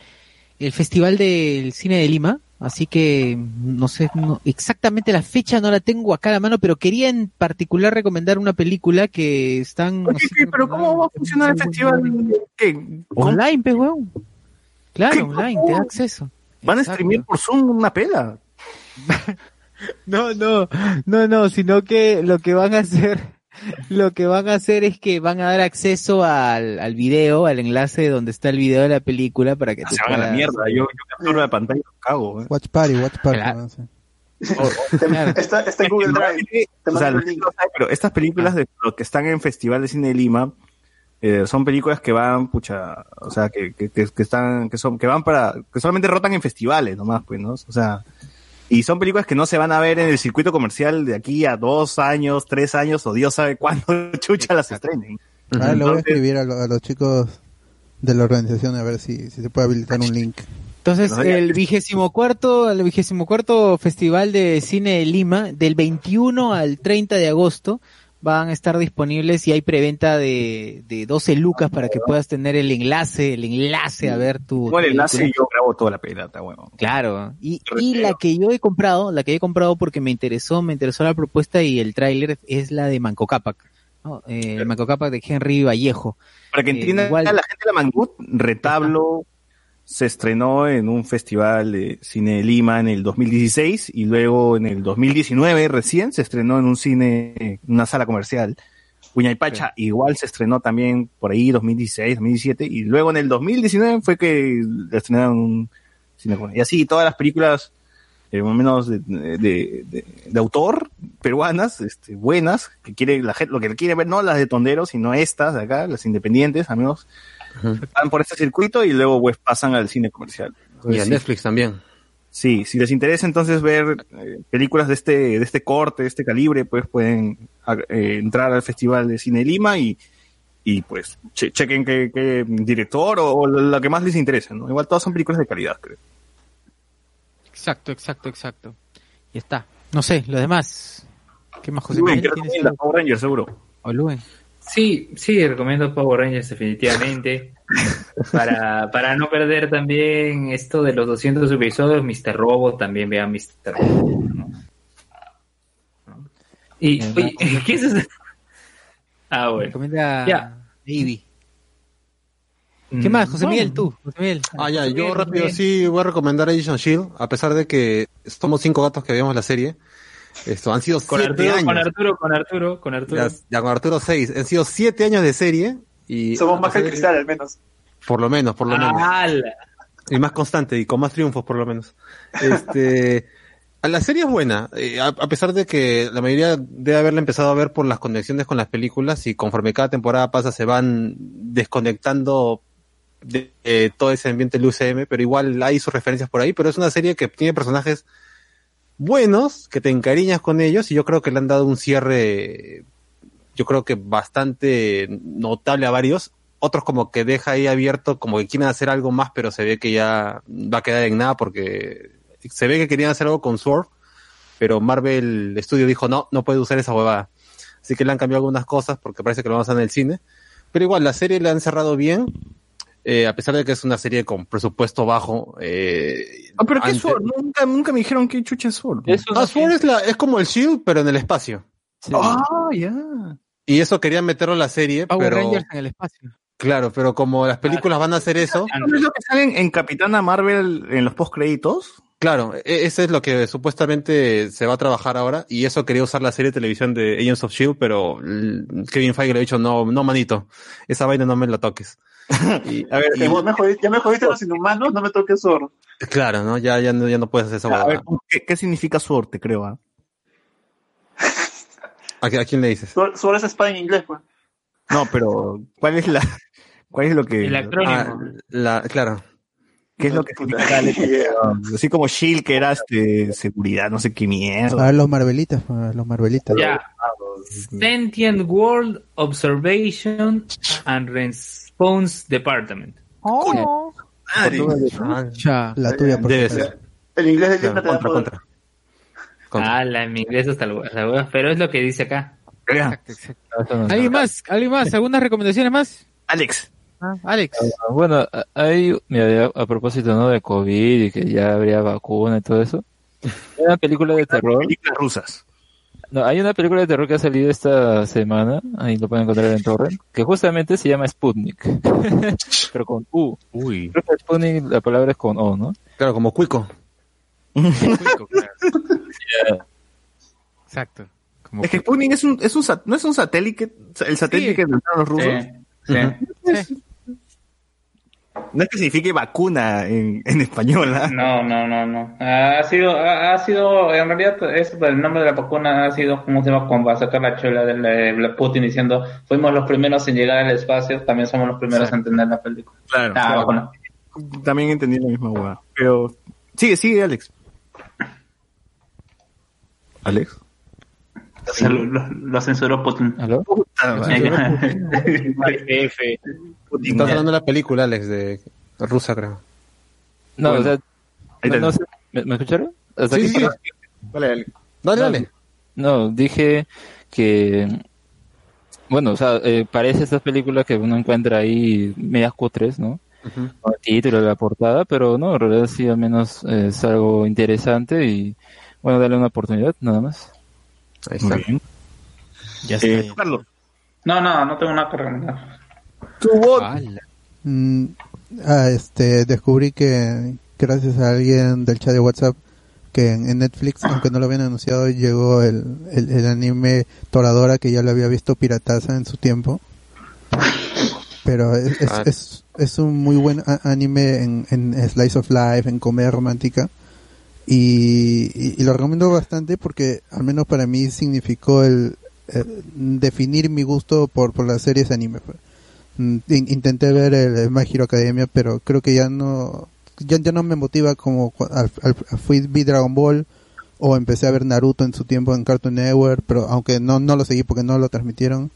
el Festival del Cine de Lima, así que no sé no- exactamente la fecha, no la tengo acá a la mano, pero quería en particular recomendar una película que están... Pero ¿cómo va a funcionar el festival? ¿Qué? ¿Cómo? Online, pe, weón. Claro, ¿Qué? online, te da acceso. ¿Van a streamear por Zoom una pela? No, no, no, no, sino que lo que van a hacer, lo que van a hacer es que van a dar acceso al, al video, al enlace donde está el video de la película para que tú Se van a la mierda. Yo, yo capturo la pantalla y lo cago. ¿eh? Watch Party, Watch Party. Claro. no sé. Claro. Está, está en Google Drive. Te O sea, mando la el gente link. no sabe, pero estas películas de lo que están en Festival de Cine de Lima eh, son películas que van, pucha, o sea, que, que, que, que están, que son, que van para, que solamente rotan en festivales nomás, pues, ¿no? O sea, y son películas que no se van a ver en el circuito comercial de aquí a dos años, tres años, o Dios sabe cuándo chucha las estrenen. Ah, le voy a Entonces- escribir a, lo- a los chicos de la organización a ver si, si se puede habilitar un link. Entonces, el vigésimo cuarto, el vigésimo cuarto Festival de Cine de Lima, del 21 al 30 de agosto, van a estar disponibles y hay preventa de, de 12 lucas para que puedas tener el enlace, el enlace a ver tu el enlace película. yo grabo toda la pelota, bueno. Claro, y, y la que yo he comprado, la que he comprado porque me interesó, me interesó la propuesta y el tráiler es la de Manco Cápac, ¿no? Eh, el Manco Cápac de Henry Vallejo. Para que Eh, entiendan igual- la gente de la Mangut, Retablo se estrenó en un festival de cine de Lima en el 2016 y luego en el 2019 recién se estrenó en un cine, en una sala comercial. Puñaypacha igual se estrenó también por ahí 2016, 2017 y luego en el 2019 fue que estrenaron en un cine. Y así todas las películas eh, más o menos de, de, de- de autor peruanas, este, buenas, que quiere la gente, lo que quiere ver, no las de tonderos, sino estas de acá, las independientes, amigos, van por este circuito y luego pues pasan al cine comercial. Y a sí, Netflix también. Sí, si les interesa entonces ver eh, películas de este, de este corte, de este calibre, pues pueden eh, entrar al Festival de Cine de Lima y, y pues che- chequen qué, qué director o, o lo que más les interese, ¿no? Igual todas son películas de calidad, creo. Exacto, exacto, exacto. Y está. No sé, los demás. ¿Qué más, José Luen, ¿Tienes recomienda? algo? Power Rangers, seguro. O Luen. Sí, sí, recomiendo Power Rangers definitivamente. para, para no perder también esto de los 200 episodios, Mr. Robo, también vean Mr. Robo. ¿no? Y, oye, ¿qué es eso? Ah, bueno. Recomienda Ya. Ivy. ¿Qué más, José Miguel, tú? José Miguel. Ah, ya, yo rápido sí voy a recomendar Agents of Shield, a pesar de que somos cinco gatos que vemos la serie. Esto, han sido Con siete Arturo, años. con Arturo, con Arturo, con Arturo. Ya, ya con Arturo seis. Han sido siete años de serie y Somos más que el cristal, al menos. Por lo menos, por lo menos. Y más constante y con más triunfos, por lo menos. Este, a la serie es buena, eh, a, a pesar de que la mayoría debe haberla empezado a ver por las conexiones con las películas y conforme cada temporada pasa se van desconectando de eh, todo ese ambiente del UCM, pero igual hay sus referencias por ahí, pero es una serie que tiene personajes buenos, que te encariñas con ellos y yo creo que le han dado un cierre, yo creo que bastante notable a varios. Otros como que deja ahí abierto, como que quieren hacer algo más, pero se ve que ya va a quedar en nada porque se ve que querían hacer algo con Sword, pero Marvel Studio dijo no, no puede usar esa huevada. Así que le han cambiado algunas cosas porque parece que lo vamos a hacer en el cine. Pero igual, la serie la han cerrado bien, eh, a pesar de que es una serie con presupuesto bajo. Eh, Ah, pero ¿qué es Sword? Nunca, nunca me dijeron qué chucha es Sword. Ah, Sword es, la, es como el Shield, pero en el espacio. Ah, ya. Y eso querían meterlo en la serie, Power pero... Rangers en el espacio. Claro, pero como las películas van a hacer eso... ¿No es lo que salen en Capitana Marvel en los post créditos? Claro, e- ese es lo que supuestamente se va a trabajar ahora y eso quería usar la serie de televisión de Agents of Shield, pero l- Kevin Feige le ha dicho no, no manito, esa vaina no me la toques. Y, A ver, y- ya me jodiste, ya me jodiste los inhumanos, no me toques Sword. claro, no, ya, ya no, ya no puedes hacer esa A ver. ¿qué, qué significa Sword? Te creo, ¿ah? ¿A, a quién le dices? Sword, Sword es espada en inglés, pues. No, pero ¿cuál es la, cuál es lo que, El acrónimo. Ah, la, claro. qué es lo que significa? Así como Shield que era este seguridad, no sé qué A mierda. ver, los Marvelitas, a los Marvelitas. Ya. Sentient World Observation and Response Department. Madre. Ya. La tuya, por Debe ser. El inglés Claro, Disney te da contra, poder. contra. Contra. Ah, la en mi inglés hasta la la pero es lo que dice acá. Vea, ¿Alguien más? ¿Alguien más? ¿Algunas recomendaciones más? Alex. Ah, Alex. Ah, Bueno, a- hay, mira, ya a propósito, ¿no? De COVID y que ya habría vacuna y todo eso. Hay una película de terror. Películas rusas. No, hay una película de terror que ha salido esta semana, ahí lo pueden encontrar en Torrent, que justamente se llama Sputnik, pero con U. Uy. Creo que Sputnik la palabra es con O, ¿no? Claro, como cuico. Exacto. Como Es que Sputnik es un, es un, sat- no es un satélite, el satélite Sí. que inventaron los rusos. Sí, sí. No es que signifique vacuna en, en español, ¿ah? No, no, no, no. Ha sido, ha, ha sido, en realidad, eso del nombre de la vacuna ha sido, como se llama, como a sacar la chola de la- de Putin diciendo, fuimos los primeros en llegar al espacio, también somos los primeros en entender la película. Claro. Ah, claro. vacuna. También entendí la misma hueá. Pero, sigue, sigue, Alex. Alex. O sea, lo, lo- lo censuró Putin. ¿Aló? F. Estás hablando de la película, Alex, de rusa, creo. No, Bueno, o sea, ahí no, te- no sé, ¿me, me escucharon? Hasta Sí, sí, para- Dale, dale. Dale, No, dale. No, dije que, bueno, o sea, eh, parece estas películas que uno encuentra ahí medias cutres, ¿no? Ujú. Con el título, la portada, pero no, en realidad sí al menos eh, es algo interesante y, bueno, darle una oportunidad, nada más. Ahí está. Muy bien. Ya está. Eh, Carlos. No, no, no tengo nada que recomendar. Tu voz. Mm, ah, este, descubrí que gracias a alguien del chat de WhatsApp que en, en Netflix, aunque no lo habían anunciado, llegó el, el, el anime Toradora que ya lo había visto pirataza en su tiempo. Pero es, es, Ah. es, es un muy buen anime en, en Slice of Life, en comedia romántica. Y, y- lo recomiendo bastante porque al menos para mí significó el, eh, definir mi gusto por, por las series anime. pues. Mm, in- intenté ver el, My Hero Academia, pero creo que ya no ya, ya no me motiva como al, al- fui vi Dragon Ball o empecé a ver Naruto en su tiempo en Cartoon Network, pero aunque no no lo seguí porque no lo transmitieron,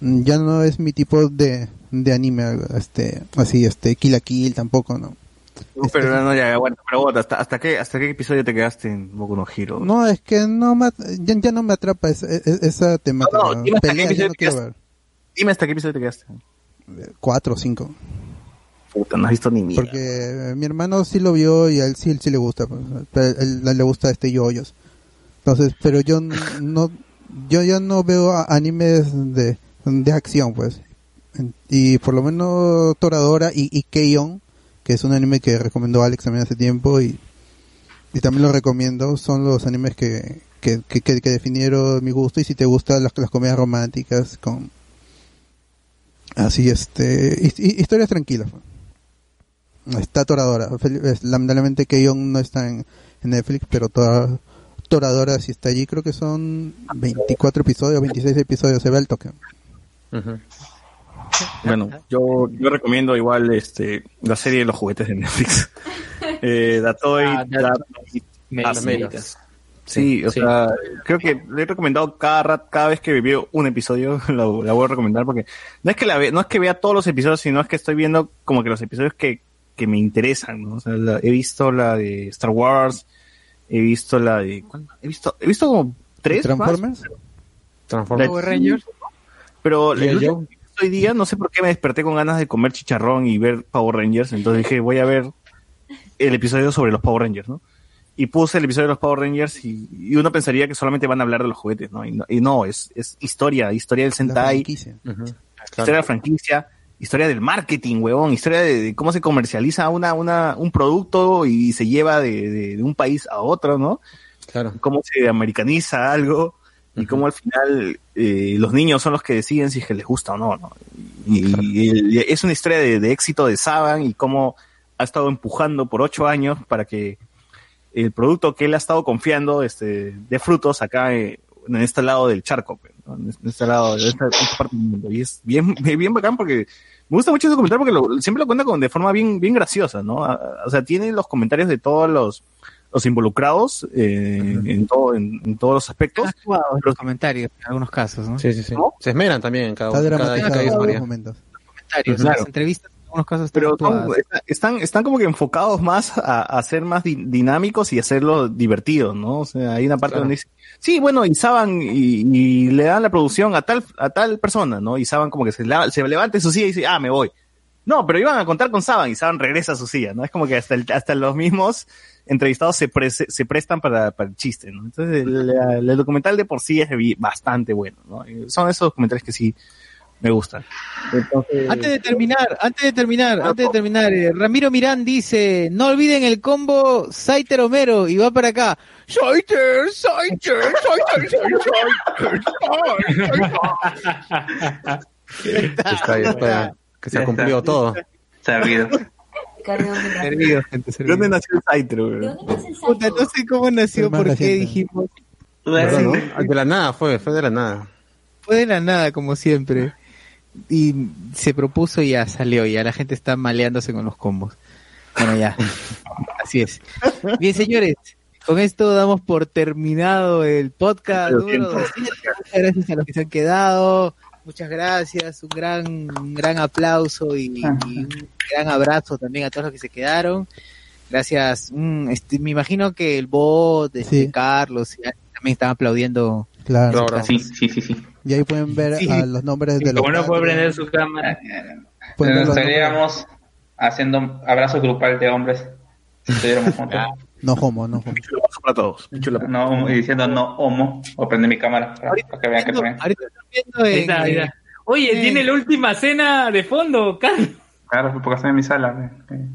mm, ya no es mi tipo de, de anime, este así este Kill la Kill tampoco, ¿no? Este- Pero no, ya, bueno, pero bueno, ¿hasta, hasta, qué, ¿hasta qué episodio te quedaste en Boku no Hero? No, es que no me, ya, ya no me atrapa esa, esa- esa temática. No, no, dime hasta qué no quiero ver. Dime hasta qué episodio te quedaste. Cuatro o cinco. Puta, no has visto ni mierda. Porque eh, mi hermano sí lo vio y a él sí, él sí le gusta. pues, pero a él, le gusta este yoyos. Entonces, pero yo no, yo ya no veo animes de, de acción, pues. Y por lo menos Toradora y, y Keion, que es un anime que recomendó Alex también hace tiempo y, y también lo recomiendo, son los animes que, que, que, definieron mi gusto y si te gustan las, las comedias románticas con así este his- hi- historias tranquilas. Está Toradora, lamentablemente Keion no está en, Netflix, pero Tora- Toradora sí está allí, creo que son 24 episodios, 26 episodios, se ve el toque. Bueno, yo, yo recomiendo igual este la serie de los juguetes de Netflix. Eh, Datoy, Ah, Dat- Meditas. As Meditas. Sí, o Sí. sea, creo que le he recomendado cada rat- cada vez que veo un episodio, la, la voy a recomendar porque no es que la ve, no es que vea todos los episodios, sino es que estoy viendo como que los episodios que, que me interesan, ¿no? O sea, la- he visto la de Star Wars, he visto la de, ¿cuál? He visto, he visto como tres más. ¿Transformers? Transformers. Power Rangers. Pero G.I. el Hoy día, no sé por qué me desperté con ganas de comer chicharrón y ver Power Rangers. Entonces dije, voy a ver el episodio sobre los Power Rangers, ¿no? Y puse el episodio de los Power Rangers y, y uno pensaría que solamente van a hablar de los juguetes, ¿no? Y no, y no, es, es historia, historia del Sentai, historia de la franquicia, historia del marketing, huevón, historia de, de cómo se comercializa una, una, un producto y se lleva de, de- de un país a otro, ¿no? Claro. Cómo se americaniza algo y cómo al final eh, los niños son los que deciden si es que les gusta o no, ¿no? Y, y- y es una historia de, de éxito de Saban y cómo ha estado empujando por ocho años para que el producto que él ha estado confiando este, de frutos acá eh, en este lado del charco, pues, ¿no? en este lado, de esta, esta parte del mundo. Y es bien, bien bacán porque me gusta mucho ese comentario porque lo- siempre lo cuenta con, de forma bien, bien graciosa, ¿no? A- O sea, tiene los comentarios de todos los, los involucrados eh, en, todo, en, en todos los aspectos. los comentarios en algunos casos, ¿no? Sí, sí, sí. Se esmeran también en cada, Está cada, cada en historia. algunos momentos. Comentarios, Claro. las entrevistas en algunos casos están Pero son- están, están como que enfocados más a, a ser más di- dinámicos y hacerlo divertido, ¿no? O sea, hay una parte Claro. donde dice, sí, bueno, y Saban, y, y le dan la producción a tal, a tal persona, ¿no? Y Saban como que se, la- se levanta su silla y dice, ah, me voy. No, pero iban a contar con Saban y Saban regresa a su silla, ¿no? Es como que hasta, el- hasta los mismos entrevistados se, pre- se prestan para, para el chiste, ¿no? Entonces, el, el- el documental de por sí es bastante bueno, ¿no? Y Son esos documentales que sí me gustan. Entonces, Antes de terminar, antes de terminar, antes de terminar, eh, Ramiro Mirán dice, no olviden el combo Saiter Homero y va para acá. Saiter, Saiter, Saiter, Saiter, Está, ya está, que se ha cumplido todo. Servido. Servido, gente, ¿De servido. dónde nació el güey? Puta, no sé cómo nació, por qué reciente. dijimos. Claro, ¿no? De la nada fue, fue de la nada. Fue de la nada, como siempre. Y se propuso y ya salió, ya la gente está maleándose con los combos. Bueno, ya. Así es. Bien, señores, con esto damos por terminado el podcast Lo número siento. 200. Muchas gracias a los que se han quedado. Muchas gracias. Un gran, un gran aplauso y, y un gran abrazo también a todos los que se quedaron. Gracias. Mm, este, me imagino que el bot, este, Sí. Carlos, y también están aplaudiendo. Claro. Claro. Sí, sí, sí, sí. Y ahí pueden ver Sí. a los nombres de los Como no puede prender su cámara. Nos estaríamos haciendo abrazo grupal de hombres. Si estuviéramos juntos. No homo, no homo. Para todos. No, y diciendo no homo. O prende mi cámara para, para que vean que también. Ahorita están viendo en, eh, está. Oye, eh, tiene la última cena de fondo, Carlos. Claro, porque estoy en mi sala. eh.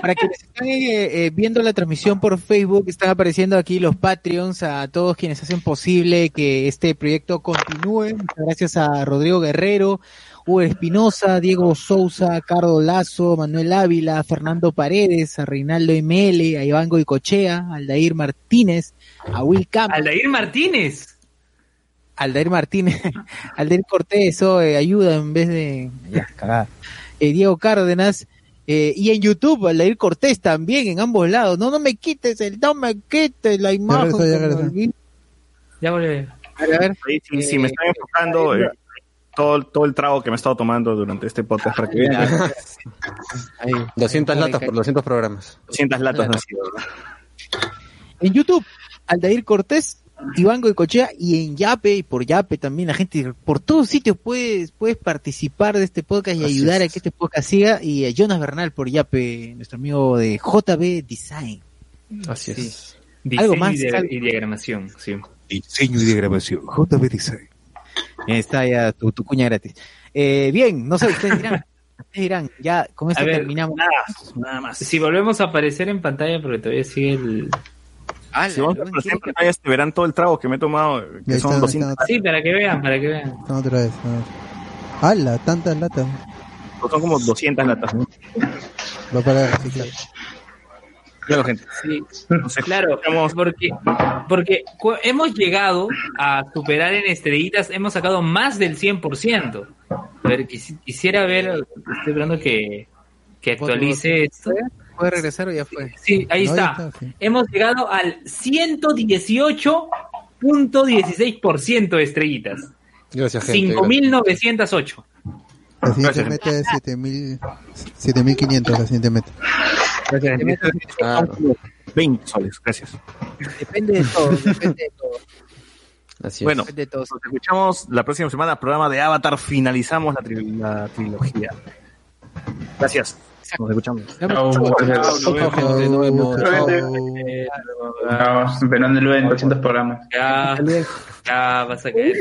Para quienes están eh, eh, viendo la transmisión por Facebook, están apareciendo aquí los Patreons, a todos quienes hacen posible que este proyecto continúe. Muchas gracias a Rodrigo Guerrero, Hugo Espinosa, Diego Sousa, Carlos Lazo, Manuel Ávila, Fernando Paredes, a Reinaldo ML, a Iván Goicochea, a Aldair Martínez, a Will Camp, Aldair Martínez. Aldair Martínez, Aldair Cortés, oh, eh, ayuda en vez de... Ya, cagada. Eh, Diego Cárdenas, eh, y en YouTube, Aldair Cortés también, en ambos lados. No, no me quites el, no me quites la imagen. ya regresó. olvidé. Ya volví. A ver, a ver. Ahí, si, si me están enfocando eh, todo, todo el trago que me he estado tomando durante este podcast para que vean. Ahí. 200 Ahí, latas por 200 programas. 200 latas no ha sido, ¿verdad? En YouTube, Aldair Cortés, Iván Goicochea y en Yape, y por Yape también la gente, por todos sitios puedes, puedes participar de este podcast y Así ayudar a que este podcast siga. Y a Jonas Bernal por Yape, nuestro amigo de JB Design. Así Sí. es. Diseño Algo más, y, y diagramación, sí. Diseño y diagramación. JB Design. Está ya tu, tu cuña gratis. Eh, bien, no sé, ustedes dirán, ustedes dirán, ya con esto ver, terminamos. Nada más. Si volvemos a aparecer en pantalla, porque todavía sigue el. Si vamos a aparecer en pantalla, este verán todo el trago que me he tomado, que Ahí son está, 200. está. Sí, para que vean, para que vean. Otra vez. a ver. ¡Hala! Tantas latas. Son como 200 latas. ¿no? Va para reciclar. Claro, gente. Sí, claro, porque, porque hemos llegado a superar en estrellitas, hemos sacado más del 100%. A ver, quisi- quisiera ver, estoy esperando que, que actualice esto. ¿Puede regresar o ya fue? Sí, ahí No, está. está, sí. Hemos llegado al 118.16% de estrellitas. Gracias, gente. 5.908. La siguiente Gracias. meta es 7000 7500 la siguiente meta. Gracias. Claro. 20 soles, gracias. Depende de todo, depende de todo. Así es. Bueno, Depende de todo. nos escuchamos la próxima semana, programa de Avatar. Finalizamos la, tri- la trilogía. Gracias. Nos escuchamos. Chao, gracias. Chao, gente, nos vemos. Chao. Chao, Verán el en 200 programas. Ya, ya vas a caer.